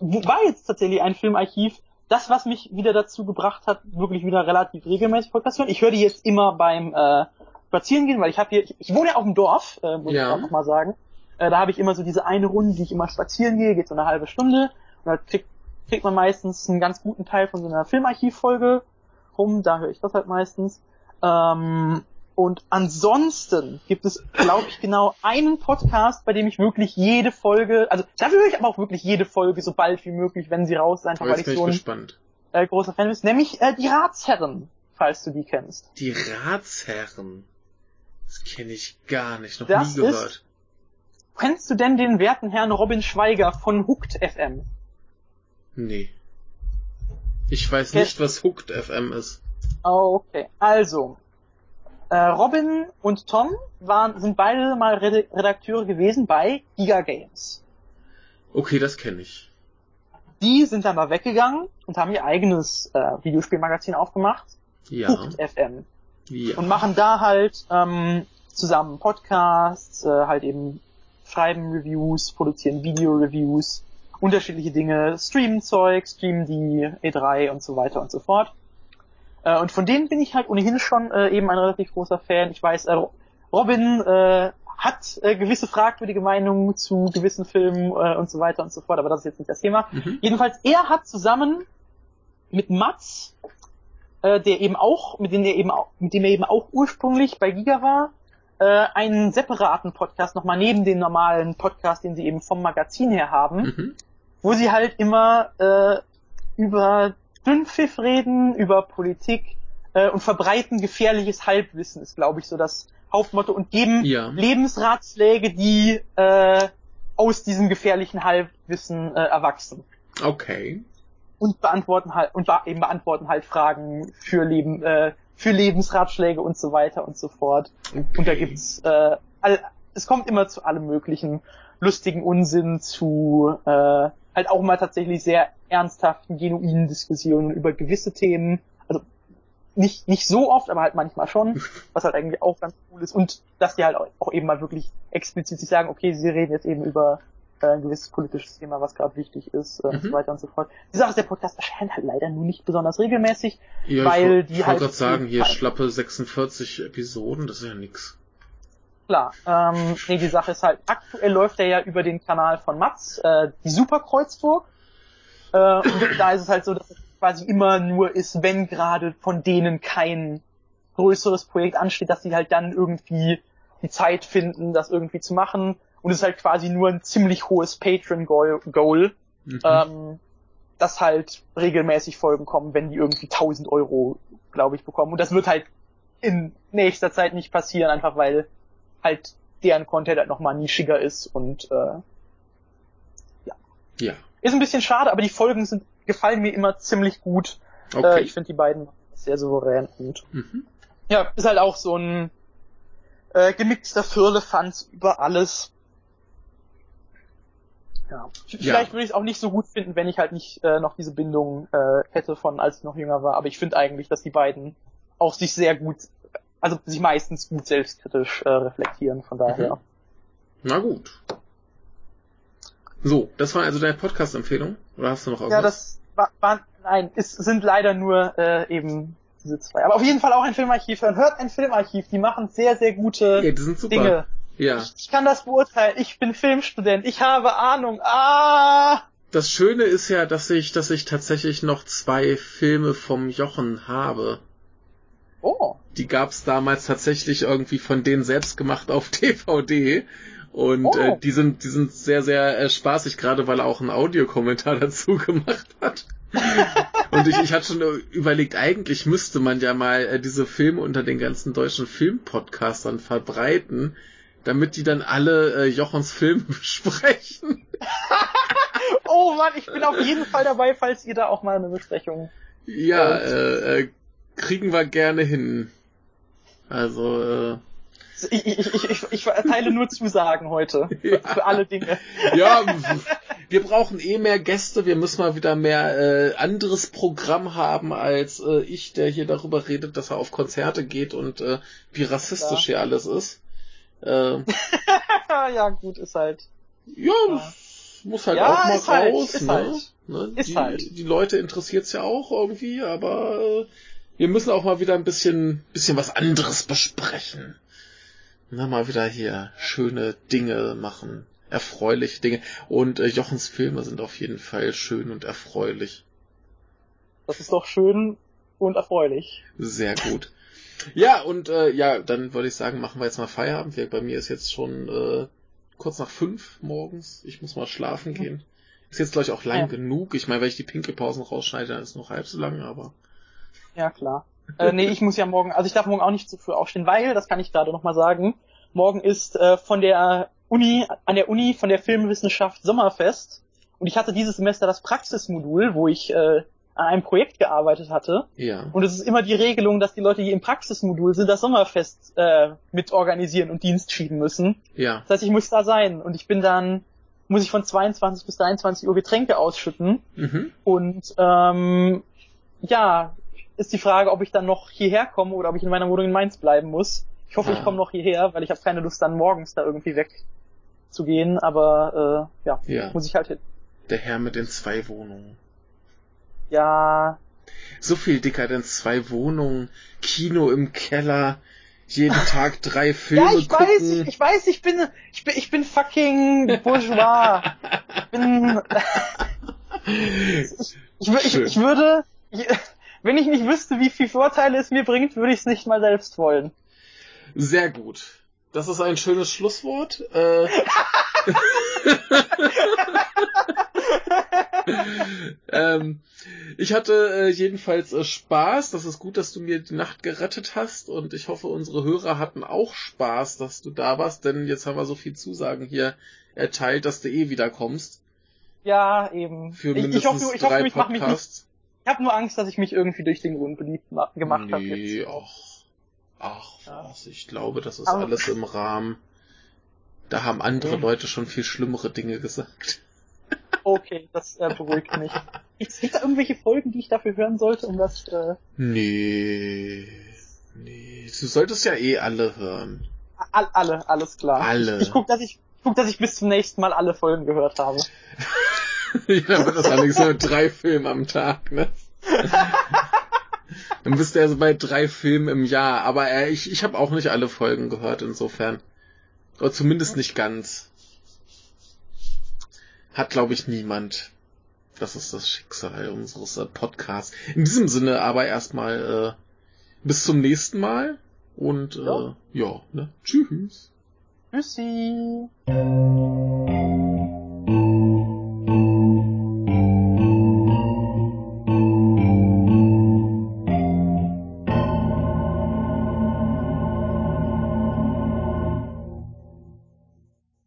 A: wo- war jetzt tatsächlich ein Filmarchiv, das, was mich wieder dazu gebracht hat, wirklich wieder relativ regelmäßig Podcast hören. Ich höre die jetzt immer beim äh, Spazieren gehen, weil ich habe hier, ich, ich, wohne ja auf dem Dorf, äh, muss ja. ich auch noch mal sagen. Äh, da habe ich immer so diese eine Runde, die ich immer spazieren gehe, geht so eine halbe Stunde. Und da kriegt, kriegt man meistens einen ganz guten Teil von so einer Filmarchivfolge rum, da höre ich das halt meistens. Ähm, und ansonsten gibt es, glaube ich, genau einen Podcast, bei dem ich wirklich jede Folge, also dafür höre ich aber auch wirklich jede Folge so bald wie möglich, wenn sie raus sind, einfach weil ich so ein äh, großer Fan bin, nämlich äh, die Ratsherren, falls du die kennst.
B: Die Ratsherren? Das kenne ich gar nicht, noch das nie gehört. Ist,
A: kennst du denn den werten Herrn Robin Schweiger von Hooked FM?
B: Nee. Ich weiß Ken nicht, was Hooked FM ist.
A: Okay, also, Robin und Tom waren, sind beide mal Redakteure gewesen bei Giga Games.
B: Okay, das kenne ich.
A: Die sind dann mal weggegangen und haben ihr eigenes äh, Videospielmagazin aufgemacht.
B: Ja.
A: Hooked FM. Ja. Und machen da halt ähm, zusammen Podcasts, äh, halt eben schreiben Reviews, produzieren Video-Reviews, unterschiedliche Dinge, streamen Zeug, streamen die E3 und so weiter und so fort. Äh, und von denen bin ich halt ohnehin schon äh, eben ein relativ großer Fan. Ich weiß, äh, Robin äh, hat äh, gewisse fragwürdige Meinungen zu gewissen Filmen äh, und so weiter und so fort, aber das ist jetzt nicht das Thema. Mhm. Jedenfalls, er hat zusammen mit Mats, äh, der eben auch, mit dem er eben auch, mit dem er eben auch ursprünglich bei Giga war, äh, einen separaten Podcast nochmal neben den normalen Podcast, den sie eben vom Magazin her haben, mhm. wo sie halt immer äh, über Dünnpfiff reden, über Politik äh, und verbreiten gefährliches Halbwissen, ist glaube ich so das Hauptmotto und geben ja. Lebensratschläge, die äh, aus diesem gefährlichen Halbwissen äh, erwachsen.
B: Okay.
A: Und beantworten halt und eben beantworten halt Fragen für Leben, äh, für Lebensratschläge und so weiter und so fort. Okay. Und da gibt's äh, all, es kommt immer zu allem möglichen lustigen Unsinn, zu äh, halt auch mal tatsächlich sehr ernsthaften, genuinen Diskussionen über gewisse Themen. Also nicht, nicht so oft, aber halt manchmal schon, was halt eigentlich auch ganz cool ist. Und dass die halt auch eben mal wirklich explizit sich sagen, okay, sie reden jetzt eben über äh, ein gewisses politisches Thema, was gerade wichtig ist äh, mhm. und so weiter und so fort. Die Sache ist, der Podcast erscheint halt leider nur nicht besonders regelmäßig,
B: ja,
A: weil
B: ich,
A: die ich halt...
B: Ich wollte gerade sagen, hier schlappe 46 Episoden, das ist ja nix.
A: Klar, ähm, nee, die Sache ist halt, aktuell läuft er ja über den Kanal von Mats, äh, die Superkreuzburg. Äh, und da ist es halt so, dass es quasi immer nur ist, wenn gerade von denen kein größeres Projekt ansteht, dass sie halt dann irgendwie die Zeit finden, das irgendwie zu machen. Und es ist halt quasi nur ein ziemlich hohes Patron-Goal, mhm. ähm, dass halt regelmäßig Folgen kommen, wenn die irgendwie 1000 Euro, glaube ich, bekommen. Und das wird halt in nächster Zeit nicht passieren, einfach weil halt deren Content halt nochmal nischiger ist und äh, ja.
B: Ja.
A: Ist ein bisschen schade, aber die Folgen sind gefallen mir immer ziemlich gut. Okay. Äh, ich finde die beiden sehr souverän und mhm. ja, ist halt auch so ein äh, gemixter Firlefanz über alles. Ja. Vielleicht ja. würde ich es auch nicht so gut finden, wenn ich halt nicht äh, noch diese Bindung äh, hätte von als ich noch jünger war, aber ich finde eigentlich, dass die beiden auch sich sehr gut also sich meistens gut selbstkritisch äh, reflektieren, von daher. Mhm.
B: Na gut. So, das war also deine Podcast-Empfehlung? Oder hast du noch irgendwas?
A: Ja, das war, war nein, es sind leider nur äh, eben diese zwei. Aber auf jeden Fall auch ein Filmarchiv hören. Hört ein Filmarchiv, die machen sehr, sehr gute ja, die sind super. Dinge.
B: Ja.
A: Ich, ich kann das beurteilen. Ich bin Filmstudent. Ich habe Ahnung. Ah!
B: Das Schöne ist ja, dass ich, dass ich tatsächlich noch zwei Filme vom Jochen habe.
A: Oh.
B: Die gab's damals tatsächlich irgendwie von denen selbst gemacht auf DVD. Und oh. äh, die sind, die sind sehr, sehr äh, spaßig, gerade weil er auch einen Audiokommentar dazu gemacht hat. und ich, ich hatte schon überlegt, eigentlich müsste man ja mal äh, diese Filme unter den ganzen deutschen Filmpodcastern verbreiten, damit die dann alle äh, Jochons Filme besprechen.
A: oh Mann, ich bin auf jeden Fall dabei, falls ihr da auch mal eine Besprechung.
B: Ja, äh, äh, kriegen wir gerne hin. Also, äh,
A: ich, ich, ich, ich, erteile nur Zusagen heute. Ja. Für alle Dinge.
B: Ja, wir brauchen eh mehr Gäste. Wir müssen mal wieder mehr äh, anderes Programm haben als äh, ich, der hier darüber redet, dass er auf Konzerte geht und äh, wie rassistisch ja. hier alles ist. Äh,
A: ja, gut, ist halt.
B: Ja, ja. muss halt auch mal
A: halt,
B: raus.
A: ist
B: ne?
A: halt.
B: Ne?
A: Ist
B: die,
A: halt.
B: die Leute interessiert's ja auch irgendwie, aber äh, wir müssen auch mal wieder ein bisschen, bisschen was anderes besprechen. Na, mal wieder hier schöne Dinge machen, erfreuliche Dinge. Und äh, Jochens Filme sind auf jeden Fall schön und erfreulich.
A: Das ist doch schön und erfreulich.
B: Sehr gut. Ja, und äh, ja, dann würde ich sagen, machen wir jetzt mal Feierabend. Wir, bei mir ist jetzt schon äh, kurz nach fünf morgens. Ich muss mal schlafen gehen. Ist jetzt, glaube ich, auch lang
A: Ja.
B: genug. Ich meine, wenn ich die Pinkelpausen rausschneide, dann ist es noch halb so lang, aber.
A: Ja, klar. äh, nee, ich muss ja morgen, also ich darf morgen auch nicht zu früh aufstehen, weil, das kann ich gerade nochmal sagen, morgen ist äh, von der Uni, an der Uni von der Filmwissenschaft Sommerfest. Und ich hatte dieses Semester das Praxismodul, wo ich äh, an einem Projekt gearbeitet hatte.
B: Ja.
A: Und es ist immer die Regelung, dass die Leute, die im Praxismodul sind, das Sommerfest äh, mit organisieren und Dienst schieben müssen.
B: Ja.
A: Das heißt, ich muss da sein. Und ich bin dann, muss ich von 22 bis 23 Uhr Getränke ausschütten.
B: Mhm.
A: Und ähm, ja, ist die Frage, ob ich dann noch hierher komme oder ob ich in meiner Wohnung in Mainz bleiben muss. Ich hoffe, ich komme noch hierher, weil ich habe keine Lust, dann morgens da irgendwie wegzugehen. Aber äh, ja,
B: Ja.
A: muss ich halt hin.
B: Der Herr mit den zwei Wohnungen.
A: Ja,
B: So viel Dekadenz, zwei Wohnungen, Kino im Keller, jeden Tag drei Filme
A: ja, ich
B: gucken.
A: weiß, ich, ich weiß, ich bin, ich bin, ich bin fucking bourgeois. ich bin, ich, ich, ich, ich würde, ich, wenn ich nicht wüsste, wie viel Vorteile es mir bringt, würde ich es nicht mal selbst wollen.
B: Sehr gut. Das ist ein schönes Schlusswort. Äh, ähm, ich hatte äh, jedenfalls äh, Spaß. Das ist gut, dass du mir die Nacht gerettet hast. Und ich hoffe, unsere Hörer hatten auch Spaß, dass du da warst. Denn jetzt haben wir so viel Zusagen hier erteilt, dass du eh wieder kommst.
A: Ja, eben.
B: Für
A: ich, ich
B: mindestens
A: hoffe, ich
B: drei
A: hoffe, ich mache mich nicht.
B: Podcasts.
A: Ich habe nur Angst, dass ich mich irgendwie durch den Grund beliebt ma gemacht habe
B: nee,
A: jetzt.
B: ach, ach was. Ich glaube, das ist
A: Aber-
B: alles im Rahmen. Da haben andere
A: Mhm.
B: Leute schon viel schlimmere Dinge gesagt.
A: Okay, das äh, beruhigt mich. Gibt's da irgendwelche Folgen, die ich dafür hören sollte, um das äh,
B: Nee. Nee. Du solltest ja eh alle hören.
A: all, alle, alles klar.
B: Alle.
A: Ich, ich guck, dass ich guck, dass ich bis zum nächsten Mal alle Folgen gehört habe.
B: ja, dann wird das allerdings nur drei Filme am Tag, ne? dann bist du ja so bei drei Filmen im Jahr. Aber äh, ich, ich habe auch nicht alle Folgen gehört, insofern. Oder zumindest nicht ganz. Hat, glaube ich, niemand. Das ist das Schicksal unseres äh, Podcasts. In diesem Sinne aber erstmal äh, bis zum nächsten Mal. Und äh,
A: Ja.
B: ja, ne? Tschüss.
A: Tschüssi.